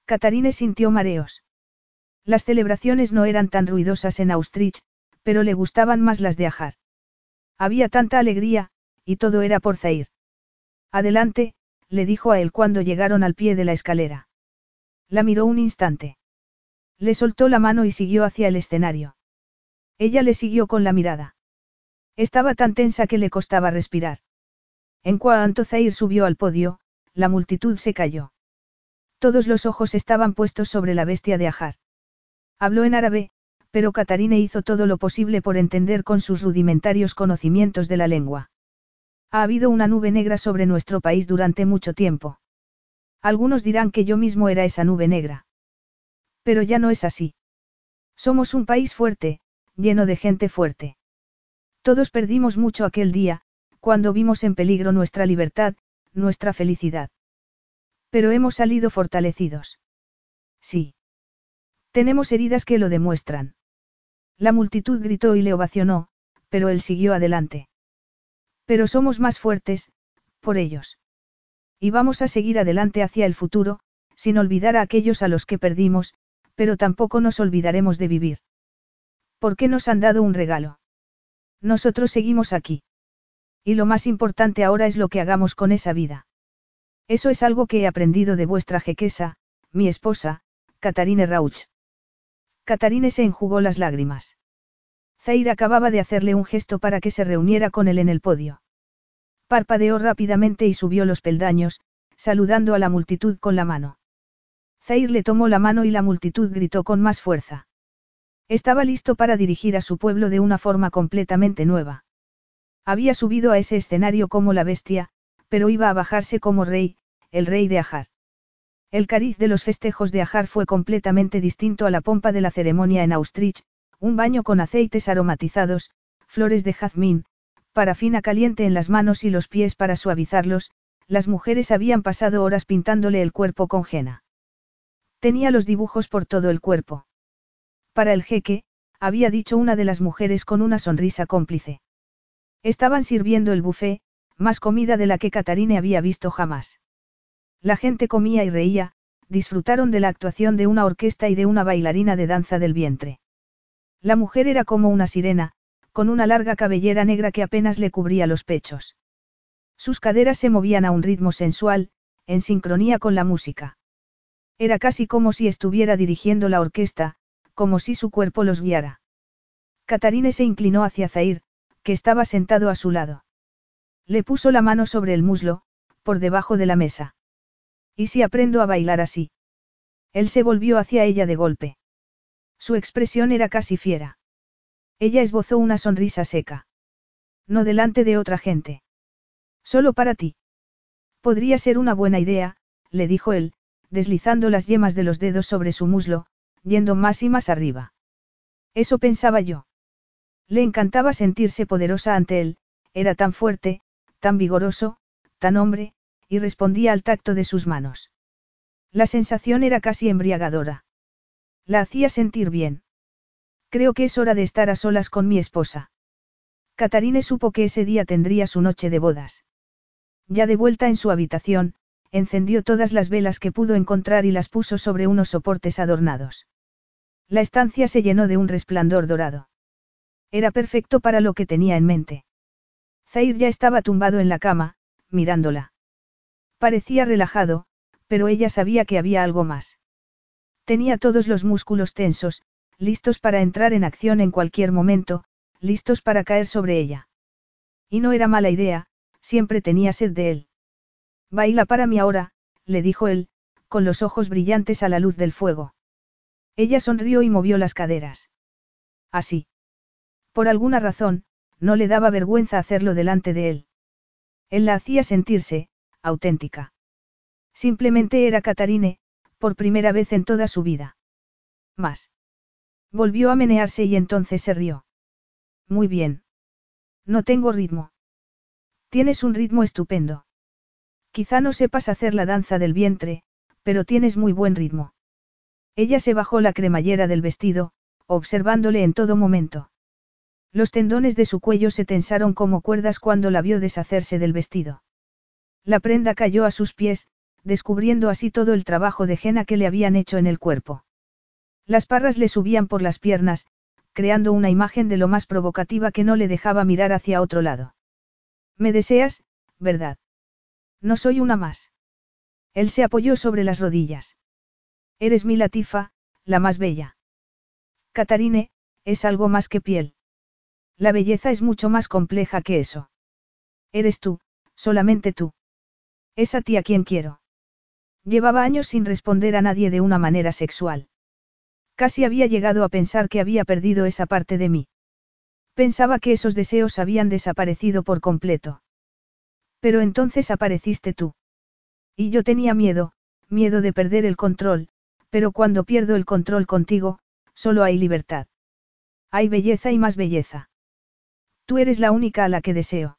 Catarine sintió mareos. Las celebraciones no eran tan ruidosas en Austrich, pero le gustaban más las de Ajar. Había tanta alegría, y todo era por Zair. Adelante, le dijo a él cuando llegaron al pie de la escalera. La miró un instante. Le soltó la mano y siguió hacia el escenario. Ella le siguió con la mirada. Estaba tan tensa que le costaba respirar. En cuanto Zair subió al podio, la multitud se cayó. Todos los ojos estaban puestos sobre la bestia de Ajar. Habló en árabe, pero Catarine hizo todo lo posible por entender con sus rudimentarios conocimientos de la lengua. Ha habido una nube negra sobre nuestro país durante mucho tiempo. Algunos dirán que yo mismo era esa nube negra. Pero ya no es así. Somos un país fuerte, lleno de gente fuerte. Todos perdimos mucho aquel día, cuando vimos en peligro nuestra libertad, nuestra felicidad. Pero hemos salido fortalecidos. Sí. Tenemos heridas que lo demuestran. La multitud gritó y le ovacionó, pero él siguió adelante. Pero somos más fuertes, por ellos. Y vamos a seguir adelante hacia el futuro, sin olvidar a aquellos a los que perdimos, pero tampoco nos olvidaremos de vivir. ¿Por qué nos han dado un regalo? Nosotros seguimos aquí. Y lo más importante ahora es lo que hagamos con esa vida. Eso es algo que he aprendido de vuestra jequesa, mi esposa, Catarine Rauch. Catarine se enjugó las lágrimas. Zair acababa de hacerle un gesto para que se reuniera con él en el podio. Parpadeó rápidamente y subió los peldaños, saludando a la multitud con la mano. Zair le tomó la mano y la multitud gritó con más fuerza. Estaba listo para dirigir a su pueblo de una forma completamente nueva. Había subido a ese escenario como la bestia, pero iba a bajarse como rey, el rey de Ajar. El cariz de los festejos de Ajar fue completamente distinto a la pompa de la ceremonia en Austrich, un baño con aceites aromatizados, flores de jazmín, parafina caliente en las manos y los pies para suavizarlos, las mujeres habían pasado horas pintándole el cuerpo con jena. Tenía los dibujos por todo el cuerpo. Para el jeque, había dicho una de las mujeres con una sonrisa cómplice. Estaban sirviendo el buffet, más comida de la que Catarine había visto jamás. La gente comía y reía, disfrutaron de la actuación de una orquesta y de una bailarina de danza del vientre. La mujer era como una sirena, con una larga cabellera negra que apenas le cubría los pechos. Sus caderas se movían a un ritmo sensual, en sincronía con la música. Era casi como si estuviera dirigiendo la orquesta, como si su cuerpo los guiara. Catarine se inclinó hacia Zair, que estaba sentado a su lado. Le puso la mano sobre el muslo, por debajo de la mesa. ¿Y si aprendo a bailar así? Él se volvió hacia ella de golpe. Su expresión era casi fiera. Ella esbozó una sonrisa seca. No delante de otra gente. Solo para ti. Podría ser una buena idea, le dijo él, deslizando las yemas de los dedos sobre su muslo, yendo más y más arriba. Eso pensaba yo. Le encantaba sentirse poderosa ante él, era tan fuerte, tan vigoroso, tan hombre, y respondía al tacto de sus manos. La sensación era casi embriagadora. La hacía sentir bien. Creo que es hora de estar a solas con mi esposa. Catarine supo que ese día tendría su noche de bodas. Ya de vuelta en su habitación, encendió todas las velas que pudo encontrar y las puso sobre unos soportes adornados. La estancia se llenó de un resplandor dorado. Era perfecto para lo que tenía en mente. Zair ya estaba tumbado en la cama, mirándola. Parecía relajado, pero ella sabía que había algo más. Tenía todos los músculos tensos, listos para entrar en acción en cualquier momento, listos para caer sobre ella. Y no era mala idea, siempre tenía sed de él. Baila para mí ahora, le dijo él, con los ojos brillantes a la luz del fuego. Ella sonrió y movió las caderas. Así. Por alguna razón, no le daba vergüenza hacerlo delante de él. Él la hacía sentirse, auténtica. Simplemente era Catarine, por primera vez en toda su vida. Más. Volvió a menearse y entonces se rió. Muy bien. No tengo ritmo. Tienes un ritmo estupendo. Quizá no sepas hacer la danza del vientre, pero tienes muy buen ritmo. Ella se bajó la cremallera del vestido, observándole en todo momento. Los tendones de su cuello se tensaron como cuerdas cuando la vio deshacerse del vestido. La prenda cayó a sus pies, descubriendo así todo el trabajo de jena que le habían hecho en el cuerpo. Las parras le subían por las piernas, creando una imagen de lo más provocativa que no le dejaba mirar hacia otro lado. Me deseas, ¿verdad? No soy una más. Él se apoyó sobre las rodillas. Eres mi latifa, la más bella. Catarine, es algo más que piel. La belleza es mucho más compleja que eso. Eres tú, solamente tú. Es a ti a quien quiero. Llevaba años sin responder a nadie de una manera sexual. Casi había llegado a pensar que había perdido esa parte de mí. Pensaba que esos deseos habían desaparecido por completo. Pero entonces apareciste tú. Y yo tenía miedo, miedo de perder el control, pero cuando pierdo el control contigo, solo hay libertad. Hay belleza y más belleza. Tú eres la única a la que deseo.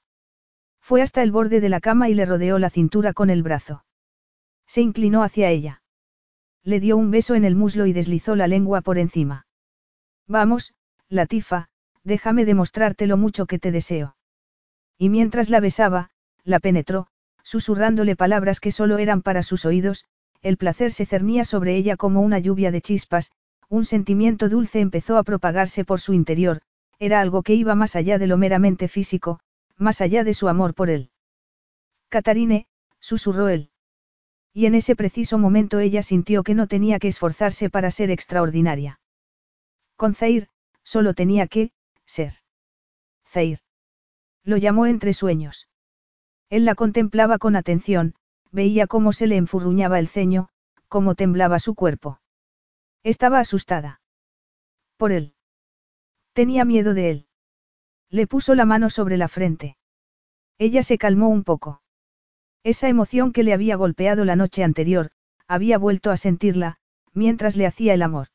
Fue hasta el borde de la cama y le rodeó la cintura con el brazo. Se inclinó hacia ella. Le dio un beso en el muslo y deslizó la lengua por encima. Vamos, Latifa, déjame demostrarte lo mucho que te deseo. Y mientras la besaba, la penetró, susurrándole palabras que solo eran para sus oídos, el placer se cernía sobre ella como una lluvia de chispas, un sentimiento dulce empezó a propagarse por su interior, era algo que iba más allá de lo meramente físico, más allá de su amor por él. Catarine, susurró él. Y en ese preciso momento ella sintió que no tenía que esforzarse para ser extraordinaria. Con Zair, solo tenía que, ser. Zair. Lo llamó entre sueños. Él la contemplaba con atención, veía cómo se le enfurruñaba el ceño, cómo temblaba su cuerpo. Estaba asustada. Por él. Tenía miedo de él. Le puso la mano sobre la frente. Ella se calmó un poco. Esa emoción que le había golpeado la noche anterior, había vuelto a sentirla, mientras le hacía el amor.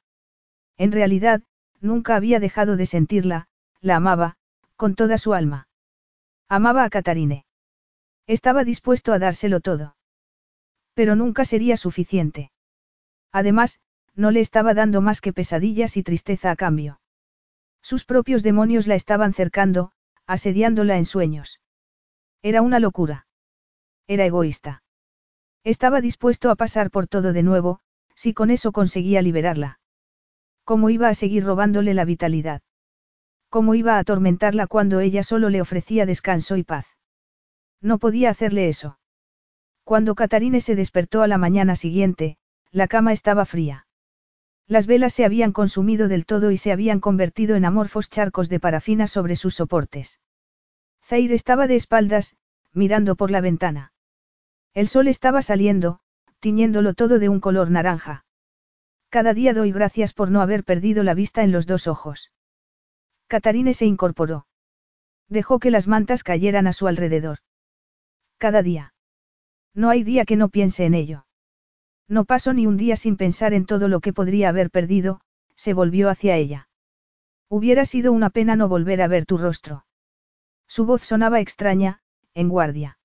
En realidad, nunca había dejado de sentirla, la amaba, con toda su alma. Amaba a Catarine. Estaba dispuesto a dárselo todo. Pero nunca sería suficiente. Además, no le estaba dando más que pesadillas y tristeza a cambio. Sus propios demonios la estaban cercando, asediándola en sueños. Era una locura. Era egoísta. Estaba dispuesto a pasar por todo de nuevo, si con eso conseguía liberarla. ¿Cómo iba a seguir robándole la vitalidad? ¿Cómo iba a atormentarla cuando ella solo le ofrecía descanso y paz? No podía hacerle eso. Cuando Catarine se despertó a la mañana siguiente, la cama estaba fría. Las velas se habían consumido del todo y se habían convertido en amorfos charcos de parafina sobre sus soportes. Zair estaba de espaldas, mirando por la ventana. El sol estaba saliendo, tiñéndolo todo de un color naranja. Cada día doy gracias por no haber perdido la vista en los dos ojos. Catarine se incorporó. Dejó que las mantas cayeran a su alrededor. Cada día. No hay día que no piense en ello. No paso ni un día sin pensar en todo lo que podría haber perdido, se volvió hacia ella. Hubiera sido una pena no volver a ver tu rostro. Su voz sonaba extraña, en guardia.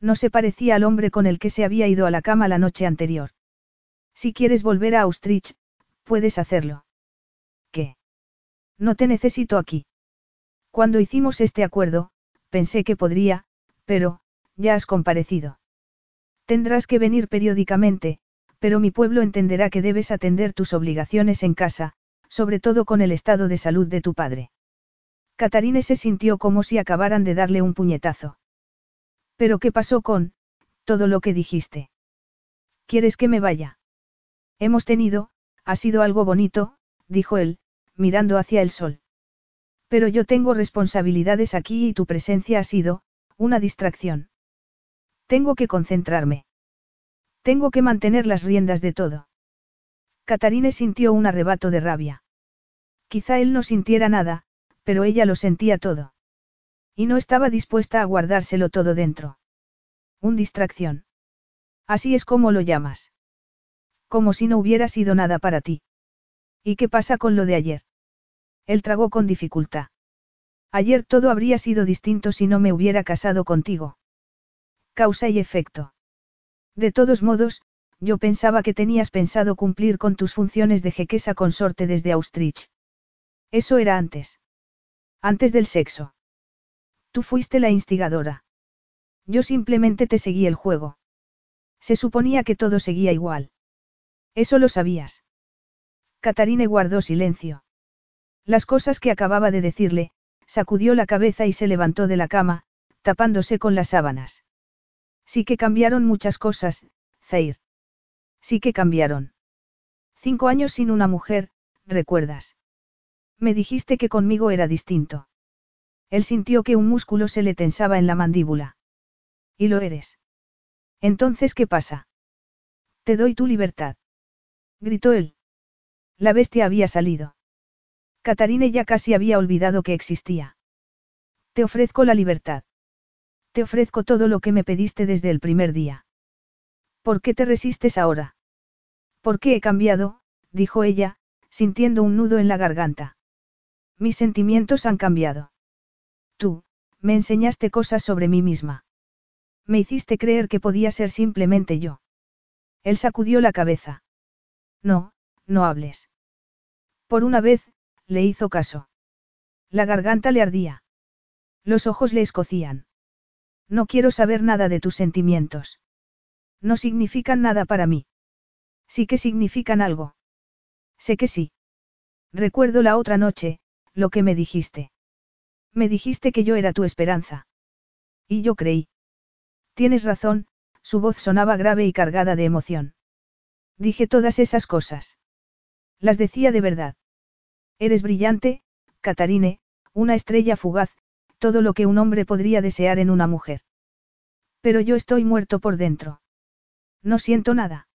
No se parecía al hombre con el que se había ido a la cama la noche anterior. Si quieres volver a Austrich, puedes hacerlo. ¿Qué? No te necesito aquí. Cuando hicimos este acuerdo, pensé que podría, pero, ya has comparecido. Tendrás que venir periódicamente, pero mi pueblo entenderá que debes atender tus obligaciones en casa, sobre todo con el estado de salud de tu padre. Catarine se sintió como si acabaran de darle un puñetazo. ¿Pero qué pasó con todo lo que dijiste? ¿Quieres que me vaya? Hemos tenido, ha sido algo bonito, dijo él, mirando hacia el sol. Pero yo tengo responsabilidades aquí y tu presencia ha sido, una distracción. Tengo que concentrarme. Tengo que mantener las riendas de todo. Catarine sintió un arrebato de rabia. Quizá él no sintiera nada, pero ella lo sentía todo. Y no estaba dispuesta a guardárselo todo dentro. Un distracción. Así es como lo llamas. Como si no hubiera sido nada para ti. ¿Y qué pasa con lo de ayer? Él tragó con dificultad. Ayer todo habría sido distinto si no me hubiera casado contigo. Causa y efecto. De todos modos, yo pensaba que tenías pensado cumplir con tus funciones de jequesa consorte desde Austrich. Eso era antes. Antes del sexo. Tú fuiste la instigadora. Yo simplemente te seguí el juego. Se suponía que todo seguía igual. Eso lo sabías. Catarine guardó silencio. Las cosas que acababa de decirle, sacudió la cabeza y se levantó de la cama, tapándose con las sábanas. Sí que cambiaron muchas cosas, Zair. Sí que cambiaron. Cinco años sin una mujer, ¿recuerdas? Me dijiste que conmigo era distinto. Él sintió que un músculo se le tensaba en la mandíbula. Y lo eres. Entonces, ¿qué pasa? Te doy tu libertad. Gritó él. La bestia había salido. Catarine ya casi había olvidado que existía. Te ofrezco la libertad. Te ofrezco todo lo que me pediste desde el primer día. ¿Por qué te resistes ahora? ¿Por qué he cambiado? dijo ella, sintiendo un nudo en la garganta. Mis sentimientos han cambiado. Tú, me enseñaste cosas sobre mí misma. Me hiciste creer que podía ser simplemente yo. Él sacudió la cabeza. No, no hables. Por una vez, le hizo caso. La garganta le ardía. Los ojos le escocían. No quiero saber nada de tus sentimientos. No significan nada para mí. Sí que significan algo. Sé que sí. Recuerdo la otra noche, lo que me dijiste. Me dijiste que yo era tu esperanza. Y yo creí. Tienes razón, su voz sonaba grave y cargada de emoción. Dije todas esas cosas. Las decía de verdad. Eres brillante, Catarine, una estrella fugaz, todo lo que un hombre podría desear en una mujer. Pero yo estoy muerto por dentro. No siento nada.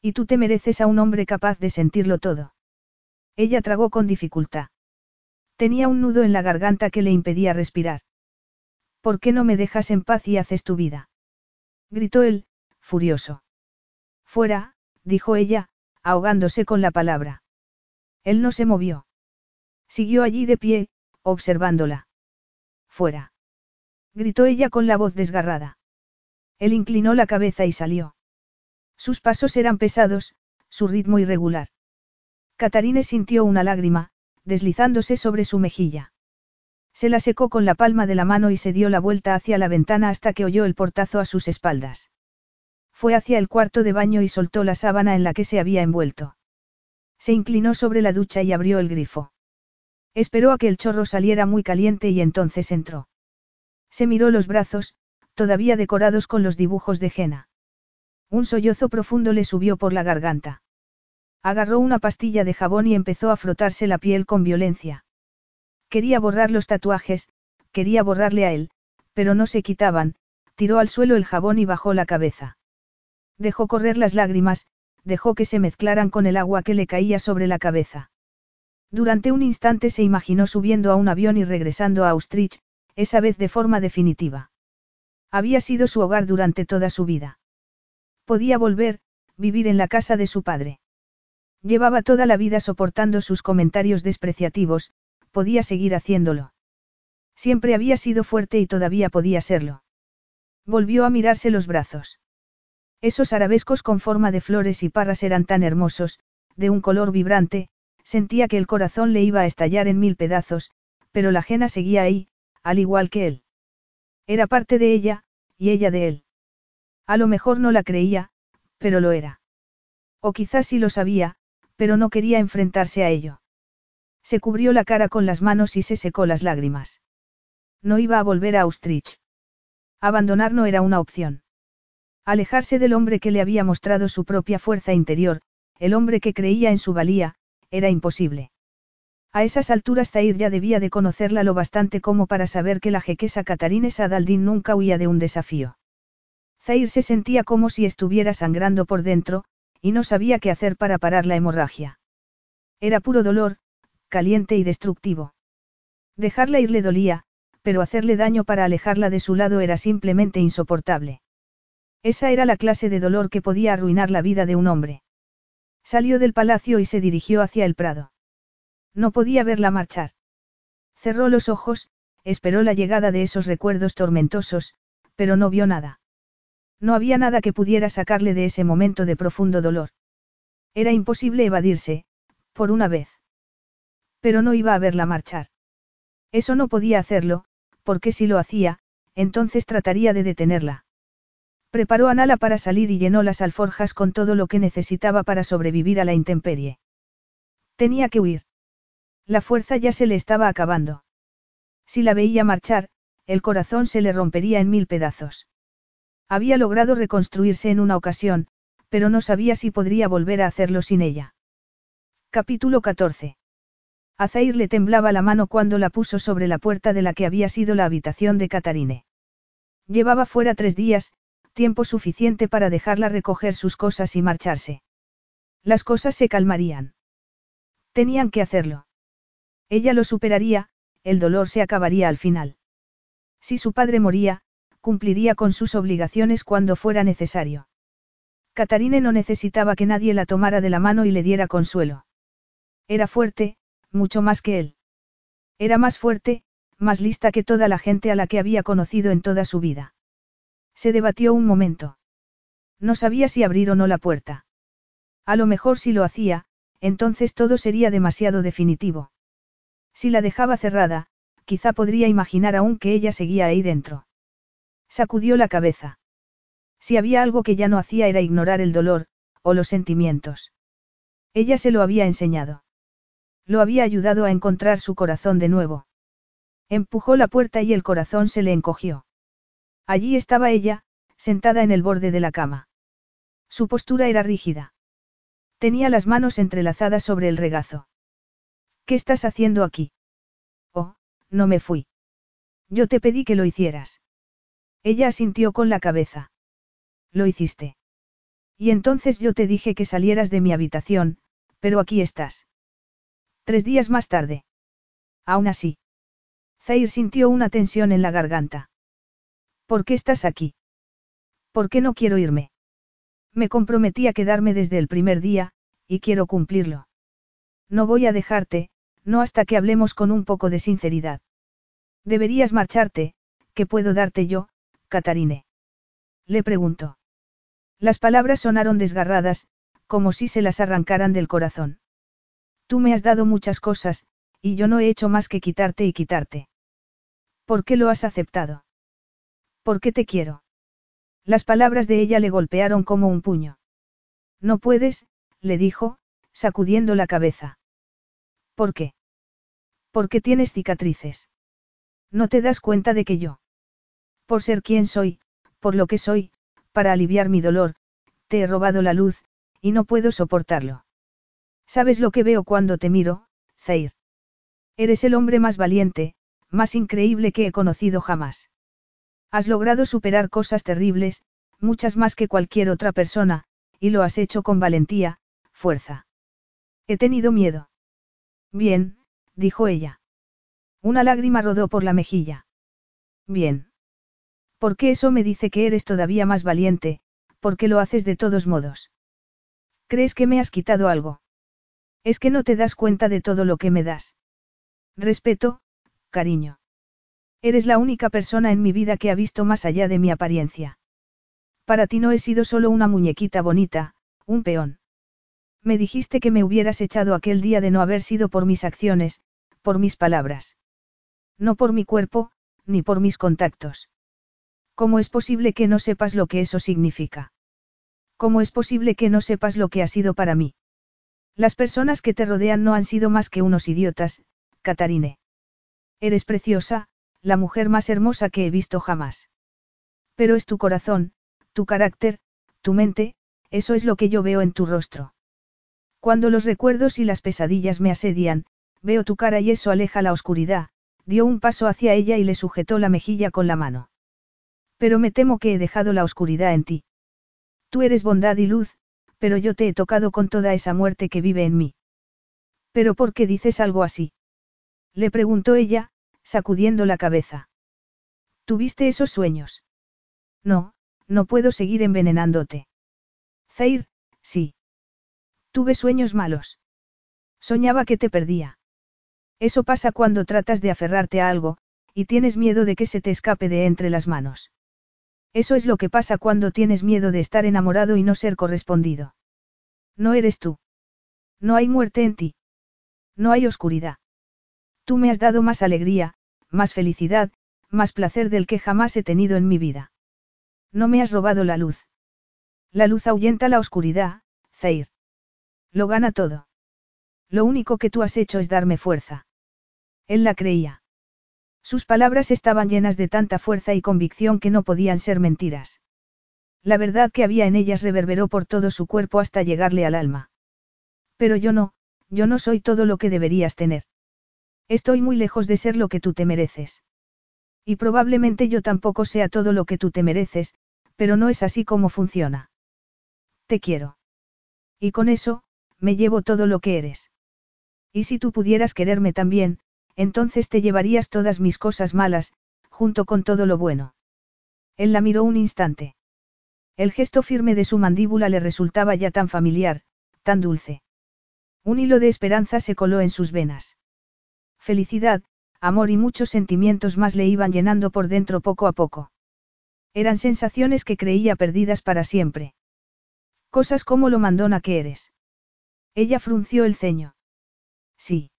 Y tú te mereces a un hombre capaz de sentirlo todo. Ella tragó con dificultad. Tenía un nudo en la garganta que le impedía respirar. ¿Por qué no me dejas en paz y haces tu vida? Gritó él, furioso. Fuera, dijo ella, ahogándose con la palabra. Él no se movió. Siguió allí de pie, observándola. Fuera. Gritó ella con la voz desgarrada. Él inclinó la cabeza y salió. Sus pasos eran pesados, su ritmo irregular. Catarine sintió una lágrima, deslizándose sobre su mejilla. Se la secó con la palma de la mano y se dio la vuelta hacia la ventana hasta que oyó el portazo a sus espaldas. Fue hacia el cuarto de baño y soltó la sábana en la que se había envuelto. Se inclinó sobre la ducha y abrió el grifo. Esperó a que el chorro saliera muy caliente y entonces entró. Se miró los brazos, todavía decorados con los dibujos de Jena. Un sollozo profundo le subió por la garganta. Agarró una pastilla de jabón y empezó a frotarse la piel con violencia. Quería borrar los tatuajes, quería borrarle a él, pero no se quitaban, tiró al suelo el jabón y bajó la cabeza. Dejó correr las lágrimas, dejó que se mezclaran con el agua que le caía sobre la cabeza. Durante un instante se imaginó subiendo a un avión y regresando a Austrich, esa vez de forma definitiva. Había sido su hogar durante toda su vida. Podía volver, vivir en la casa de su padre. Llevaba toda la vida soportando sus comentarios despreciativos, podía seguir haciéndolo. Siempre había sido fuerte y todavía podía serlo. Volvió a mirarse los brazos. Esos arabescos con forma de flores y parras eran tan hermosos, de un color vibrante, sentía que el corazón le iba a estallar en mil pedazos, pero la jena seguía ahí, al igual que él. Era parte de ella, y ella de él. A lo mejor no la creía, pero lo era. O quizás sí lo sabía, pero no quería enfrentarse a ello. Se cubrió la cara con las manos y se secó las lágrimas. No iba a volver a Austrich. Abandonar no era una opción. Alejarse del hombre que le había mostrado su propia fuerza interior, el hombre que creía en su valía, era imposible. A esas alturas Zair ya debía de conocerla lo bastante como para saber que la jequesa Catarina Sadaldín nunca huía de un desafío. Zair se sentía como si estuviera sangrando por dentro, y no sabía qué hacer para parar la hemorragia. Era puro dolor, caliente y destructivo. Dejarla ir le dolía, pero hacerle daño para alejarla de su lado era simplemente insoportable. Esa era la clase de dolor que podía arruinar la vida de un hombre. Salió del palacio y se dirigió hacia el prado. No podía verla marchar. Cerró los ojos, esperó la llegada de esos recuerdos tormentosos, pero no vio nada. No había nada que pudiera sacarle de ese momento de profundo dolor. Era imposible evadirse, por una vez. Pero no iba a verla marchar. Eso no podía hacerlo, porque si lo hacía, entonces trataría de detenerla. Preparó a Nala para salir y llenó las alforjas con todo lo que necesitaba para sobrevivir a la intemperie. Tenía que huir. La fuerza ya se le estaba acabando. Si la veía marchar, el corazón se le rompería en mil pedazos. Había logrado reconstruirse en una ocasión, pero no sabía si podría volver a hacerlo sin ella. Capítulo 14. A Zair le temblaba la mano cuando la puso sobre la puerta de la que había sido la habitación de Catarine. Llevaba fuera tres días, tiempo suficiente para dejarla recoger sus cosas y marcharse. Las cosas se calmarían. Tenían que hacerlo. Ella lo superaría, el dolor se acabaría al final. Si su padre moría, cumpliría con sus obligaciones cuando fuera necesario. Catarine no necesitaba que nadie la tomara de la mano y le diera consuelo. Era fuerte, mucho más que él. Era más fuerte, más lista que toda la gente a la que había conocido en toda su vida. Se debatió un momento. No sabía si abrir o no la puerta. A lo mejor si lo hacía, entonces todo sería demasiado definitivo. Si la dejaba cerrada, quizá podría imaginar aún que ella seguía ahí dentro. Sacudió la cabeza. Si había algo que ya no hacía era ignorar el dolor, o los sentimientos. Ella se lo había enseñado. Lo había ayudado a encontrar su corazón de nuevo. Empujó la puerta y el corazón se le encogió. Allí estaba ella, sentada en el borde de la cama. Su postura era rígida. Tenía las manos entrelazadas sobre el regazo. ¿Qué estás haciendo aquí? Oh, no me fui. Yo te pedí que lo hicieras. Ella asintió con la cabeza. Lo hiciste. Y entonces yo te dije que salieras de mi habitación, pero aquí estás. Tres días más tarde. Aún así. Zair sintió una tensión en la garganta. ¿Por qué estás aquí? ¿Por qué no quiero irme? Me comprometí a quedarme desde el primer día, y quiero cumplirlo. No voy a dejarte, no hasta que hablemos con un poco de sinceridad. Deberías marcharte, ¿qué puedo darte yo, Catarine? Le preguntó. Las palabras sonaron desgarradas, como si se las arrancaran del corazón. Tú me has dado muchas cosas, y yo no he hecho más que quitarte y quitarte. ¿Por qué lo has aceptado? ¿Por qué te quiero? Las palabras de ella le golpearon como un puño. No puedes, le dijo, sacudiendo la cabeza. ¿Por qué? ¿Por qué tienes cicatrices? No te das cuenta de que yo. Por ser quien soy, por lo que soy, para aliviar mi dolor, te he robado la luz, y no puedo soportarlo. ¿Sabes lo que veo cuando te miro, Zair? Eres el hombre más valiente, más increíble que he conocido jamás. Has logrado superar cosas terribles, muchas más que cualquier otra persona, y lo has hecho con valentía, fuerza. He tenido miedo. Bien, dijo ella. Una lágrima rodó por la mejilla. Bien. Porque eso me dice que eres todavía más valiente, porque lo haces de todos modos. ¿Crees que me has quitado algo? Es que no te das cuenta de todo lo que me das. Respeto, cariño. Eres la única persona en mi vida que ha visto más allá de mi apariencia. Para ti no he sido solo una muñequita bonita, un peón. Me dijiste que me hubieras echado aquel día de no haber sido por mis acciones, por mis palabras. No por mi cuerpo, ni por mis contactos. ¿Cómo es posible que no sepas lo que eso significa? ¿Cómo es posible que no sepas lo que ha sido para mí? Las personas que te rodean no han sido más que unos idiotas, Catarine. Eres preciosa, la mujer más hermosa que he visto jamás. Pero es tu corazón, tu carácter, tu mente, eso es lo que yo veo en tu rostro. Cuando los recuerdos y las pesadillas me asedian, veo tu cara y eso aleja la oscuridad, dio un paso hacia ella y le sujetó la mejilla con la mano. Pero me temo que he dejado la oscuridad en ti. Tú eres bondad y luz, pero yo te he tocado con toda esa muerte que vive en mí. ¿Pero por qué dices algo así? Le preguntó ella, sacudiendo la cabeza. ¿Tuviste esos sueños? No, no puedo seguir envenenándote. Zair, sí. Tuve sueños malos. Soñaba que te perdía. Eso pasa cuando tratas de aferrarte a algo, y tienes miedo de que se te escape de entre las manos. Eso es lo que pasa cuando tienes miedo de estar enamorado y no ser correspondido. No eres tú. No hay muerte en ti. No hay oscuridad. Tú me has dado más alegría, más felicidad, más placer del que jamás he tenido en mi vida. No me has robado la luz. La luz ahuyenta la oscuridad, Zair. Lo gana todo. Lo único que tú has hecho es darme fuerza. Él la creía. Sus palabras estaban llenas de tanta fuerza y convicción que no podían ser mentiras. La verdad que había en ellas reverberó por todo su cuerpo hasta llegarle al alma. Pero yo no, yo no soy todo lo que deberías tener. Estoy muy lejos de ser lo que tú te mereces. Y probablemente yo tampoco sea todo lo que tú te mereces, pero no es así como funciona. Te quiero. Y con eso, me llevo todo lo que eres. Y si tú pudieras quererme también, entonces te llevarías todas mis cosas malas, junto con todo lo bueno. Él la miró un instante. El gesto firme de su mandíbula le resultaba ya tan familiar, tan dulce. Un hilo de esperanza se coló en sus venas. Felicidad, amor y muchos sentimientos más le iban llenando por dentro poco a poco. Eran sensaciones que creía perdidas para siempre. Cosas como lo mandona que eres. Ella frunció el ceño. Sí.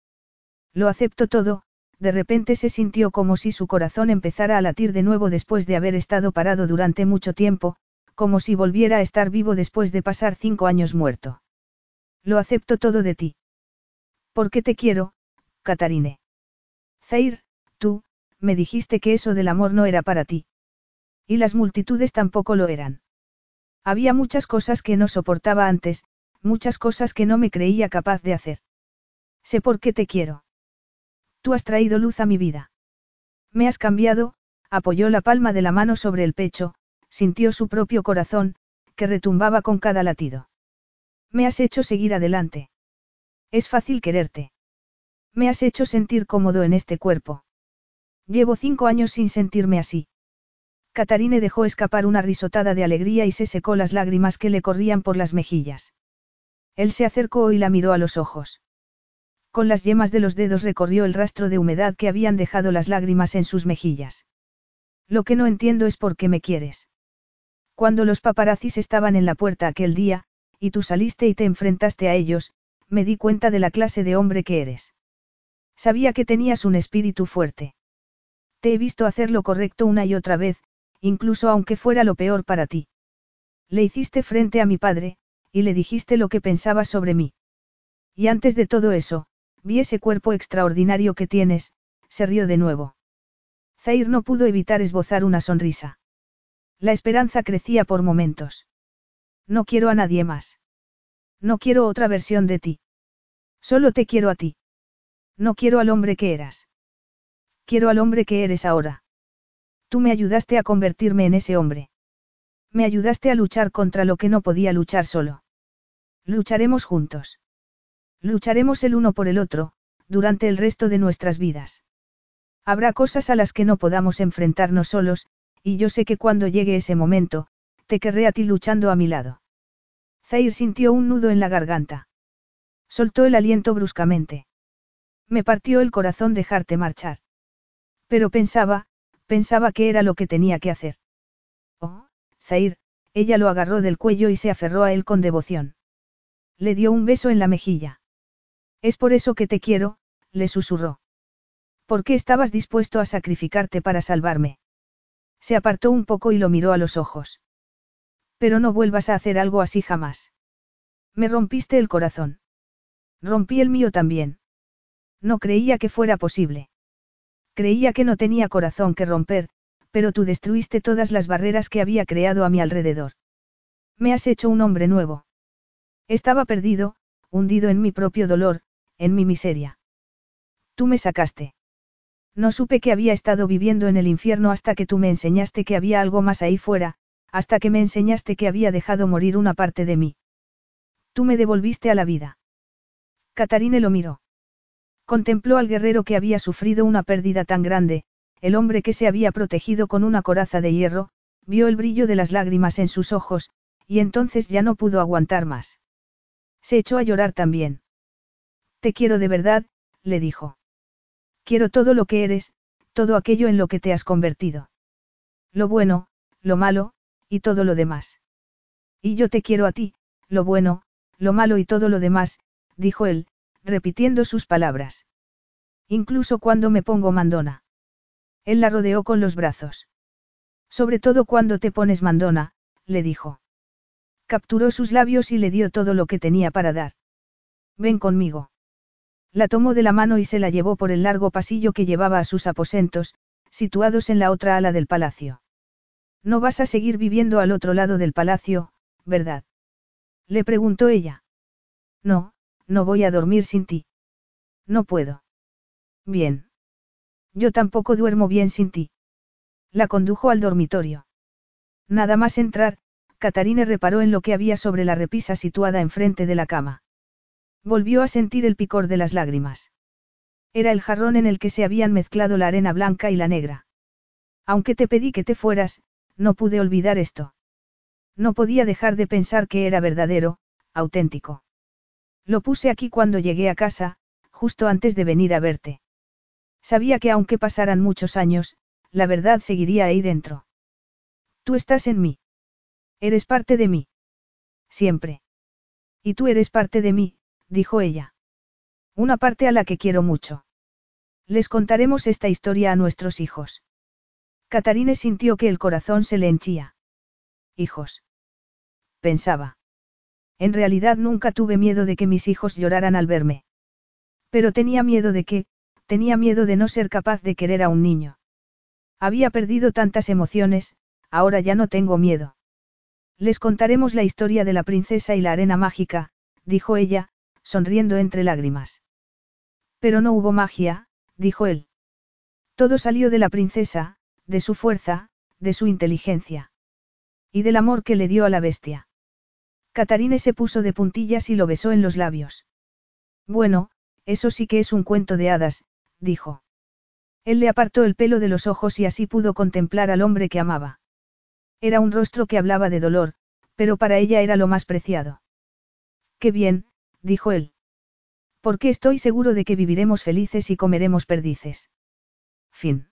Lo acepto todo, de repente se sintió como si su corazón empezara a latir de nuevo después de haber estado parado durante mucho tiempo, como si volviera a estar vivo después de pasar cinco años muerto. Lo acepto todo de ti. ¿Por qué te quiero, Catarine? Zair, tú, me dijiste que eso del amor no era para ti. Y las multitudes tampoco lo eran. Había muchas cosas que no soportaba antes, muchas cosas que no me creía capaz de hacer. Sé por qué te quiero. Tú has traído luz a mi vida. Me has cambiado, apoyó la palma de la mano sobre el pecho, sintió su propio corazón, que retumbaba con cada latido. Me has hecho seguir adelante. Es fácil quererte. Me has hecho sentir cómodo en este cuerpo. Llevo cinco años sin sentirme así. Catarine dejó escapar una risotada de alegría y se secó las lágrimas que le corrían por las mejillas. Él se acercó y la miró a los ojos. Con las yemas de los dedos recorrió el rastro de humedad que habían dejado las lágrimas en sus mejillas. Lo que no entiendo es por qué me quieres. Cuando los paparazzis estaban en la puerta aquel día, y tú saliste y te enfrentaste a ellos, me di cuenta de la clase de hombre que eres. Sabía que tenías un espíritu fuerte. Te he visto hacer lo correcto una y otra vez, incluso aunque fuera lo peor para ti. Le hiciste frente a mi padre, y le dijiste lo que pensabas sobre mí. Y antes de todo eso, vi ese cuerpo extraordinario que tienes, se rió de nuevo. Zair no pudo evitar esbozar una sonrisa. La esperanza crecía por momentos. No quiero a nadie más. No quiero otra versión de ti. Solo te quiero a ti. No quiero al hombre que eras. Quiero al hombre que eres ahora. Tú me ayudaste a convertirme en ese hombre. Me ayudaste a luchar contra lo que no podía luchar solo. Lucharemos juntos. Lucharemos el uno por el otro, durante el resto de nuestras vidas. Habrá cosas a las que no podamos enfrentarnos solos, y yo sé que cuando llegue ese momento, te querré a ti luchando a mi lado. Zair sintió un nudo en la garganta. Soltó el aliento bruscamente. Me partió el corazón dejarte marchar. Pero pensaba, pensaba que era lo que tenía que hacer. Oh, Zair, ella lo agarró del cuello y se aferró a él con devoción. Le dio un beso en la mejilla. Es por eso que te quiero, le susurró. ¿Por qué estabas dispuesto a sacrificarte para salvarme? Se apartó un poco y lo miró a los ojos. Pero no vuelvas a hacer algo así jamás. Me rompiste el corazón. Rompí el mío también. No creía que fuera posible. Creía que no tenía corazón que romper, pero tú destruiste todas las barreras que había creado a mi alrededor. Me has hecho un hombre nuevo. Estaba perdido, hundido en mi propio dolor, en mi miseria. Tú me sacaste. No supe que había estado viviendo en el infierno hasta que tú me enseñaste que había algo más ahí fuera, hasta que me enseñaste que había dejado morir una parte de mí. Tú me devolviste a la vida. Catarine lo miró. Contempló al guerrero que había sufrido una pérdida tan grande, el hombre que se había protegido con una coraza de hierro, vio el brillo de las lágrimas en sus ojos, y entonces ya no pudo aguantar más. Se echó a llorar también. Te quiero de verdad, le dijo. Quiero todo lo que eres, todo aquello en lo que te has convertido. Lo bueno, lo malo, y todo lo demás. Y yo te quiero a ti, lo bueno, lo malo y todo lo demás, dijo él, repitiendo sus palabras. Incluso cuando me pongo mandona. Él la rodeó con los brazos. Sobre todo cuando te pones mandona, le dijo. Capturó sus labios y le dio todo lo que tenía para dar. Ven conmigo. La tomó de la mano y se la llevó por el largo pasillo que llevaba a sus aposentos, situados en la otra ala del palacio. No vas a seguir viviendo al otro lado del palacio, ¿verdad? Le preguntó ella. No, no voy a dormir sin ti. No puedo. Bien. Yo tampoco duermo bien sin ti. La condujo al dormitorio. Nada más entrar, Catarine reparó en lo que había sobre la repisa situada enfrente de la cama. Volvió a sentir el picor de las lágrimas. Era el jarrón en el que se habían mezclado la arena blanca y la negra. Aunque te pedí que te fueras, no pude olvidar esto. No podía dejar de pensar que era verdadero, auténtico. Lo puse aquí cuando llegué a casa, justo antes de venir a verte. Sabía que aunque pasaran muchos años, la verdad seguiría ahí dentro. Tú estás en mí. Eres parte de mí. Siempre. Y tú eres parte de mí, dijo ella. Una parte a la que quiero mucho. Les contaremos esta historia a nuestros hijos. Catarine sintió que el corazón se le henchía. Hijos. Pensaba. En realidad nunca tuve miedo de que mis hijos lloraran al verme. Pero tenía miedo de que, tenía miedo de no ser capaz de querer a un niño. Había perdido tantas emociones, ahora ya no tengo miedo. Les contaremos la historia de la princesa y la arena mágica, dijo ella, sonriendo entre lágrimas. Pero no hubo magia, dijo él. Todo salió de la princesa, de su fuerza, de su inteligencia. Y del amor que le dio a la bestia. Catarine se puso de puntillas y lo besó en los labios. Bueno, eso sí que es un cuento de hadas, dijo. Él le apartó el pelo de los ojos y así pudo contemplar al hombre que amaba. Era un rostro que hablaba de dolor, pero para ella era lo más preciado. Qué bien, dijo él. Porque estoy seguro de que viviremos felices y comeremos perdices. Fin.